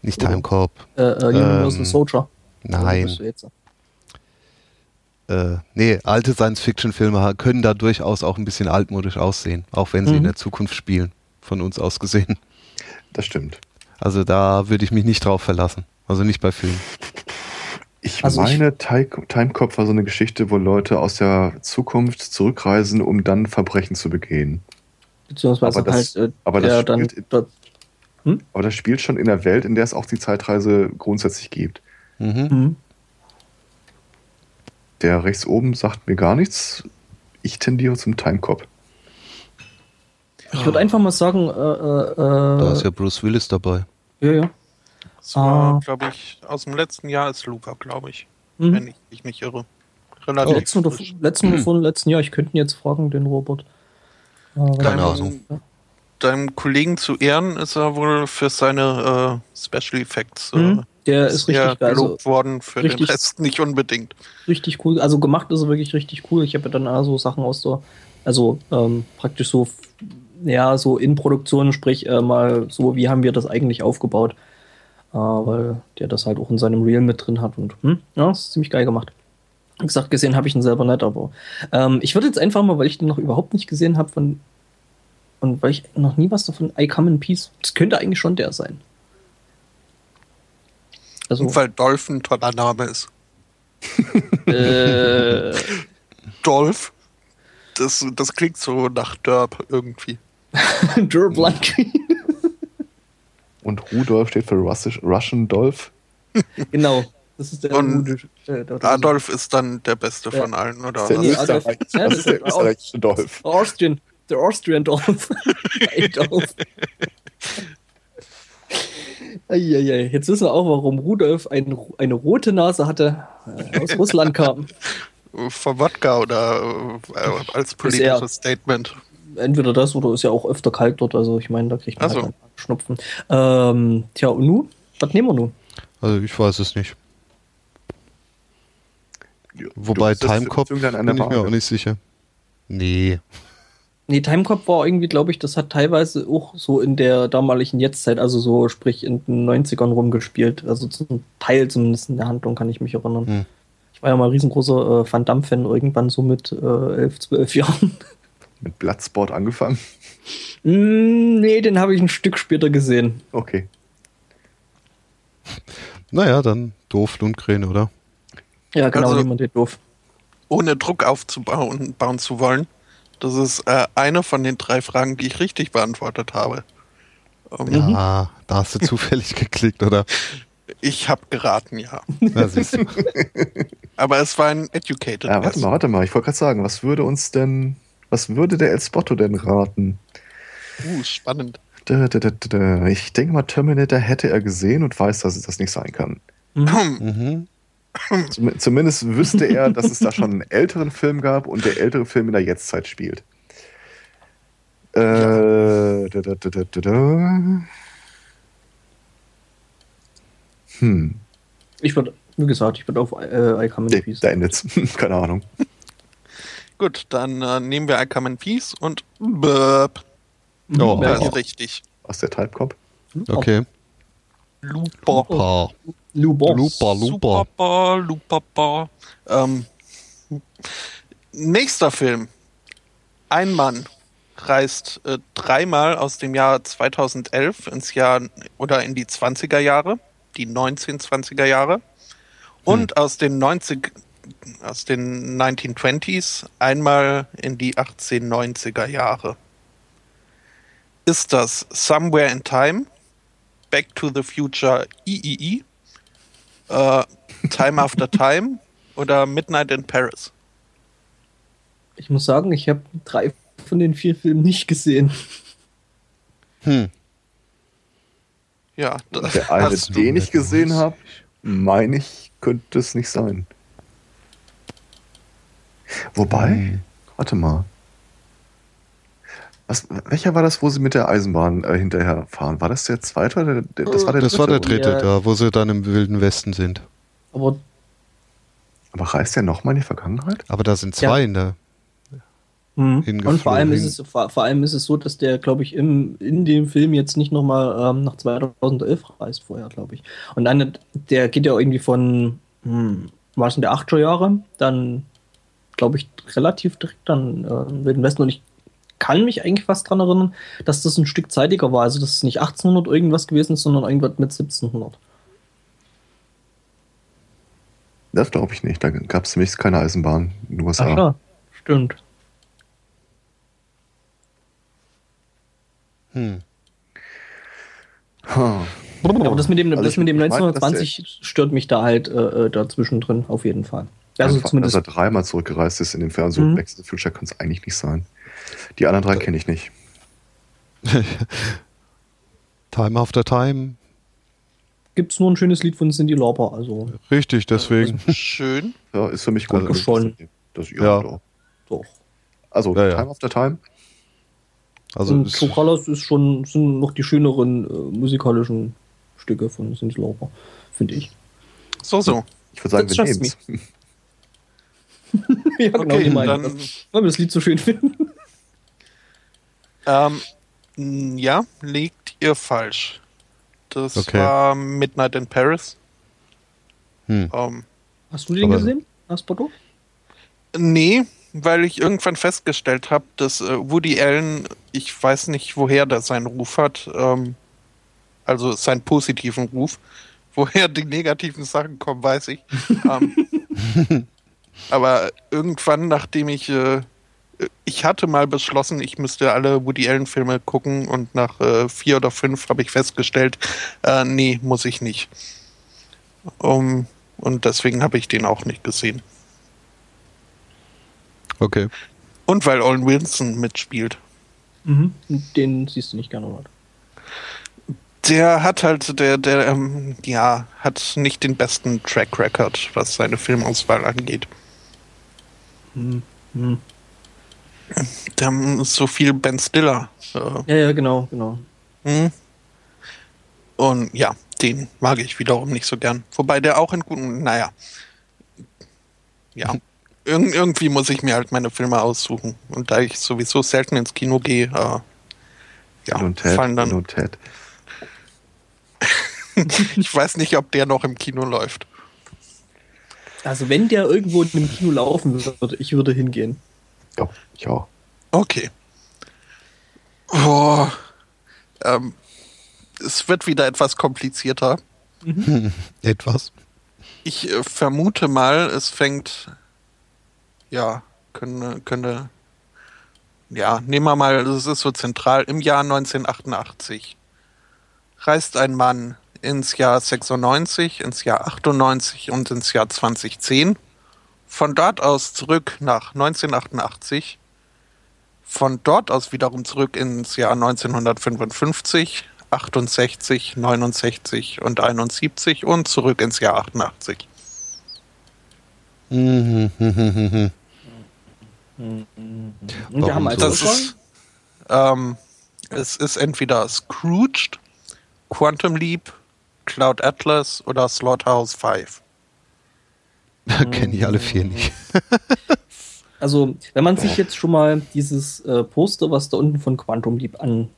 Nicht. Timecorp. Äh, äh, Universal Ähm, Soldier. Wo Nein. Äh, nee, alte Science-Fiction-Filme können da durchaus auch ein bisschen altmodisch aussehen, auch wenn sie in Mhm. der Zukunft spielen, von uns aus gesehen. Das stimmt. Also da würde ich mich nicht drauf verlassen. Also nicht bei Filmen. Ich Also meine, Ti- Timecop war so eine Geschichte, wo Leute aus der Zukunft zurückreisen, um dann Verbrechen zu begehen. Beziehungsweise Aber das- halt, äh, aber das spielt- dort, Aber das spielt schon in der Welt, in der es auch die Zeitreise grundsätzlich gibt. Mhm. Mhm. Der rechts oben sagt mir gar nichts. Ich tendiere zum Timecop. Ich würde einfach mal sagen, äh, äh, Da äh, ist ja Bruce Willis dabei. ja, ja. Das war, Ah. glaube ich, aus dem letzten Jahr ist Looper, glaube ich. Mhm. Wenn ich mich nicht irre. Relativ. Letzten oder, letzten oder vor letzten Jahr, ich könnte ihn jetzt fragen, den Robert. Äh, weil- Keine Deinem- Ahnung. Deinem Kollegen zu Ehren ist er wohl für seine äh, Special Effects äh, Mhm. Der ist sehr richtig geil. Also, gelobt worden, für richtig- den Rest nicht unbedingt. richtig cool. Also gemacht ist er wirklich richtig cool. Ich habe ja dann also Sachen aus der, also ähm, praktisch so, ja, so in Produktion, sprich äh, mal so, wie haben wir das eigentlich aufgebaut. Äh, weil der das halt auch in seinem Reel mit drin hat und hm, ja, ist ziemlich geil gemacht. Wie gesagt, gesehen habe ich ihn selber nicht, aber ähm, ich würde jetzt einfach mal, weil ich den noch überhaupt nicht gesehen habe von und weil ich noch nie was davon, I Come in Peace, das könnte eigentlich schon der sein. Also, Und weil Dolph ein toller Name ist. äh, Dolph, das, das klingt so nach Derb irgendwie. Durb Lundgren. Und Rudolf steht für Russisch, Russian Dolph. Genau. Das ist der Und gute- äh, Adolf ist dann der Beste Ja. von allen, oder? Der, Nee, was? Adolf- das ist der österreichische Dolph. Austrian, der Austrian Dolph. Eieiei. Jetzt wissen wir auch, warum Rudolf ein, eine rote Nase hatte, äh, aus Russland kam. Von Wodka oder äh, als politisches er- Statement. Entweder das oder ist ja auch öfter kalt dort. Also ich meine, da kriegt man Ach so. halt Schnupfen. Ähm, tja, und nu? Was nehmen wir nun? Also ich weiß es nicht. Wobei Timecop bin ich mir auch nicht sicher. Nee. Nee, Timecop war irgendwie, glaube ich, das hat teilweise auch so in der damaligen Jetztzeit, also so sprich in den 90ern rumgespielt. Also zum Teil zumindest in der Handlung kann ich mich erinnern. Hm. Ich war ja mal riesengroßer äh, Van Damme-Fan irgendwann so mit äh, 11, 12 Jahren. Mit Bloodsport angefangen. Mm, nee, den habe ich ein Stück später gesehen. Okay. Naja, dann doof Lundgren, oder? Ja, genau, Also- niemand den doof. Ohne Druck aufzubauen bauen zu wollen. Das ist äh, eine von den drei Fragen, die ich richtig beantwortet habe. Ähm, Ja, da hast du zufällig geklickt, oder? Ich habe geraten, ja. Na, siehst du. Aber es war ein educated Ja, warte guess. mal, warte mal. Ich wollte gerade sagen, was würde uns denn, was würde der El Spotto denn raten? Uh, spannend. Da, da, da, da, da. Ich denke mal, Terminator hätte er gesehen und weiß, dass es das nicht sein kann. Mhm. Zum, zumindest wüsste er, dass es da schon einen älteren Film gab und der ältere Film in der Jetztzeit spielt. Äh, da, da, da, da. Hm, Ich würde, wie gesagt, ich würde auf äh, I Come in Peace. da endet's. Keine Ahnung. Gut, dann äh, nehmen wir I Come in Peace und Burp. Oh. Das Ja, ist richtig. Aus der Typecop. Okay. Luper. Pa. Lubos. Lupa, Lupa. Super, Lupapa. Ähm, nächster Film. Ein Mann reist äh, dreimal aus dem Jahr 2011 ins Jahr oder in die 20er Jahre, die 1920er Jahre und aus den 90 aus den 1920s einmal in die 1890er Jahre. Ist das Somewhere in Time, Back to the Future III, äh, Time After Time oder Midnight in Paris? Ich muss sagen, ich habe drei von den vier Filmen nicht gesehen. Hm. Ja, das Der eine, hast du. den ich gesehen habe, meine ich, könnte es nicht sein. Wobei, Hm. warte mal. Was, welcher war das, wo sie mit der Eisenbahn äh, hinterher fahren? War das der zweite oder der, der, das war der Das war der dritte? dritte, Ja. da, wo sie dann im Wilden Westen sind. Aber Aber reist der nochmal in die Vergangenheit? Aber da sind zwei Ja. in der. Mhm. Und vor allem ist es vor, vor allem ist es so, dass der, glaube ich, im, in dem Film jetzt nicht nochmal ähm, nach 2011 reist vorher, glaube ich. Und dann, der geht ja irgendwie von, hm, war es in der 80er Jahre, dann, glaube ich, relativ direkt dann äh, im Wilden Westen. Und ich kann mich eigentlich fast dran erinnern, dass das ein Stück zeitiger war. Also, dass es nicht 1800 irgendwas gewesen ist, sondern irgendwas mit 1700. Das glaube ich nicht. Da gab es nämlich keine Eisenbahn in den USA. Ach ja, stimmt. Hm. Ha. Aber das mit dem, Also das mit dem ich meine, dass 1920 stört mich da halt äh, äh, dazwischen drin, auf jeden Fall. Also Einfach, zumindest. dass er dreimal zurückgereist ist in dem Film. So Mhm. Back to the Future kann es eigentlich nicht sein. Die anderen drei kenne ich nicht. Time after Time. gibt es nur ein schönes Lied von Cindy Lauper. Also Richtig, deswegen. Schön. Ja, ist für mich gut. Also schon. Das, ja, Ja. doch. doch. Also, Ja, ja. Time after Time. Also und es- Colors ist schon sind noch die schöneren äh, musikalischen Stücke von Cindy Lauper, finde ich. So, so. Ich würde sagen, That's wir nehmen ja, genau, Okay, die meine dann-. Weil wir das Lied so schön finden. Ähm, ja, liegt ihr falsch. Das Okay. war Midnight in Paris. hm. Ähm, Hast du den Aber- gesehen, Aspoto? nee, weil ich irgendwann festgestellt habe, dass äh, Woody Allen, ich weiß nicht, woher der seinen Ruf hat, ähm, also seinen positiven Ruf. Woher die negativen Sachen kommen, weiß ich. ähm, aber irgendwann, nachdem ich, äh, ich hatte mal beschlossen, ich müsste alle Woody Allen Filme gucken und nach äh, vier oder fünf habe ich festgestellt, äh, nee, muss ich nicht. Um, und deswegen habe ich den auch nicht gesehen. Okay. Und weil Owen Wilson mitspielt. Mhm. Den siehst du nicht gerne, oder? Der hat halt, der, der, ähm, ja, hat nicht den besten Track Record, was seine Filmauswahl angeht. Mhm. Der haben so viel Ben Stiller. Äh, Ja, ja, genau, genau. hm. Und ja, den mag ich wiederum nicht so gern. Wobei der auch in guten, naja. Ja. Irg irgendwie muss ich mir halt meine Filme aussuchen. Und da ich sowieso selten ins Kino gehe, äh, ja, Ted. fallen dann. Ted. Ich weiß nicht, ob der noch im Kino läuft. Also wenn der irgendwo in einem Kino laufen würde, ich würde hingehen. Ja, ich auch. Okay. Oh, ähm, es wird wieder etwas komplizierter. Etwas. Ich äh, vermute mal, es fängt. Ja, könnte, könnte. Ja, nehmen wir mal, das ist so zentral. Im Jahr 1988 reist ein Mann ins Jahr 96, ins Jahr 98 und ins Jahr 2010. Von dort aus zurück nach 1988. Von dort aus wiederum zurück ins Jahr 1955, 68, 69 und 71 und zurück ins Jahr 88. Mhm, mhm, mhm, mhm. Und wir haben als so? Das ist, Ähm, es ist entweder Scrooged, Quantum Leap, Cloud Atlas oder Slaughterhouse 5. Kenne ich alle vier nicht. Also, wenn man sich jetzt schon mal dieses äh, Poster, was da unten von Quantum Leap an,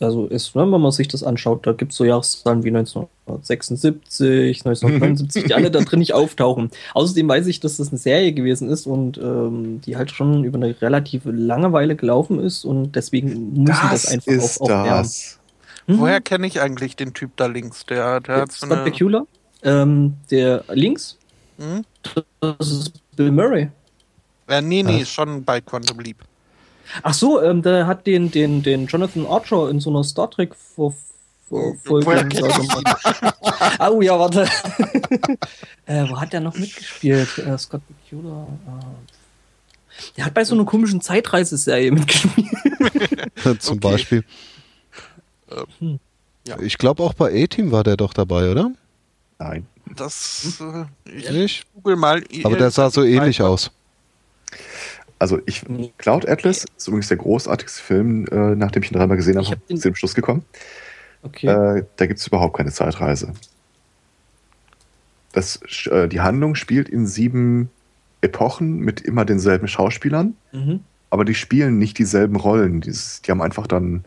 also ist, ne, wenn man sich das anschaut, da gibt es so Jahreszahlen wie 1976, 1979, die alle da drin nicht auftauchen. Außerdem weiß ich, dass das eine Serie gewesen ist und ähm, die halt schon über eine relativ lange Weile gelaufen ist und deswegen muss ich das einfach ist auch, auch das. Mhm. Woher kenne ich eigentlich den Typ da links? Der, der hat so Scott eine. Bakula, ähm, der links, Hm? das ist Bill Murray. Äh, nee, nee, Was? schon bei Quantum Leap. Ach so, ähm, der hat den, den, den Jonathan Archer in so einer Star Trek Vor Folge. Oh ja, warte. äh, wo hat der noch mitgespielt? Äh, Scott Bakula. Äh, der hat bei so einer komischen Zeitreiseserie mitgespielt. Zum Okay. Beispiel. Hm. Ja. Ich glaube auch bei A-Team war der doch dabei, oder? Nein. Das. Äh, ich Nicht? google mal. Aber der sah so ähnlich aus. Also ich. Cloud Atlas ist übrigens der großartigste Film, äh, nachdem ich ihn dreimal gesehen habe, den- zu dem Schluss gekommen. Okay. Äh, da gibt es überhaupt keine Zeitreise. Das, äh, die Handlung spielt in sieben Epochen mit immer denselben Schauspielern, mhm. aber die spielen nicht dieselben Rollen. Dieses, die haben einfach dann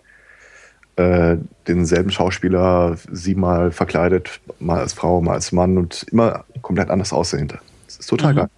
äh, denselben Schauspieler siebenmal verkleidet, mal als Frau, mal als Mann und immer komplett anders aussehend. Das ist total Mhm. geil.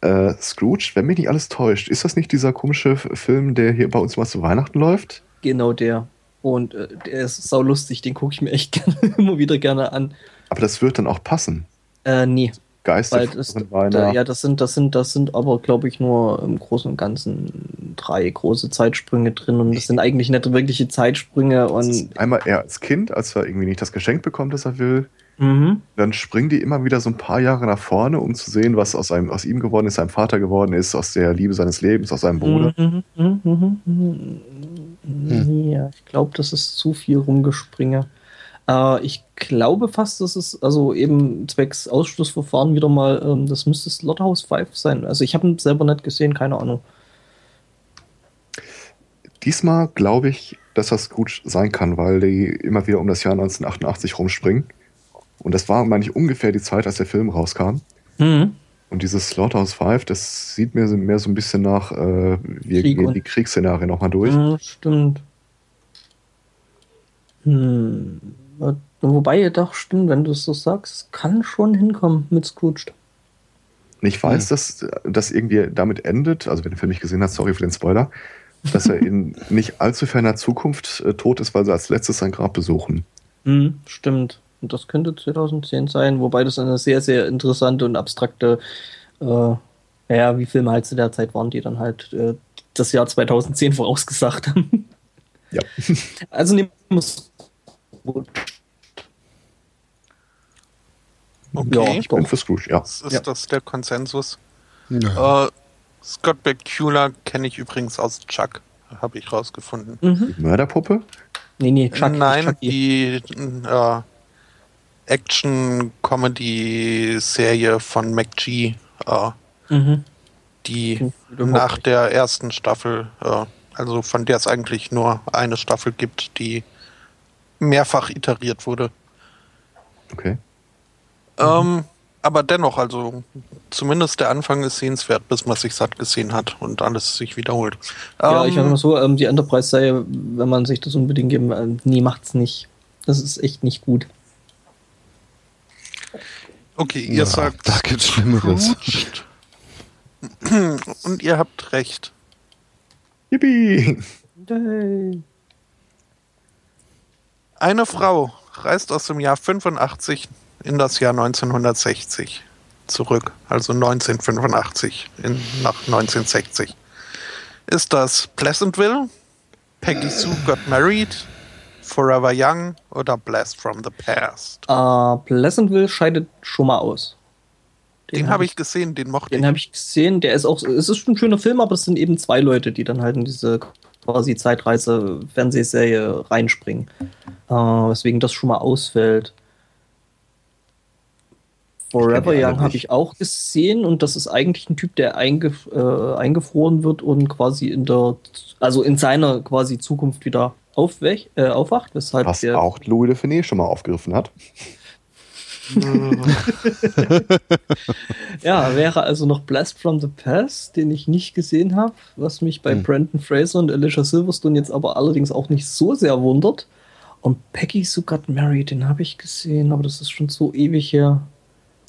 Äh, Scrooge, wenn mich nicht alles täuscht, ist das nicht dieser komische Film, der hier bei uns mal zu Weihnachten läuft? Genau der. Und äh, der ist saulustig, den gucke ich mir echt gerne, immer wieder gerne an. Aber das wird dann auch passen. Äh, nee. Geister von da, ja, das sind, das sind, das sind aber, glaube ich, nur im Großen und Ganzen drei große Zeitsprünge drin und das sind eigentlich nicht wirkliche Zeitsprünge und einmal er als Kind, als er irgendwie nicht das Geschenk bekommt, das er will. mhm. Dann springen die immer wieder so ein paar Jahre nach vorne, um zu sehen, was aus, einem, aus ihm geworden ist, seinem Vater geworden ist, aus der Liebe seines Lebens, aus seinem Bruder. Mhm, mhm, mhm, mhm. Hm. Ja, ich glaube, das ist zu viel rumgespringe. Äh, ich glaube fast, dass es also eben zwecks Ausschlussverfahren wieder mal, ähm, das müsste Slaughterhouse 5 sein. Also ich habe ihn selber nicht gesehen, keine Ahnung. Diesmal glaube ich, dass das gut sein kann, weil die immer wieder um das Jahr 1988 rumspringen. Und das war, meine ich, ungefähr die Zeit, als der Film rauskam. Mhm. Und dieses Slaughterhouse 5, das sieht mir mehr so ein bisschen nach, äh, wir Krieg gehen die Kriegsszenarien nochmal durch. Ja, stimmt. Hm. Wobei, doch, stimmt, wenn du es so sagst, kann schon hinkommen mit Scrooge. Ich weiß, dass das irgendwie damit endet, also wenn du den Film nicht gesehen hast, sorry für den Spoiler, dass er in nicht allzu ferner Zukunft äh, tot ist, weil sie als letztes sein Grab besuchen. Hm, stimmt. Und das könnte 2010 sein, wobei das eine sehr, sehr interessante und abstrakte, äh, ja, wie Filme halt zu der Zeit waren, die dann halt äh, das Jahr 2010 vorausgesagt haben. Ja. Also nehmen wir es. Okay. Ich bin für Scrooge, ja. Das ist Ja. das der Konsensus. Ja. Äh, Scott Bakula kenne ich übrigens aus Chuck. Habe ich rausgefunden. Mhm. Die Mörderpuppe? Nee, nee, Chuck, Nein, die äh, Action-Comedy-Serie von McG, äh, Mhm. die nach nicht. der ersten Staffel, äh, also von der es eigentlich nur eine Staffel gibt, die mehrfach iteriert wurde. Okay. Ähm, aber dennoch, also zumindest der Anfang ist sehenswert, bis man sich satt gesehen hat und alles sich wiederholt. Ja, Ähm, ich sag mal so, ähm, die Enterprise-Serie, wenn man sich das unbedingt geben, äh, nee, macht's nicht. Das ist echt nicht gut. Okay, ihr Ja, sagt da gibt's Schlimmeres. Und ihr habt recht. Yippie! Eine Frau reist aus dem Jahr 85 in das Jahr 1960 zurück, also 1985 in, nach 1960. Ist das Pleasantville, Peggy Sue Got Married, Forever Young oder Blast from the Past? Äh, Pleasantville scheidet schon mal aus. Den, habe ich gesehen, den mochte Den ich. habe ich gesehen. Der ist auch, es ist ein schöner Film, aber es sind eben zwei Leute, die dann halt in diese quasi Zeitreise-Fernsehserie reinspringen. Äh, weswegen das schon mal ausfällt. Forever Young habe ich auch gesehen und das ist eigentlich ein Typ, der eingef äh, eingefroren wird und quasi in der, also in seiner quasi Zukunft wieder aufwech, äh, aufwacht, weshalb Was der, auch Louis de Finet schon mal aufgegriffen hat. ja, wäre also noch Blast from the Past, den ich nicht gesehen habe, was mich bei Hm. Brandon Fraser und Alicia Silverstone jetzt aber allerdings auch nicht so sehr wundert. Und Peggy Sue Got Married, den habe ich gesehen, aber das ist schon so ewig her.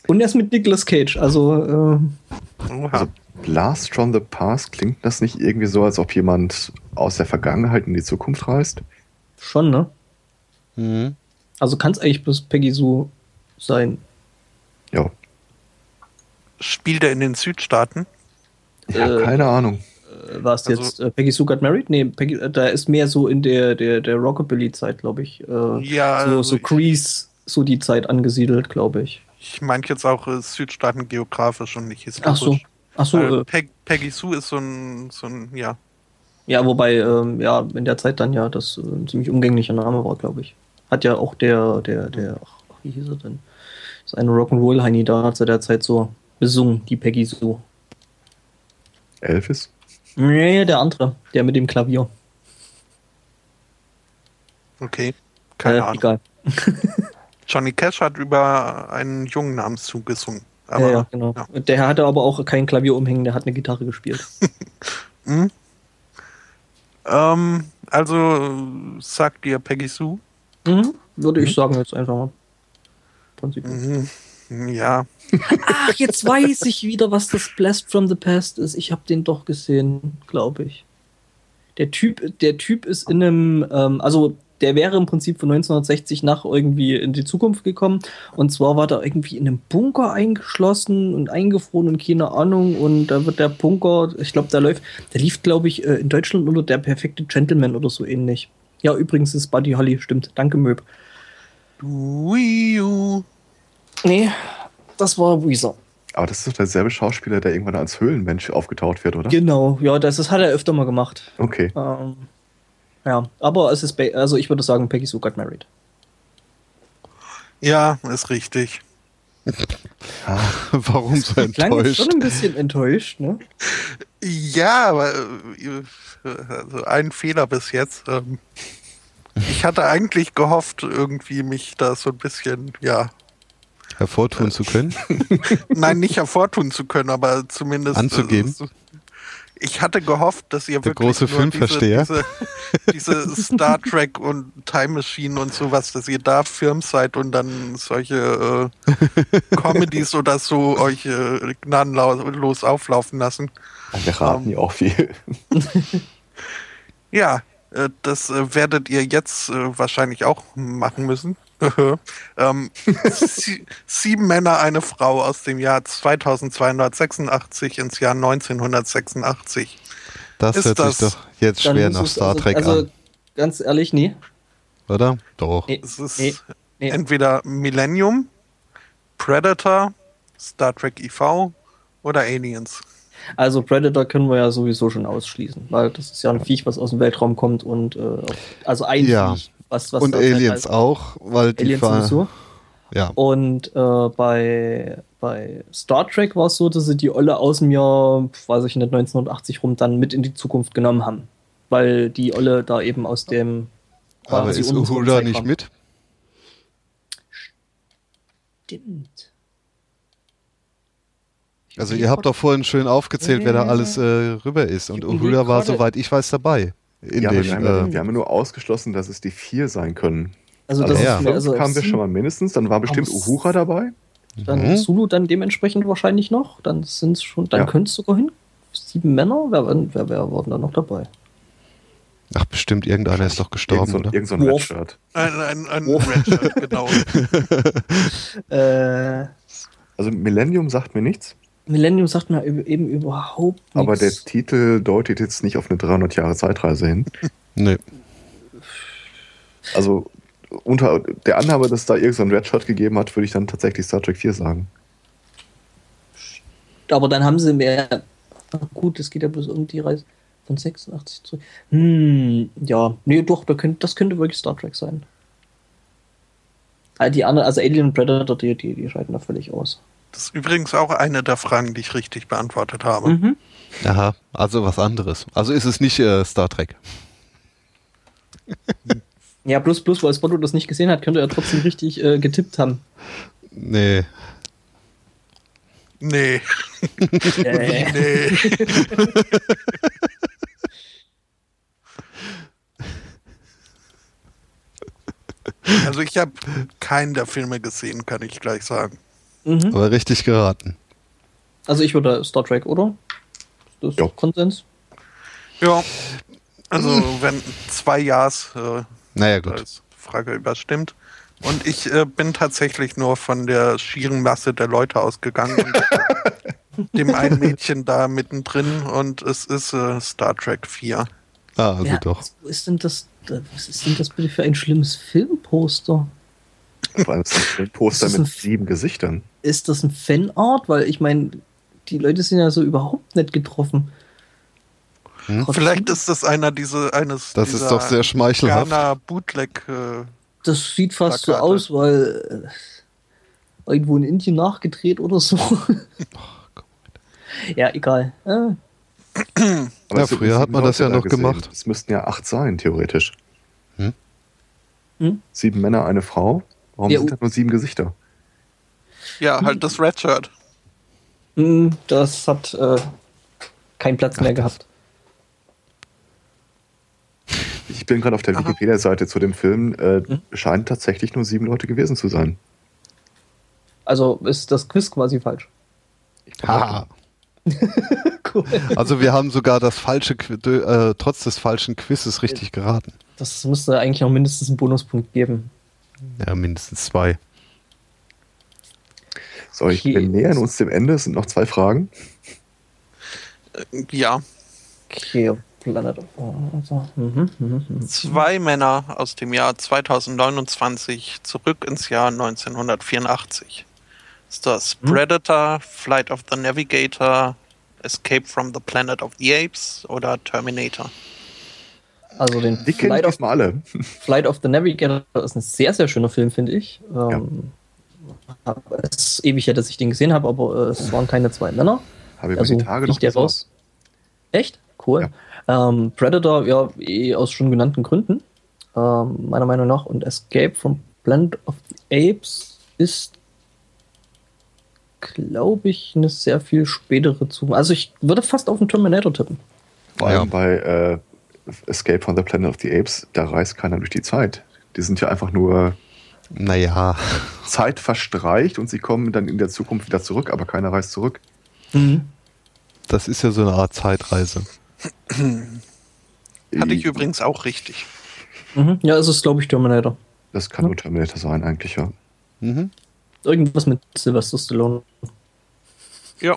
Und er ist mit Nicolas Cage, also äh, Oha. Also Blast from the Past, klingt das nicht irgendwie so, als ob jemand aus der Vergangenheit in die Zukunft reist? schon, ne? Mhm. Also kann es eigentlich bloß Peggy Sue sein. Ja, Spielt er in den Südstaaten? ja Äh, keine Ahnung. Äh, War es Also- jetzt äh, Peggy Sue Got Married? Nee, Peggy, äh, da ist mehr so in der, der, der Rockabilly-Zeit, glaube ich. Äh, Ja, so, so Grease, so die Zeit angesiedelt, glaube ich. Ich meine jetzt auch äh, Südstaaten geografisch und nicht Ach historisch. so. Ach so, äh, Peg, Peggy Sue ist so ein, so ein, ja. ja, wobei, ähm, ja, in der Zeit dann ja das äh, ein ziemlich umgänglicher Name war, glaube ich. Hat ja auch der, der, der, ach, wie hieß er denn? Das eine Rock'n'Roll-Heini da hat zu der Zeit so besungen, die Peggy Sue. Elvis? Nee, der andere, der mit dem Klavier. Okay. Keine äh, Ahnung. Egal. Johnny Cash hat über einen Jungen namens Sue gesungen. Aber, ja, ja, genau. ja. Und Der hatte aber auch kein Klavier umhängen, der hat eine Gitarre gespielt. Hm? Ähm, also sagt dir Peggy Sue? Mhm, würde ich sagen jetzt einfach mal. Mhm. Ja. Ach, jetzt weiß ich wieder, was das Blast from the Past ist. Ich habe den doch gesehen, glaube ich. Der Typ, der Typ ist in einem, ähm, also der wäre im Prinzip von 1960 nach irgendwie in die Zukunft gekommen. Und zwar war da irgendwie in einem Bunker eingeschlossen und eingefroren und keine Ahnung. Und da wird der Bunker, ich glaube, der läuft, der lief, glaube ich, äh, in Deutschland unter der perfekte Gentleman oder so ähnlich. Ja, übrigens ist Buddy Holly, stimmt. Danke, Möb. Wii. Nee, das war Weezer. Aber das ist doch derselbe Schauspieler, der irgendwann als Höhlenmensch aufgetaucht wird, oder? Genau, ja, das, das hat er öfter mal gemacht. Okay. Ähm, ja, aber es ist, also ich würde sagen, Peggy Sue got married. Ja, ist richtig. Warum so Klang enttäuscht? schon ein bisschen enttäuscht, ne? Ja, aber also ein Fehler bis jetzt. Ähm, ich hatte eigentlich gehofft, irgendwie mich da so ein bisschen, ja, Hervortun zu können? nein, nicht hervortun zu können, aber zumindest Anzugeben? äh, so- ich hatte gehofft, dass ihr Der wirklich große nur Filmversteher? diese, diese Star Trek und Time Machine und sowas, dass ihr da Firm seid und dann solche äh, Comedies oder so euch äh, gnadenlos auflaufen lassen. Wir raten ja auch viel. Ja, äh, das äh, werdet ihr jetzt äh, wahrscheinlich auch machen müssen. Ähm, sie, sieben Männer, eine Frau aus dem Jahr 2286 ins Jahr 1986. Das Ist hört das- sich doch jetzt schwer nach Star also, Trek also, an, ganz ehrlich, nee. oder? Doch. Nee, Es ist nee, nee. entweder Millennium, Predator, Star Trek IV oder Aliens. Also Predator können wir ja sowieso schon ausschließen, weil das ist ja ein Viech, was aus dem Weltraum kommt und äh, also ein Ja. Viech, was, was Und halt Aliens heißt. auch, weil die Aliens sowieso. Ja. Und äh, bei, bei Star Trek war es so, dass sie die Olle aus dem Jahr, weiß ich nicht, 1980 rum dann mit in die Zukunft genommen haben. Weil die Olle da eben aus dem. Aber ist Uhura nicht Zeitraum- mit? Stimmt. Also ihr habt doch vorhin schön aufgezählt, wer da alles äh, rüber ist. Und Uhura war, soweit ich weiß, dabei. In ja, dem, wir, haben ja, äh, wir haben ja nur ausgeschlossen, dass es die vier sein können. Also Also, das ja. ist fünf also kamen wir schon mal mindestens, dann war bestimmt Uhura dabei. Dann Mhm. Zulu dann dementsprechend wahrscheinlich noch. Dann sind es schon, dann Ja. könnte es sogar hin. Sieben Männer, wer, wer, wer war denn da noch dabei? ach, bestimmt irgendeiner ist doch gestorben, Irgend so, oder? irgend so ein. Redshirt. Ein, ein, ein Redshirt, genau. Äh, Also Millennium sagt mir nichts, Millennium sagt mir eben überhaupt nichts. aber der Titel deutet jetzt nicht auf eine 300 Jahre Zeitreise hin. Nee. Also unter der Annahme, dass es da irgend so ein Redshirt gegeben hat, würde ich dann tatsächlich Star Trek 4 sagen. Aber dann haben sie mehr. Ach gut, es geht ja bloß um die Reise von 86 zurück. Hm, ja, nee, doch, da könnte, das könnte wirklich Star Trek sein. Ah, Die anderen, also Alien und Predator, die, die, die scheiden da völlig aus. Das ist übrigens auch eine der Fragen, die ich richtig beantwortet habe. Mhm. Aha, also was anderes. Also ist es nicht äh, Star Trek. Ja, plus, plus, weil Spotto das nicht gesehen hat, könnte er trotzdem richtig äh, getippt haben. Nee. Nee, Äh, nee. Also ich habe keinen der Filme gesehen, kann ich gleich sagen. Mhm. Aber richtig geraten. Also ich würde Star Trek, oder? Das ist Ja. Konsens. Ja, also wenn zwei Ja's äh, Naja, gut. als Frage überstimmt. Und ich äh, bin tatsächlich nur von der schieren Masse der Leute ausgegangen und dem einen Mädchen da mittendrin und es ist äh, Star Trek 4. Ah, also ja, doch. Was ist denn das? Was ist denn das bitte für ein schlimmes Filmposter? Vor allem ist das ein Poster Das ist mit sieben Gesichtern. Ist das ein Fanart? Weil ich meine, die Leute sind ja so überhaupt nicht getroffen. Hm? Vielleicht ist das einer diese eines Das ist dieser doch sehr schmeichelhaft. Ghana Bootleg äh, Das sieht fast so Plakate. aus, weil äh, irgendwo in Indien nachgedreht oder so. ja, egal. Äh, Aber Ja, früher hat man das ja noch gesehen. gemacht. Es müssten ja acht sein, theoretisch. Hm? Hm? Sieben Männer, eine Frau. Warum Ja, sind da nur sieben Gesichter? Ja, halt das Red Shirt. mh, das hat äh, keinen Platz mehr gehabt. Ich bin gerade auf der. Wikipedia-Seite zu dem Film. Äh, Hm? Scheinen tatsächlich nur sieben Leute gewesen zu sein. Also ist das Quiz quasi falsch. Haha. cool. Also wir haben sogar das falsche, äh, trotz des falschen Quizzes richtig geraten. Das müsste eigentlich noch mindestens einen Bonuspunkt geben. Ja, mindestens zwei. So, ich, Okay. wir nähern uns dem Ende. Es sind noch zwei Fragen. Äh, Ja, Okay, Planet of mhm, mhm, mhm. zwei Männer aus dem Jahr 2029 zurück ins Jahr 1984. Ist das Hm? Predator, Flight of the Navigator, Escape from the Planet of the Apes oder Terminator? Also den Die kennen Flight of, alle. Flight of the Navigator ist ein sehr, sehr schöner Film, finde ich. Ähm, Es ist ewig her, dass ich den gesehen habe, aber äh, es waren keine zwei Männer. Habe ich Also über die Tage noch der raus. Echt? Cool. Ähm, Predator, ja, eh aus schon genannten Gründen, ähm, meiner Meinung nach. Und Escape from Planet of the Apes ist, glaube ich, eine sehr viel spätere Zukunft. Also ich würde fast auf den Terminator tippen. Vor Ja. allem bei äh, Escape from the Planet of the Apes, da reist keiner durch die Zeit. Die sind ja einfach nur Naja, Zeit verstreicht und sie kommen dann in der Zukunft wieder zurück, aber keiner reist zurück. das ist ja so eine Art Zeitreise. Hatte ich übrigens auch richtig. Mhm. Ja, es ist, glaube ich, Terminator. Das kann nur Terminator sein, eigentlich, ja. Mhm. Irgendwas mit Sylvester Stallone. Ja,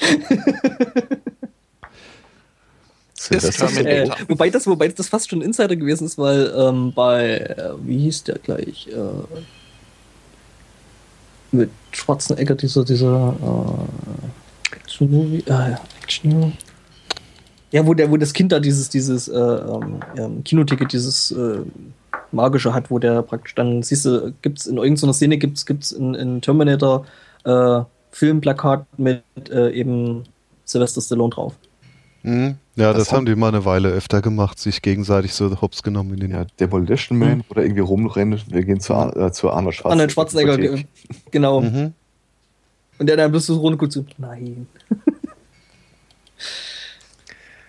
Äh, wobei, das, wobei das fast schon ein Insider gewesen ist, weil ähm, bei, äh, wie hieß der gleich? Äh, mit Schwarzenegger, dieser, dieser äh, Action-Movie, äh, ja, Action Ja, wo, der, wo das Kind da dieses, dieses äh, ähm, ja, Kinoticket, dieses äh, magische hat, wo der praktisch dann, siehst du, gibt's in irgendeiner Szene gibt's, gibt's in, in Terminator äh, Filmplakat mit äh, eben Sylvester Stallone drauf. Mhm. Ja, das, Das haben die mal eine Weile öfter gemacht, sich gegenseitig so hops genommen in den. Ja, Demolition Man, wo der irgendwie rumrennt. Wir gehen zu, äh, zu Arnold Schwarzenegger. Arnold Schwarzenegger, ge- genau. Mhm. Und der dann bloß so runter so, nein.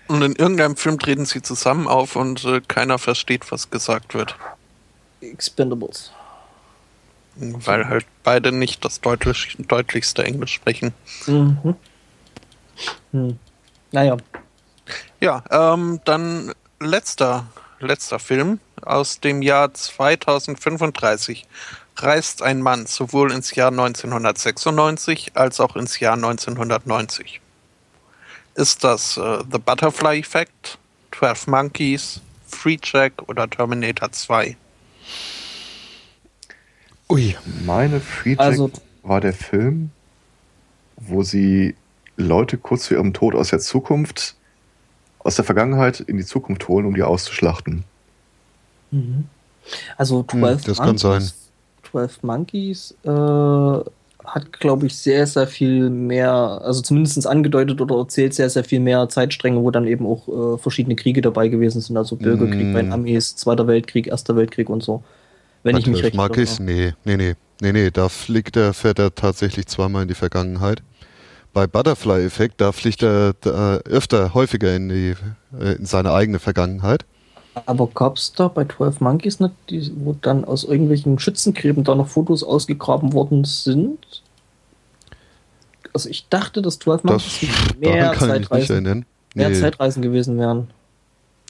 und in irgendeinem Film treten sie zusammen auf und äh, keiner versteht, was gesagt wird. Expendables. Weil halt beide nicht das deutlich, deutlichste Englisch sprechen. Mhm. Hm. Naja. Ja, ähm, dann letzter, letzter Film aus dem Jahr 2035 reist ein Mann sowohl ins Jahr 1996 als auch ins Jahr 1990. Ist das äh, The Butterfly Effect, 12 Monkeys, Free Jack oder Terminator 2? Ui. Meine Free Jack Also- war der Film, wo sie Leute kurz vor ihrem Tod aus der Zukunft, aus der Vergangenheit in die Zukunft holen, um die auszuschlachten. Mhm. Also 12 das kann sein. 12 Monkeys äh, hat, glaube ich, sehr, sehr viel mehr, also zumindest angedeutet oder erzählt sehr, sehr viel mehr Zeitstränge, wo dann eben auch äh, verschiedene Kriege dabei gewesen sind. Also Bürgerkrieg Mm. bei den Amis, Zweiter Weltkrieg, Erster Weltkrieg und so. Wenn ich mich recht ich's? Nee, nee, nee. Nee, nee, da fliegt er, fährt er tatsächlich zweimal in die Vergangenheit. Bei Butterfly-Effekt, da fliegt er da öfter, häufiger in, die, äh, in seine eigene Vergangenheit. Aber gab's da bei 12 Monkeys nicht, die, wo dann aus irgendwelchen Schützengräben da noch Fotos ausgegraben worden sind? Also ich dachte, dass 12 Das, Monkeys mehr mich nicht Zeitreisen, erinnern. mehr Nee, Zeitreisen gewesen wären.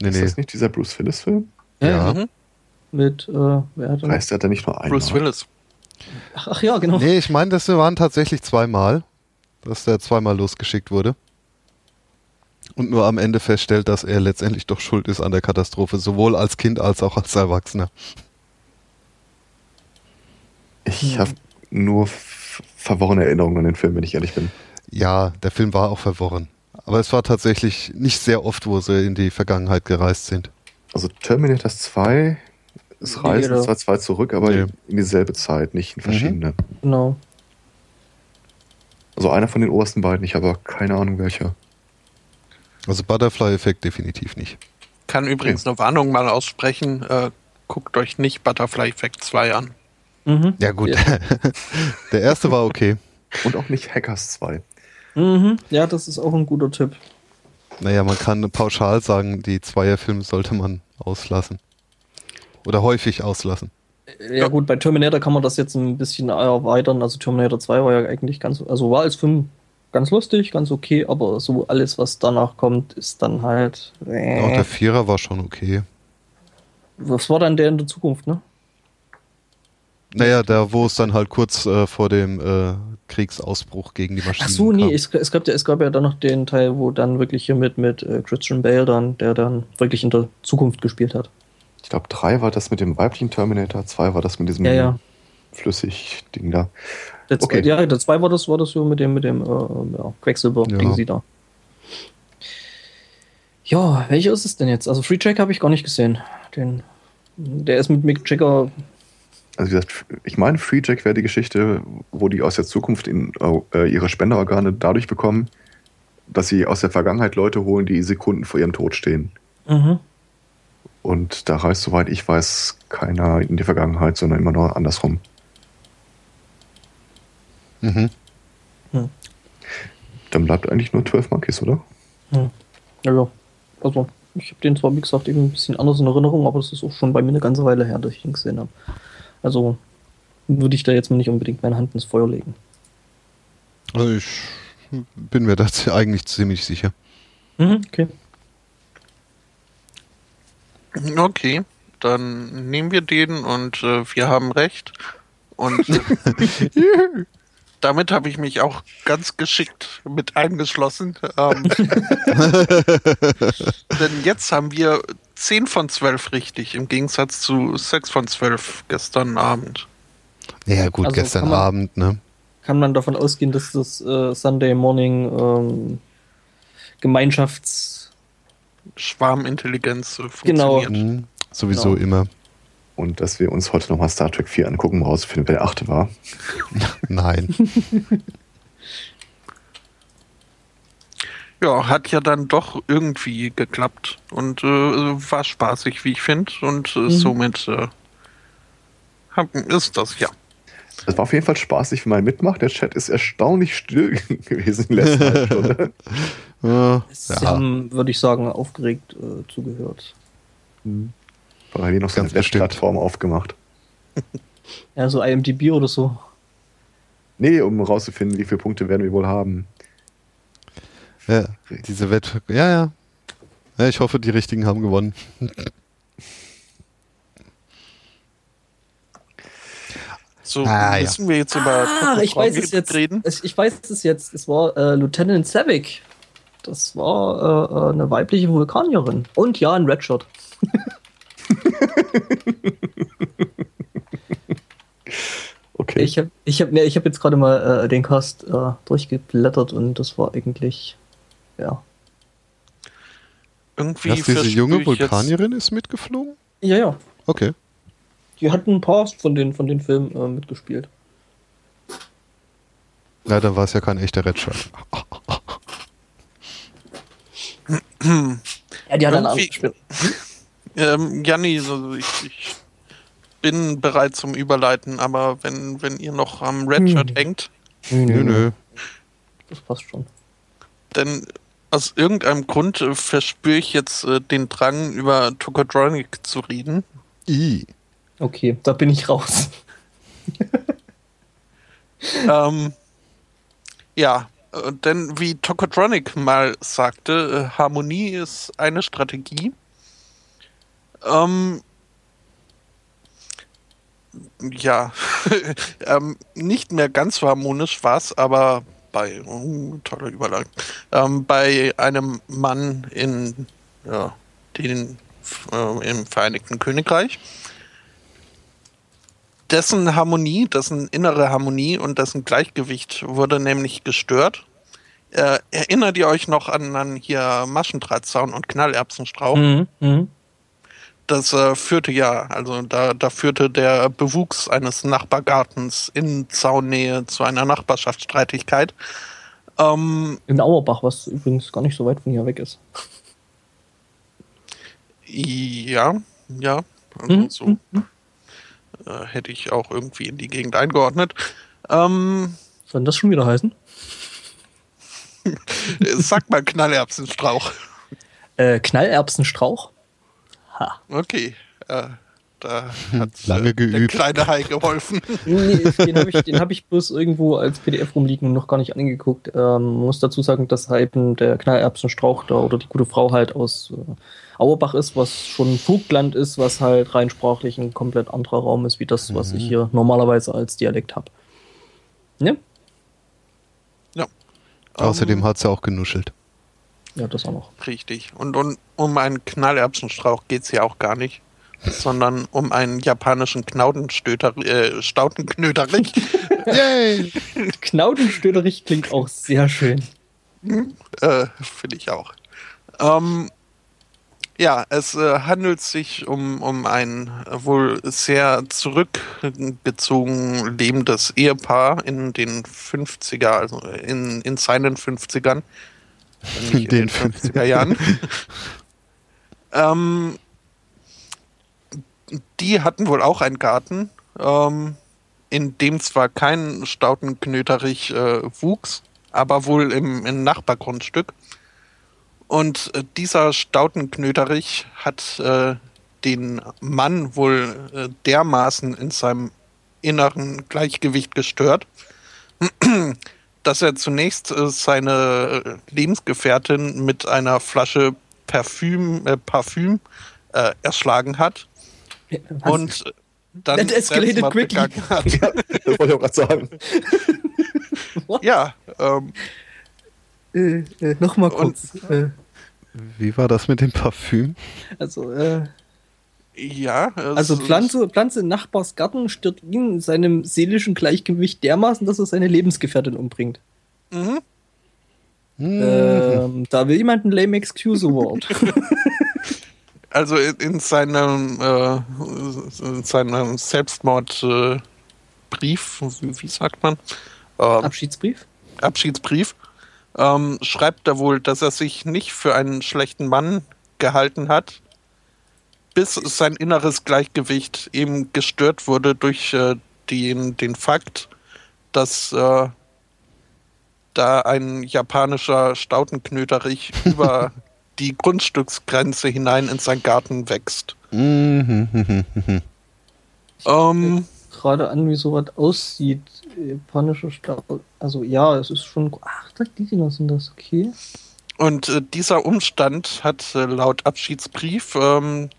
nee, Ist nee. das nicht dieser Bruce Willis-Film? Ja. Mhm. Mit, äh, wer hat denn- Reist er da nicht nur einmal? Bruce Willis. Ach, ach ja, genau. Nee, ich meine, das waren tatsächlich zweimal, dass der zweimal losgeschickt wurde. Und nur am Ende feststellt, dass er letztendlich doch schuld ist an der Katastrophe, sowohl als Kind als auch als Erwachsener. Ich habe nur verworrene Erinnerungen an den Film, wenn ich ehrlich bin. Ja, der Film war auch verworren. Aber es war tatsächlich nicht sehr oft, wo sie in die Vergangenheit gereist sind. Also Terminator 2, es reisen zwar zwei zurück, aber Nee. in dieselbe Zeit, nicht in verschiedene. Genau. Also einer von den obersten beiden, ich habe aber keine Ahnung welcher. Also Butterfly-Effekt definitiv nicht. Kann übrigens eine Warnung mal aussprechen. Äh, guckt euch nicht Butterfly Effect 2 an. Mhm. Ja gut, Ja. der erste war okay. Und auch nicht Hackers 2. Mhm. Ja, das ist auch ein guter Tipp. Naja, man kann pauschal sagen, die Zweierfilme sollte man auslassen. Oder häufig auslassen. Ja, gut, bei Terminator kann man das jetzt ein bisschen erweitern. Also Terminator 2 war ja eigentlich ganz, also war als Film ganz lustig, ganz okay, aber so alles, was danach kommt, ist dann halt. Auch Äh. der Vierer war schon okay. Was war dann der in der Zukunft, ne? Naja, da wo es dann halt kurz äh, vor dem äh, Kriegsausbruch gegen die Maschinen Ach so, nee, kam. es, es, gab ja, es gab ja dann noch den Teil, wo dann wirklich hier mit, mit äh, Christian Bale dann, der dann wirklich in der Zukunft gespielt hat. Ich glaube, 3 war das mit dem weiblichen Terminator, 2 war das mit diesem Ja, ja. Flüssig-Ding da. Der, Okay. Ja, der 2 war das, war das so mit dem, mit dem äh, ja, Quecksilber-Ding sie da. Ja, welcher ist es denn jetzt? Also Free Jack habe ich gar nicht gesehen. Den, der ist mit Mick Jagger. Also wie gesagt, ich meine, Free Jack wäre die Geschichte, wo die aus der Zukunft in, äh, ihre Spenderorgane dadurch bekommen, dass sie aus der Vergangenheit Leute holen, die Sekunden vor ihrem Tod stehen. Mhm. Und da reist, soweit ich weiß, keiner in die Vergangenheit, sondern immer nur andersrum. Mhm. Dann bleibt eigentlich nur 12 Monkeys, oder? Ja, ja. Also, ich habe den zwar, wie gesagt, eben ein bisschen anders in Erinnerung, aber es ist auch schon bei mir eine ganze Weile her, dass ich ihn gesehen habe. Also würde ich da jetzt mal nicht unbedingt meine Hand ins Feuer legen. Also ich bin mir da eigentlich ziemlich sicher. Mhm, okay. Okay, dann nehmen wir den und äh, wir haben recht. Und äh, damit habe ich mich auch ganz geschickt mit eingeschlossen. Ähm, denn jetzt haben wir 10 von 12 richtig, im Gegensatz zu 6 von 12 gestern Abend. Ja gut, Also gestern man- Abend, ne? Kann man davon ausgehen, dass das äh, Sunday Morning ähm, Gemeinschafts... Schwarmintelligenz äh, Genau. funktioniert. Mhm. Sowieso Genau. immer. Und dass wir uns heute nochmal Star Trek 4 angucken, um rauszufinden, wer der achte war. Nein. Ja, hat ja dann doch irgendwie geklappt und äh, war spaßig, wie ich finde. Und äh, Mhm. somit äh, hab, ist das ja. Es war auf jeden Fall spaßig, wenn man mitmacht. Der Chat ist erstaunlich still gewesen in halben Stunde. Äh, Sie ja, haben, würde ich sagen, aufgeregt äh, zugehört. Weil hier noch so eine Ganz bestimmt. Webplattform aufgemacht. Ja, so IMDb oder so. Nee, um rauszufinden, wie viele Punkte werden wir wohl haben. ja, diese Wett... Ja, ja. Ja, ich hoffe, die Richtigen haben gewonnen. So Ah, ja. müssen wir jetzt über Ah, ich weiß es jetzt. reden. Ich weiß es jetzt. Es war äh, Lieutenant Savick. Das war äh, äh, eine weibliche Vulkanierin. Und ja, ein Redshirt. Okay. Ich habe ich hab, nee, ich hab jetzt gerade mal äh, den Cast äh, durchgeblättert und das war eigentlich. Ja. Irgendwie Dass diese junge jetzt- Vulkanierin ist mitgeflogen? Ja, ja. Okay. Die hatten ein paar von den, von den Filmen äh, mitgespielt. Ja, dann war es ja kein echter Red Shirt. Ja, die hat dann Irgendwie- gespielt. Ähm, Janni, so, ich, ich bin bereit zum Überleiten, aber wenn, wenn ihr noch am Red Shirt hängt, Nö, Nö, nö. Das passt schon. denn aus irgendeinem Grund äh, verspüre ich jetzt äh, den Drang, über Tokotronic zu reden. I. Okay, da bin ich raus. ähm, ja, denn wie Tokotronic mal sagte, äh, Harmonie ist eine Strategie. Ähm, ja, ähm, nicht mehr ganz so harmonisch war es, aber bei, oh, tolle Überleitung, ähm, bei einem Mann in ja, den, äh, im Vereinigten Königreich dessen Harmonie, dessen innere Harmonie und dessen Gleichgewicht wurde nämlich gestört. Äh, erinnert ihr euch noch an, an hier Maschendrahtzaun und Knallerbsenstrauch? Mhm. Mhm. Das äh, führte ja, also da, da führte der Bewuchs eines Nachbargartens in Zaunnähe zu einer Nachbarschaftsstreitigkeit. Ähm, In Auerbach, was übrigens gar nicht so weit von hier weg ist. ja, ja, also Mhm. so äh, hätte ich auch irgendwie in die Gegend eingeordnet. Ähm, Soll denn das schon wieder heißen? sag mal Knallerbsenstrauch. Äh, Knallerbsenstrauch? Ha. Okay, äh, da hat Lange äh, der geübt. kleine Hai geholfen. Nee, den habe ich, den hab ich bloß irgendwo als PDF rumliegen und noch gar nicht angeguckt. Ähm, muss dazu sagen, dass halt der Knallerbsenstrauch da oder die gute Frau halt aus äh, Auerbach ist, was schon Vogtland ist, was halt rein sprachlich ein komplett anderer Raum ist, wie das, was ich hier normalerweise als Dialekt habe. Ne? Außerdem hat sie auch genuschelt. Ja, das auch noch. Richtig. Und, und um einen Knallerbsenstrauch geht es ja auch gar nicht, sondern um einen japanischen äh, Stautenknöterich. Yay! Knaudenstöderich klingt auch sehr schön. äh, Finde ich auch. Ähm, ja, es äh, handelt sich um, um ein wohl sehr zurückgezogen lebendes Ehepaar in den 50er, also in, in seinen 50ern. Nicht in den Den 50er Jahren. ähm, die hatten wohl auch einen Garten, ähm, in dem zwar kein Stautenknöterich äh, wuchs, aber wohl im, im Nachbargrundstück. Und äh, dieser Stautenknöterich hat äh, den Mann wohl äh, dermaßen in seinem inneren Gleichgewicht gestört, dass er zunächst äh, seine äh, Lebensgefährtin mit einer Flasche Parfüm, äh, Parfüm äh, erschlagen hat Was? und äh, dann That escalated quickly. Ja, das wollte ich auch gerade sagen. Ja, ähm, äh, äh, Nochmal kurz. Äh, Wie war das mit dem Parfüm? also, äh, ja. Also Pflanze, Pflanze in Nachbars Garten stört ihn in seinem seelischen Gleichgewicht dermaßen, dass er seine Lebensgefährtin umbringt. Mhm. Hm. Ähm, da will jemand ein lame Excuse Award. Also in, in seinem, äh, in seinem Selbstmordbrief, äh, wie, wie sagt man? Ähm, Abschiedsbrief? Abschiedsbrief, ähm, schreibt er wohl, dass er sich nicht für einen schlechten Mann gehalten hat, bis sein inneres Gleichgewicht eben gestört wurde durch äh, den, den Fakt, dass äh, da ein japanischer Stautenknöterich über die Grundstücksgrenze hinein in seinen Garten wächst. Mhm. Ähm, Gerade an, wie sowas aussieht. Japanischer Staat. Also ja, es ist schon. Ach, die Dinger sind das, okay. Und äh, dieser Umstand hat äh, laut Abschiedsbrief ähm,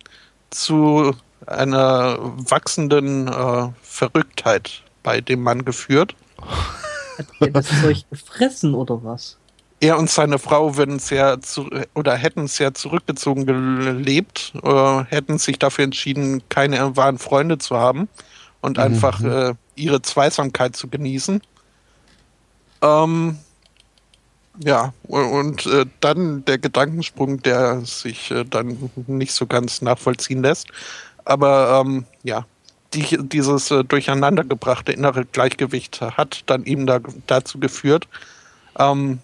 zu einer wachsenden äh, Verrücktheit bei dem Mann geführt. Hat der das Zeug gefressen oder was? Er und seine Frau würden sehr zu, oder hätten sehr zurückgezogen gelebt, äh, hätten sich dafür entschieden, keine wahren Freunde zu haben und einfach äh, ihre Zweisamkeit zu genießen. Ähm, ja, und, und äh, dann der Gedankensprung, der sich äh, dann nicht so ganz nachvollziehen lässt. Aber ähm, ja, die, dieses äh, durcheinandergebrachte innere Gleichgewicht hat dann eben da, dazu geführt, ähm,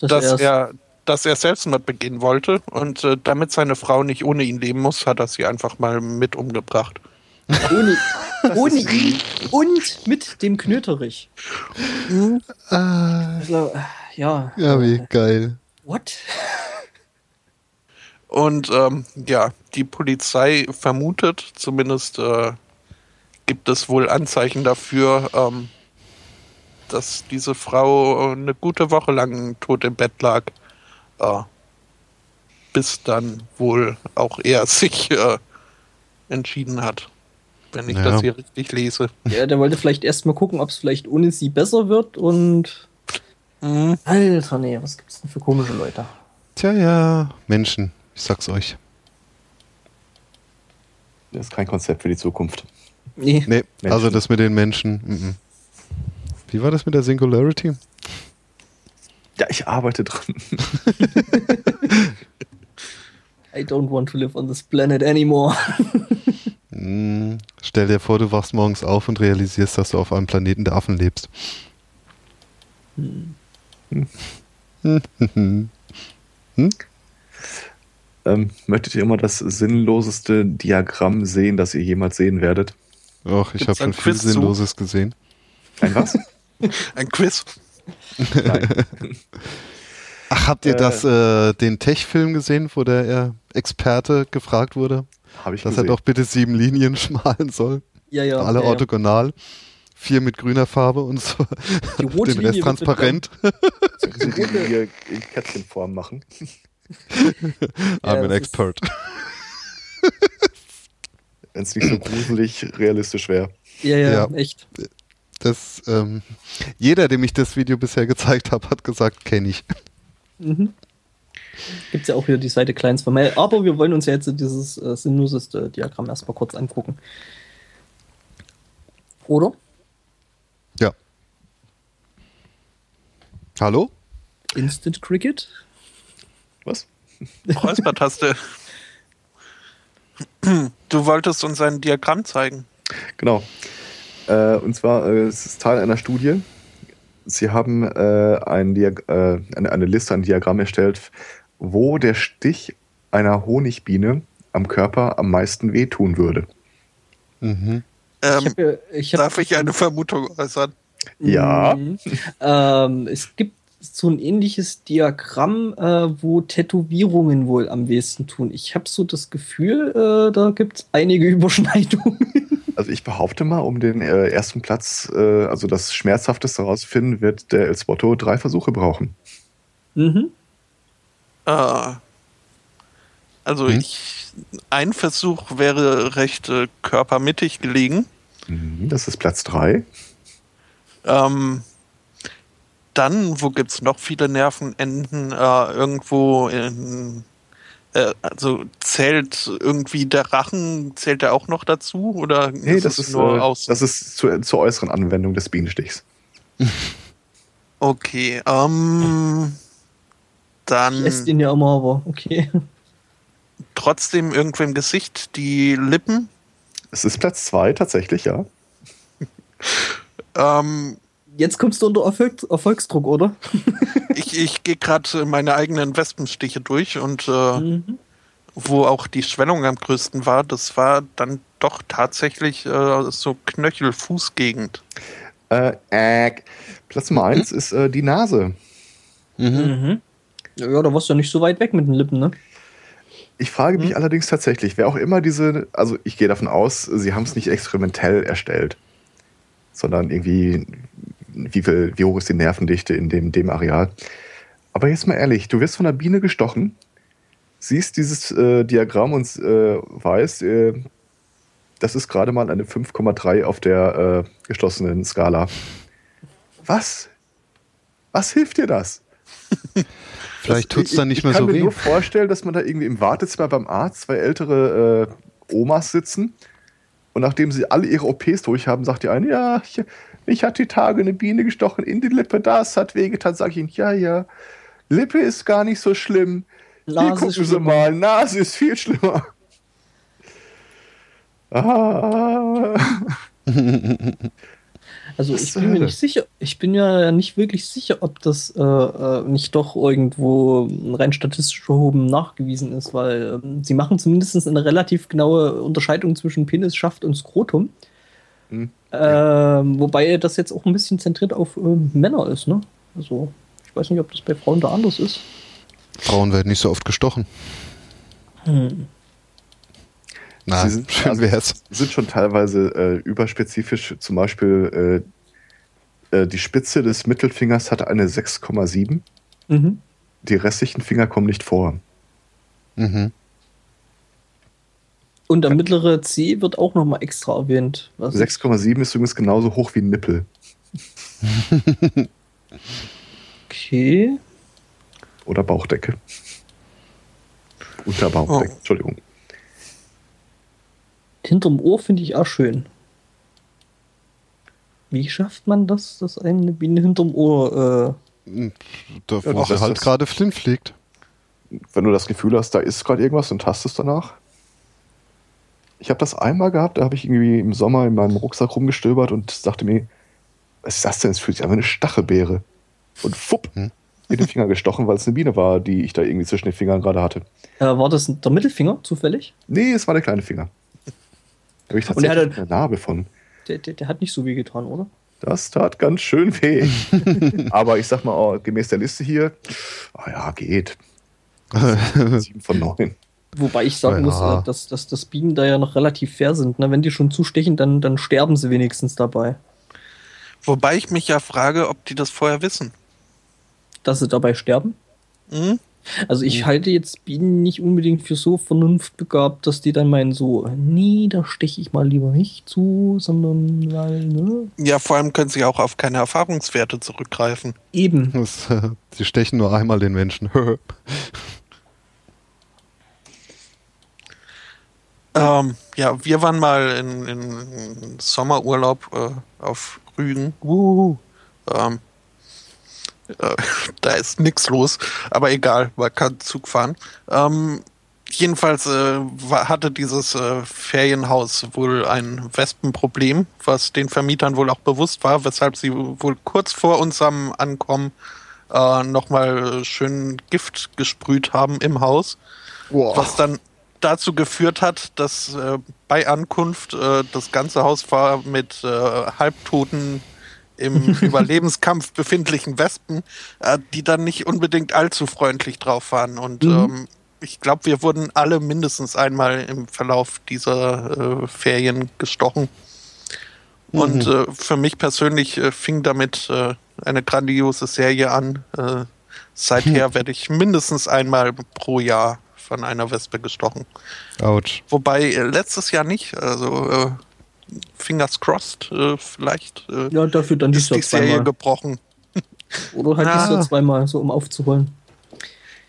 Dass dass er, dass er Selbstmord begehen wollte und äh, damit seine Frau nicht ohne ihn leben muss, hat er sie einfach mal mit umgebracht. ohne, ohne ihn und mit dem Knöterich. Ah, Also, äh, ja. ja, wie geil. What? Und ähm, ja, die Polizei vermutet, zumindest äh, gibt es wohl Anzeichen dafür, ähm, dass diese Frau eine gute Woche lang tot im Bett lag. Äh, bis dann wohl auch er sich äh, entschieden hat. Wenn ich Ja. das hier richtig lese. Ja, der wollte vielleicht erstmal gucken, ob es vielleicht ohne sie besser wird und. Alter, nee, was gibt's denn für komische Leute? Tja, ja, Menschen, ich sag's euch. Das ist kein Konzept für die Zukunft. Nee. Nee, Menschen. also das mit den Menschen. mhm. Wie war das mit der Singularity? Ja, ich arbeite dran. I don't want to live on this planet anymore. Mm, Stell dir vor, du wachst morgens auf und realisierst, dass du auf einem Planeten der Affen lebst. Ähm, möchtet ihr immer das sinnloseste Diagramm sehen, das ihr jemals sehen werdet? Och, ich habe schon viel Quiz zu? Sinnloses gesehen. Ein was? Ein Quiz. Ach, habt ihr Äh. das, äh, den Tech-Film gesehen, wo der äh, Experte gefragt wurde, Habe ich dass gesehen. er doch bitte sieben Linien schmalen soll? Ja, ja. Alle ja, ja. orthogonal. Vier mit grüner Farbe und so. Die rote den Rest Linie transparent. Sie die hier in Kätzchenform machen. I'm an expert. Wenn es nicht so gruselig realistisch wäre. Ja, ja, Ja. echt. Das, ähm, jeder, dem ich das Video bisher gezeigt habe, hat gesagt, kenne ich. Mhm. Gibt ja auch wieder die Seite Kleins von Mail. Aber wir wollen uns ja jetzt dieses äh, sinnloseste Diagramm erstmal kurz angucken. Oder? Ja. Hallo? Instant Cricket? Was? Räuspertaste. Du wolltest uns ein Diagramm zeigen. Genau. Äh, und zwar, äh, es ist Teil einer Studie. Sie haben äh, ein äh, eine, eine Liste, ein Diagramm erstellt, wo der Stich einer Honigbiene am Körper am meisten wehtun würde. Mhm. ich Ähm, hab, ja- ich hab, darf ich eine Vermutung äußern? Ja. Mhm. ähm, es gibt so ein ähnliches Diagramm, äh, wo Tätowierungen wohl am wenigsten tun. Ich habe so das Gefühl, äh, da gibt es einige Überschneidungen. Also ich behaupte mal, um den äh, ersten Platz, äh, also das Schmerzhafteste herauszufinden, wird der El Spotto drei Versuche brauchen. mhm. Äh, also Hm? ich, ein Versuch wäre recht äh, körpermittig gelegen. Mhm, Das ist Platz drei. Ähm, dann, wo gibt's noch viele Nervenenden? Äh, irgendwo in, äh, also zählt irgendwie der Rachen, zählt der auch noch dazu? Oder Nee, das es ist, äh, aus? das ist zur, zur äußeren Anwendung des Bienenstichs. okay, ähm, dann Lässt ihn ja immer, aber okay. trotzdem irgendwo im Gesicht die Lippen. Es ist Platz zwei, tatsächlich, ja. Ähm, Jetzt kommst du unter Erfolg, Erfolgsdruck, oder? ich ich gehe gerade meine eigenen Wespenstiche durch und äh, Mhm. wo auch die Schwellung am größten war, das war dann doch tatsächlich äh, so Knöchel-Fußgegend. Äh, äh, Platz Nummer eins ist äh, die Nase. Mhm. Mhm. Ja, da warst du ja nicht so weit weg mit den Lippen, ne? Ich frage mich Hm. allerdings tatsächlich, wer auch immer diese, also ich gehe davon aus, sie haben es nicht experimentell erstellt, sondern irgendwie, wie, viel, wie hoch ist die Nervendichte in dem, dem Areal. Aber jetzt mal ehrlich, du wirst von einer Biene gestochen, siehst dieses äh, Diagramm und äh, weißt, äh, das ist gerade mal eine 5,3 auf der äh, geschlossenen Skala. Was? Was hilft dir das? Vielleicht Das- tut's dann nicht ich, mehr ich kann so mir weh. nur vorstellen, dass man da irgendwie im Wartezimmer beim Arzt zwei ältere äh, Omas sitzen und nachdem sie alle ihre OPs durch haben, sagt die eine, ja, ich, mich hat die Tage eine Biene gestochen in die Lippe, das hat wehgetan. Sag ich ihnen, ja, ja, Lippe ist gar nicht so schlimm. Hier Nase gucken ist Sie mal, Nase ist viel schlimmer. Ah. Also ich bin mir nicht sicher, ich bin ja nicht wirklich sicher, ob das äh, äh, nicht doch irgendwo rein statistisch erhoben nachgewiesen ist, weil ähm, sie machen zumindest eine relativ genaue Unterscheidung zwischen Penisschaft und Skrotum. Hm. Ähm, wobei das jetzt auch ein bisschen zentriert auf ähm, Männer ist, ne? Also, ich weiß nicht, ob das bei Frauen da anders ist. Frauen werden nicht so oft gestochen. Hm. Na, Sie sind- schön also- wär's. Sind schon teilweise äh, überspezifisch. Zum Beispiel äh, äh, die Spitze des Mittelfingers hat eine 6,7. Mhm. Die restlichen Finger kommen nicht vor. Mhm. Und der mittlere C wird auch nochmal extra erwähnt. Was 6,7 ist übrigens genauso hoch wie ein Nippel. Okay. Oder Bauchdecke. Unterbauchdecke, Oh. Entschuldigung. Hinterm Ohr finde ich auch schön. Wie schafft man das, dass eine Biene hinterm Ohr. Äh, Da, Ja, wo das sie halt gerade Flint fliegt. Wenn du das Gefühl hast, da ist gerade irgendwas und tastest danach. Ich habe das einmal gehabt, da habe ich irgendwie im Sommer in meinem Rucksack rumgestöbert und dachte mir, was ist das denn? Es fühlt sich an wie eine Stachelbeere. Und fupp, Hm. in den Finger gestochen, weil es eine Biene war, die ich da irgendwie zwischen den Fingern gerade hatte. äh, war das der Mittelfinger zufällig? Nee, es war der kleine Finger. Da habe ich Und er tatsächlich hatte- eine Narbe von. Der, der, der hat nicht so weh getan, oder? Das tat ganz schön weh. Aber ich sag mal, oh, gemäß der Liste hier, ah ja, geht. Sieben von neun. Wobei ich sagen Ja. muss, äh, dass, dass, dass Bienen da ja noch relativ fair sind. Ne? Wenn die schon zustechen, dann, dann sterben sie wenigstens dabei. Wobei ich mich ja frage, ob die das vorher wissen. Dass sie dabei sterben. Hm? Also ich halte jetzt Bienen nicht unbedingt für so vernunftbegabt, dass die dann meinen so, nee, da steche ich mal lieber nicht zu, sondern weil, ne? Ja, vor allem können sie auch auf keine Erfahrungswerte zurückgreifen. Eben. Das, sie stechen nur einmal den Menschen. Ähm, ja, wir waren mal in, in Sommerurlaub äh, auf Rügen. Ähm, äh, da ist nix los, aber egal, man kann Zug fahren. Ähm, jedenfalls äh, war, hatte dieses äh, Ferienhaus wohl ein Wespenproblem, was den Vermietern wohl auch bewusst war, weshalb sie wohl kurz vor unserem Ankommen äh, nochmal schön Gift gesprüht haben im Haus. Was dann dazu geführt hat, dass äh, bei Ankunft äh, das ganze Haus war mit äh, halbtoten im Überlebenskampf befindlichen Wespen, äh, die dann nicht unbedingt allzu freundlich drauf waren. Und Mhm. ähm, ich glaube, wir wurden alle mindestens einmal im Verlauf dieser äh, Ferien gestochen. Und äh, für mich persönlich äh, fing damit äh, eine grandiose Serie an. Seither werde ich mindestens einmal pro Jahr von einer Wespe gestochen. Autsch. Wobei äh, letztes Jahr nicht. Also äh, fingers crossed, äh, vielleicht äh, Ja, dafür dann ist die Serie zweimal. gebrochen. Oder halt Ah. dies zweimal, so um aufzuholen.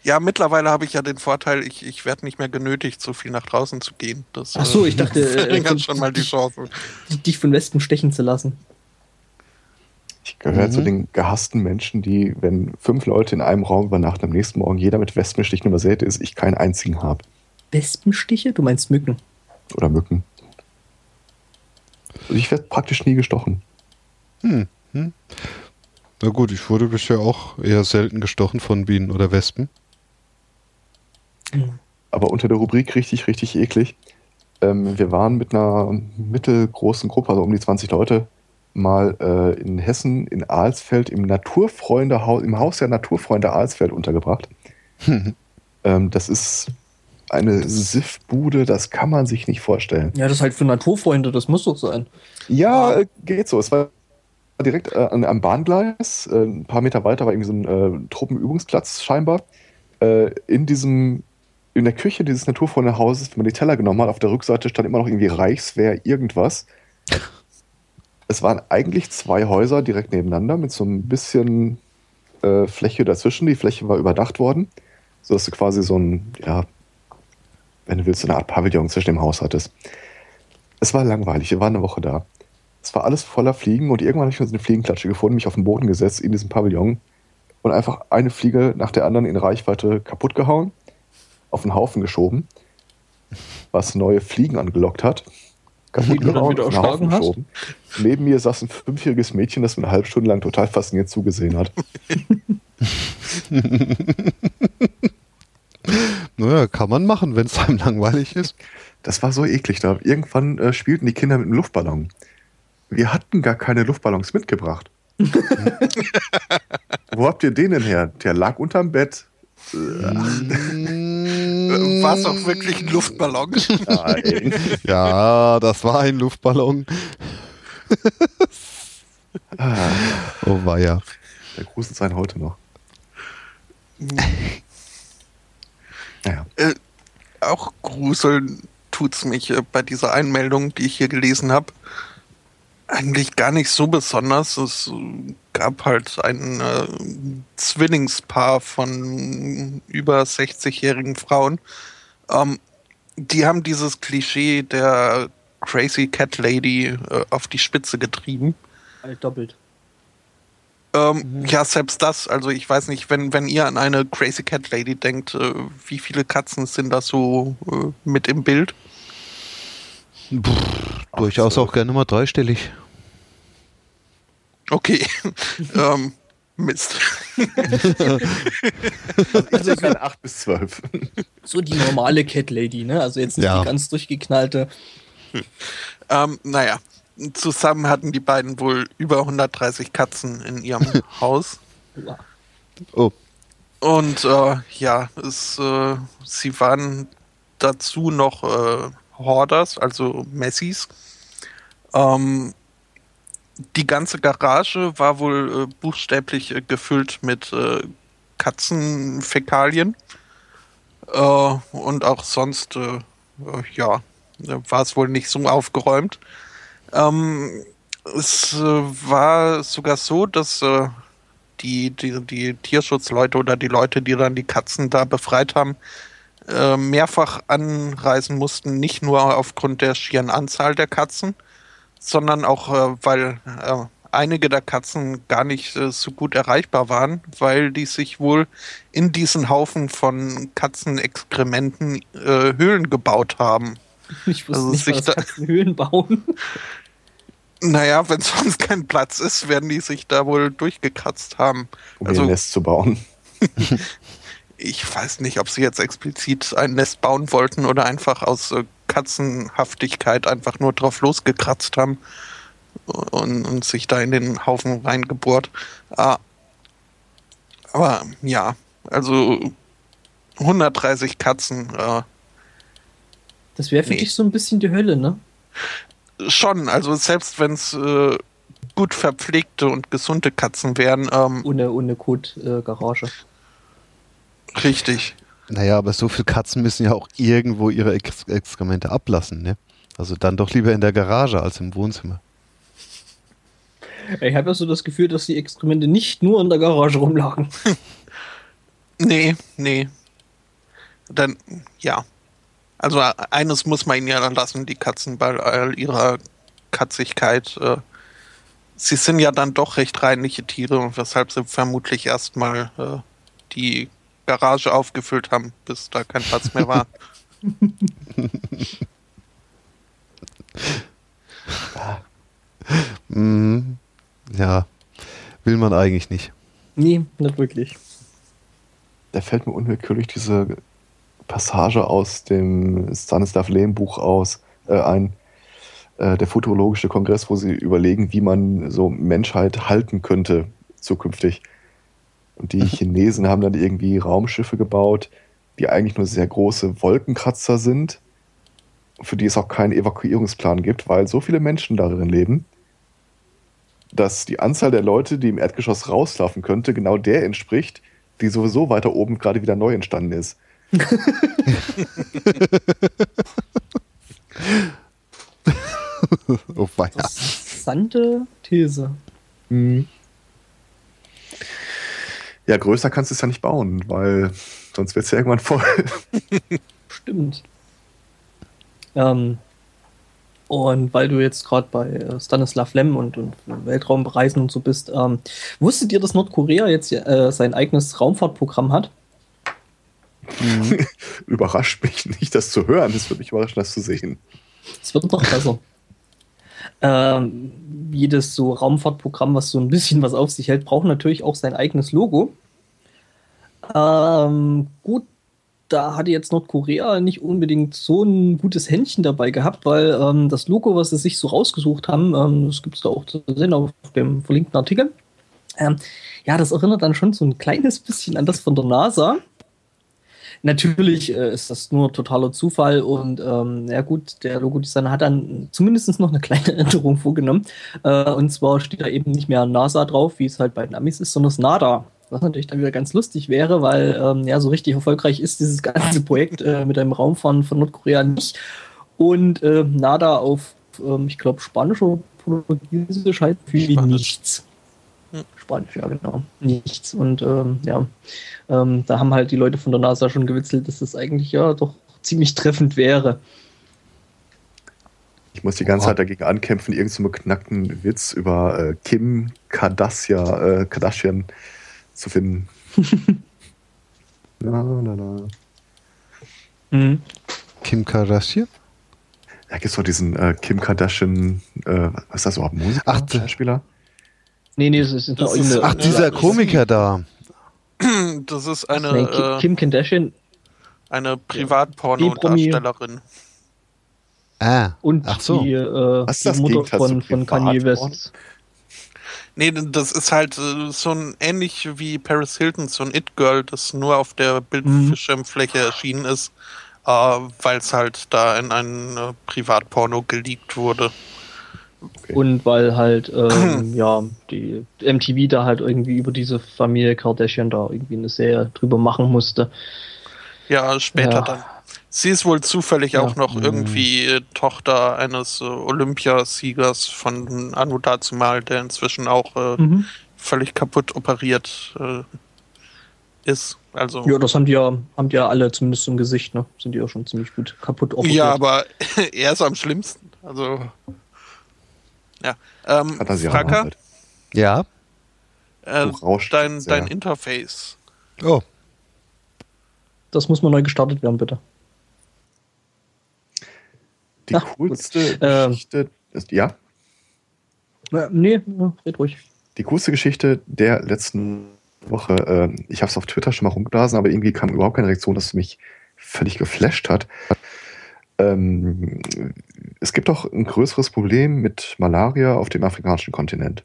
Ja, mittlerweile habe ich ja den Vorteil, ich, ich werde nicht mehr genötigt, so viel nach draußen zu gehen. Das, Ach so, ich dachte, äh, verringert äh, schon mal die Chance. Dich von Wespen stechen zu lassen. Ich gehöre Mhm. zu den gehassten Menschen, die, wenn fünf Leute in einem Raum übernachten, am nächsten Morgen jeder mit Wespenstichen übersät ist, ich keinen einzigen habe. Wespenstiche? Du meinst Mücken. Oder Mücken. Also ich werde praktisch nie gestochen. Hm. Hm. Na gut, ich wurde bisher auch eher selten gestochen von Bienen oder Wespen. Aber unter der Rubrik richtig, richtig eklig. Ähm, wir waren mit einer mittelgroßen Gruppe, also um die 20 Leute, mal äh, in Hessen, in Alsfeld, im Naturfreunde im Haus der Naturfreunde Alsfeld untergebracht. ähm, das ist eine Siffbude, das kann man sich nicht vorstellen. Ja, das ist halt für Naturfreunde, das muss doch sein. Ja, äh, geht so. Es war direkt äh, an, am Bahngleis. Äh, ein paar Meter weiter war irgendwie so ein äh, Truppenübungsplatz scheinbar. Äh, in diesem, in der Küche dieses Naturfreunde-Hauses, wenn man die Teller genommen hat, auf der Rückseite stand immer noch irgendwie Reichswehr irgendwas. Es waren eigentlich zwei Häuser direkt nebeneinander mit so ein bisschen äh, Fläche dazwischen. Die Fläche war überdacht worden, sodass du quasi so ein, ja, wenn du willst, so eine Art Pavillon zwischen dem Haus hattest. Es war langweilig, wir waren eine Woche da. Es war alles voller Fliegen und irgendwann habe ich so eine Fliegenklatsche gefunden, mich auf den Boden gesetzt in diesem Pavillon und einfach eine Fliege nach der anderen in Reichweite kaputt gehauen, auf den Haufen geschoben, was neue Fliegen angelockt hat. Kapitel dann wieder erschlagen hast. Neben mir saß ein fünfjähriges Mädchen, das mir eine halbe Stunde lang total fasziniert zugesehen hat. naja, kann man machen, wenn es einem langweilig ist. Das war so eklig da. Irgendwann äh, spielten die Kinder mit einem Luftballon. Wir hatten gar keine Luftballons mitgebracht. Wo habt ihr den denn her? Der lag unterm Bett. War es auch wirklich ein Luftballon? Nein. Ja, das war ein Luftballon. Oh weia. Der gruselt sein heute noch. Naja. Äh, auch gruseln tut's mich äh, bei dieser Einmeldung, die ich hier gelesen habe. Eigentlich gar nicht so besonders. Es gab halt ein äh, Zwillingspaar von über 60-jährigen Frauen. Ähm, die haben dieses Klischee der Crazy Cat Lady äh, auf die Spitze getrieben. Halt doppelt. Ähm, mhm. Ja, selbst das. Also ich weiß nicht, wenn, wenn ihr an eine Crazy Cat Lady denkt, äh, wie viele Katzen sind da so äh, mit im Bild? Pff, durchaus auch gerne mal dreistellig. Okay. ähm, Mist. also ich meine 8 bis 12. So die normale Cat Lady, ne? Also jetzt nicht ja. die ganz durchgeknallte. Hm. Ähm, naja, zusammen hatten die beiden wohl über 130 Katzen in ihrem Haus. Oh. Und äh, ja, es, äh, sie waren dazu noch äh, Hoarders, also Messis. Ähm, die ganze Garage war wohl äh, buchstäblich äh, gefüllt mit äh, Katzenfäkalien. Äh, und auch sonst, äh, äh, ja, war es wohl nicht so aufgeräumt. Ähm, es war sogar so, dass die, die, die Tierschutzleute oder die Leute, die dann die Katzen da befreit haben, mehrfach anreisen mussten, nicht nur aufgrund der schieren Anzahl der Katzen, sondern auch, äh, weil äh, einige der Katzen gar nicht äh, so gut erreichbar waren, weil die sich wohl in diesen Haufen von Katzenexkrementen äh, Höhlen gebaut haben. Ich wusste also nicht, sich da Katzen Höhlen bauen. Naja, wenn sonst kein Platz ist, werden die sich da wohl durchgekratzt haben. Um also, ein Nest zu bauen. ich weiß nicht, ob sie jetzt explizit ein Nest bauen wollten oder einfach aus äh, Katzenhaftigkeit einfach nur drauf losgekratzt haben und, und sich da in den Haufen reingebohrt. Ah, aber ja, also 130 Katzen. Äh, das wäre für nee. dich so ein bisschen die Hölle, ne? Schon, also selbst wenn es äh, gut verpflegte und gesunde Katzen wären. Ähm, ohne ohne Kotgarage. Äh, richtig. Naja, aber so viele Katzen müssen ja auch irgendwo ihre Ex Exkremente ablassen, ne? Also dann doch lieber in der Garage als im Wohnzimmer. Ich habe ja so das Gefühl, dass die Exkremente nicht nur in der Garage rumlagen. nee, nee. Dann, ja. Also eines muss man ihnen ja dann lassen, die Katzen bei all ihrer Katzigkeit. Äh, sie sind ja dann doch recht reinliche Tiere, weshalb sie vermutlich erstmal äh, die Garage aufgefüllt haben, bis da kein Platz mehr war. mhm. Ja, will man eigentlich nicht. Nee, nicht wirklich. Da fällt mir unwillkürlich diese Passage aus dem Stanislav Lem Buch aus äh, ein, äh, der futurologische Kongress, wo sie überlegen, wie man so Menschheit halten könnte zukünftig. Und die Chinesen haben dann irgendwie Raumschiffe gebaut, die eigentlich nur sehr große Wolkenkratzer sind, für die es auch keinen Evakuierungsplan gibt, weil so viele Menschen darin leben, dass die Anzahl der Leute, die im Erdgeschoss rauslaufen könnte, genau der entspricht, die sowieso weiter oben gerade wieder neu entstanden ist. oh, weia. Interessante These. Mhm. Ja, größer kannst du es ja nicht bauen, weil sonst wird es ja irgendwann voll. Stimmt. Ähm, und weil du jetzt gerade bei äh, Stanislav Lem und, und Weltraumreisen und so bist, ähm, wusstet ihr, dass Nordkorea jetzt äh, sein eigenes Raumfahrtprogramm hat? Mhm. Überrascht mich nicht, das zu hören. Es würde mich überraschen, das zu sehen. Es wird noch besser. Ähm, jedes so Raumfahrtprogramm, was so ein bisschen was auf sich hält, braucht natürlich auch sein eigenes Logo. Ähm, gut, da hatte jetzt Nordkorea nicht unbedingt so ein gutes Händchen dabei gehabt, weil ähm, das Logo, was sie sich so rausgesucht haben, ähm, das gibt es da auch zu sehen auf dem verlinkten Artikel, ähm, ja, das erinnert dann schon so ein kleines bisschen an das von der NASA. Natürlich äh, ist das nur totaler Zufall und ähm, ja gut, der Logodesigner hat dann zumindest noch eine kleine Änderung vorgenommen. Äh, und zwar steht da eben nicht mehr NASA drauf, wie es halt bei den Amis ist, sondern das NADA. Was natürlich dann wieder ganz lustig wäre, weil ähm, ja so richtig erfolgreich ist dieses ganze Projekt äh, mit einem Raumfahren von Nordkorea nicht. Und äh, NADA auf, ähm, ich glaube, Spanisch oder Portugiesisch halt wie nichts. Spanisch, ja genau. Nichts. Und ähm, ja, ähm, da haben halt die Leute von der NASA schon gewitzelt, dass das eigentlich ja doch ziemlich treffend wäre. Ich muss die ganze Zeit dagegen ankämpfen, irgendeinen so beknackten Witz über äh, Kim Kardashian, äh, Kardashian zu finden. na, na, na. Mhm. Kim Kardashian? Ja, gibt es doch diesen äh, Kim Kardashian, äh, was ist das überhaupt, Musiker, Ach, Schauspieler? Nee, nee, das ist, das ist Ach, dieser Komiker da. Das ist eine nee, Kim, Kim Kardashian. Eine Privatporno-Darstellerin. Ah, und ach so. die, äh, die Mutter von, von Kanye West. Nee, das ist halt äh, so ein ähnlich wie Paris Hilton, so ein It-Girl, das nur auf der Bildschirmfläche mhm. erschienen ist, äh, weil es halt da in ein äh, Privatporno geleakt wurde. Okay. Und weil halt, ähm, ja, die MTV da halt irgendwie über diese Familie Kardashian da irgendwie eine Serie drüber machen musste. Ja, später ja. dann. Sie ist wohl zufällig ja. auch noch mhm. irgendwie Tochter eines äh, Olympiasiegers von Anu Dazumal, der inzwischen auch äh, mhm. völlig kaputt operiert äh, ist. Also ja, das haben die ja, haben die ja alle zumindest im Gesicht, ne? Sind die ja schon ziemlich gut kaputt operiert. Ja, aber er ist am schlimmsten. Also ja. Ähm, Hat er sie halt. Ja. Äh, dein, dein Interface. Oh. Das muss mal neu gestartet werden, bitte. Die Ach, coolste gut. Ähm. Geschichte ist, ja? Nee, red ruhig. Die coolste Geschichte der letzten Woche, äh, ich habe es auf Twitter schon mal rumgeblasen, aber irgendwie kam überhaupt keine Reaktion, dass es mich völlig geflasht hat. Ähm, es gibt auch ein größeres Problem mit Malaria auf dem afrikanischen Kontinent.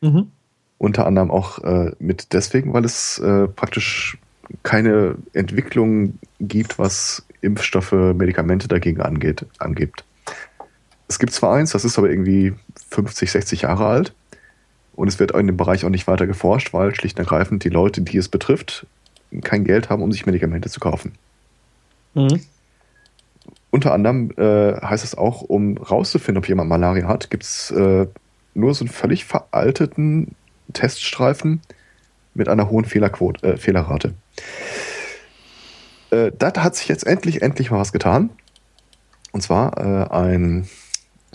Mhm. Unter anderem auch äh, mit deswegen, weil es äh, praktisch keine Entwicklung gibt, was Impfstoffe, Medikamente dagegen angeht, angibt. Es gibt zwar eins, das ist aber irgendwie 50, 60 Jahre alt und es wird in dem Bereich auch nicht weiter geforscht, weil schlicht und ergreifend die Leute, die es betrifft, kein Geld haben, um sich Medikamente zu kaufen. Mhm. Unter anderem äh, heißt es auch, um rauszufinden, ob jemand Malaria hat, gibt es äh, nur so einen völlig veralteten Teststreifen mit einer hohen Fehlerquote, äh, Fehlerrate. Äh, da hat sich jetzt endlich, endlich mal was getan. Und zwar äh, ein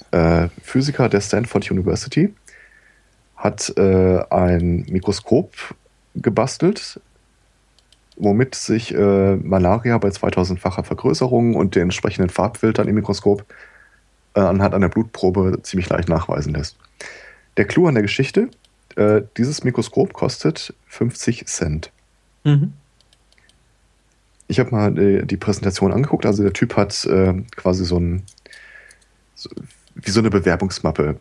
äh, Physiker der Stanford University hat ein Mikroskop gebastelt, womit sich äh, Malaria bei 2000-facher Vergrößerung und den entsprechenden Farbfiltern im Mikroskop äh, anhand einer Blutprobe ziemlich leicht nachweisen lässt. Der Clou an der Geschichte, äh, dieses Mikroskop kostet 50 Cent. Mhm. Ich habe mal die, die, Präsentation angeguckt, also der Typ hat äh, quasi so ein, so, wie so eine Bewerbungsmappe,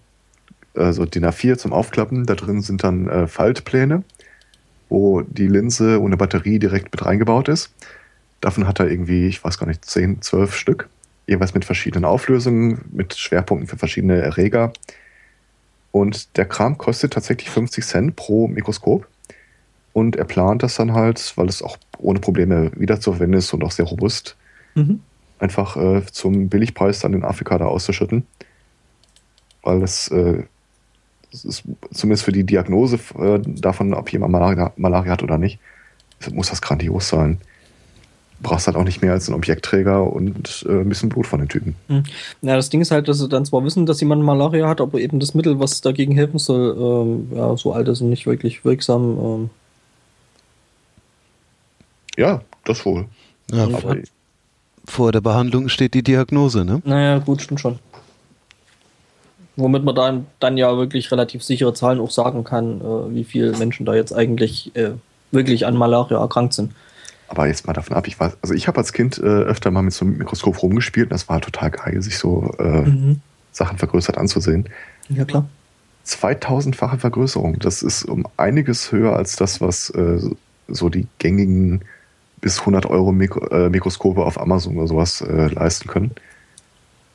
also DIN A4 zum Aufklappen, da drin sind dann äh, Faltpläne wo die Linse ohne Batterie direkt mit reingebaut ist. Davon hat er irgendwie, ich weiß gar nicht, 10, 12 Stück. Jeweils mit verschiedenen Auflösungen, mit Schwerpunkten für verschiedene Erreger. Und der Kram kostet tatsächlich 50 Cent pro Mikroskop. Und er plant das dann halt, weil es auch ohne Probleme wiederzuverwenden ist und auch sehr robust, mhm. einfach äh, zum Billigpreis dann in Afrika da auszuschütten. Weil es äh, ist zumindest für die Diagnose äh, davon, ob jemand Malaria, Malaria hat oder nicht, muss das grandios sein. Du brauchst halt auch nicht mehr als einen Objektträger und äh, ein bisschen Blut von den Typen. Mhm. Ja, das Ding ist halt, dass sie dann zwar wissen, dass jemand Malaria hat, aber eben das Mittel, was dagegen helfen soll, ähm, ja, so alt ist und nicht wirklich wirksam. Ähm. Ja, das wohl. Ja, aber vor der Behandlung steht die Diagnose, ne? Naja, gut, stimmt schon. Womit man dann, dann ja wirklich relativ sichere Zahlen auch sagen kann, äh, wie viele Menschen da jetzt eigentlich äh, wirklich an Malaria erkrankt sind. Aber jetzt mal davon ab, ich weiß, also ich habe als Kind äh, öfter mal mit so einem Mikroskop rumgespielt und das war total geil, sich so äh, mhm. Sachen vergrößert anzusehen. Ja, klar. 2000-fache Vergrößerung, das ist um einiges höher als das, was äh, so die gängigen bis 100 Euro Mikro äh, Mikroskope auf Amazon oder sowas äh, leisten können.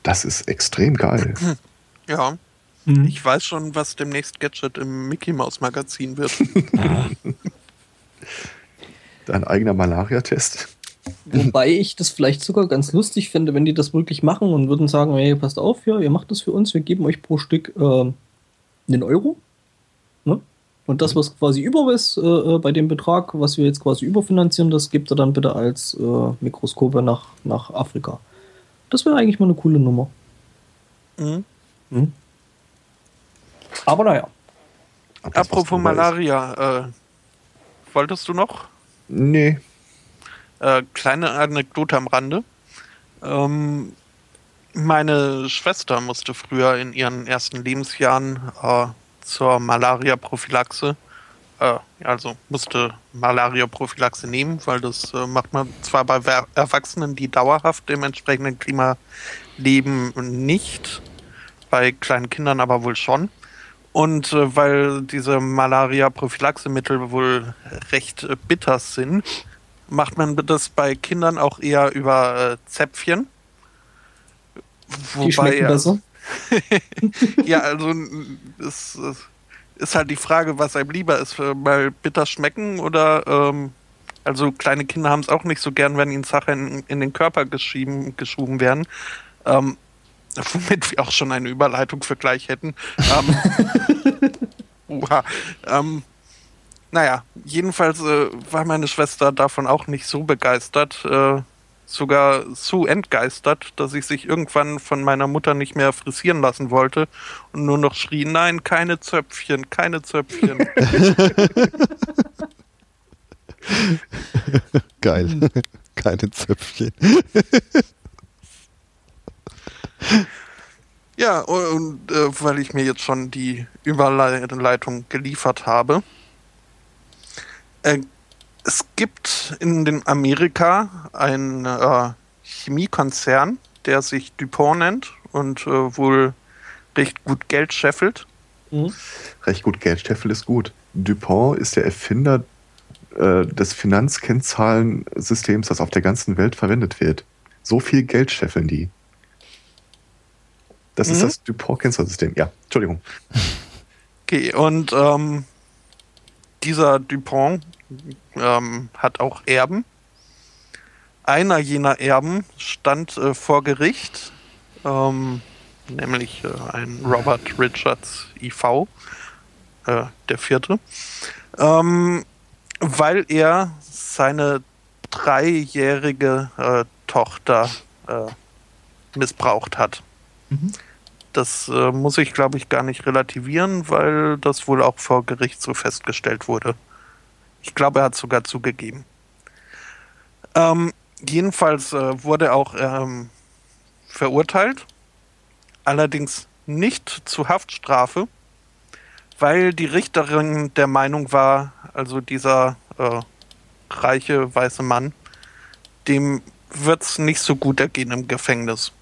Das ist extrem geil. Ja. Mhm. Ich weiß schon, was demnächst Gadget im Mickey Mouse Magazin wird. Dein eigener Malaria-Test. Wobei ich das vielleicht sogar ganz lustig finde, wenn die das wirklich machen und würden sagen, hey, passt auf, ja, ihr macht das für uns, wir geben euch pro Stück äh, einen Euro. Ne? Und das, was quasi über ist äh, äh, bei dem Betrag, was wir jetzt quasi überfinanzieren, das gibt er dann bitte als äh, Mikroskope nach, nach Afrika. Das wäre eigentlich mal eine coole Nummer. Mhm. Mhm. Aber naja. Apropos Malaria, äh, wolltest du noch? Nee. Äh, kleine Anekdote am Rande. Ähm, meine Schwester musste früher in ihren ersten Lebensjahren äh, zur Malaria-Prophylaxe, äh, also musste Malaria-Prophylaxe nehmen, weil das äh, macht man zwar bei Erwachsenen, die dauerhaft im entsprechenden Klima leben, nicht, bei kleinen Kindern aber wohl schon. Und äh, weil diese Malaria-Prophylaxe-Mittel wohl recht äh, bitter sind, macht man das bei Kindern auch eher über äh, Zäpfchen. Die schmecken besser? ja, also es, es, ist halt die Frage, was einem lieber ist, mal bitter schmecken oder ähm, also kleine Kinder haben es auch nicht so gern, wenn ihnen Sachen in, in den Körper geschoben werden. Ähm, womit wir auch schon eine Überleitung für gleich hätten. Ähm, uha, ähm, naja, jedenfalls äh, war meine Schwester davon auch nicht so begeistert, äh, sogar so entgeistert, dass ich sich irgendwann von meiner Mutter nicht mehr frisieren lassen wollte und nur noch schrie, nein, keine Zöpfchen, keine Zöpfchen. Geil, keine Zöpfchen. Ja, und äh, weil ich mir jetzt schon die Überleitung geliefert habe. Äh, es gibt in den Amerika einen äh, Chemiekonzern, der sich DuPont nennt und äh, wohl recht gut Geld scheffelt. Mhm. Recht gut Geld scheffelt ist gut. DuPont ist der Erfinder äh, des Finanzkennzahlensystems, das auf der ganzen Welt verwendet wird. So viel Geld scheffeln die. Das mhm. ist das Dupont-Kennzahlsystem. Ja, Entschuldigung. Okay, und ähm, dieser Dupont ähm, hat auch Erben. Einer jener Erben stand äh, vor Gericht, ähm, nämlich äh, ein Robert Richards IV, äh, der vierte, ähm, weil er seine dreijährige äh, Tochter äh, missbraucht hat. Mhm. Das äh, muss ich, glaube ich, gar nicht relativieren, weil das wohl auch vor Gericht so festgestellt wurde. Ich glaube, er hat sogar zugegeben. Ähm, jedenfalls äh, wurde auch ähm, verurteilt, allerdings nicht zu Haftstrafe, weil die Richterin der Meinung war, also dieser äh, reiche weiße Mann, dem wird es nicht so gut ergehen im Gefängnis.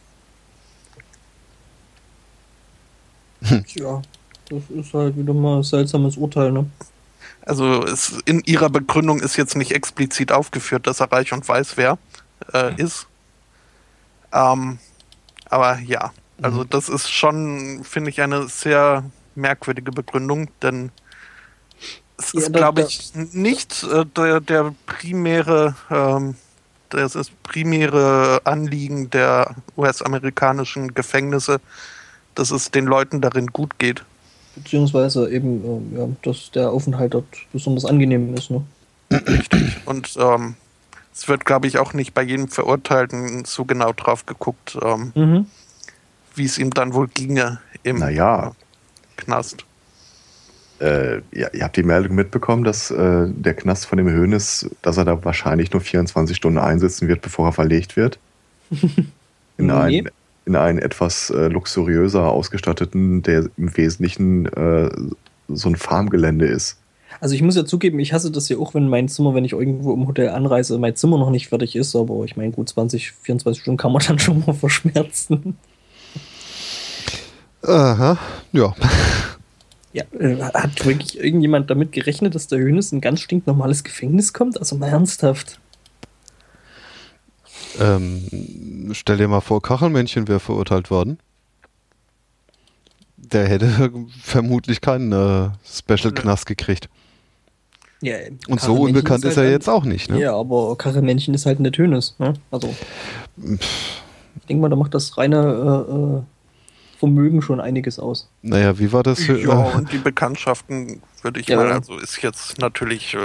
Ja, das ist halt wieder mal ein seltsames Urteil, ne? Also es, in ihrer Begründung ist jetzt nicht explizit aufgeführt, dass er reich und weiß wer äh, mhm. ist. Ähm, aber ja, also mhm. das ist schon, finde ich, eine sehr merkwürdige Begründung, denn es ja, ist, glaube ich, nicht äh, der, der, primäre, ähm, das ist primäre Anliegen der US-amerikanischen Gefängnisse, dass es den Leuten darin gut geht. Beziehungsweise eben, ähm, ja, dass der Aufenthalt dort besonders angenehm ist. Ne? Richtig. Und ähm, es wird, glaube ich, auch nicht bei jedem Verurteilten so genau drauf geguckt, ähm, mhm. wie es ihm dann wohl ginge im naja. Knast. Äh, ja, ihr habt die Meldung mitbekommen, dass äh, der Knast von dem Höhnes, dass er da wahrscheinlich nur 24 Stunden einsitzen wird, bevor er verlegt wird. In nee. ein in einen etwas äh, luxuriöser ausgestatteten, der im Wesentlichen äh, so ein Farmgelände ist. Also ich muss ja zugeben, ich hasse das ja auch, wenn mein Zimmer, wenn ich irgendwo im Hotel anreise, mein Zimmer noch nicht fertig ist, aber ich meine, gut 20, 24 Stunden kann man dann schon mal verschmerzen. Aha, ja. Ja, äh, hat wirklich irgendjemand damit gerechnet, dass der Hönes in ein ganz stinknormales Gefängnis kommt? Also mal ernsthaft. Ähm, stell dir mal vor, Kachelmännchen wäre verurteilt worden. Der hätte vermutlich keinen äh, Special-Knast gekriegt. Ja, Und so unbekannt ist, halt er jetzt auch nicht, ne? Ja, aber Kachelmännchen ist halt eine Hönes. Ne? Also, ich denke mal, da macht das reine äh, äh, Vermögen schon einiges aus. Naja, wie war das? Ja, und die Bekanntschaften würde ich Ja. mal, also ist jetzt natürlich äh,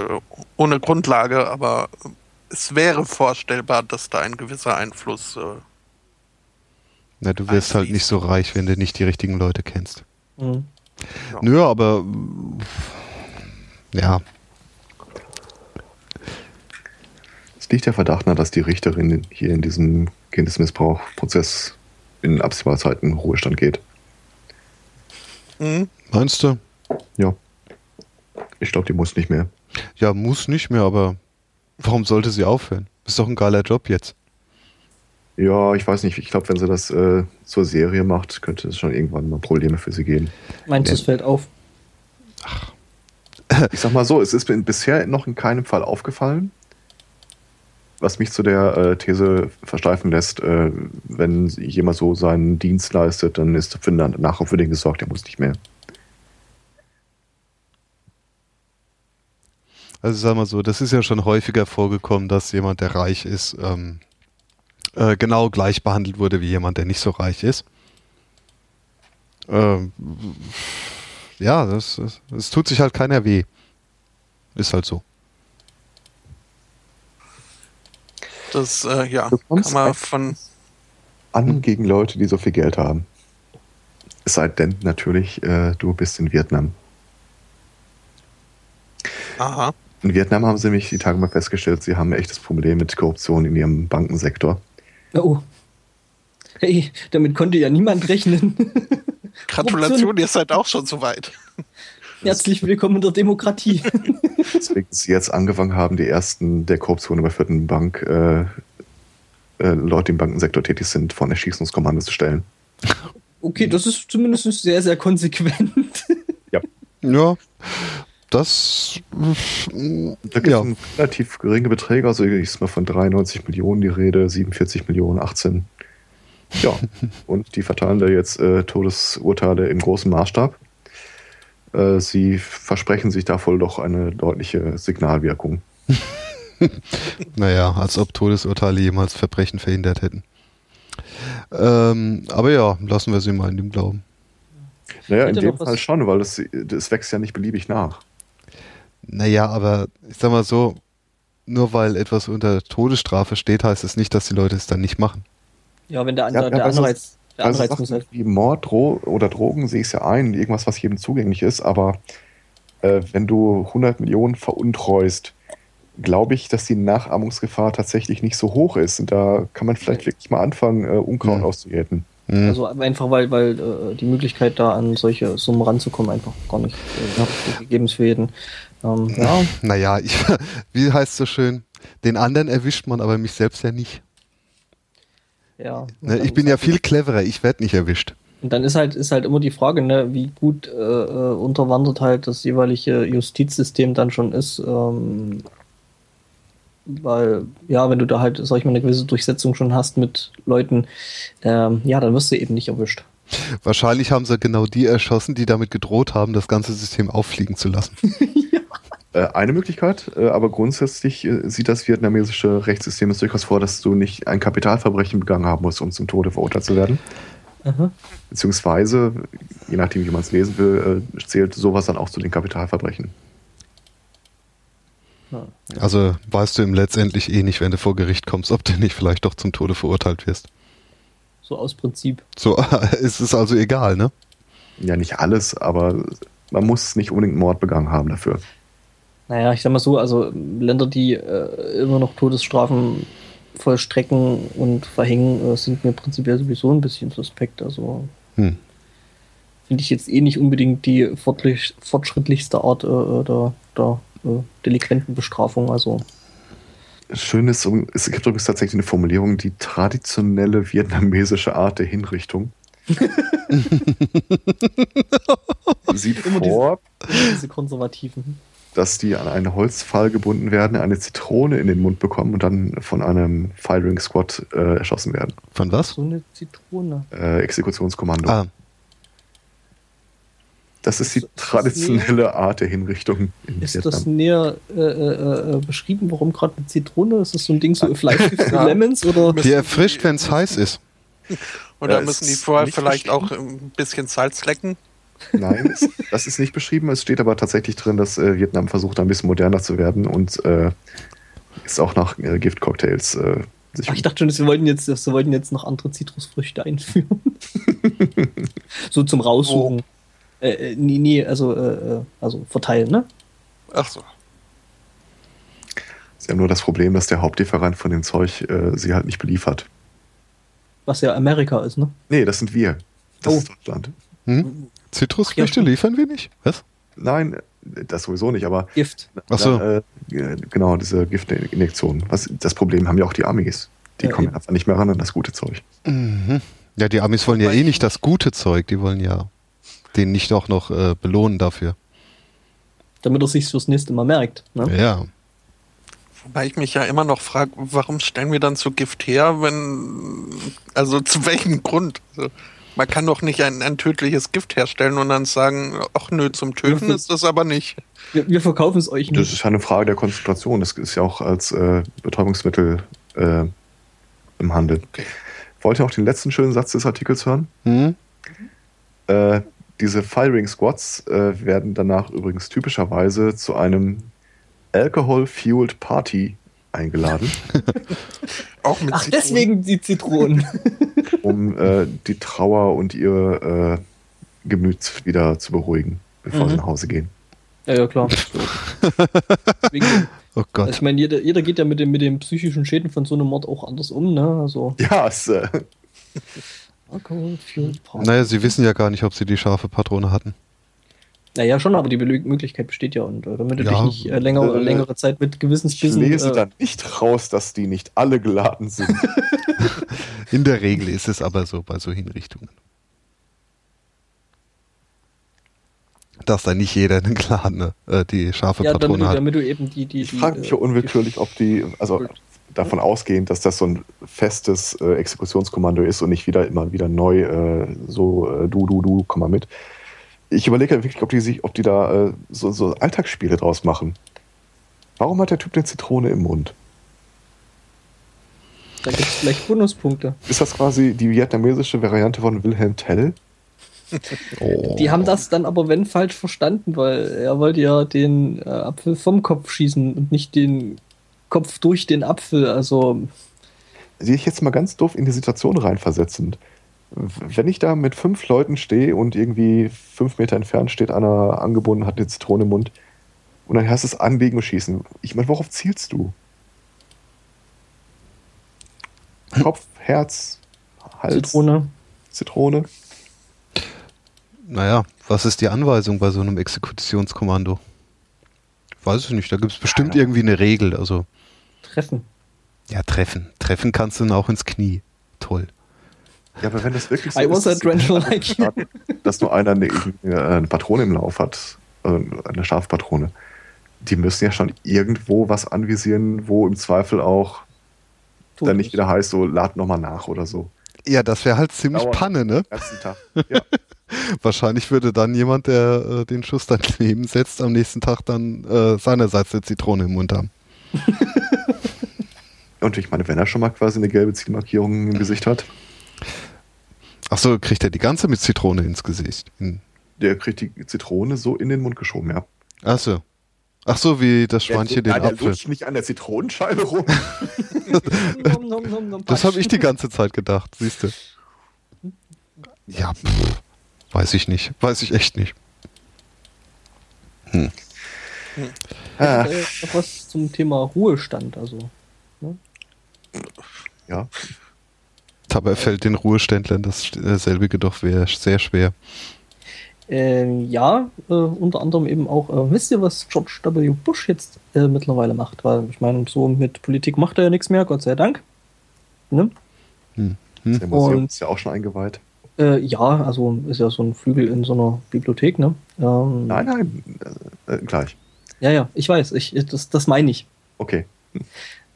ohne Grundlage, aber äh, es wäre vorstellbar, dass da ein gewisser Einfluss. Äh, Na, du wirst halt nicht so reich, wenn du nicht die richtigen Leute kennst. Mhm. Ja. Nö, aber ja, Es liegt der Verdacht nahe, dass die Richterin hier in diesem Kindesmissbrauchprozess in absehbarer Zeit in Ruhestand geht. hm? meinst du? Ja. Ich glaube, die muss nicht mehr. Ja, muss nicht mehr, aber warum sollte sie aufhören? Ist doch ein geiler Job jetzt. Ja, ich weiß nicht. Ich glaube, wenn sie das äh, zur Serie macht, könnte es schon irgendwann mal Probleme für sie geben. Meinst du, es fällt auf? Ich sag mal so, es ist mir bisher noch in keinem Fall aufgefallen, was mich zu der äh, These versteifen lässt, äh, wenn jemand so seinen Dienst leistet, dann ist für nachher für den gesorgt, der muss nicht mehr. Also sag mal so, das ist ja schon häufiger vorgekommen, dass jemand, der reich ist, ähm, äh, genau gleich behandelt wurde wie jemand, der nicht so reich ist. Ähm, ja, das, das, das tut sich halt keiner weh. Ist halt so. Das, äh, ja, Du kann man von. An gegen Leute, die so viel Geld haben. Es sei denn natürlich, äh, du bist in Vietnam. Aha. In Vietnam haben sie nämlich die Tage mal festgestellt, sie haben ein echtes Problem mit Korruption in ihrem Bankensektor. Oh. Hey, damit konnte ja niemand rechnen. Gratulation, ihr seid auch schon so weit. Herzlich willkommen in der Demokratie. Deswegen sie jetzt angefangen haben, die ersten der Korruption überführten Bank, äh, äh, Leute, die im Bankensektor tätig sind, vor ein Erschießungskommando zu stellen. Okay, das ist zumindest sehr, sehr konsequent. Ja, das. Da gibt es Ja. relativ geringe Beträge, also ist mal von 93 Millionen die Rede, 47 Millionen, 18. Ja, und die verteilen da jetzt äh, Todesurteile im großen Maßstab. Äh, sie versprechen sich da wohl doch eine deutliche Signalwirkung. Naja, als ob Todesurteile jemals Verbrechen verhindert hätten. Ähm, aber ja, lassen wir sie mal in dem Glauben. Naja, in dem Fall schon, weil es wächst ja nicht beliebig nach. Naja, aber ich sag mal so, nur weil etwas unter Todesstrafe steht, heißt es nicht, dass die Leute es dann nicht machen. Ja, wenn der, Ja, der ja, also- Anreiz, der Also Anreiz muss halt. wie Mord Dro oder Drogen sehe ich es ja ein, irgendwas, was jedem zugänglich ist, aber äh, wenn du 100 Millionen veruntreust, glaube ich, dass die Nachahmungsgefahr tatsächlich nicht so hoch ist. Und da kann man vielleicht wirklich mal anfangen, äh, Unkraut Hm. auszujäten. Also einfach weil, weil äh, die Möglichkeit da an solche Summen ranzukommen einfach gar nicht äh, gegeben ist für jeden. Ähm, ja, naja, ich, wie heißt es so schön? Den anderen erwischt man, aber mich selbst ja nicht. ja. Ne, ich bin ja halt- viel cleverer, ich werde nicht erwischt. Und dann ist halt, ist halt immer die Frage, ne, wie gut äh, äh, unterwandert halt das jeweilige Justizsystem dann schon ist. Ähm, weil, ja, wenn du da halt, sag ich mal, eine gewisse Durchsetzung schon hast mit Leuten, ähm, ja, dann wirst du eben nicht erwischt. Wahrscheinlich haben sie genau die erschossen, die damit gedroht haben, das ganze System auffliegen zu lassen. Äh, eine Möglichkeit, äh, aber grundsätzlich äh, sieht das vietnamesische Rechtssystem es durchaus vor, dass du nicht ein Kapitalverbrechen begangen haben musst, um zum Tode verurteilt zu werden. Aha. Beziehungsweise, je nachdem, wie man es lesen will, äh, zählt sowas dann auch zu den Kapitalverbrechen. Also weißt du im letztendlich eh nicht, wenn du vor Gericht kommst, ob du nicht vielleicht doch zum Tode verurteilt wirst. So aus Prinzip. So ist es also egal, ne? Ja, nicht alles, aber man muss nicht unbedingt Mord begangen haben dafür. Naja, ich sag mal so, also Länder, die äh, immer noch Todesstrafen vollstrecken und verhängen, äh, sind mir prinzipiell sowieso ein bisschen suspekt. Also Hm. finde ich jetzt eh nicht unbedingt die fortschrittlichste Art äh, der, der äh, delinquenten Bestrafung. Also Schön ist, es gibt übrigens tatsächlich eine Formulierung, die traditionelle vietnamesische Art der Hinrichtung. Sieht Immer vor, diese konservativen. Dass die an einen Holzpfahl gebunden werden, eine Zitrone in den Mund bekommen und dann von einem Firing Squad äh, erschossen werden. Von was? So eine Zitrone. Äh, Exekutionskommando. Ah, das ist die Ist traditionelle Art der Hinrichtung in Ist Vietnam. das näher äh, äh, äh, beschrieben, warum gerade eine Zitrone? Ist das so ein Ding, so Fleischgift für Ja. Lemons? Oder? Die erfrischt, wenn es heiß ist. Oder Ja, müssen die vorher nicht vielleicht auch ein bisschen Salz lecken? Nein, es, das ist nicht beschrieben. Es steht aber tatsächlich drin, dass äh, Vietnam versucht, ein bisschen moderner zu werden und äh, ist auch nach äh, Giftcocktails äh, sich Ach, ich dachte schon, sie wollten jetzt, sie wollten jetzt noch andere Zitrusfrüchte einführen. so zum Raussuchen. Äh, äh, nee, nee, also, äh, äh, also verteilen, ne? Ach so. Sie haben nur das Problem, dass der Hauptlieferant von dem Zeug äh, sie halt nicht beliefert. Was ja Amerika ist, ne? Nee, das sind wir. Das Oh. ist Deutschland. Hm? Zitrusfrüchte liefern wir nicht? Was? Nein, das sowieso nicht, aber Gift. Ach so. äh, äh, genau, diese Giftinjektionen. Was, das Problem haben ja auch die Amis. Die Ja, kommen eben. einfach nicht mehr ran an das gute Zeug. Mhm. Ja, die Amis wollen ja eh ich- nicht das gute Zeug, die wollen ja den nicht auch noch äh, belohnen dafür. Damit er sich fürs nächste Mal merkt. Ne? Ja. Wobei ich mich ja immer noch frage, warum stellen wir dann so Gift her, wenn. Also zu welchem Grund? Also, man kann doch nicht ein, ein tödliches Gift herstellen und dann sagen, ach nö, zum Töten ist das aber nicht. Wir, wir verkaufen es euch Das nicht. ist ja eine Frage der Konzentration. Das ist ja auch als äh, Betäubungsmittel äh, im Handel. Okay. Wollt ihr auch den letzten schönen Satz des Artikels hören? Hm? Äh, diese Firing Squads äh, werden danach übrigens typischerweise zu einem Alcohol-Fueled Party eingeladen, Auch mit Ach, Zitronen. deswegen die Zitronen. um äh, die Trauer und ihr äh, Gemüt wieder zu beruhigen, bevor Mhm. sie nach Hause gehen. ja, ja, klar. Deswegen, Oh also Gott. ich meine, jeder, jeder geht ja mit, dem, mit den psychischen Schäden von so einem Mord auch anders um, ne? Also, Ja, es, äh. Naja, sie wissen ja gar nicht, ob sie die scharfe Patrone hatten. Naja, schon, aber die Möglichkeit besteht ja. Und äh, damit du Ja, dich nicht äh, länger, äh, längere Zeit mit ich Gewissensbissen. lese äh, dann nicht raus, dass die nicht alle geladen sind. In der Regel ist es aber so bei so Hinrichtungen. Dass da nicht jeder eine geladene, äh, die scharfe ja, damit Patrone du, hat. damit du eben die. die, Ich frage mich äh, ja unwillkürlich, ob die, also davon ausgehend, dass das so ein festes äh, Exekutionskommando ist und nicht wieder immer wieder neu, äh, so äh, du, du, du, komm mal mit. Ich überlege ja wirklich, ob die sich, ob die da äh, so, so Alltagsspiele draus machen. Warum hat der Typ eine Zitrone im Mund? Da gibt es vielleicht Bonuspunkte. Ist das quasi die vietnamesische Variante von Wilhelm Tell? Oh. Die haben das dann aber, wenn, falsch verstanden, weil er wollte ja den äh, Apfel vom Kopf schießen und nicht den Kopf durch den Apfel. Also, Sehe ich jetzt mal ganz doof in die Situation reinversetzend. Wenn ich da mit fünf Leuten stehe und irgendwie fünf Meter entfernt steht einer angebunden, hat eine Zitrone im Mund und dann heißt es anlegen und schießen. Ich meine, worauf zielst du? Kopf, Herz, Hals, Zitrone. Zitrone. Naja, was ist die Anweisung bei so einem Exekutionskommando? Weiß ich nicht, da gibt es bestimmt Ja. irgendwie eine Regel. Also, Treffen. ja, treffen. Treffen kannst du dann auch ins Knie. Toll. Ja, aber wenn das wirklich so I was a ist, dreadful like you. dass nur einer eine, eine Patrone im Lauf hat, also eine Scharfpatrone, die müssen ja schon irgendwo was anvisieren, wo im Zweifel auch Tot dann nicht wieder heißt, so lad nochmal nach oder so. Ja, das wäre halt ziemlich Dauert. Panne, ne? Ganzen Tag. Ja. Wahrscheinlich würde dann jemand, der äh, den Schuss dann neben setzt, am nächsten Tag dann äh, seinerseits eine Zitrone im Mund haben. Und ich meine, wenn er schon mal quasi eine gelbe Zielmarkierung im Gesicht hat, Achso, kriegt er die ganze mit Zitrone ins Gesicht? In, der kriegt die Zitrone so in den Mund geschoben, ja. achso. Ach so, wie das Schweinchen den Ja, der Apfel. lutscht nicht an der Zitronenscheibe rum. Das habe ich die ganze Zeit gedacht, siehst du. Ja, pff, weiß ich nicht. Weiß ich echt nicht. Ah, Äh, noch was zum Thema Ruhestand. Also, ne? Ja. Dabei fällt den Ruheständlern dasselbe doch sehr schwer. Ähm, ja, äh, unter anderem eben auch, äh, wisst ihr, was George W. Bush jetzt äh, mittlerweile macht? Weil ich meine, so mit Politik macht er ja nichts mehr, Gott sei Dank. Ne? Hm. Hm. Das Museum ist ja auch schon eingeweiht. Äh, ja, also ist ja so ein Flügel in so einer Bibliothek, ne? Ähm, nein, nein, äh, gleich. Ja, ja, ich weiß, ich, das, das meine ich. Okay.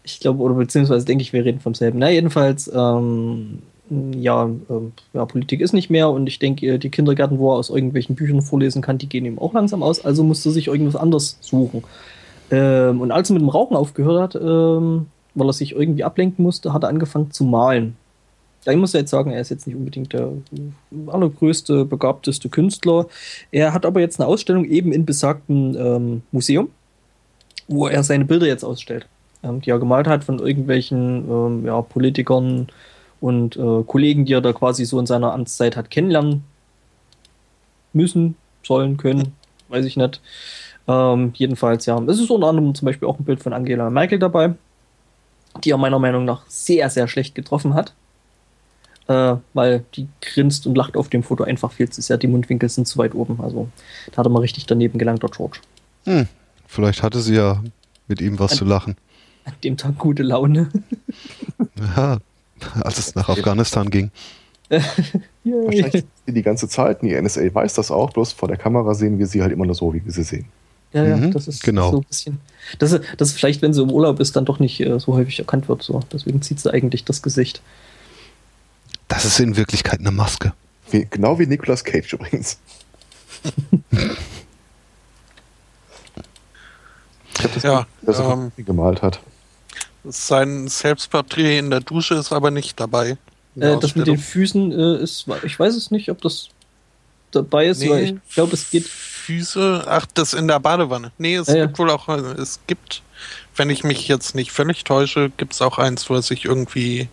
Ich glaube, oder beziehungsweise denke ich, wir reden vom selben. Na, jedenfalls, ähm, ja, äh, ja, Politik ist nicht mehr und ich denke, die Kindergärten, wo er aus irgendwelchen Büchern vorlesen kann, die gehen ihm auch langsam aus, also musste sich irgendwas anderes suchen. Ähm, und als er mit dem Rauchen aufgehört hat, ähm, weil er sich irgendwie ablenken musste, hat er angefangen zu malen. Da muss ja jetzt sagen, er ist jetzt nicht unbedingt der allergrößte, begabteste Künstler. Er hat aber jetzt eine Ausstellung eben in besagtem ähm, Museum, wo er seine Bilder jetzt ausstellt, ähm, die er gemalt hat von irgendwelchen ähm, ja, Politikern, und äh, Kollegen, die er da quasi so in seiner Amtszeit hat kennenlernen müssen, sollen, können, weiß ich nicht. Ähm, jedenfalls, ja. Es ist unter anderem zum Beispiel auch ein Bild von Angela Merkel dabei, die er meiner Meinung nach sehr, sehr schlecht getroffen hat. Äh, weil die grinst und lacht auf dem Foto einfach viel zu sehr. Die Mundwinkel sind zu weit oben. Also da hat er mal richtig daneben gelangt, der George. Hm, vielleicht hatte sie ja mit ihm was an, zu lachen. An dem Tag gute Laune. ja, als es nach Afghanistan ging. Wahrscheinlich die ganze Zeit. Die NSA weiß das auch, bloß vor der Kamera sehen wir sie halt immer nur so, wie wir sie sehen. Ja, ja, mhm, das ist genau. so ein bisschen. Das ist, das ist vielleicht, wenn sie im Urlaub ist, dann doch nicht äh, so häufig erkannt wird. So. Deswegen zieht sie eigentlich das Gesicht. Das ist in Wirklichkeit eine Maske. Wie, genau wie Nicolas Cage übrigens. ich habe das, ja, dass er ähm, gemalt hat. Sein Selbstporträt in der Dusche ist aber nicht dabei. Äh, das mit den Füßen äh, ist, ich weiß es nicht, ob das dabei ist, nee, weil ich glaube, es geht. Füße, ach, das in der Badewanne. Nee, es ja, gibt ja. wohl auch, es gibt, wenn ich mich jetzt nicht völlig täusche, gibt es auch eins, wo er sich irgendwie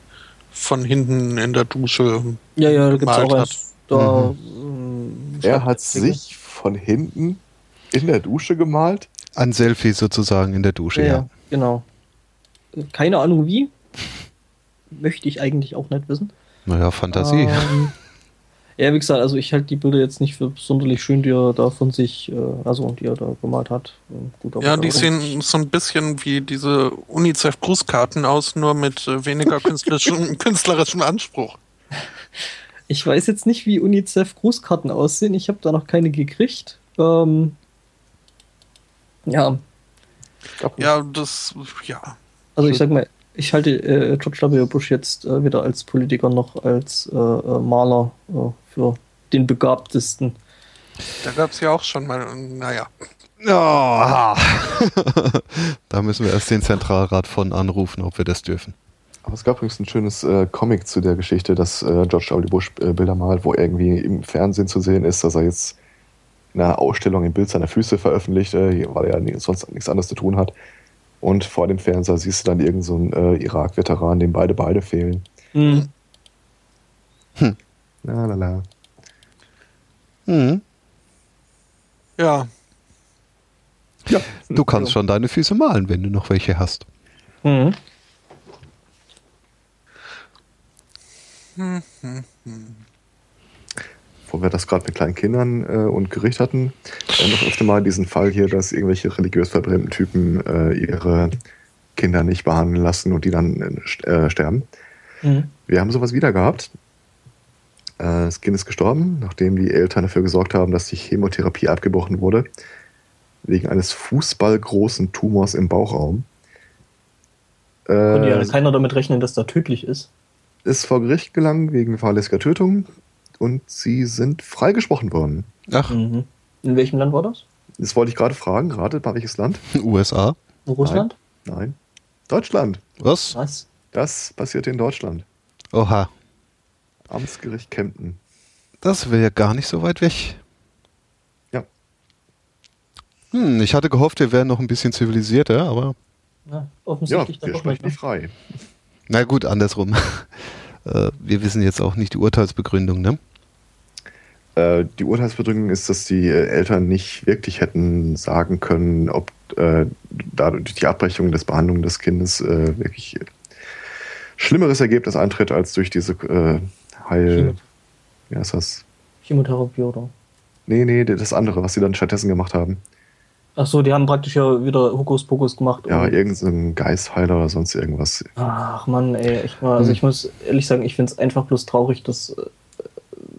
von hinten in der Dusche ja, ja, da gibt's auch eins. Da, mhm. äh, er hat sich von hinten in der Dusche gemalt? Ein Selfie sozusagen in der Dusche, ja. ja. Genau. Keine Ahnung wie. Möchte ich eigentlich auch nicht wissen. Naja, Fantasie. Ähm, ja, wie gesagt, also ich halte die Bilder jetzt nicht für sonderlich schön, die er da von sich, äh, also die er da gemalt hat. Gut, ja, die sehen so ein bisschen wie diese UNICEF-Grußkarten aus, nur mit äh, weniger künstlerischem, künstlerischem Anspruch. Ich weiß jetzt nicht, wie UNICEF-Grußkarten aussehen. Ich habe da noch keine gekriegt. Ähm, ja. Ja, das, ja. Also ich sag mal, ich halte äh, George W. Bush jetzt äh, weder als Politiker noch als äh, äh Maler äh, für den begabtesten. Da gab es ja auch schon mal, naja. Oh. da müssen wir erst den Zentralrat von anrufen, ob wir das dürfen. Aber es gab übrigens ein schönes äh, Comic zu der Geschichte, dass äh, George W. Bush äh, Bilder malt, wo irgendwie im Fernsehen zu sehen ist, dass er jetzt in einer Ausstellung ein Bild seiner Füße veröffentlicht, weil er ja sonst nichts anderes zu tun hat. Und vor dem Fernseher siehst du dann irgendeinen so äh, Irak-Veteran, dem beide Beine fehlen. Mhm. Hm. La la la. Mhm. Ja. Ja. Du kannst schon deine Füße malen, wenn du noch welche hast. Mhm. Hm, hm, hm wo wir das gerade mit kleinen Kindern äh, und Gericht hatten, äh, noch öfter mal diesen Fall hier, dass irgendwelche religiös verbrämten Typen äh, ihre Kinder nicht behandeln lassen und die dann äh, sterben. Mhm. Wir haben sowas wieder gehabt. Äh, das Kind ist gestorben, nachdem die Eltern dafür gesorgt haben, dass die Chemotherapie abgebrochen wurde, wegen eines fußballgroßen Tumors im Bauchraum. Konnte ja äh, keiner damit rechnen, dass das tödlich ist. Ist vor Gericht gelangt wegen fahrlässiger Tötung und sie sind freigesprochen worden. Ach. Mhm. In welchem Land war das? Das wollte ich gerade fragen, gerade bei welches Land? USA. Russland? Nein. Nein. Deutschland. Was? Was? Das passierte in Deutschland. Oha. Amtsgericht Kempten. Das wäre ja gar nicht so weit weg. Ja. Hm, ich hatte gehofft, wir wären noch ein bisschen zivilisierter, aber. Ja, offensichtlich ja, wir sprechen nicht frei. Na gut, andersrum. Äh, wir wissen jetzt auch nicht die Urteilsbegründung, ne? Äh, die Urteilsbegründung ist, dass die äh, Eltern nicht wirklich hätten sagen können, ob äh, dadurch die Abbrechung des Behandlung des Kindes äh, wirklich schlimmeres Ergebnis eintritt als durch diese äh, Heil. Wie heißt das? Chemotherapie oder? Nee, nee, das andere, was sie dann stattdessen gemacht haben. Ach so, die haben praktisch ja wieder Hokuspokus gemacht. Ja, irgendein Geistheiler oder sonst irgendwas. Ach Mann, ey, ich, mal, also Hm. ich muss ehrlich sagen, ich finde es einfach bloß traurig, dass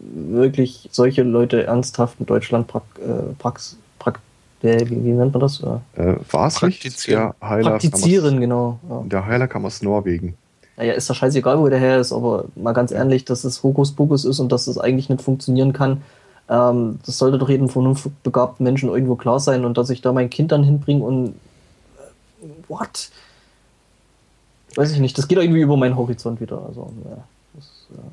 wirklich solche Leute ernsthaft in Deutschland prak, äh, prax, prak, äh, wie, wie nennt man das? Äh, War es nicht? Praktizieren. Der Heiler praktizieren, genau. Ja. der Heiler kam aus Norwegen. Naja, ist doch scheißegal, wo der her ist, aber mal ganz ehrlich, dass es Hokuspokus ist und dass es eigentlich nicht funktionieren kann, ähm, das sollte doch jedem vernunftbegabten Menschen irgendwo klar sein und dass ich da mein Kind dann hinbringe und äh, what? Weiß ich nicht, das geht irgendwie über meinen Horizont wieder. Also, ja.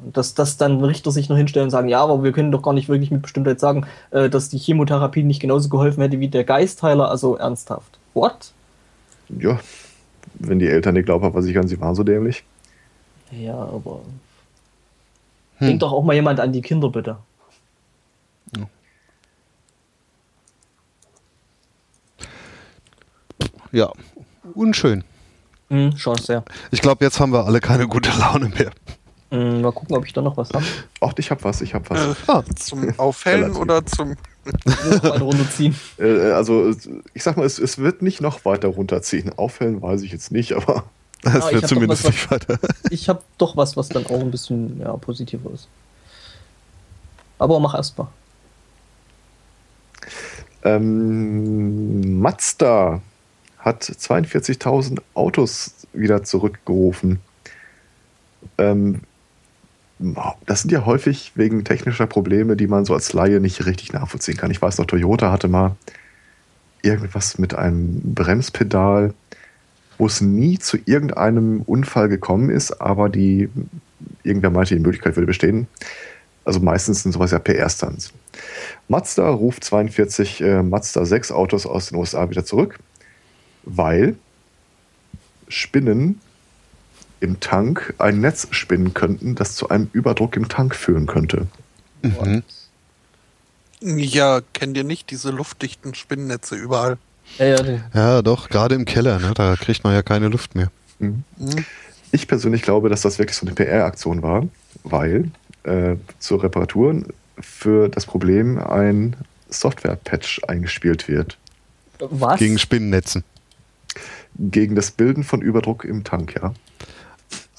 Das, dass, dass dann Richter sich noch hinstellen und sagen, ja, aber wir können doch gar nicht wirklich mit Bestimmtheit sagen, äh, dass die Chemotherapie nicht genauso geholfen hätte wie der Geistheiler, also ernsthaft. What? Ja, wenn die Eltern nicht glaubhaft versichern, sie waren so dämlich. Ja, aber Hm. denk doch auch mal jemand an die Kinder, bitte. Ja, unschön. Hm, schon sehr. Ich glaube, jetzt haben wir alle keine gute Laune mehr. Hm, mal gucken, ob ich da noch was habe. Ach, ich hab was, ich hab was. Äh, Ah. zum Aufhellen oder zum. Noch eine Runde ziehen. Äh, also, ich sag mal, es, es wird nicht noch weiter runterziehen. Aufhellen weiß ich jetzt nicht, aber Das Ah, wird zumindest was- nicht weiter. Ich habe doch was, was dann auch ein bisschen ja, positiver ist. Aber mach erst mal. ähm, Mazda hat 42.000 Autos wieder zurückgerufen. Ähm, das sind ja häufig wegen technischer Probleme, die man so als Laie nicht richtig nachvollziehen kann. Ich weiß noch, Toyota hatte mal irgendwas mit einem Bremspedal, wo es nie zu irgendeinem Unfall gekommen ist, aber die irgendwer meinte, die Möglichkeit würde bestehen. Also meistens sind sowas ja PR-Stunts. Mazda ruft 42 äh, Mazda 6 Autos aus den USA wieder zurück, weil Spinnen im Tank ein Netz spinnen könnten, das zu einem Überdruck im Tank führen könnte. Mhm. Ja, kennt ihr nicht diese luftdichten Spinnennetze überall? Ja, ja, die- Ja, doch, gerade im Keller, ne? da kriegt man ja keine Luft mehr. Mhm. Hm? Ich persönlich glaube, dass das wirklich so eine PR-Aktion war, weil äh, zur Reparatur für das Problem ein Software-Patch eingespielt wird. Was? Gegen Spinnennetzen. Gegen das Bilden von Überdruck im Tank, ja.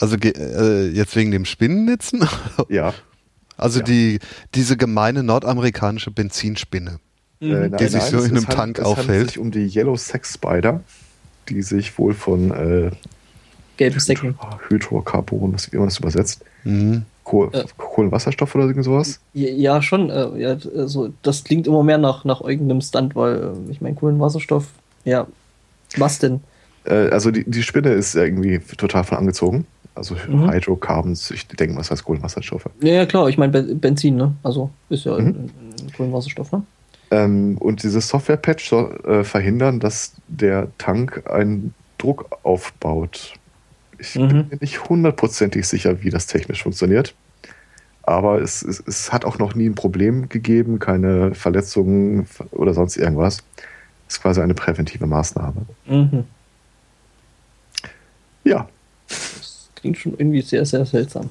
Also ge- äh, jetzt wegen dem Spinnennetzen? Ja. Also Ja. die, diese gemeine nordamerikanische Benzinspinne. Mhm. Äh, Die sich so es- in einem es handelt- Tank es handelt sich um die Yellow Sex Spider, die sich wohl von äh, Gelbe Säcken. Hydrocarbon, was- wie man das übersetzt, Mhm. Koh Äh. Kohlenwasserstoff oder irgend sowas. Ja, ja, schon. Äh, ja, also, das klingt immer mehr nach, nach irgendeinem Stunt, weil äh, ich meine, Kohlenwasserstoff, ja, was denn? Äh, also die, die Spinne ist irgendwie total von angezogen. Also Mhm. Hydrocarbons, ich denke mal, das heißt Kohlenwasserstoffe. Ja, ja, klar, ich meine Be Benzin, ne? Also, ist ja Mhm. ein, ein Kohlenwasserstoff, ne? Ähm, und dieses Software-Patch soll äh, verhindern, dass der Tank einen Druck aufbaut. Ich Mhm. bin mir nicht hundertprozentig sicher, wie das technisch funktioniert. Aber es, es, es hat auch noch nie ein Problem gegeben, keine Verletzungen oder sonst irgendwas. Es ist quasi eine präventive Maßnahme. Mhm. Ja, Das klingt schon irgendwie sehr, sehr seltsam.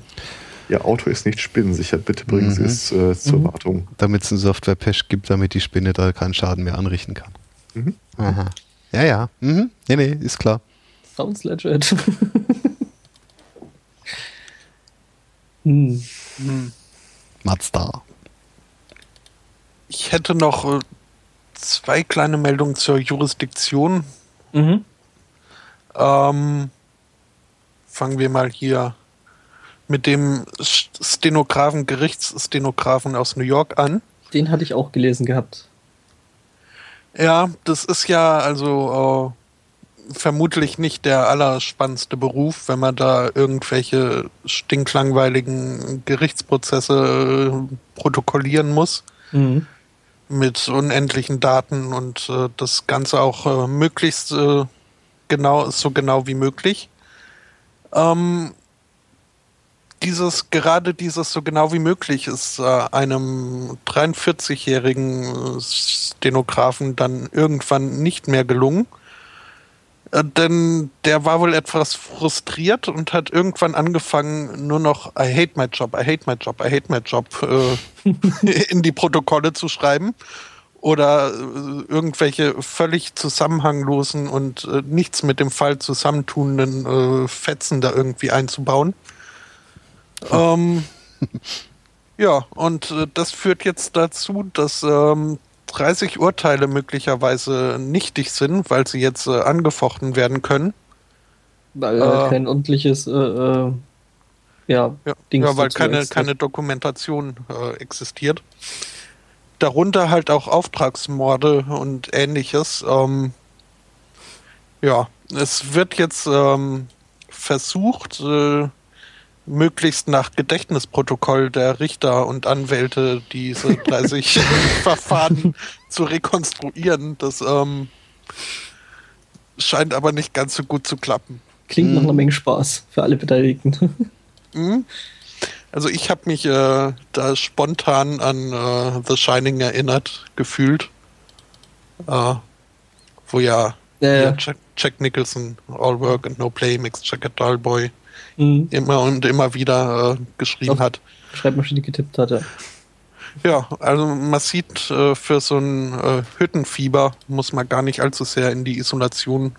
Ihr Auto ist nicht spinnensicher. Bitte bringen Sie Mhm. es äh, zur Mhm. Wartung. Damit es einen Software-Patch gibt, damit die Spinne da keinen Schaden mehr anrichten kann. Mhm. Aha. Ja, ja. Mhm. Nee, nee, ist klar. Sounds legit. hm. Hm. Mazda. Ich hätte noch äh, zwei kleine Meldungen zur Jurisdiktion. Mhm. Ähm, fangen wir mal hier mit dem St- Stenografen, Gerichtsstenografen aus New York an. Den hatte ich auch gelesen gehabt. Ja, das ist ja also äh, vermutlich nicht der allerspannendste Beruf, wenn man da irgendwelche stinklangweiligen Gerichtsprozesse äh, protokollieren muss Mhm. mit unendlichen Daten und äh, das Ganze auch äh, möglichst äh, genau, so genau wie möglich. Ähm, dieses, gerade dieses so genau wie möglich ist äh, einem 43-jährigen äh, Stenografen dann irgendwann nicht mehr gelungen. Äh, denn der war wohl etwas frustriert und hat irgendwann angefangen, nur noch I hate my job, I hate my job, I hate my job äh, in die Protokolle zu schreiben. Oder äh, irgendwelche völlig zusammenhanglosen und äh, nichts mit dem Fall zusammentunenden äh, Fetzen da irgendwie einzubauen. Ähm, ja, und äh, das führt jetzt dazu, dass ähm, 30 Urteile möglicherweise nichtig sind, weil sie jetzt äh, angefochten werden können. Weil äh, kein ordentliches äh, äh, ja, ja, Dings ja, weil keine, keine Dokumentation äh, existiert. Darunter halt auch Auftragsmorde und ähnliches. Ähm, ja, es wird jetzt ähm, versucht, äh, möglichst nach Gedächtnisprotokoll der Richter und Anwälte diese 30 Verfahren zu rekonstruieren. Das ähm, scheint aber nicht ganz so gut zu klappen. Klingt nach einer Menge Spaß für alle Beteiligten. Mhm. Also ich habe mich äh, da spontan an äh, The Shining erinnert gefühlt, äh, wo ja, ja, ja. Jack, Jack, Nicholson, All Work and No Play makes Jack a Dull Boy mhm. immer und immer wieder äh, geschrieben Auf hat. Schreibmaschine getippt hatte. Ja, also man sieht, äh, für so ein äh, Hüttenfieber muss man gar nicht allzu sehr in die Isolation.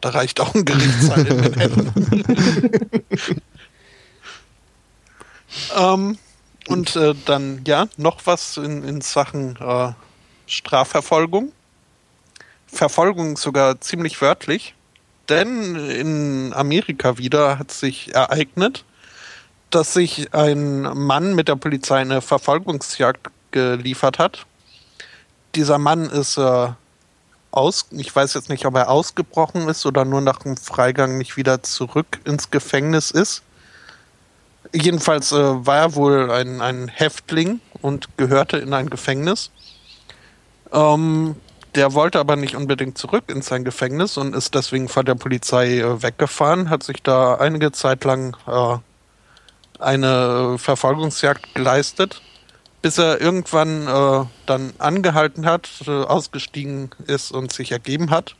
Da reicht auch ein Gerichtssaal in den Händen. ähm, und äh, dann, ja, noch was in, in Sachen äh, Strafverfolgung. Verfolgung sogar ziemlich wörtlich. Denn in Amerika wieder hat sich ereignet, dass sich ein Mann mit der Polizei eine Verfolgungsjagd geliefert hat. Dieser Mann ist äh, aus, ich weiß jetzt nicht, ob er ausgebrochen ist oder nur nach dem Freigang nicht wieder zurück ins Gefängnis ist. Jedenfalls äh, war er wohl ein, ein Häftling und gehörte in ein Gefängnis. Ähm, der wollte aber nicht unbedingt zurück in sein Gefängnis und ist deswegen von der Polizei äh, weggefahren, hat sich da einige Zeit lang äh, eine Verfolgungsjagd geleistet, bis er irgendwann äh, dann angehalten hat, äh, ausgestiegen ist und sich ergeben hat.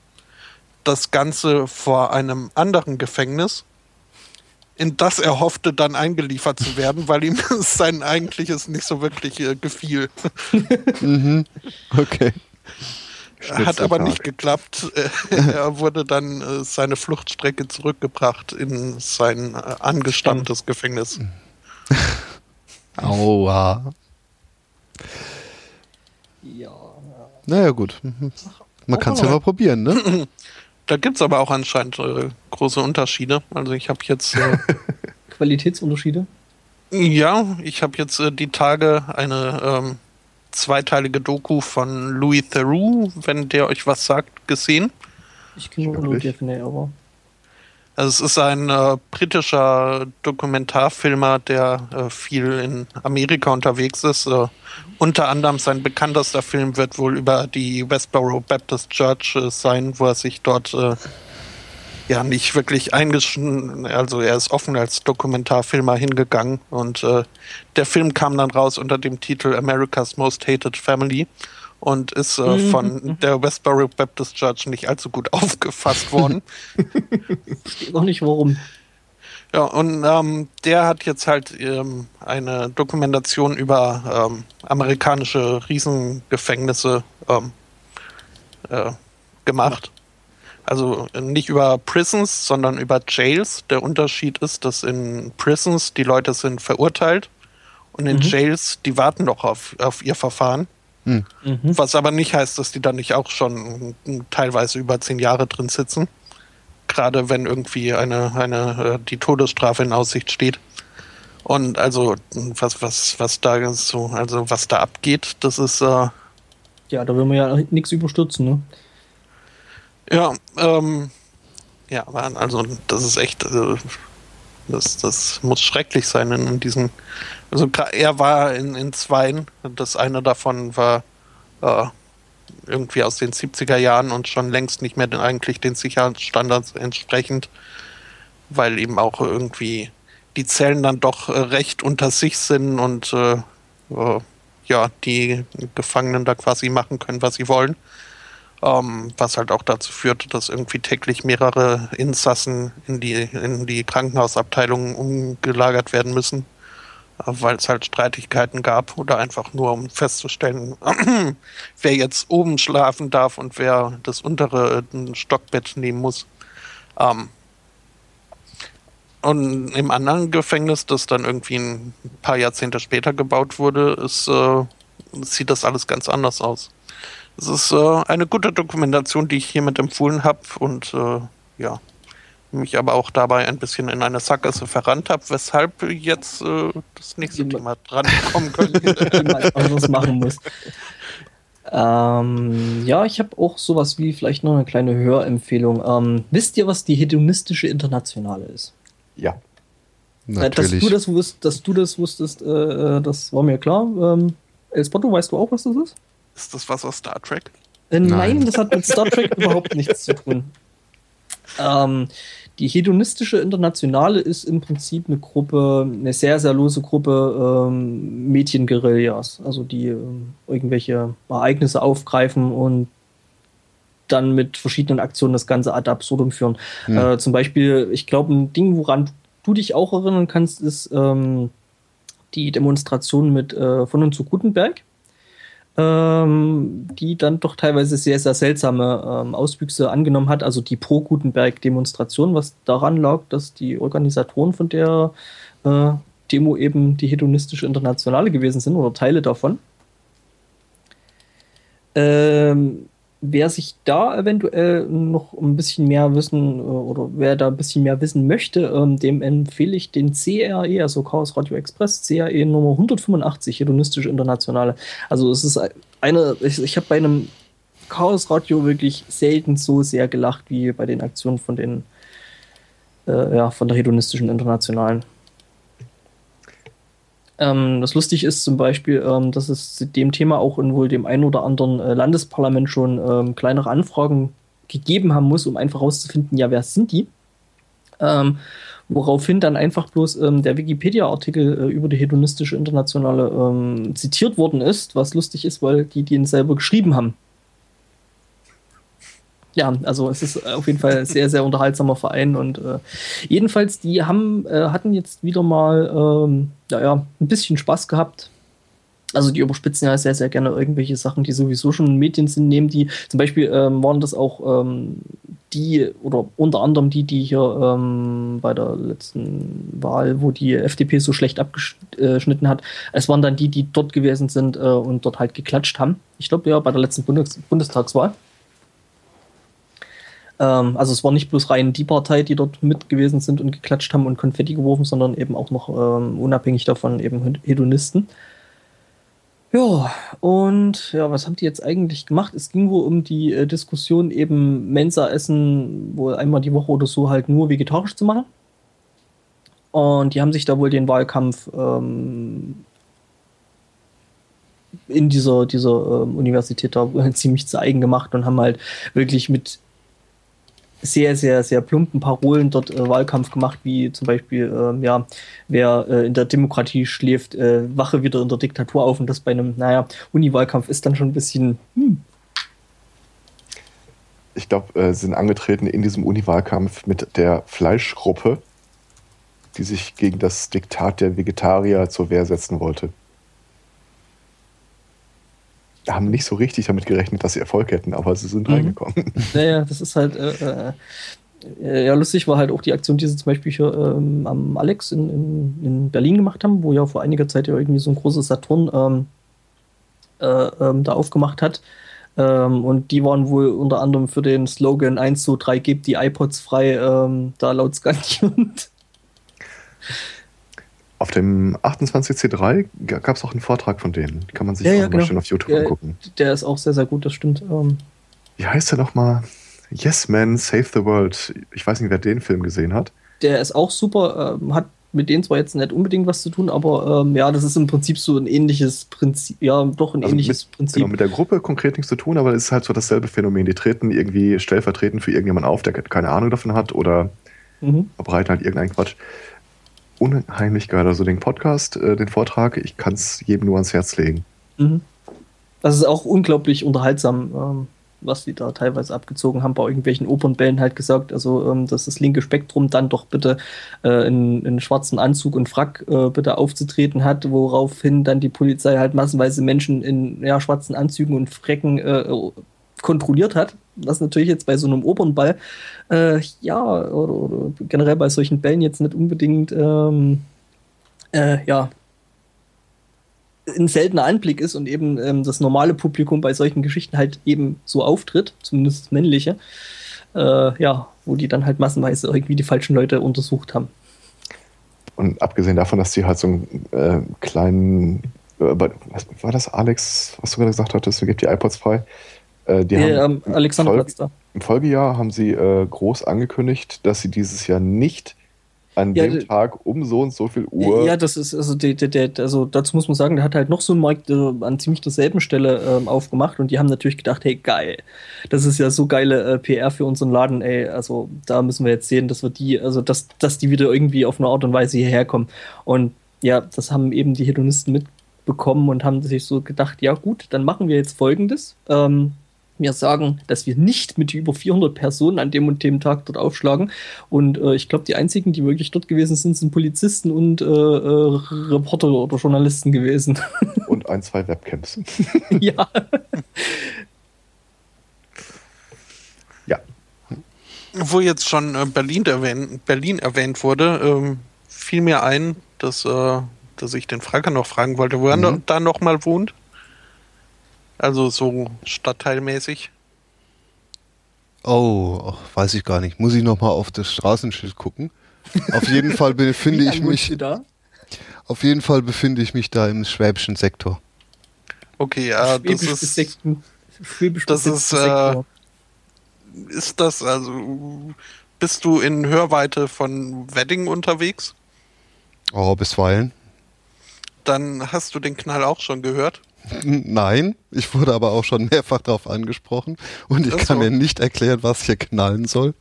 Das Ganze vor einem anderen Gefängnis, in das er hoffte, dann eingeliefert zu werden, weil ihm sein eigentliches nicht so wirklich äh, gefiel. mhm. Okay. Hat aber nicht geklappt. er wurde dann äh, seine Fluchtstrecke zurückgebracht in sein äh, angestammtes Gefängnis. Aua. Ja. Naja, gut. Mhm. Man kann es ja mal probieren, ne? Da gibt es aber auch anscheinend äh, große Unterschiede. Also ich habe jetzt. Äh, Qualitätsunterschiede? Ja, ich habe jetzt äh, die Tage eine ähm, zweiteilige Doku von Louis Theroux, wenn der euch was sagt, gesehen. Ich kenne nur Daphne, aber. Also es ist ein äh, britischer Dokumentarfilmer, der äh, viel in Amerika unterwegs ist. Äh, unter anderem sein bekanntester Film wird wohl über die Westboro Baptist Church äh, sein, wo er sich dort äh, ja nicht wirklich eingeschnitten, also er ist offen als Dokumentarfilmer hingegangen und äh, der Film kam dann raus unter dem Titel America's Most Hated Family und ist äh, mhm. von der Westboro Baptist Church nicht allzu gut aufgefasst worden. Verstehe auch nicht warum. Ja, und ähm, der hat jetzt halt ähm, eine Dokumentation über ähm, amerikanische Riesengefängnisse ähm, äh, gemacht. Also nicht über Prisons, sondern über Jails. Der Unterschied ist, dass in Prisons die Leute sind verurteilt und in mhm. Jails, die warten noch auf, auf ihr Verfahren. Mhm. Was aber nicht heißt, dass die dann nicht auch schon teilweise über zehn Jahre drin sitzen. Gerade wenn irgendwie eine, eine, äh, die Todesstrafe in Aussicht steht. Und also, was, was, was da so, also was da abgeht, das ist. Äh, ja, da will man ja nichts überstürzen, ne? Ja, ähm, ja, also das ist echt, also, das, das muss schrecklich sein in, diesen. Also er war in, in zweien. Das eine davon war äh, irgendwie aus den 70er Jahren und schon längst nicht mehr den, eigentlich den Sicherheitsstandards entsprechend, weil eben auch irgendwie die Zellen dann doch äh, recht unter sich sind und äh, äh, ja, die Gefangenen da quasi machen können, was sie wollen. Ähm, was halt auch dazu führte, dass irgendwie täglich mehrere Insassen in die, in die Krankenhausabteilungen umgelagert werden müssen, weil es halt Streitigkeiten gab oder einfach nur um festzustellen, wer jetzt oben schlafen darf und wer das untere äh, Stockbett nehmen muss. Ähm, und im anderen Gefängnis, das dann irgendwie ein paar Jahrzehnte später gebaut wurde, ist, äh, sieht das alles ganz anders aus. Es ist äh, eine gute Dokumentation, die ich hiermit empfohlen habe und äh, ja, mich aber auch dabei ein bisschen in eine Sackgasse verrannt habe, weshalb jetzt äh, das nächste die Thema drankommen könnte. anderes machen muss. Ähm, ja, ich habe auch sowas wie vielleicht noch eine kleine Hörempfehlung. Ähm, wisst ihr, was die hedonistische Internationale ist? Ja. Natürlich. Dass du das, wusst, dass du das wusstest, äh, äh das war mir klar. Ähm, Spotto, weißt du auch, was das ist? Ist das was aus Star Trek? Äh, nein. nein. das hat mit Star Trek überhaupt nichts zu tun. Ähm, die hedonistische Internationale ist im Prinzip eine Gruppe, eine sehr, sehr lose Gruppe ähm, Mädchenguerillas, also die ähm, irgendwelche Ereignisse aufgreifen und dann mit verschiedenen Aktionen das Ganze ad absurdum führen. Hm. Äh, zum Beispiel, ich glaube, ein Ding, woran du dich auch erinnern kannst, ist ähm, die Demonstration mit äh, von und zu Gutenberg, ähm, die dann doch teilweise sehr, sehr seltsame ähm, Auswüchse angenommen hat. Also die Pro-Gutenberg-Demonstration, was daran lag, dass die Organisatoren von der äh, Demo eben die hedonistische Internationale gewesen sind oder Teile davon. Ähm, wer sich da eventuell noch ein bisschen mehr wissen äh, oder wer da ein bisschen mehr wissen möchte, ähm, dem empfehle ich den CRE, also Chaos Radio Express, CRE Nummer 185, Hedonistische Internationale. Also es ist eine, ich, ich habe bei einem Chaos Radio wirklich selten so sehr gelacht wie bei den Aktionen von den, äh, ja, von der Hedonistischen Internationalen. Ähm, das lustig ist zum Beispiel, ähm, dass es dem Thema auch in wohl dem einen oder anderen äh, Landesparlament schon ähm, kleinere Anfragen gegeben haben muss, um einfach herauszufinden, ja, wer sind die? Ähm, woraufhin dann einfach bloß ähm, der Wikipedia-Artikel äh, über die hedonistische Internationale ähm, zitiert worden ist, was lustig ist, weil die den selber geschrieben haben ja, also es ist auf jeden Fall ein sehr, sehr unterhaltsamer Verein und äh, jedenfalls, die haben, äh, hatten jetzt wieder mal, ähm, naja, ein bisschen Spaß gehabt. Also die überspitzen ja sehr, sehr gerne irgendwelche Sachen, die sowieso schon Medien sind, nehmen die, zum Beispiel ähm, waren das auch ähm, die oder unter anderem die, die hier ähm, bei der letzten Wahl, wo die FDP so schlecht abgeschnitten hat, es waren dann die, die dort gewesen sind äh, und dort halt geklatscht haben. Ich glaube ja, bei der letzten Bundes Bundestagswahl. Ähm, also es war nicht bloß rein die Partei, die dort mit gewesen sind und geklatscht haben und Konfetti geworfen, sondern eben auch noch ähm, unabhängig davon eben Hedonisten. Ja, und ja, was haben die jetzt eigentlich gemacht? Es ging wohl um die äh, Diskussion eben Mensa-Essen wohl einmal die Woche oder so halt nur vegetarisch zu machen. Und die haben sich da wohl den Wahlkampf ähm, in dieser, dieser ähm, Universität da ziemlich zu eigen gemacht und haben halt wirklich mit sehr, sehr, sehr plumpen Parolen dort äh, Wahlkampf gemacht, wie zum Beispiel, äh, ja, wer äh, in der Demokratie schläft, äh, wache wieder in der Diktatur auf und das bei einem, naja, Uni-Wahlkampf ist dann schon ein bisschen, hm. Ich glaube, äh, sind angetreten in diesem Uni-Wahlkampf mit der Fleischgruppe, die sich gegen das Diktat der Vegetarier zur Wehr setzen wollte haben nicht so richtig damit gerechnet, dass sie Erfolg hätten, aber sie sind mhm. reingekommen. Naja, das ist halt, äh, äh, ja, lustig war halt auch die Aktion, die sie zum Beispiel hier ähm, am Alex in, in, in, Berlin gemacht haben, wo ja vor einiger Zeit ja irgendwie so ein großes Saturn ähm, äh, ähm, da aufgemacht hat. Ähm, und die waren wohl unter anderem für den Slogan 1, 2, 3, gebt die iPods frei, ähm, da laut skandiert. Auf dem 28C3 gab es auch einen Vortrag von denen. Kann man sich ja, auch ja, genau. mal schön auf YouTube ja, angucken. Der ist auch sehr, sehr gut, das stimmt. Ähm Wie heißt der nochmal? Yes Man, Save the World. Ich weiß nicht, wer den Film gesehen hat. Der ist auch super, ähm, hat mit denen zwar jetzt nicht unbedingt was zu tun, aber ähm, ja, das ist im Prinzip so ein ähnliches Prinzip, ja, doch ein also ähnliches mit, Prinzip. Genau, mit der Gruppe konkret nichts zu tun, aber es ist halt so dasselbe Phänomen. Die treten irgendwie stellvertretend für irgendjemanden auf, der keine Ahnung davon hat oder mhm. verbreiten halt irgendeinen Quatsch unheimlich geil. Also den Podcast, äh, den Vortrag, ich kann es jedem nur ans Herz legen. Mhm. Das ist auch unglaublich unterhaltsam. Ähm, was die da teilweise abgezogen haben, bei irgendwelchen Opernbällen halt gesagt, also ähm, dass das linke Spektrum dann doch bitte äh, in, in schwarzen Anzug und Frack äh, bitte aufzutreten hat, woraufhin dann die Polizei halt massenweise Menschen in ja, schwarzen Anzügen und Frecken äh, kontrolliert hat, was natürlich jetzt bei so einem Opernball äh, ja oder, oder, generell bei solchen Bällen jetzt nicht unbedingt ähm, äh, ja ein seltener Anblick ist und eben ähm, das normale Publikum bei solchen Geschichten halt eben so auftritt, zumindest das männliche, äh, ja, wo die dann halt massenweise irgendwie die falschen Leute untersucht haben. Und abgesehen davon, dass die halt so einen äh, kleinen, äh, was war das, Alex, was du gerade gesagt hattest, du gibst die iPods frei. Äh, die ja, haben im, Alexanderplatz Folge, da. Im Folgejahr haben sie äh, groß angekündigt, dass sie dieses Jahr nicht an ja, dem Tag um so und so viel Uhr. Ja, das ist, also, der, der, der, also dazu muss man sagen, der hat halt noch so einen Markt äh, an ziemlich derselben Stelle ähm, aufgemacht und die haben natürlich gedacht, hey, geil, das ist ja so geile äh, PR für unseren Laden, ey, also da müssen wir jetzt sehen, dass wir die, also dass, dass die wieder irgendwie auf eine Art und Weise hierher kommen. Und ja, das haben eben die Hedonisten mitbekommen und haben sich so gedacht, ja gut, dann machen wir jetzt folgendes. Ähm, mir sagen, dass wir nicht mit über 400 Personen an dem und dem Tag dort aufschlagen. Und äh, ich glaube, die einzigen, die wirklich dort gewesen sind, sind Polizisten und äh, äh, Reporter oder Journalisten gewesen. Und ein, zwei Webcams. ja. ja. Wo jetzt schon äh, Berlin, erwähnt, Berlin erwähnt wurde, ähm, fiel mir ein, dass, äh, dass ich den Franker noch fragen wollte, wo mhm. er da noch mal wohnt. Also so stadtteilmäßig. Oh, ach, weiß ich gar nicht. Muss ich noch mal auf das Straßenschild gucken? Auf jeden Fall befinde ich mich da? Auf jeden Fall befinde ich mich da im schwäbischen Sektor. Okay, ja, das ist das ist äh, ist das also bist du in Hörweite von Wedding unterwegs? Oh, bisweilen. Dann hast du den Knall auch schon gehört? Nein, ich wurde aber auch schon mehrfach darauf angesprochen und ich das kann mir nicht erklären, was hier knallen soll.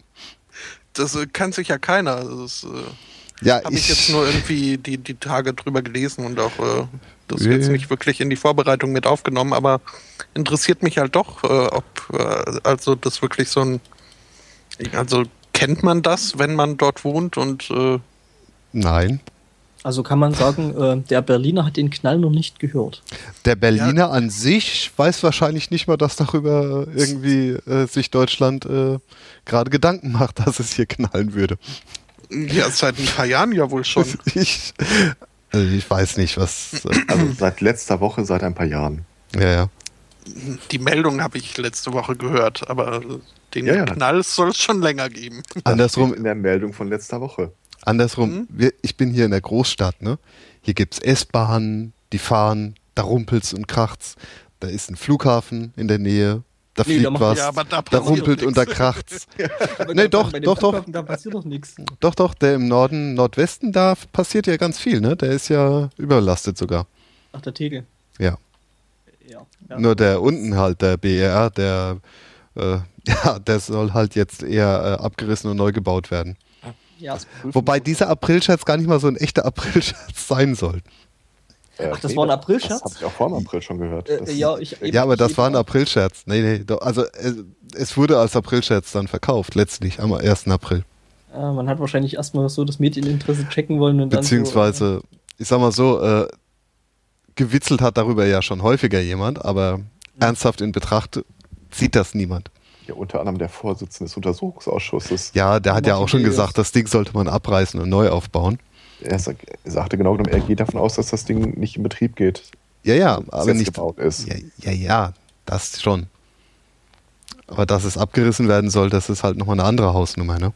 Das äh, kann sich ja keiner. Das äh, ja, habe ich, ich, jetzt nur irgendwie die, die Tage drüber gelesen und auch äh, das äh, jetzt nicht wirklich in die Vorbereitung mit aufgenommen, aber interessiert mich halt doch, äh, ob äh, also das wirklich so ein also kennt man das, wenn man dort wohnt und Nein. Also kann man sagen, äh, der Berliner hat den Knall noch nicht gehört. Der Berliner ja. an sich weiß wahrscheinlich nicht mal, dass darüber irgendwie äh, sich Deutschland äh, gerade Gedanken macht, dass es hier knallen würde. Ja, seit ein paar Jahren ja wohl schon. ich, also ich weiß nicht, was. Äh, also seit letzter Woche, seit ein paar Jahren. Ja, ja. Die Meldung habe ich letzte Woche gehört, aber den ja, ja. Knall soll es schon länger geben. Andersrum in der Meldung von letzter Woche. Andersrum, mhm. wir, ich bin hier in der Großstadt, ne? Hier gibt's S-Bahnen, die fahren, da rumpelt's und kracht's. Da ist ein Flughafen in der Nähe, da nee, fliegt da was, ja, da, da rumpelt und da kracht's. nee, doch, doch, doch. Da passiert doch nichts. Doch, doch, der im Norden, Nordwesten, da passiert ja ganz viel, ne? Der ist ja überlastet sogar. Ach, der Tegel. Ja. ja, ja. Nur der unten halt, der BER, der, äh, ja, der soll halt jetzt eher äh, abgerissen und neu gebaut werden. Ja. Wobei dieser Aprilscherz gar nicht mal so ein echter Aprilscherz sein soll. Ach, das nee, war ein Aprilscherz? Das habe ich auch vor dem April schon gehört. Äh, ja, ich, ja, aber das war ein Aprilscherz. Nee, nee, doch, also es, es, wurde als Aprilscherz dann verkauft, letztlich am 1. April. Ja, man hat wahrscheinlich erstmal so das Medieninteresse checken wollen und Beziehungsweise, dann so, äh, ich sag mal so, äh, gewitzelt hat darüber ja schon häufiger jemand, aber mhm. ernsthaft in Betracht zieht das niemand ja unter anderem der Vorsitzende des Untersuchungsausschusses. Ja, der hat ja auch schon gesagt, das Ding sollte man abreißen und neu aufbauen. Er sagte genau genommen, er geht davon aus, dass das Ding nicht in Betrieb geht. Ja, ja, aber nicht. Gebaut ist. Ja, ja, ja, das schon. Aber dass es abgerissen werden soll, das ist halt nochmal eine andere Hausnummer, ne?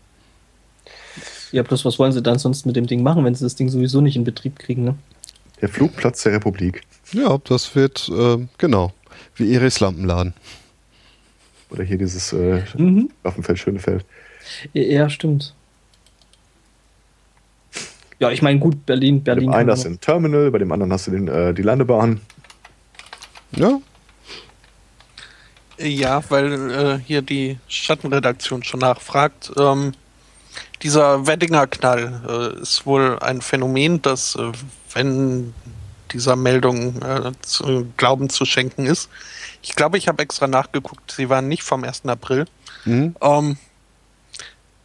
Ja, bloß was wollen sie dann sonst mit dem Ding machen, wenn sie das Ding sowieso nicht in Betrieb kriegen, ne? Der Flugplatz der Republik. Ja, das wird, äh, genau, wie Iris Lampenladen. Oder hier dieses äh, mhm. Waffenfeld Schönefeld. Ja, stimmt. Ja, ich meine, gut, Berlin, Berlin. Bei dem einen hast du ein Terminal, bei dem anderen hast du den, äh, die Landebahn. Ja. Ja, weil äh, hier die Schattenredaktion schon nachfragt. Ähm, dieser Weddinger Knall äh, ist wohl ein Phänomen, dass, äh, wenn dieser Meldung äh, zu Glauben zu schenken ist. Ich glaube, ich habe extra nachgeguckt, sie waren nicht vom 1. April. Mhm. Ähm,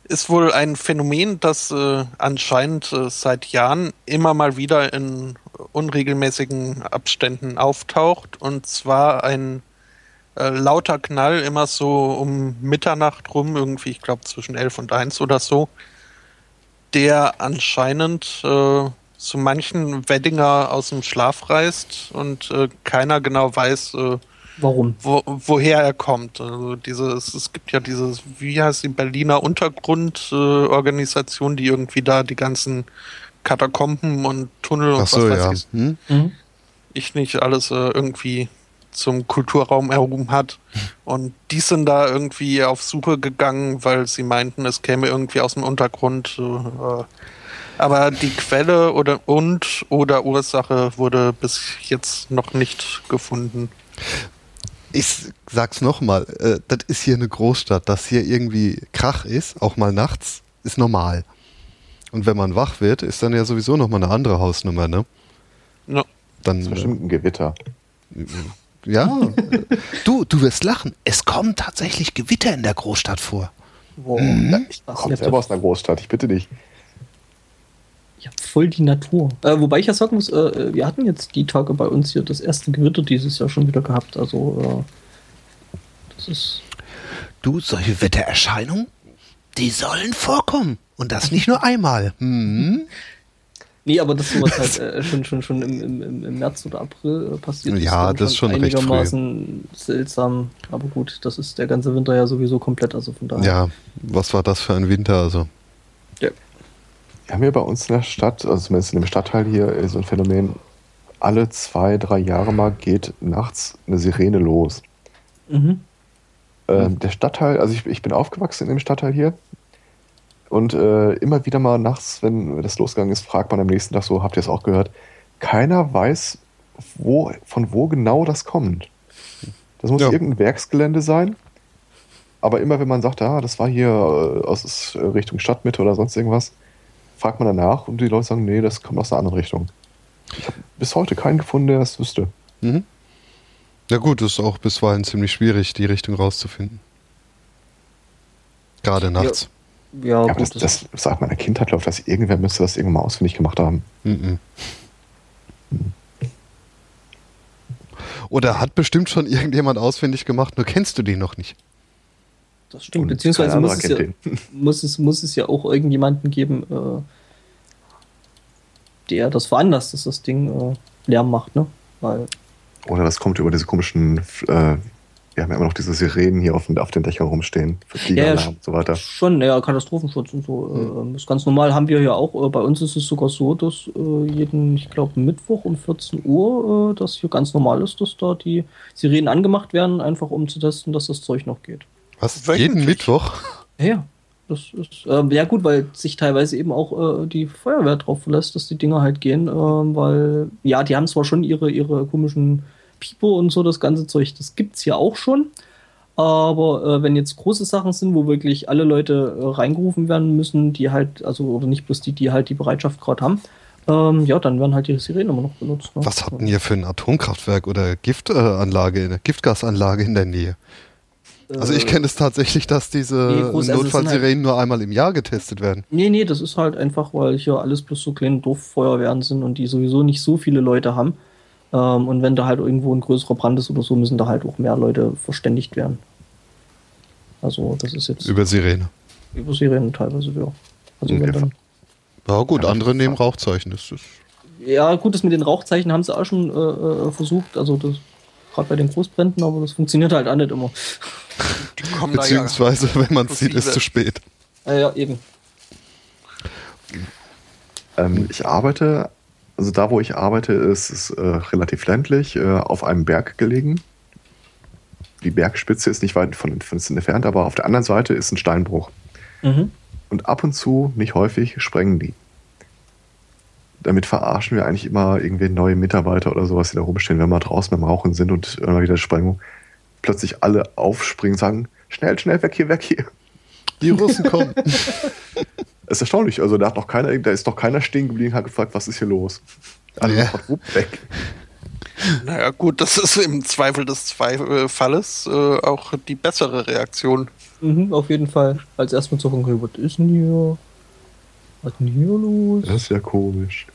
ist wohl ein Phänomen, das äh, anscheinend äh, seit Jahren immer mal wieder in unregelmäßigen Abständen auftaucht. Und zwar ein äh, lauter Knall, immer so um Mitternacht rum, irgendwie, ich glaube zwischen 11 und 1 oder so, der anscheinend äh, so manchen Weddinger aus dem Schlaf reißt und äh, keiner genau weiß, äh, Warum? Wo, woher er kommt. Also dieses, es gibt ja dieses, wie heißt die Berliner Untergrundorganisation, äh, die irgendwie da die ganzen Katakomben und Tunnel und so, was weiß ja. ich, hm? mhm. ich nicht alles äh, irgendwie zum Kulturraum erhoben hat. Und die sind da irgendwie auf Suche gegangen, weil sie meinten, es käme irgendwie aus dem Untergrund. Äh, aber die Quelle oder und oder Ursache wurde bis jetzt noch nicht gefunden. Ich sag's nochmal, äh, das ist hier eine Großstadt, dass hier irgendwie Krach ist, auch mal nachts, ist normal. Und wenn man wach wird, ist dann ja sowieso nochmal eine andere Hausnummer, ne? Ja. Dann, das ist bestimmt ein Gewitter. Ja. du, du wirst lachen. Es kommen tatsächlich Gewitter in der Großstadt vor. Wow. Mhm. Ich komme selber aus einer Großstadt, ich bitte dich. Ja, voll die Natur. Äh, wobei ich ja sagen muss, äh, wir hatten jetzt die Tage bei uns hier das erste Gewitter dieses Jahr schon wieder gehabt. Also, äh, das ist. Du, solche Wettererscheinungen, die sollen vorkommen. Und das nicht nur einmal. Hm. Nee, aber das sowas halt äh, schon, schon, schon im, im, im März oder April äh, passiert. Ja, das ist schon einigermaßen seltsam. Aber gut, das ist der ganze Winter ja sowieso komplett, also von daher. Ja, was war das für ein Winter? Also. Ja. Wir haben hier bei uns in der Stadt, also zumindest in dem Stadtteil hier, so ein Phänomen, alle zwei, drei Jahre mal geht nachts eine Sirene los. Mhm. Ähm, der Stadtteil, also ich, ich bin aufgewachsen in dem Stadtteil hier, und äh, immer wieder mal nachts, wenn das losgegangen ist, fragt man am nächsten Tag so, habt ihr es auch gehört? Keiner weiß, wo, von wo genau das kommt. Das muss ja. irgendein Werksgelände sein. Aber immer wenn man sagt, ah, das war hier äh, aus äh, Richtung Stadtmitte oder sonst irgendwas, fragt man danach und die Leute sagen, nee, das kommt aus einer anderen Richtung. Ich habe bis heute keinen gefunden, der das wüsste. Mhm. Ja gut, es ist auch bisweilen ziemlich schwierig, die Richtung rauszufinden. Gerade nachts. Ja. Ja, ja gut, das, das, das sagt meiner Kindheit läuft das. Irgendwer müsste das irgendwann mal ausfindig gemacht haben. Mhm. Oder hat bestimmt schon irgendjemand ausfindig gemacht, nur kennst du den noch nicht. Das stimmt, Und beziehungsweise muss es, ja, muss, es, muss es ja auch irgendjemanden geben, äh, der das veranlasst, dass das Ding äh, Lärm macht, ne? Weil Oder das kommt über diese komischen äh, wir haben ja immer noch diese Sirenen hier auf, auf den Dächern rumstehen, für Fliegeralarm ja, und so weiter. Schon, ja, Katastrophenschutz und so. Mhm. Äh, ist ganz normal, haben wir ja auch. Äh, bei uns ist es sogar so, dass äh, jeden, ich glaube, Mittwoch um 14 Uhr, dass hier ganz normal ist, dass da die Sirenen angemacht werden, einfach um zu testen, dass das Zeug noch geht. Was? Jeden Mittwoch? Ja, das ist, äh, ja gut, weil sich teilweise eben auch äh, die Feuerwehr drauf verlässt, dass die Dinger halt gehen, äh, weil, ja, die haben zwar schon ihre, ihre komischen Pipo und so, das ganze Zeug, das gibt es hier auch schon. Aber äh, wenn jetzt große Sachen sind, wo wirklich alle Leute äh, reingerufen werden müssen, die halt, also, oder nicht bloß die, die halt die Bereitschaft gerade haben, ähm, ja, dann werden halt die Sirenen immer noch benutzt. Ne? Was hatten ihr für ein Atomkraftwerk oder Giftanlage, eine Giftgasanlage in der Nähe? Also ich äh, kenne es tatsächlich, dass diese nee, also Notfallsirenen halt, nur einmal im Jahr getestet werden. Nee, nee, das ist halt einfach, weil hier alles bloß so kleine Dorffeuerwehren sind und die sowieso nicht so viele Leute haben. Ähm, und wenn da halt irgendwo ein größerer Brand ist oder so, müssen da halt auch mehr Leute verständigt werden. Also das ist jetzt. Über Sirene. Über Sirene teilweise, ja. Also wenn dann, ja gut, ja, andere nehmen Rauchzeichen. Das ist ja, gut, das mit den Rauchzeichen haben sie auch schon äh, äh versucht. Also das gerade bei den Großbränden, aber das funktioniert halt auch nicht immer. Beziehungsweise, ja wenn man es sieht, ist es zu spät. Ja, ja eben. Ähm, ich arbeite also da, wo ich arbeite, ist es äh, relativ ländlich, äh, auf einem Berg gelegen. Die Bergspitze ist nicht weit von, von uns entfernt, aber auf der anderen Seite ist ein Steinbruch. Mhm. Und ab und zu, nicht häufig, sprengen die. Damit verarschen wir eigentlich immer irgendwie neue Mitarbeiter oder sowas, die da rumstehen, wenn wir draußen beim Rauchen sind und immer wieder Sprengung, plötzlich alle aufspringen und sagen, schnell, schnell, weg hier, weg hier. Die Russen kommen. Das ist erstaunlich. Also da hat noch keiner, da ist noch keiner stehen geblieben, hat gefragt, was ist hier los. Alle Ja. sofort wupp, weg. Naja, gut, das ist im Zweifel des Zweif äh, Falles äh, auch die bessere Reaktion. Mhm, auf jeden Fall. Als erstmal zu gucken, was ist denn hier? Was ist denn hier los? Das ist ja komisch.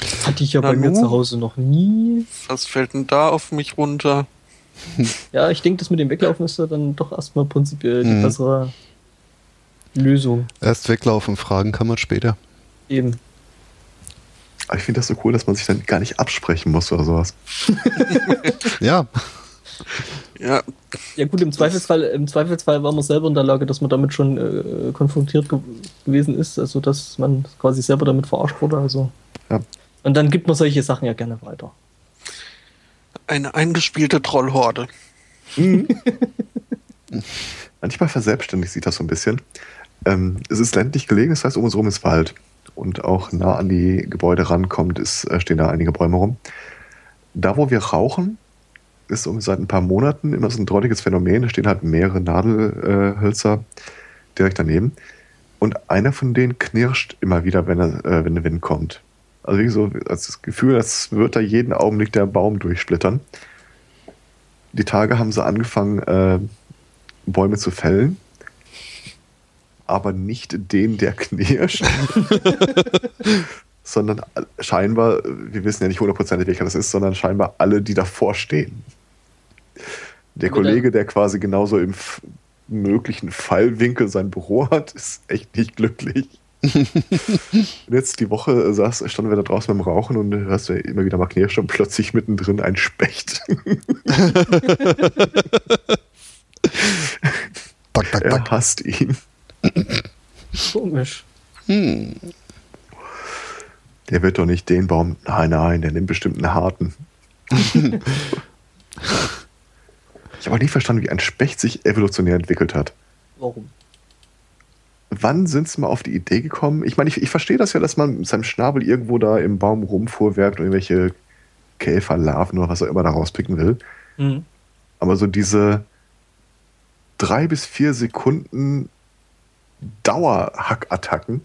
Das hatte ich ja Na bei mir zu Hause noch nie. Was fällt denn da auf mich runter? Ja, ich denke, das mit dem Weglaufen ist ja dann doch erstmal prinzipiell die Mhm. bessere Lösung. Erst weglaufen, fragen kann man später. Eben. Aber ich finde das so cool, dass man sich dann gar nicht absprechen muss oder sowas. Ja, Ja, Ja gut, im Zweifelsfall, im Zweifelsfall war man selber in der Lage, dass man damit schon äh, konfrontiert ge gewesen ist, also dass man quasi selber damit verarscht wurde. Also. Ja. Und dann gibt man solche Sachen ja gerne weiter. Eine eingespielte Trollhorde. Manchmal verselbstständigt sich das so ein bisschen. Ähm, es ist ländlich gelegen, das heißt, um uns herum ist Wald. Und auch nah an die Gebäude rankommt, ist, äh, stehen da einige Bäume rum. Da, wo wir rauchen, ist um seit ein paar Monaten immer so ein drolliges Phänomen. Da stehen halt mehrere Nadelhölzer direkt daneben. Und einer von denen knirscht immer wieder, wenn, er, äh, wenn der Wind kommt. Also wie so als das Gefühl, als würde da jeden Augenblick der Baum durchsplittern. Die Tage haben sie angefangen, äh, Bäume zu fällen, aber nicht den, der knirscht, sondern scheinbar, wir wissen ja nicht hundertprozentig, welcher das ist, sondern scheinbar alle, die davor stehen. Der Kollege, der quasi genauso im möglichen Fallwinkel sein Büro hat, ist echt nicht glücklich. Und jetzt die Woche saß, standen wir da draußen beim Rauchen und hörst du immer wieder mal und plötzlich mittendrin ein Specht. Back, back, er back. hasst ihn. Komisch. Hm. Der wird doch nicht den Baum. Nein, nein, der nimmt bestimmt einen harten. ich habe auch nie verstanden, wie ein Specht sich evolutionär entwickelt hat. Warum? Wann sind sie mal auf die Idee gekommen? Ich meine, ich, ich verstehe das ja, dass man mit seinem Schnabel irgendwo da im Baum rumfuhrwerkt und irgendwelche Käfer, Larven oder was auch immer da rauspicken will. Mhm. Aber so diese drei bis vier Sekunden Dauerhackattacken,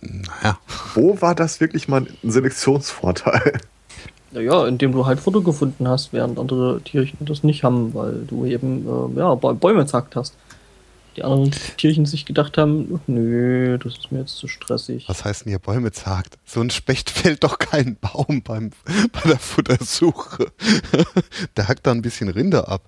Naja, wo war das wirklich mal ein Selektionsvorteil? Naja, indem du halt Futter gefunden hast, während andere Tierchen das nicht haben, weil du eben äh, ja, Bä- Bäume zackt hast. Die anderen Tierchen sich gedacht haben, nö, das ist mir jetzt zu stressig. was heißt denn hier Bäume zagt? So ein Specht fällt doch keinen Baum beim, bei der Futtersuche. der hackt da ein bisschen Rinde ab.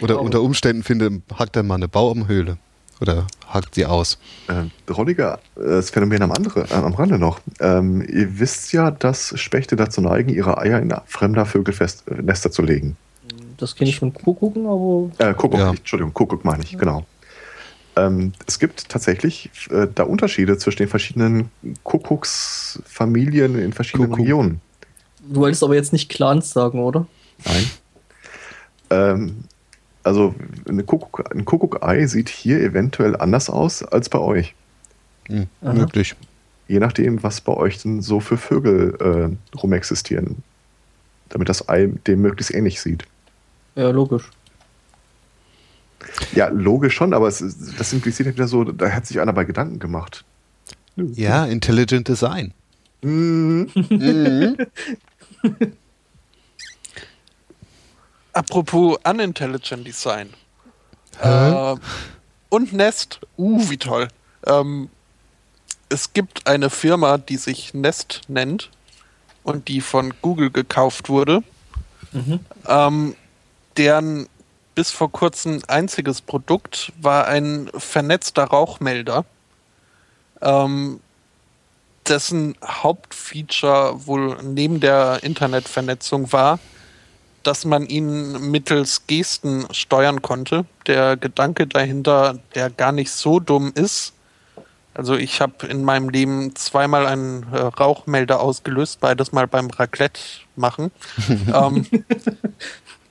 Oder unter Umständen finde, hackt er mal eine Baumhöhle. Oder hackt sie aus. Ähm, Rolliger, äh, das Phänomen am, andere, äh, am Rande noch. Ähm, ihr wisst ja, dass Spechte dazu neigen, ihre Eier in fremder Vögelfest, äh, zu legen. Das kenne ich von Kuckucken, aber Äh, Kuckuck, Ja. Entschuldigung, Kuckuck meine ich, genau. Ähm, es gibt tatsächlich äh, da Unterschiede zwischen den verschiedenen Kuckucksfamilien in verschiedenen Kuckuck. Regionen. du wolltest aber jetzt nicht Clans sagen, oder? Nein. Ähm, also eine Kuckuck, ein Kuckuck-Ei sieht hier eventuell anders aus als bei euch. Hm, möglich. Je nachdem, was bei euch denn so für Vögel äh, rumexistieren. Damit das Ei dem möglichst ähnlich sieht. Ja, logisch. Ja, logisch schon, aber es ist, das impliziert ja wieder so, da hat sich einer bei Gedanken gemacht. Ja, Intelligent Design. Mhm. Apropos Unintelligent Design. Äh, und Nest. Uh, wie toll. Ähm, es gibt eine Firma, die sich Nest nennt und die von Google gekauft wurde. Mhm. Ähm, deren bis vor kurzem einziges Produkt war ein vernetzter Rauchmelder, ähm, dessen Hauptfeature wohl neben der Internetvernetzung war, dass man ihn mittels Gesten steuern konnte. Der Gedanke dahinter, der gar nicht so dumm ist. Also ich habe in meinem Leben zweimal einen äh, Rauchmelder ausgelöst, beides mal beim Raclette machen. ähm,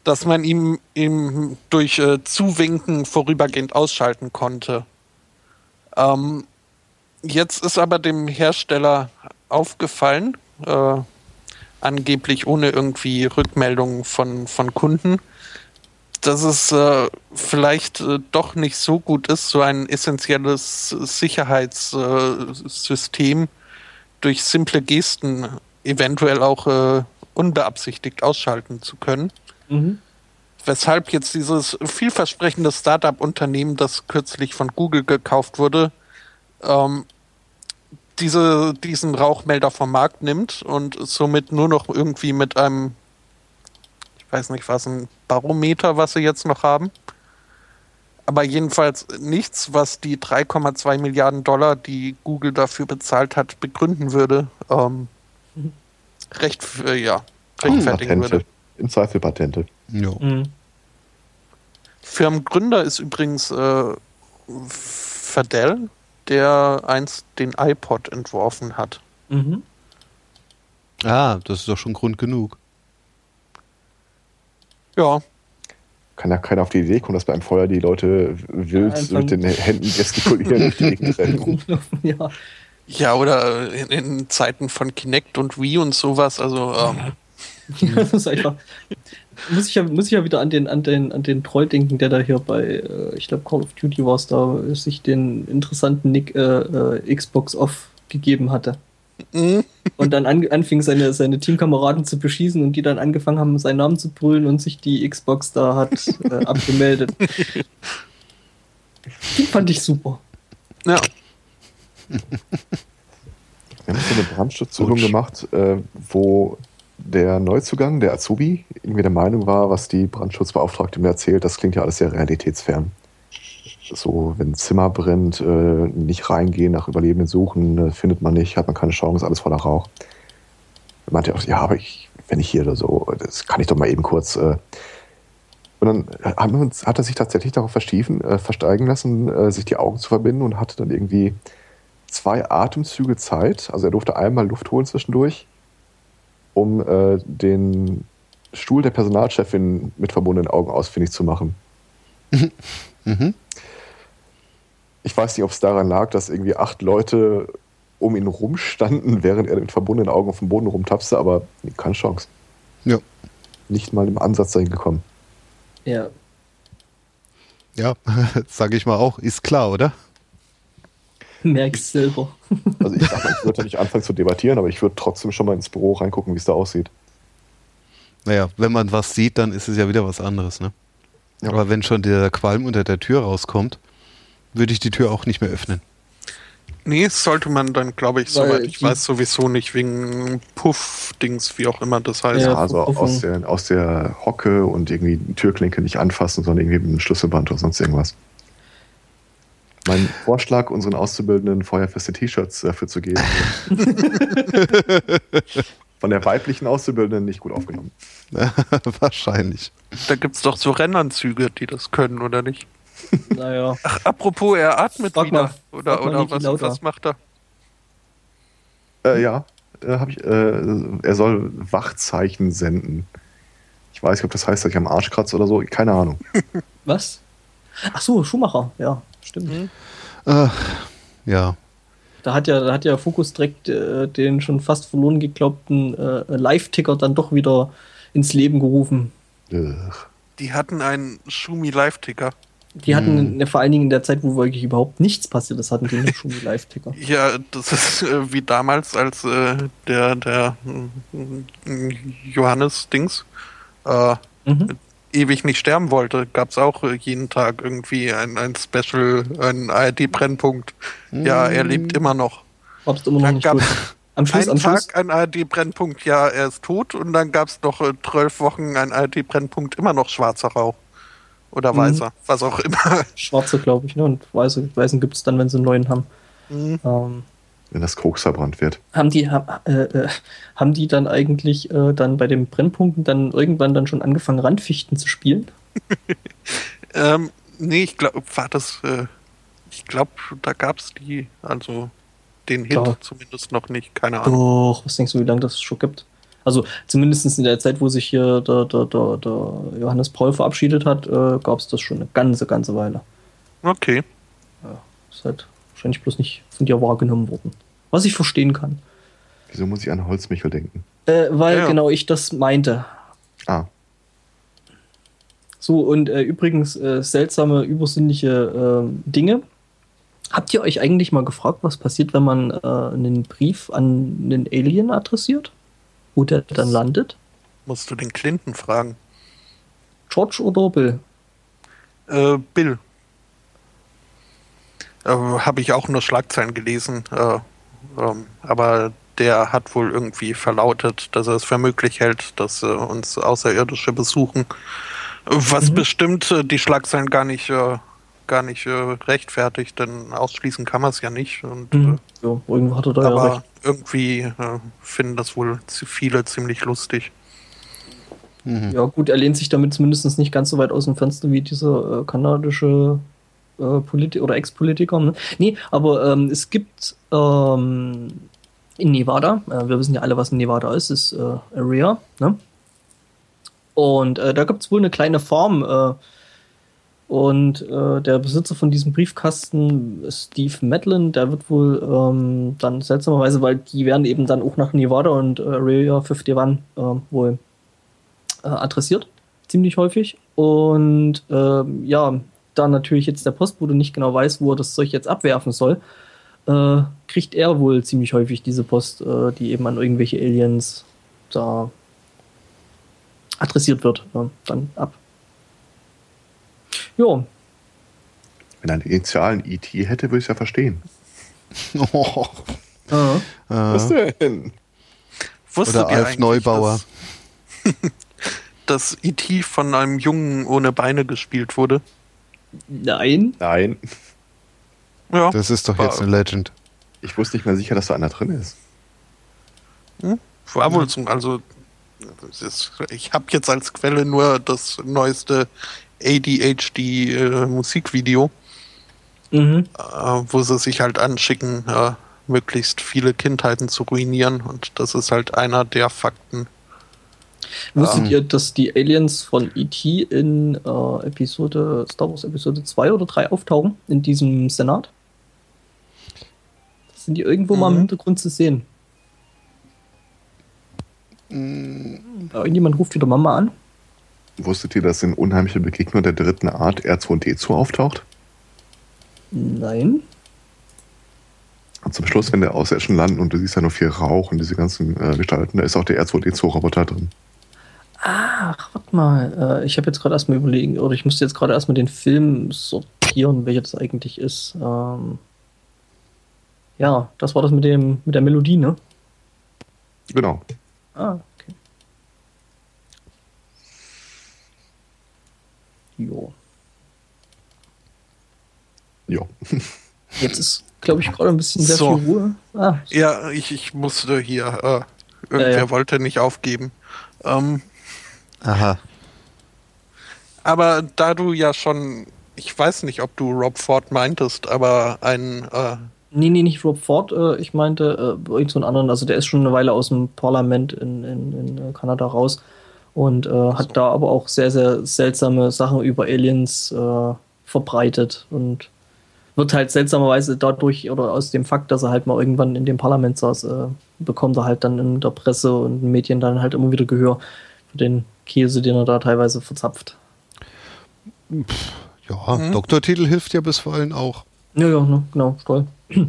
dass man ihm, ihm durch äh, Zuwinken vorübergehend ausschalten konnte. Ähm, jetzt ist aber dem Hersteller aufgefallen, äh, angeblich ohne irgendwie Rückmeldungen von, von Kunden, dass es äh, vielleicht äh, doch nicht so gut ist, so ein essentielles Sicherheitssystem durch simple Gesten eventuell auch äh, unbeabsichtigt ausschalten zu können. Mhm. Weshalb jetzt dieses vielversprechende Startup-Unternehmen, das kürzlich von Google gekauft wurde, ähm, diese, diesen Rauchmelder vom Markt nimmt und somit nur noch irgendwie mit einem, ich weiß nicht was, ein Barometer, was sie jetzt noch haben. Aber jedenfalls nichts, was die 3,2 Milliarden Dollar, die Google dafür bezahlt hat, begründen würde. Ähm, recht, äh, ja, rechtfertigen Patente. würde. Im Zweifel Patente. Ja. Mhm. Firmengründer ist übrigens äh, Fadell, der einst den iPod entworfen hat. Mhm. Ah, das ist doch schon Grund genug. Ja. Kann ja keiner auf die Idee kommen, dass beim Feuer die Leute wild ja, mit den Händen gestikulieren ja. ja, oder in, in, Zeiten von Kinect und Wii und sowas, also ähm, ja, das ist einfach. Muss ich ja, muss ich ja wieder an den, an den, an den Troll denken, der da hier bei, äh, ich glaube, Call of Duty war es da, sich den interessanten Nick äh, äh, Xbox Off gegeben hatte. Mhm. Und dann an, anfing, seine, seine Teamkameraden zu beschießen und die dann angefangen haben, seinen Namen zu brüllen und sich die Xbox da hat äh, abgemeldet. Die fand ich super. Ja. Wir haben so eine Brandschutzübung gemacht, äh, wo der Neuzugang, der Azubi, irgendwie der Meinung war, was die Brandschutzbeauftragte mir erzählt, das klingt ja alles sehr realitätsfern. So, wenn ein Zimmer brennt, äh, nicht reingehen, nach Überlebenden suchen, äh, findet man nicht, hat man keine Chance, alles voller Rauch. Er meinte auch, ja, aber ich, wenn ich hier oder so, das kann ich doch mal eben kurz. Äh. Und dann uns, hat er sich tatsächlich darauf verstiefen, versteigen lassen, sich die Augen zu verbinden und hatte dann irgendwie zwei Atemzüge Zeit. Also er durfte einmal Luft holen zwischendurch um äh, den Stuhl der Personalchefin mit verbundenen Augen ausfindig zu machen. mhm. Ich weiß nicht, ob es daran lag, dass irgendwie acht Leute um ihn rumstanden, während er mit verbundenen Augen auf dem Boden rumtapste, aber keine Chance. Ja. Nicht mal im Ansatz dahin gekommen. Ja. Ja, sage ich mal auch, ist klar, oder? Merkst selber. Also ich sag mal, ich würde nicht anfangen zu debattieren, aber ich würde trotzdem schon mal ins Büro reingucken, wie es da aussieht. Naja, wenn man was sieht, dann ist es ja wieder was anderes, ne? Ja. Aber wenn schon der Qualm unter der Tür rauskommt, würde ich die Tür auch nicht mehr öffnen. Nee, sollte man dann, glaube ich, soweit ich weiß, sowieso nicht wegen Puff-Dings, wie auch immer das heißt. Ja, also aus der, aus der Hocke und irgendwie die Türklinke nicht anfassen, sondern irgendwie mit einem Schlüsselband oder sonst irgendwas. Mein Vorschlag, unseren Auszubildenden feuerfeste T-Shirts dafür zu geben. Von der weiblichen Auszubildenden nicht gut aufgenommen. Wahrscheinlich. Da gibt es doch so Rennanzüge, die das können, oder nicht? Naja. Ach, apropos, er atmet Frag wieder. Mal, oder oder was, was macht er? Äh, ja, äh, ich, äh, er soll Wachzeichen senden. Ich weiß nicht, ob das heißt, dass ich am Arsch kratze oder so. Keine Ahnung. Was? Ach so, Schumacher, ja stimmt. Mhm. Äh, ja. Da hat ja, da hat ja Fokus direkt äh, den schon fast verloren geglaubten äh, Live-Ticker dann doch wieder ins Leben gerufen. Die hatten einen Schumi Live-Ticker. Die hatten hm. Vor allen Dingen in der Zeit, wo wirklich überhaupt nichts passiert ist, hatten die einen Schumi Live-Ticker. Ja, das ist äh, wie damals, als äh, der, der äh, Johannes Dings äh, mhm ewig nicht sterben wollte, gab es auch jeden Tag irgendwie ein, ein Special, ein ARD-Brennpunkt. Mm. Ja, er lebt immer noch. Hab's immer noch nicht gab Am Schluss, einen am Schluss. Tag ein ARD-Brennpunkt, ja, er ist tot und dann gab es noch äh, zwölf Wochen ein ARD-Brennpunkt, immer noch schwarzer Rauch. Oder mhm. weißer, was auch immer. Schwarze, glaube ich, ne? Und weiße, weißen gibt es dann, wenn sie einen neuen haben. Mhm. Ähm, wenn das Koks verbrannt wird. Haben die, ha, äh, äh, haben die dann eigentlich äh, dann bei den Brennpunkten dann irgendwann dann schon angefangen, Randfichten zu spielen? ähm, nee, ich glaube, war das, äh, ich glaube, da gab es die, also den Hit ja. zumindest noch nicht, keine Ahnung. Doch, was denkst du, wie lange das schon gibt? Also zumindest in der Zeit, wo sich hier der, der, der, der Johannes Paul verabschiedet hat, äh, gab es das schon eine ganze, ganze Weile. Okay. Ja, ist halt wahrscheinlich bloß nicht von dir wahrgenommen worden. Was ich verstehen kann. Wieso muss ich an Holzmichel denken? Äh, weil ja. genau ich das meinte. Ah. So, und äh, übrigens äh, seltsame, übersinnliche ähm, Dinge Habt ihr euch eigentlich mal gefragt, was passiert, wenn man äh, einen Brief an einen Alien adressiert? Wo der dann landet? Musst du den Clinton fragen. George oder Bill? Äh, Bill. Äh, Habe ich auch nur Schlagzeilen gelesen. Äh, ähm, aber der hat wohl irgendwie verlautet, dass er es für möglich hält, dass äh, uns Außerirdische besuchen. Was Mhm. bestimmt äh, die Schlagzeilen gar nicht, äh, gar nicht äh, rechtfertigt, denn ausschließen kann man es ja nicht. Und, Mhm. Ja, irgendwo hat er da äh, ja aber recht. irgendwie äh, finden das wohl viele ziemlich lustig. Mhm. Ja, gut, er lehnt sich damit zumindest nicht ganz so weit aus dem Fenster wie dieser äh, kanadische äh, oder Ex-Politiker. Ne? Nee, aber ähm, es gibt ähm, in Nevada, äh, wir wissen ja alle, was in Nevada ist, ist äh, Area, ne? Und äh, da gibt es wohl eine kleine Farm. Äh, und äh, der Besitzer von diesem Briefkasten, Steve Medlin, der wird wohl ähm, dann seltsamerweise, weil die werden eben dann auch nach Nevada und äh, Area 51 äh, wohl adressiert, ziemlich häufig. Und ähm, ja, da natürlich jetzt der Postbote nicht genau weiß, wo er das Zeug jetzt abwerfen soll, äh, kriegt er wohl ziemlich häufig diese Post, äh, die eben an irgendwelche Aliens da adressiert wird, äh, dann ab. Jo, Wenn er einen Initialen ET hätte, würde ich es ja verstehen. Oh, Was denn? Wusstet Oder ihr Alf Neubauer. Dass, dass E.T. von einem Jungen ohne Beine gespielt wurde? Nein. Nein. Ja. das ist doch jetzt eine Legend. Ich wusste nicht mehr sicher, dass da einer drin ist. War wohl so, also ich habe jetzt als Quelle nur das neueste ADHD äh, Musikvideo, Mhm. äh, wo sie sich halt anschicken, äh, möglichst viele Kindheiten zu ruinieren und das ist halt einer der Fakten. Wusstet Ähm. ihr, dass die Aliens von E.T. in äh, Episode, Star Wars Episode 2 oder 3 auftauchen? In diesem Senat? Sind die irgendwo mal im Mhm. Hintergrund zu sehen. Ja, irgendjemand ruft wieder Mama an. Wusstet ihr, dass in Unheimliche Begegnung der dritten Art R2D2 auftaucht? Nein. Und zum Schluss, wenn der Außerirdischen landen und du siehst da nur viel Rauch und diese ganzen äh, Gestalten, da ist auch der R2D2-Roboter drin. Ach, warte mal. Äh, ich habe jetzt gerade erstmal überlegen, oder ich musste jetzt gerade erstmal den Film sortieren, welcher das eigentlich ist. Ähm, ja, das war das mit dem mit der Melodie, ne? Genau. Ah, okay. Jo. Ja. Jetzt ist, glaube ich, gerade ein bisschen sehr So. viel Ruhe. Ah, Ja, ich, ich musste hier, äh, irgendwer Ja, ja. wollte nicht aufgeben. Ähm, aha. aber da du ja schon, ich weiß nicht, ob du Rob Ford meintest, aber ein äh, nee, nee, nicht Rob Ford. Äh, ich meinte äh, irgend so einen anderen. Also der ist schon eine Weile aus dem Parlament in, in, in äh, Kanada raus und äh, hat da aber auch sehr, sehr seltsame Sachen über Aliens äh, verbreitet und wird halt seltsamerweise dadurch oder aus dem Fakt, dass er halt mal irgendwann in dem Parlament saß, äh, bekommt er halt dann in der Presse und in den Medien dann halt immer wieder Gehör für den Käse, den er da teilweise verzapft. Ja, Mhm. Doktortitel hilft ja bisweilen auch. Ja, ja, ne, genau, toll.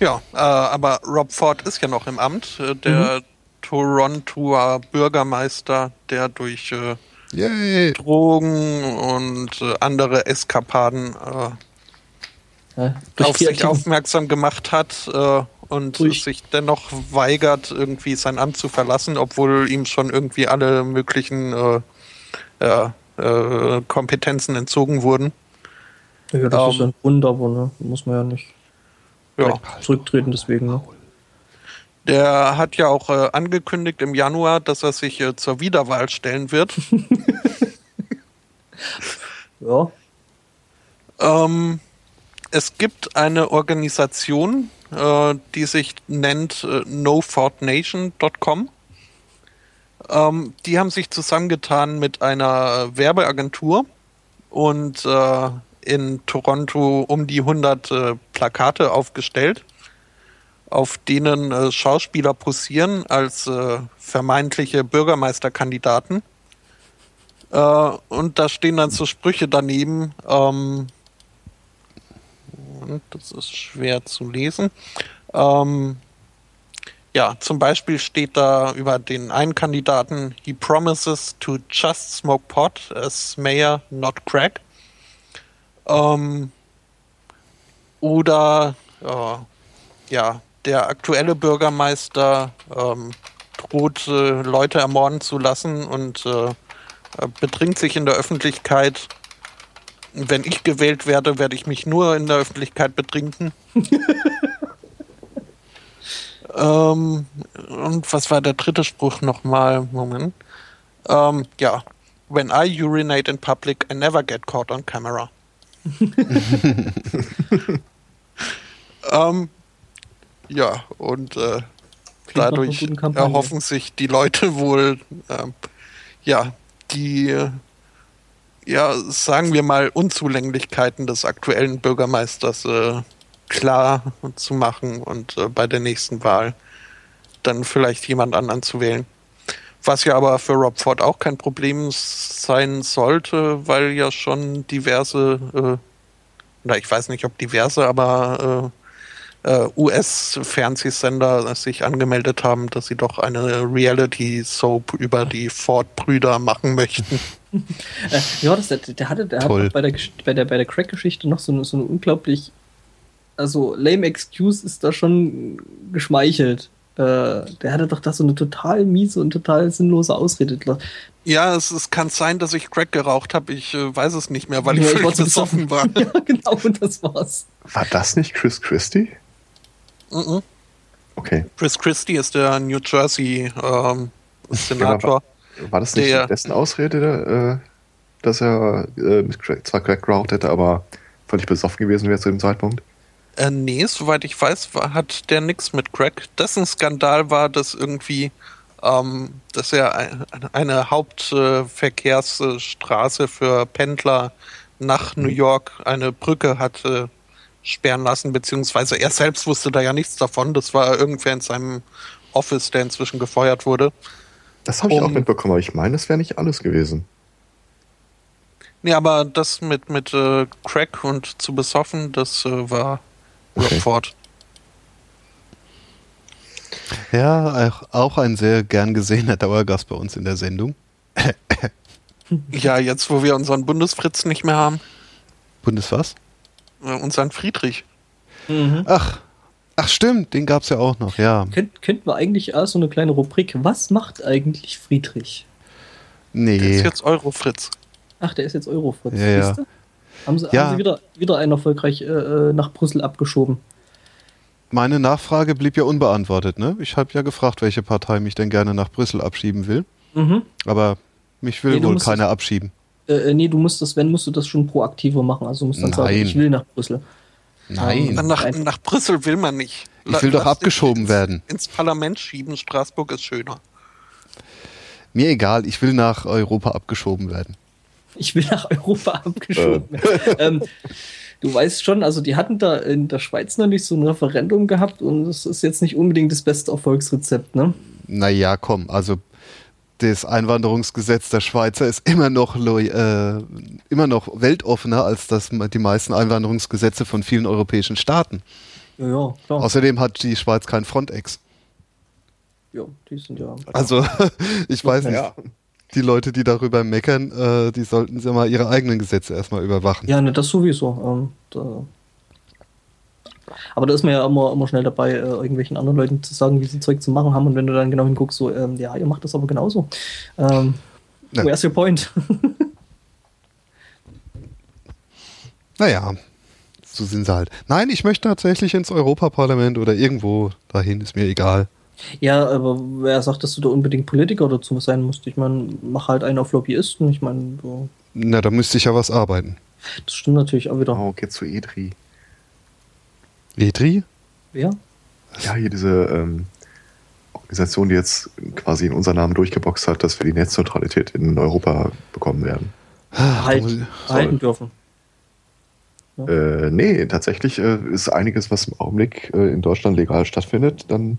Ja, äh, aber Rob Ford ist ja noch im Amt, äh, der Torontoer Bürgermeister, der durch äh. Drogen und äh, andere Eskapaden äh, Ja, durch auf sich aufmerksam gemacht hat äh, und Durch- sich dennoch weigert, irgendwie sein Amt zu verlassen, obwohl ihm schon irgendwie alle möglichen äh, äh, Kompetenzen entzogen wurden. Ja, das Ähm, ist ja ein Grund, aber ne, muss man ja nicht Ja. zurücktreten deswegen. Ne? Der hat ja auch äh, angekündigt im Januar, dass er sich äh, zur Wiederwahl stellen wird. Ja, ähm, es gibt eine Organisation, äh, die sich nennt äh, nofordnation.com. Ähm, die haben sich zusammengetan mit einer Werbeagentur und äh, in Toronto um die 100 äh, Plakate aufgestellt, auf denen äh, Schauspieler posieren als äh, vermeintliche Bürgermeisterkandidaten. Äh, und da stehen dann so Sprüche daneben, ähm, Moment, das ist schwer zu lesen. Ähm, ja, zum Beispiel steht da über den einen Kandidaten, he promises to just smoke pot as mayor, not crack. Ähm, oder äh, ja, der aktuelle Bürgermeister ähm, droht, äh, Leute ermorden zu lassen und äh, betrinkt sich in der Öffentlichkeit. Wenn ich gewählt werde, werde ich mich nur in der Öffentlichkeit betrinken. ähm, und was war der dritte Spruch nochmal? Moment. Ähm, ja. When I urinate in public, I never get caught on camera. ähm, ja, und äh, dadurch erhoffen sich die Leute wohl, äh, ja, die, ja, sagen wir mal, Unzulänglichkeiten des aktuellen Bürgermeisters äh, klar zu machen und äh, bei der nächsten Wahl dann vielleicht jemand anderen zu wählen. Was ja aber für Rob Ford auch kein Problem sein sollte, weil ja schon diverse, äh, oder ich weiß nicht, ob diverse, aber äh, äh, US-Fernsehsender sich angemeldet haben, dass sie doch eine Reality-Soap über die Ford-Brüder machen möchten. Äh, ja, das, der, der hatte, der hat bei der, bei der, bei der Crack-Geschichte noch so eine, so eine unglaublich, also lame Excuse ist da schon geschmeichelt. Äh, der hatte doch da so eine total miese und total sinnlose Ausrede. Ja, es, es kann sein, dass ich Crack geraucht habe. Ich äh, weiß es nicht mehr, weil ja, ich völlig besoffen war. ja, genau, und das war's. War das nicht Chris Christie? Mhm. Okay. Chris Christie ist der New Jersey ähm, Senator. War, das nicht der, dessen Ausrede, äh, dass er äh, Crack, zwar Crack geraucht hätte, aber völlig besoffen gewesen wäre zu dem Zeitpunkt? Äh, nee, soweit ich weiß, war, hat der nichts mit Crack. Dessen Skandal war, dass irgendwie, ähm, dass er ein, eine Hauptverkehrsstraße für Pendler nach New mhm. York eine Brücke hatte sperren lassen, beziehungsweise er selbst wusste da ja nichts davon. Das war irgendwer in seinem Office, der inzwischen gefeuert wurde. Das habe ich um, auch mitbekommen, aber ich meine, das wäre nicht alles gewesen. Nee, aber das mit, mit äh, Crack und zu besoffen, das äh, war okay. fort. Ja, auch ein sehr gern gesehener Dauergast bei uns in der Sendung. ja, jetzt wo wir unseren Bundesfritz nicht mehr haben. Bundes was? Äh, unseren Friedrich. Mhm. Ach, ach stimmt, den gab es ja auch noch, ja. Könnt, könnten wir eigentlich auch so eine kleine Rubrik, was macht eigentlich Friedrich? Nee. Der ist jetzt Eurofritz. Ach, der ist jetzt Eurofritz. Ja, ja. Haben sie, ja. haben sie wieder, wieder einen erfolgreich äh, äh, nach Brüssel abgeschoben. Meine Nachfrage blieb ja unbeantwortet. Ne? Ich habe ja gefragt, welche Partei mich denn gerne nach Brüssel abschieben will. Mhm. Aber mich will nee, wohl keiner abschieben. Äh, äh, nee, du musst das, wenn, musst du das schon proaktiver machen. Also du musst dann Nein. sagen, ich will nach Brüssel. Nein. Ähm, nach, nach Brüssel will man nicht. Ich will Lass doch abgeschoben ins, werden. Ins Parlament schieben, Straßburg ist schöner. Mir egal, ich will nach Europa abgeschoben werden ich will nach Europa abgeschoben. Äh. ähm, du weißt schon, also die hatten da in der Schweiz noch nicht so ein Referendum gehabt und das ist jetzt nicht unbedingt das beste Erfolgsrezept, ne? Naja, komm, also das Einwanderungsgesetz der Schweizer ist immer noch, äh, immer noch weltoffener als das, die meisten Einwanderungsgesetze von vielen europäischen Staaten. Ja, ja, klar. Außerdem hat die Schweiz kein Frontex. Ja, die sind ja. Also, ich weiß nicht. Ja die Leute, die darüber meckern, äh, die sollten sie mal ihre eigenen Gesetze erstmal überwachen. Ja, ne, das sowieso. Ähm, da. Aber da ist man ja immer, immer schnell dabei, äh, irgendwelchen anderen Leuten zu sagen, wie sie Zeug zu machen haben. Und wenn du dann genau hinguckst, so, ähm, ja, ihr macht das aber genauso. Ähm, ja. Where's your point? naja, so sind sie halt. Nein, ich möchte tatsächlich ins Europaparlament oder irgendwo dahin, ist mir egal. Ja, aber wer sagt, dass du da unbedingt Politiker dazu sein musst? Ich meine, mach halt einen auf Lobbyisten. Ich meine, so. Na, da müsste ich ja was arbeiten. Das stimmt natürlich auch wieder. Oh, geht zu EDRI. EDRI? Ja. Ja, hier diese ähm, Organisation, die jetzt quasi in unserem Namen durchgeboxt hat, dass wir die Netzneutralität in Europa bekommen werden. Halt, halten dürfen. Ja. Äh, nee, tatsächlich äh, ist einiges, was im Augenblick äh, in Deutschland legal stattfindet, dann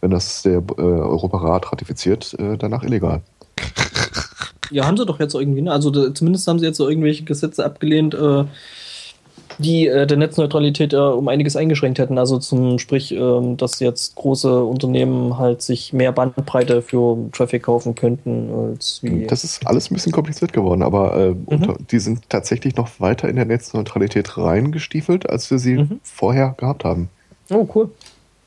wenn das der äh, Europarat ratifiziert, äh, danach illegal. Ja, haben sie doch jetzt irgendwie, ne? Also da, zumindest haben sie jetzt so irgendwelche Gesetze abgelehnt, äh, die äh, der Netzneutralität äh, um einiges eingeschränkt hätten. Also zum Sprich, ähm, dass jetzt große Unternehmen halt sich mehr Bandbreite für Traffic kaufen könnten als wie. Das ist alles ein bisschen kompliziert geworden, aber äh, mhm. die sind tatsächlich noch weiter in der Netzneutralität reingestiefelt, als wir sie mhm. vorher gehabt haben. Oh, cool.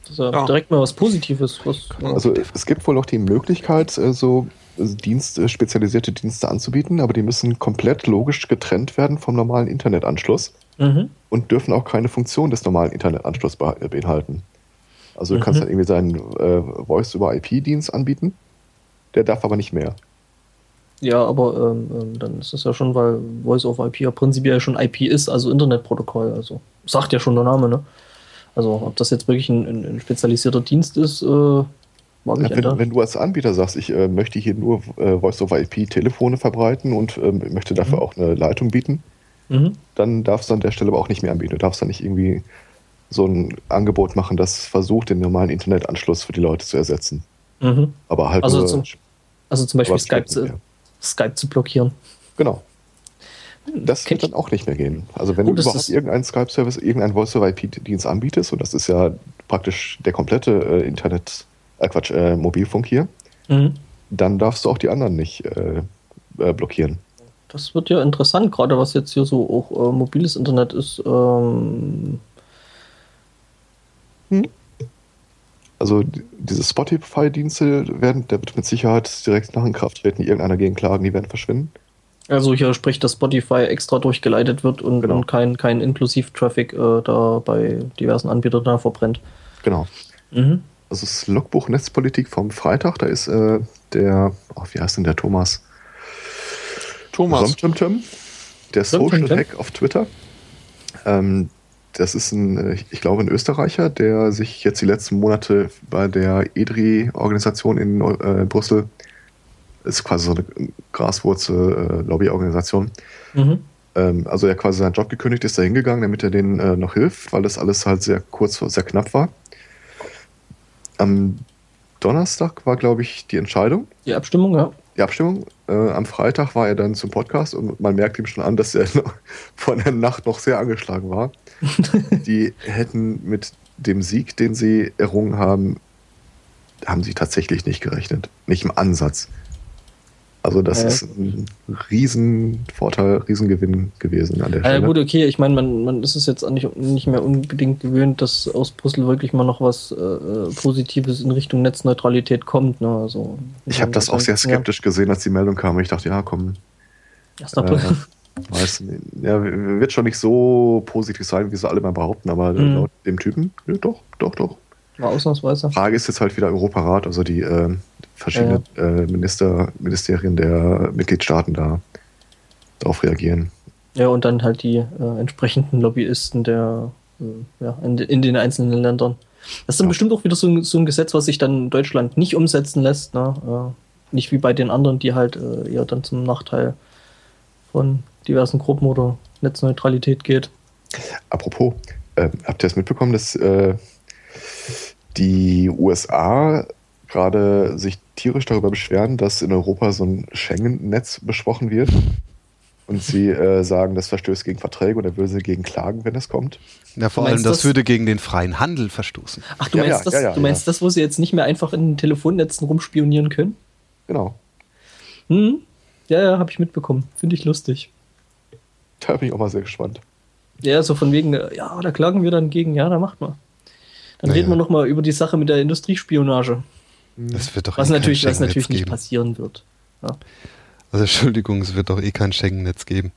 Das ist ja, ja. direkt mal was Positives. Was, also es gibt wohl noch die Möglichkeit, äh, so Dienste, spezialisierte Dienste anzubieten, aber die müssen komplett logisch getrennt werden vom normalen Internetanschluss mhm. und dürfen auch keine Funktion des normalen Internetanschlusses beinhalten. Also du mhm. kannst dann irgendwie seinen äh, Voice-über-IP-Dienst anbieten, der darf aber nicht mehr. Ja, aber ähm, ähm, dann ist das ja schon, weil Voice over IP ja prinzipiell schon IP ist, also Internetprotokoll. Also sagt ja schon der Name, ne? Also ob das jetzt wirklich ein, ein, ein spezialisierter Dienst ist, äh, ja, wenn, wenn, du als Anbieter sagst, ich äh, möchte hier nur äh, Voice-over-IP-Telefone verbreiten und äh, möchte dafür mhm. auch eine Leitung bieten, mhm. dann darfst du an der Stelle aber auch nicht mehr anbieten. Du darfst dann nicht irgendwie so ein Angebot machen, das versucht, den normalen Internetanschluss für die Leute zu ersetzen. Mhm. Aber halt also, nur, zum, also zum Beispiel Skype zu, Skype zu blockieren. Genau. Hm, das wird dann auch nicht mehr gehen. Also wenn oh, du überhaupt irgendeinen Skype-Service, irgendeinen Voice-over-IP-Dienst anbietest, und das ist ja praktisch der komplette äh, Internet- äh Quatsch, äh, Mobilfunk hier, mhm. dann darfst du auch die anderen nicht äh, äh, blockieren. Das wird ja interessant, gerade was jetzt hier so auch äh, mobiles Internet ist. Ähm hm? Also diese Spotify-Dienste werden, der wird mit Sicherheit direkt nach in Kraft treten, irgendeiner gegen klagen, die werden verschwinden. Also hier spricht, dass Spotify extra durchgeleitet wird und, genau. und kein, kein Inklusiv-Traffic äh, da bei diversen Anbietern da verbrennt. Genau. Mhm. Also das Logbuch Netzpolitik vom Freitag, da ist äh, der, oh, wie heißt denn der Thomas? Thomas. Somtimtim, der Social Hack auf Twitter. Ähm, das ist ein, ich glaube, ein Österreicher, der sich jetzt die letzten Monate bei der EDRI-Organisation in äh, Brüssel, ist quasi so eine Graswurzel-Lobbyorganisation, äh, mhm. ähm, also er quasi seinen Job gekündigt, ist da hingegangen, damit er denen äh, noch hilft, weil das alles halt sehr kurz, sehr knapp war. Am Donnerstag war, glaube ich, die Entscheidung. Die Abstimmung, ja. Die Abstimmung. Äh, am Freitag war er dann zum Podcast und man merkt ihm schon an, dass er von der Nacht noch sehr angeschlagen war. die hätten mit dem Sieg, den sie errungen haben, haben sie tatsächlich nicht gerechnet. Nicht im Ansatz. Also das ja. ist ein Riesenvorteil, Riesengewinn gewesen an der Stelle. Ja, gut, okay, ich meine, man, man ist es jetzt nicht, nicht mehr unbedingt gewöhnt, dass aus Brüssel wirklich mal noch was äh, Positives in Richtung Netzneutralität kommt. Ne? Also, ich habe das auch sehr skeptisch ja. gesehen, als die Meldung kam. Ich dachte, ja, komm. Erst. Äh, weiß, ja, wird schon nicht so positiv sein, wie sie alle mal behaupten, aber mhm. laut dem Typen, ja, doch, doch, doch. War ausnahmsweise. Frage ist jetzt halt wieder Europarat, also die äh, verschiedenen ja. äh, Minister, Ministerien der Mitgliedstaaten da darauf reagieren. Ja, und dann halt die äh, entsprechenden Lobbyisten der äh, ja, in, in, den einzelnen Ländern. Das ist dann ja. bestimmt auch wieder so ein, so ein, Gesetz, was sich dann in Deutschland nicht umsetzen lässt. Ne? Äh, nicht wie bei den anderen, die halt äh, eher dann zum Nachteil von diversen Gruppen oder Netzneutralität geht. Apropos, äh, habt ihr es mitbekommen, dass äh, die USA gerade sich tierisch darüber beschweren, dass in Europa so ein Schengen-Netz besprochen wird. Und sie äh, sagen, das verstößt gegen Verträge und er würde sie gegen klagen, wenn es kommt. Ja, vor allem, das, das, würde gegen den freien Handel verstoßen. Ach, du ja, meinst, ja, das, ja, du meinst das, wo sie jetzt nicht mehr einfach in den Telefonnetzen rumspionieren können? Genau. Hm? Ja, ja, habe ich mitbekommen. Finde ich lustig. Da bin ich auch mal sehr gespannt. Ja, so von wegen, ja, da klagen wir dann gegen, ja, da macht man. Dann naja. reden wir nochmal über die Sache mit der Industriespionage. Das wird doch was eh natürlich, was natürlich nicht passieren wird. Ja. Also Entschuldigung, es wird doch eh kein Schengen-Netz geben.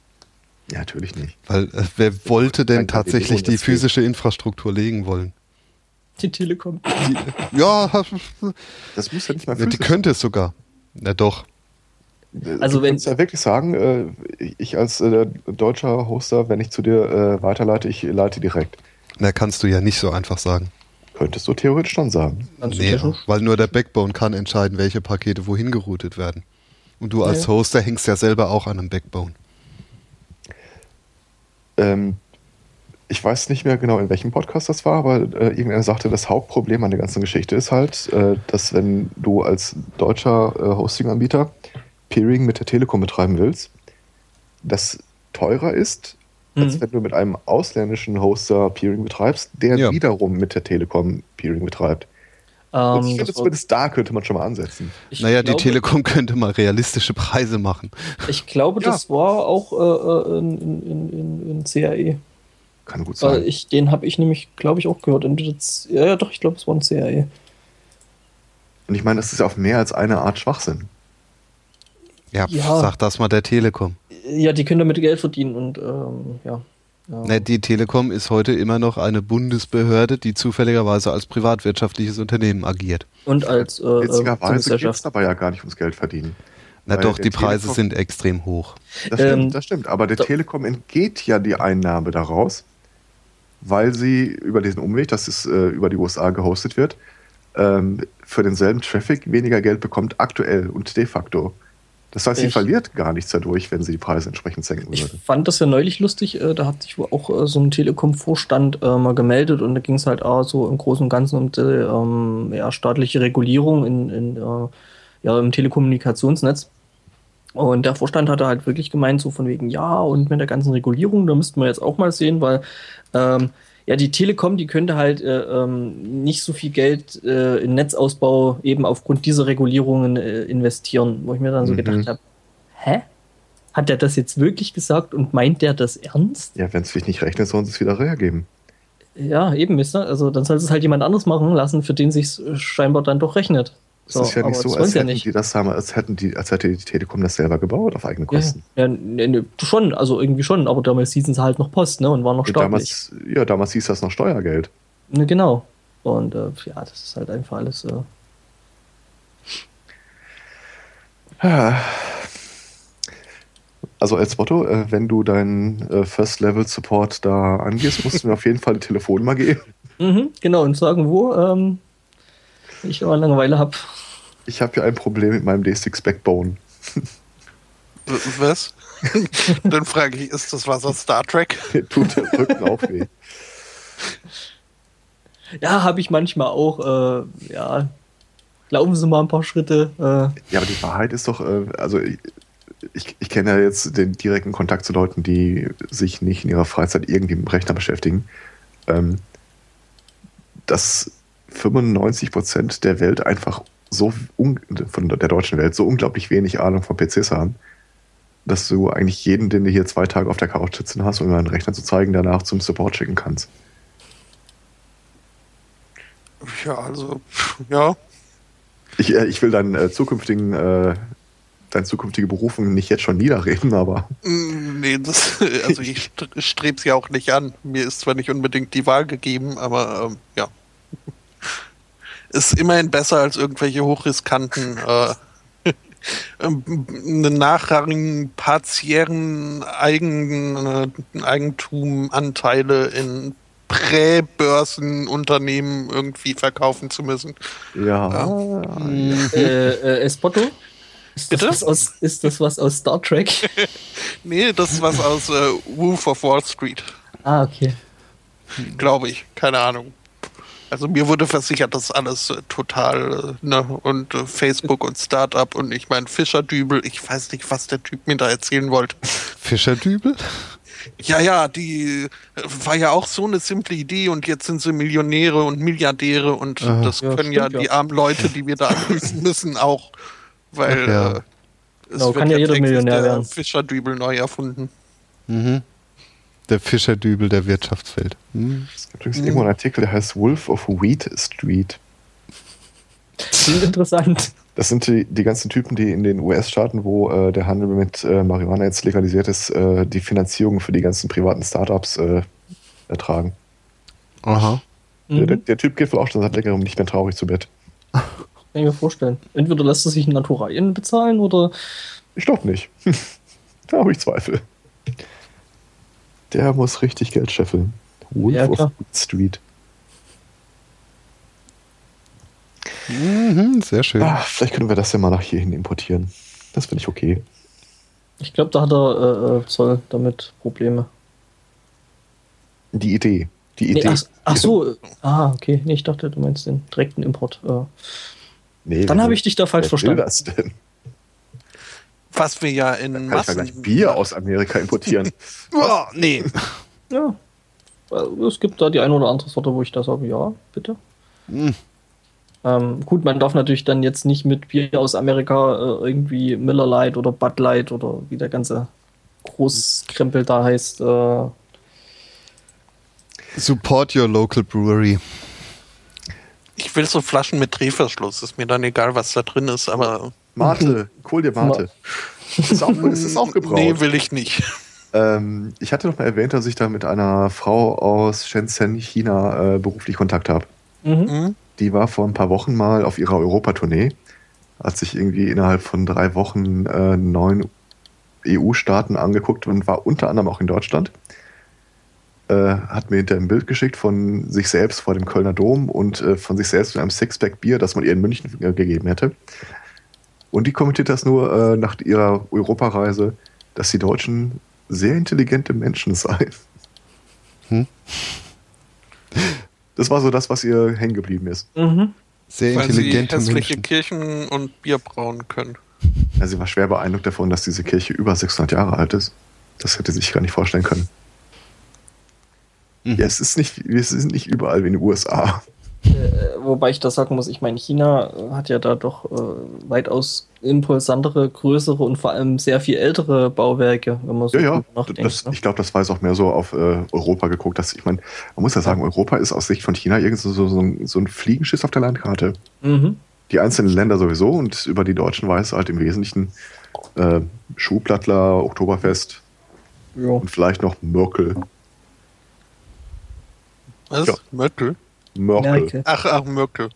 Ja, natürlich nicht. Weil äh, wer wollte denn tatsächlich die physische Infrastruktur legen wollen? Die Telekom. Die, ja, das muss ja nicht mal physisch. Die könnte es sogar. Na doch. Also du wenn ja wirklich sagen, äh, ich als äh, deutscher Hoster, wenn ich zu dir äh, weiterleite, ich leite direkt. Na, kannst du ja nicht so einfach sagen. Könntest du theoretisch schon sagen. Nee, weil nur der Backbone kann entscheiden, welche Pakete wohin geroutet werden. Und du als Hoster hängst ja selber auch an einem Backbone. Ähm, ich weiß nicht mehr genau, in welchem Podcast das war, aber äh, irgendwer sagte, das Hauptproblem an der ganzen Geschichte ist halt, äh, dass wenn du als deutscher äh, Hosting-Anbieter Peering mit der Telekom betreiben willst, das teurer ist als wenn du mit einem ausländischen Hoster Peering betreibst, der Ja. wiederum mit der Telekom Peering betreibt. Ähm, Und ich finde, das war- zumindest da könnte man schon mal ansetzen. ich Naja, die glaube- Telekom könnte mal realistische Preise machen. Ich glaube, Ja. das war auch äh, äh, in, in, in, in, CAE. Kann gut sein. ich, den habe ich nämlich, glaube ich, auch gehört. Und das, ja, ja, doch, ich glaube, es war ein CAE. Und ich meine, das ist ja auf mehr als eine Art Schwachsinn. Ja, Ja. sag das mal der Telekom. Ja, die können damit Geld verdienen und ähm, ja. ja. Ne, die Telekom ist heute immer noch eine Bundesbehörde, die zufälligerweise als privatwirtschaftliches Unternehmen agiert. Und als äh, Witzigerweise geht es Gesellschaft. dabei ja gar nicht ums Geld verdienen. Na Weil doch, die Preise Telekom- sind extrem hoch. Das stimmt, Ähm, das stimmt. Aber der Telekom entgeht ja die Einnahme daraus, weil sie über diesen Umweg, dass es äh, über die USA gehostet wird, ähm, für denselben Traffic weniger Geld bekommt aktuell und de facto. Das heißt, sie Ich- verliert gar nichts dadurch, wenn sie die Preise entsprechend senken Ich würde. fand das ja neulich lustig, äh, da hat sich wohl auch äh, so ein Telekom-Vorstand äh, mal gemeldet und da ging es halt auch so im Großen und Ganzen um die ähm, ja, staatliche Regulierung in, in, äh, ja, im Telekommunikationsnetz. Und der Vorstand hatte halt wirklich gemeint, so von wegen, ja, und mit der ganzen Regulierung, da müssten wir jetzt auch mal sehen, weil ähm, ja, die Telekom, die könnte halt äh, ähm, nicht so viel Geld äh, in Netzausbau eben aufgrund dieser Regulierungen äh, investieren, wo ich mir dann so Mhm. gedacht habe, hä? Hat der das jetzt wirklich gesagt und meint der das ernst? Ja, wenn es sich nicht rechnet, sollen sie es wieder hergeben. Ja, eben, ist er. Also dann soll es halt jemand anderes machen lassen, für den sich scheinbar dann doch rechnet. Es ist ja nicht so, als ja hätten nicht. die das haben, als hätten die, als hätte die Telekom das selber gebaut auf eigene Ja, Kosten. ja, ne, ne, schon, also irgendwie schon, aber damals hießen sie halt noch Post, ne, und waren noch Ja, staatlich. damals, ja, damals hieß das noch Steuergeld. Ne, genau. Und äh, ja, das ist halt einfach alles. Äh, Also als Motto, äh, wenn du deinen äh, First-Level-Support da angehst, musst du mir auf jeden Fall die Telefonnummer geben. mhm, genau, und sagen, wo ähm, ich aber Langeweile habe. Ich habe hier ein Problem mit meinem D6 Backbone. Was? Dann frage ich, ist das was aus Star Trek? Tut der Rücken auch weh. Ja, habe ich manchmal auch. Äh, ja, glauben Sie mal ein paar Schritte. Äh, Ja, aber die Wahrheit ist doch, äh, also ich, ich, ich kenne ja jetzt den direkten Kontakt zu Leuten, die sich nicht in ihrer Freizeit irgendwie mit dem Rechner beschäftigen. Ähm, dass 95 Prozent der Welt einfach so, von der deutschen Welt, so unglaublich wenig Ahnung von PCs haben, dass du eigentlich jeden, den du hier zwei Tage auf der Couch sitzen hast, um ihm einen Rechner zu zeigen, danach zum Support schicken kannst. Ja, also, ja. Ich, äh, ich will deinen äh, zukünftigen, äh, deine zukünftige Berufung nicht jetzt schon niederreden, aber Mm, Nee, das, also ich strebe es ja auch nicht an. Mir ist zwar nicht unbedingt die Wahl gegeben, aber ähm, ja. Ist immerhin besser als irgendwelche hochriskanten, äh, ähm, nachrangigen partiären Eigen, äh, Eigentumanteile in Prä-Börsenunternehmen irgendwie verkaufen zu müssen. ja. äh, äh, Espotto? Ist das, Bitte? was aus, ist das was aus Star Trek? Nee, das ist was aus äh, Wolf of Wall Street. ah, okay. glaube ich. Keine Ahnung. Also mir wurde versichert, dass alles äh, total, äh, ne, und äh, Facebook und Startup und ich meine Fischerdübel, ich weiß nicht, was der Typ mir da erzählen wollte. Fischerdübel? Ja, ja, die äh, war ja auch so eine simple Idee und jetzt sind sie Millionäre und Milliardäre und Aha. das Ja, können ja stimmt, die ja. armen Leute, die wir da anrufen müssen, auch. Weil ja. äh, es Genau, wird kann ja jeder Millionär werden. Fischerdübel neu erfunden. Mhm. Der Fischerdübel der Wirtschaftswelt. Mhm. Es gibt übrigens irgendwo einen Artikel, der heißt Wolf of Wheat Street. Klingt interessant. Das sind die, die ganzen Typen, die in den US-Staaten, wo äh, der Handel mit äh, Marihuana jetzt legalisiert ist, äh, die Finanzierung für die ganzen privaten Startups äh, ertragen. Aha. Der, der, Mhm. der Typ geht wohl auch schon seit längerem nicht mehr traurig zu Bett. Kann ich mir vorstellen. Entweder lässt er sich in Naturalien bezahlen oder Ich glaube nicht. da habe ich Zweifel. Der muss richtig Geld scheffeln. Wolf Ja, of. Wheat Street. Mhm, sehr schön. Ah, vielleicht können wir das ja mal nach hierhin importieren. Das finde ich okay. ich glaube, da hat er äh, äh, Zoll damit Probleme. Die Idee. Die Nee, Idee. ach, ach so, äh, ah, okay. Nee, ich dachte, du meinst den direkten Import. Äh. Nee, Dann habe ich dich da falsch wer will verstanden. das denn? Was wir ja in Kann ich ja gleich Bier aus Amerika importieren. Oh, nee. Ja. Es gibt da die eine oder andere Sorte, wo ich da sage, ja, bitte. Hm. Ähm, gut, man darf natürlich dann jetzt nicht mit Bier aus Amerika äh, irgendwie Miller Lite oder Bud Light oder wie der ganze Großkrempel da heißt. Äh, Support your local brewery. Ich will so Flaschen mit Drehverschluss. Ist mir dann egal, was da drin ist, aber Mate, hol dir Mate. Ist auch, ist es auch gebraucht. nee, will ich nicht. Ähm, ich hatte noch mal erwähnt, dass ich da mit einer Frau aus Shenzhen, China, äh, beruflich Kontakt habe. mhm. Hm? Die war vor ein paar Wochen mal auf ihrer Europatournee, hat sich irgendwie innerhalb von drei Wochen äh, neun EU-Staaten angeguckt und war unter anderem auch in Deutschland. Äh, hat mir hinter ein Bild geschickt von sich selbst vor dem Kölner Dom und äh, von sich selbst mit einem Sixpack Bier, das man ihr in München äh, gegeben hätte. Und die kommentiert das nur äh, nach ihrer Europareise, dass die Deutschen sehr intelligente Menschen seien. Hm? Das war so das, was ihr hängen geblieben ist. Mhm. Sehr Weil sie intelligente hässliche Menschen. Kirchen und Bier brauen können. Ja, sie war schwer beeindruckt davon, dass diese Kirche über 600 Jahre alt ist. Das hätte sie sich gar nicht vorstellen können. Mhm. Ja, es ist nicht, es ist nicht überall wie in den USA. Äh, wobei ich da sagen muss, ich meine, China äh, hat ja da doch äh, weitaus impulsantere, größere und vor allem sehr viel ältere Bauwerke, wenn man so Ja, ja. Das, ne? ich glaube, das war jetzt auch mehr so auf äh, Europa geguckt. Dass, ich meine, man muss ja sagen, Europa ist aus Sicht von China irgend so, so, so, ein, so ein Fliegenschiss auf der Landkarte. Mhm. Die einzelnen Länder sowieso und über die Deutschen weiß halt im Wesentlichen äh, Schuhplattler, Oktoberfest Ja. und vielleicht noch Mörkel. Was? Ja. Möckel? Mörkel. Merkel. Ach, ach, Möckel.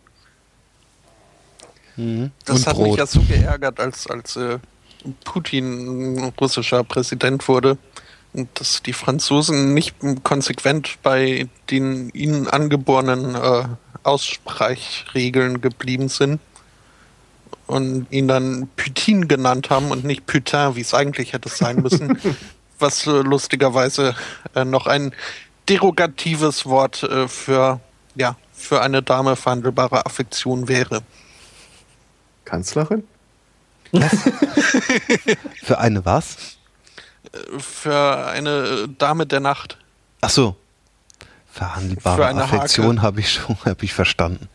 Mhm. Das Und hat mich Brot. ja so geärgert, als, als äh, Putin russischer Präsident wurde. Und dass die Franzosen nicht konsequent bei den ihnen angeborenen äh, Aussprechregeln geblieben sind und ihn dann Putin genannt haben und nicht Putain, wie es eigentlich hätte sein müssen. was äh, lustigerweise äh, noch ein derogatives Wort äh, für, ja, für eine Dame verhandelbare Affektion wäre. Kanzlerin? Für eine was? Für eine Dame der Nacht. Ach so. Verhandelbare Affektion habe ich schon, habe ich verstanden.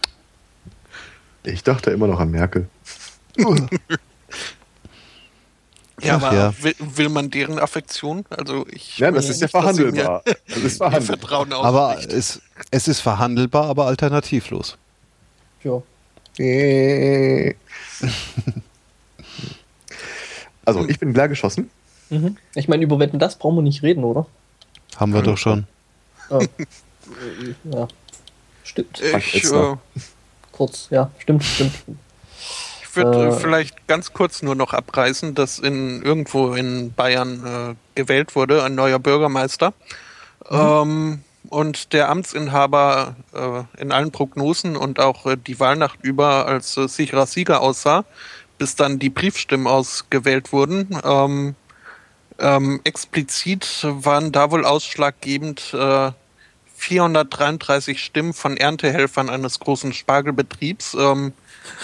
Ich dachte immer noch an Merkel. Ja, Ach aber ja. Will, will man deren Affektion? Also ich. Ja, das ist ja verhandelbar. Das ist verhandelbar. Vertrauen Aber es, es ist verhandelbar, aber alternativlos. Ja. Also, ich bin leer geschossen. Mhm. Ich meine, über Wetten, das brauchen wir nicht reden, oder? Haben wir Ja. doch schon. Ja. ja. Stimmt. Ich äh, Kurz, ja, stimmt, stimmt. Ich würde Äh. äh, vielleicht ganz kurz nur noch abreißen, dass in irgendwo in Bayern äh, gewählt wurde, ein neuer Bürgermeister. Ähm, und der Amtsinhaber äh, in allen Prognosen und auch äh, die Wahlnacht über als äh, sicherer Sieger aussah, bis dann die Briefstimmen ausgewählt wurden. Ähm, ähm, explizit waren da wohl ausschlaggebend äh, 433 Stimmen von Erntehelfern eines großen Spargelbetriebs. Ähm,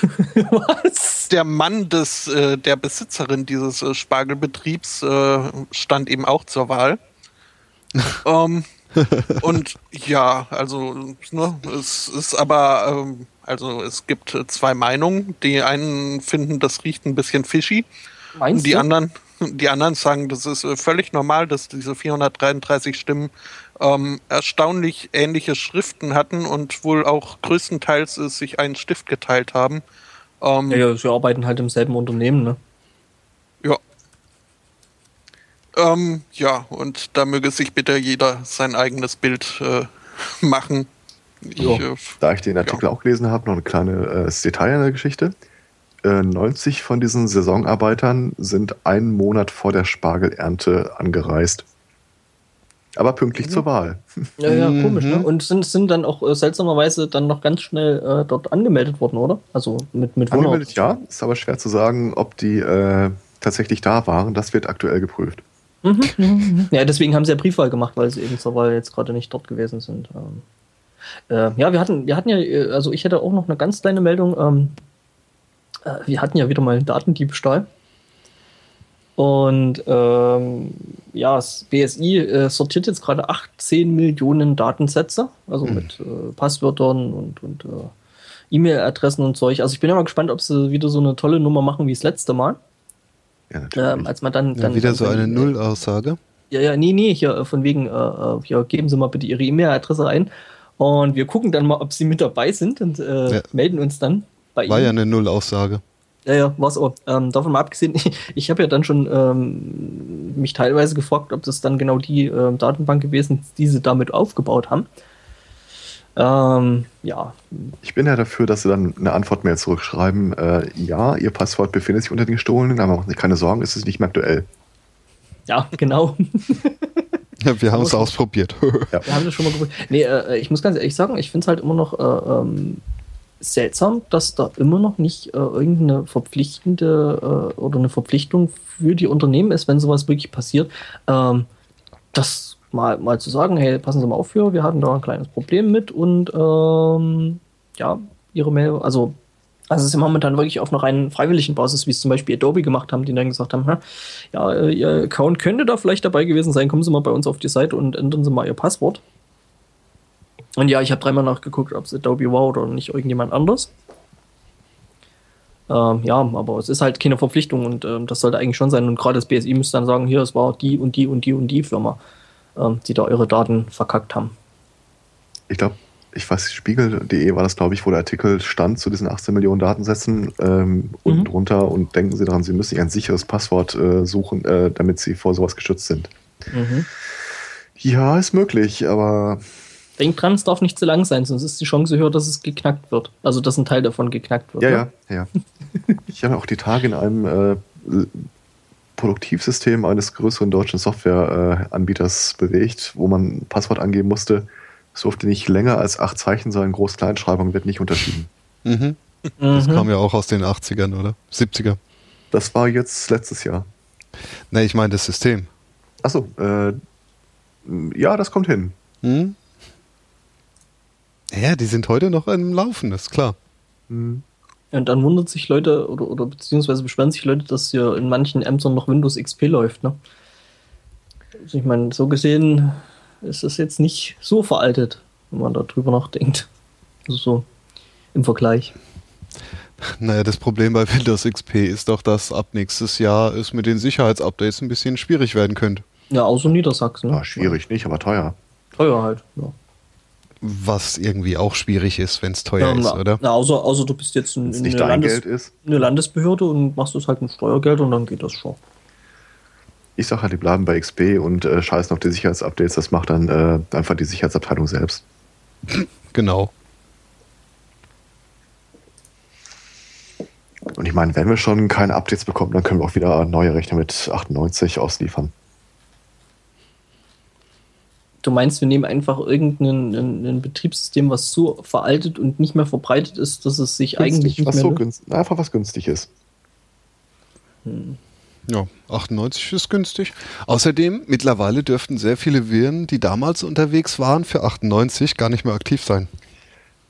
Was? der Mann des, äh, der Besitzerin dieses äh, Spargelbetriebs äh, stand eben auch zur Wahl. ähm, und ja, also ne, es ist aber, ähm, also es gibt äh, zwei Meinungen. Die einen finden, das riecht ein bisschen fishy. Meinst Und die du? anderen, die anderen sagen, das ist äh, völlig normal, dass diese 433 Stimmen ähm, erstaunlich ähnliche Schriften hatten und wohl auch größtenteils äh, sich einen Stift geteilt haben. Ähm, Ja, ja, sie arbeiten halt im selben Unternehmen, ne? ja. Ähm, ja, und da möge sich bitte jeder sein eigenes Bild äh, machen. Ich, Ja. äh, Da ich den Artikel auch gelesen habe, noch ein kleines Detail an der Geschichte. Äh, 90 von diesen Saisonarbeitern sind einen Monat vor der Spargelernte angereist. Aber pünktlich zur Wahl. Ja, ja, Mhm. komisch, ne? Und sind, sind dann auch äh, seltsamerweise dann noch ganz schnell äh, dort angemeldet worden, oder? Also mit, mit Wohnort. Angemeldet ja, ist aber schwer zu sagen, ob die äh, tatsächlich da waren. Das wird aktuell geprüft. Mhm, mhm, mhm. Ja, deswegen haben sie ja Briefwahl gemacht, weil sie eben zur Wahl jetzt gerade nicht dort gewesen sind. Ähm, äh, ja, wir hatten, wir hatten ja, äh, also ich hätte auch noch eine ganz kleine Meldung. Ähm, äh, wir hatten ja wieder mal einen Datendiebstahl. Und ähm, ja, das BSI äh, sortiert jetzt gerade 18 Millionen Datensätze, also mhm. mit äh, Passwörtern und, und äh, E-Mail-Adressen und Zeug. Also ich bin ja mal gespannt, ob sie wieder so eine tolle Nummer machen wie das letzte Mal. Ja, ähm, als man dann, dann ja, wieder dann, so eine Nullaussage. Ja, ja, nee, nee, hier äh, von wegen, äh, äh, hier, geben Sie mal bitte Ihre E-Mail-Adresse ein und wir gucken dann mal, ob Sie mit dabei sind und äh, ja. melden uns dann bei War Ihnen. War ja eine Nullaussage. Ja, ja, war es auch. Ähm, davon mal abgesehen, ich, habe ja dann schon ähm, mich teilweise gefragt, ob das dann genau die äh, Datenbank gewesen ist, die sie damit aufgebaut haben. Ähm, ja. Ich bin ja dafür, dass sie dann eine Antwort mehr zurückschreiben. Äh, ja, ihr Passwort befindet sich unter den Gestohlenen, aber keine Sorgen, es ist nicht mehr aktuell. Ja, genau. ja, wir haben es ausprobiert. ja. Wir haben das schon mal probiert. Nee, äh, ich muss ganz ehrlich sagen, ich finde es halt immer noch äh, ähm, seltsam, dass da immer noch nicht äh, irgendeine verpflichtende äh, oder eine Verpflichtung für die Unternehmen ist, wenn sowas wirklich passiert. Ähm, das mal, mal zu sagen, hey, passen Sie mal auf für, wir hatten da ein kleines Problem mit und ähm, ja, Ihre Mail, also also es ist momentan wirklich auf einer rein freiwilligen Basis, wie es zum Beispiel Adobe gemacht haben, die dann gesagt haben, ja, äh, Ihr Account könnte da vielleicht dabei gewesen sein, kommen Sie mal bei uns auf die Seite und ändern Sie mal Ihr Passwort. Und ja, ich habe dreimal nachgeguckt, ob es Adobe war oder nicht irgendjemand anders. Ähm, ja, aber es ist halt keine Verpflichtung und ähm, das sollte eigentlich schon sein. Und gerade das BSI müsste dann sagen, hier, es war die und die und die und die Firma, ähm, die da eure Daten verkackt haben. Ich glaube, ich weiß, spiegel.de war das, glaube ich, wo der Artikel stand zu diesen 18 Millionen Datensätzen ähm, unten mhm. drunter und denken Sie daran, Sie müssen ein sicheres Passwort äh, suchen, äh, damit Sie vor sowas geschützt sind. Mhm. Ja, ist möglich, aber. Denkt dran, es darf nicht zu lang sein, sonst ist die Chance höher, dass es geknackt wird. Also, dass ein Teil davon geknackt wird. Ja, ne? ja, ja. ich habe auch die Tage in einem äh, Produktivsystem eines größeren deutschen Softwareanbieters bewegt, wo man ein Passwort angeben musste es durfte nicht länger als acht Zeichen sein, Groß-Kleinschreibung wird nicht unterschieden. Mhm. Das mhm. kam ja auch aus den 80ern, oder? 70er. Das war jetzt letztes Jahr. Ne, ich meine das System. Achso, äh, ja, das kommt hin. Mhm. Ja, die sind heute noch im Laufen, das ist klar. Mhm. Und dann wundert sich Leute oder, oder beziehungsweise beschweren sich Leute, dass hier in manchen Ämtern noch Windows XP läuft. Ne? Also ich meine, so gesehen ist es jetzt nicht so veraltet, wenn man darüber nachdenkt. Also so im Vergleich. Naja, das Problem bei Windows XP ist doch, dass ab nächstes Jahr es mit den Sicherheitsupdates ein bisschen schwierig werden könnte. Ja, außer Niedersachsen. Ne? Ja, schwierig nicht, aber teuer. Teuer halt, ja. Was irgendwie auch schwierig ist, wenn es teuer ja, ist, oder? Na, außer, außer du bist jetzt ein, eine, Landes eine Landesbehörde und machst es halt mit Steuergeld und dann geht das schon ich sage halt, die bleiben bei XP und äh, scheißen auf die Sicherheitsupdates. Das macht dann äh, einfach die Sicherheitsabteilung selbst. Genau. Und ich meine, wenn wir schon keine Updates bekommen, dann können wir auch wieder neue Rechner mit 98 ausliefern. Du meinst, wir nehmen einfach irgendein ein, ein Betriebssystem, was so veraltet und nicht mehr verbreitet ist, dass es sich günstig, eigentlich nicht was mehr... So günstig, einfach was günstig ist. Hm. Ja, 98 ist günstig. Außerdem, mittlerweile dürften sehr viele Viren, die damals unterwegs waren, für 98 gar nicht mehr aktiv sein.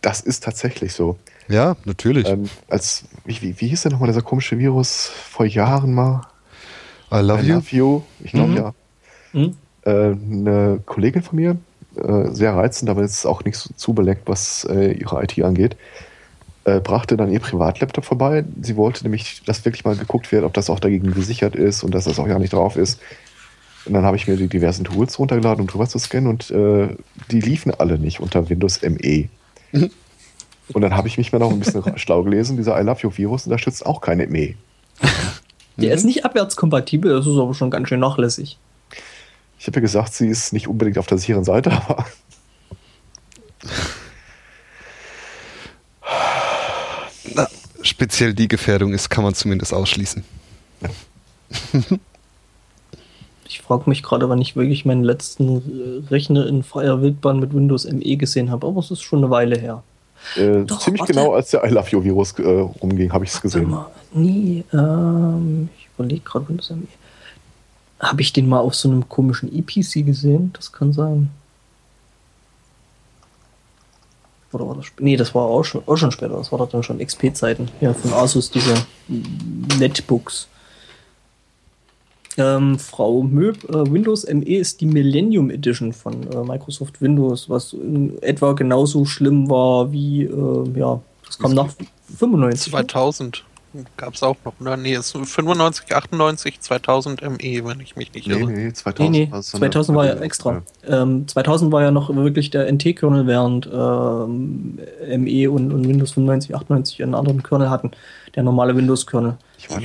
Das ist tatsächlich so. Ja, natürlich. Ähm, als, wie, wie, wie hieß denn nochmal dieser komische Virus vor Jahren mal? I love, I you. love you. Ich glaube mhm. ja. Mhm. Äh, eine Kollegin von mir, äh, sehr reizend, aber jetzt auch nicht so zubeleckt, was äh, ihre IT angeht, brachte dann ihr Privatlaptop vorbei. Sie wollte nämlich, dass wirklich mal geguckt wird, ob das auch dagegen gesichert ist und dass das auch ja nicht drauf ist. Und dann habe ich mir die diversen Tools runtergeladen, um drüber zu scannen und äh, die liefen alle nicht unter Windows ME. Mhm. Und dann habe ich mich mal noch ein bisschen schlau gelesen. Dieser I Love You Virus unterstützt auch keine ME. Der ist nicht abwärtskompatibel, das ist aber schon ganz schön nachlässig. Ich habe ja gesagt, sie ist nicht unbedingt auf der sicheren Seite, aber. Na, speziell die Gefährdung ist, kann man zumindest ausschließen. ich frage mich gerade, wann ich wirklich meinen letzten Rechner in freier Wildbahn mit Windows ME gesehen habe, aber es ist schon eine Weile her. Äh, Doch, ziemlich warte. genau, als der I Love You Virus äh, rumging, habe ich es gesehen. Mal, nie, ähm, ich überlege gerade Windows ME. Habe ich den mal auf so einem komischen EPC gesehen? Das kann sein. Oder war das Nee, das war auch schon, auch schon später. Das war doch dann schon XP-Zeiten. Ja, von Asus, diese Netbooks. Ähm, Frau Möb, äh, Windows ME ist die Millennium Edition von äh, Microsoft Windows, was in etwa genauso schlimm war wie, äh, ja, das kam nach 95. 2000 gab es auch noch, ne? Nee, es ist 95, 98, 2000 ME, wenn ich mich nicht Nee, irre. nee, 2000, Nee, nee, war so eine- 2000 war ja extra. Ähm, 2000 war ja noch wirklich der NT-Kernel, während ähm, ME und, und Windows 95, 98 einen anderen Kernel hatten. Der normale Windows-Kernel.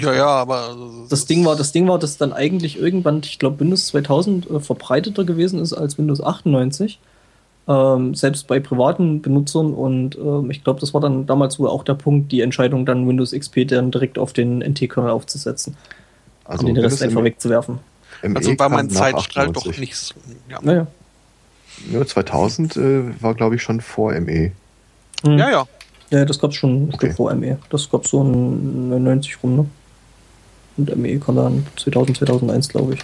Ja, ja, aber Das Ding war, das Ding war, dass dann eigentlich irgendwann, ich glaube, Windows 2000 äh, verbreiteter gewesen ist als Windows 98. Ähm, selbst bei privaten Benutzern und ähm, ich glaube, das war dann damals wohl auch der Punkt, die Entscheidung, dann Windows XP dann direkt auf den NT-Kernel aufzusetzen also und den Rest einfach wegzuwerfen. ME Also war mein Zeitstrahl doch 98. nicht so. Ja, Naja. Ja, 2000 äh, war, glaube ich, schon vor E. ME. Mhm. ja. ja. Ja, das gab es schon ein Okay. Stück vor ME. Das gab so ein 99 rum, ne? Und ME kam dann 2000, 2001, glaube ich.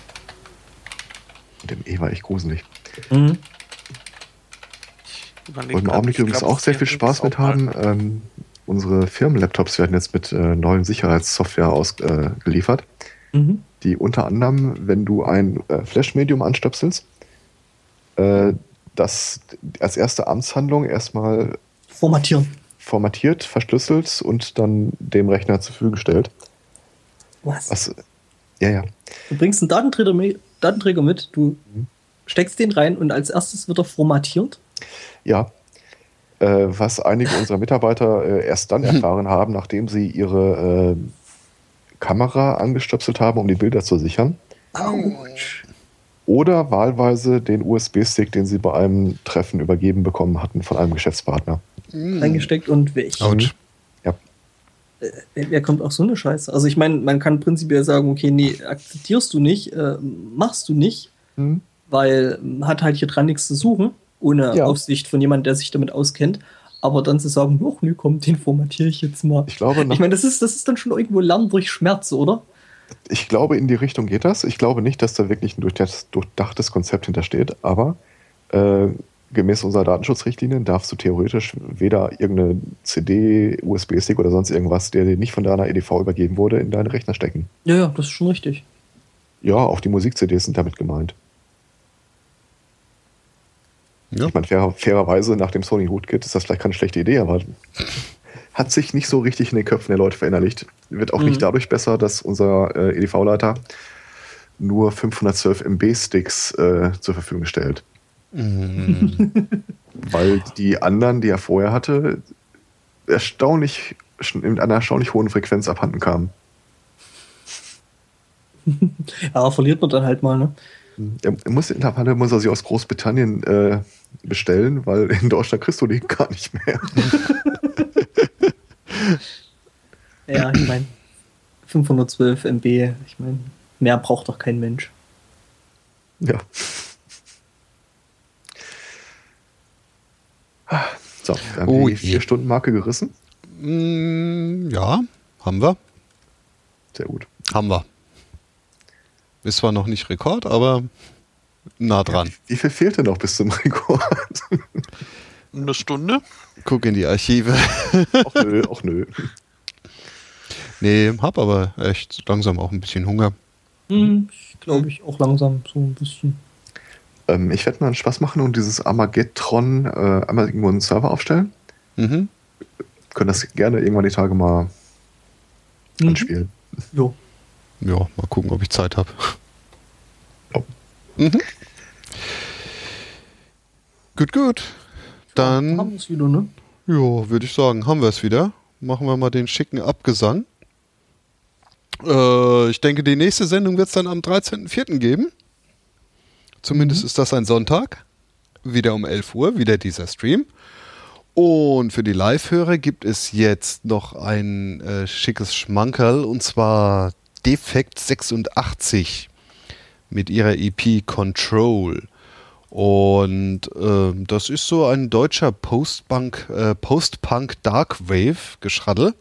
Und ME war echt gruselig. Mhm. Im grad, Augenblick übrigens glaub, auch sehr viel Spaß mit haben. Ähm, unsere Firmenlaptops werden jetzt mit äh, neuen Sicherheitssoftware ausgeliefert, äh, Mhm. die unter anderem, wenn du ein äh, Flash-Medium anstöpselst, äh, das als erste Amtshandlung erstmal Formatieren. formatiert, verschlüsselt und dann dem Rechner zur Verfügung stellt. Was? Was, ja, ja. Du bringst einen Datenträger mit, Datenträger mit du Mhm. steckst den rein und als erstes wird er formatiert. Ja. Äh, was einige unserer Mitarbeiter äh, erst dann erfahren haben, nachdem sie ihre äh, Kamera angestöpselt haben, um die Bilder zu sichern. Autsch. Oder wahlweise den USB-Stick, den sie bei einem Treffen übergeben bekommen hatten von einem Geschäftspartner. Reingesteckt und weg. Autsch. Ja. Wer wer kommt auf so eine Scheiße? Also ich meine, man kann prinzipiell sagen, okay, nee, akzeptierst du nicht, äh, machst du nicht, Hm. weil ähm, hat halt hier dran nichts zu suchen, ohne Ja. Aufsicht von jemandem, der sich damit auskennt. Aber dann zu sagen, ach nö, komm, den formatiere ich jetzt mal. Ich glaube, Ich meine, das ist, das ist dann schon irgendwo Lernen durch Schmerz, oder? ich glaube, in die Richtung geht das. Ich glaube nicht, dass da wirklich ein durchdachtes, durchdachtes Konzept hintersteht, aber äh, gemäß unserer Datenschutzrichtlinien darfst du theoretisch weder irgendeine CD, USB-Stick oder sonst irgendwas, der dir nicht von deiner EDV übergeben wurde, in deinen Rechner stecken. Ja, ja, das ist schon richtig. Ja, auch die Musik-CDs sind damit gemeint. Ja. Ich meine, fairer, fairerweise nach dem Sony Rootkit ist das vielleicht keine schlechte Idee, aber hat sich nicht so richtig in den Köpfen der Leute verinnerlicht. Wird auch Mhm. nicht dadurch besser, dass unser äh, EDV-Leiter nur 512 MB-Sticks äh, zur Verfügung stellt. Mhm. Weil die anderen, die er vorher hatte, erstaunlich in einer erstaunlich hohen Frequenz abhanden kamen. Ja, verliert man dann halt mal, ne? Er er muss, in der Falle muss er sie aus Großbritannien äh, bestellen, weil in Deutschland kriegst du die gar nicht mehr. Ja, ich meine, 512 MB, ich meine, mehr braucht doch kein Mensch. Ja. So, wir haben Oh die je. Vier-Stunden-Marke gerissen. Mm, ja, haben wir. Sehr gut. Haben wir. Ist zwar noch nicht Rekord, aber nah dran. Wie viel fehlte noch bis zum Rekord? Eine Stunde? Guck in die Archive. Och nö, och nö. Nee, hab aber echt langsam auch ein bisschen Hunger. Hm, ich glaube ich auch langsam so ein bisschen. Ähm, ich werde mal einen Spaß machen und dieses Armageddon äh, einmal irgendwo einen Server aufstellen. Mhm. Können das gerne irgendwann die Tage mal Mhm. anspielen. Jo. Ja, mal gucken, ob ich Zeit habe. Ja. Mhm. Gut, gut. Haben Dann, wir es wieder, ne? ja, würde ich sagen, haben wir es wieder. Machen wir mal den schicken Abgesang. Äh, ich denke, die nächste Sendung wird es dann am 13.04. geben. Zumindest ist das ein Sonntag. Wieder um 11 Uhr, wieder dieser Stream. Und für die Live-Hörer gibt es jetzt noch ein äh, schickes Schmankerl und zwar Defekt 86 mit ihrer EP Control. Und ähm, das ist so ein deutscher Post-Punk äh, Post Dark Wave Geschraddel.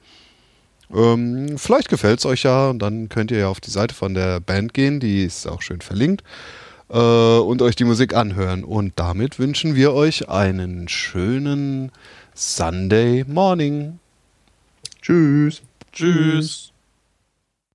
Ähm, vielleicht gefällt es euch ja und dann könnt ihr ja auf die Seite von der Band gehen, die ist auch schön verlinkt äh, und euch die Musik anhören. Und damit wünschen wir euch einen schönen Sunday Morning. Tschüss. Tschüss.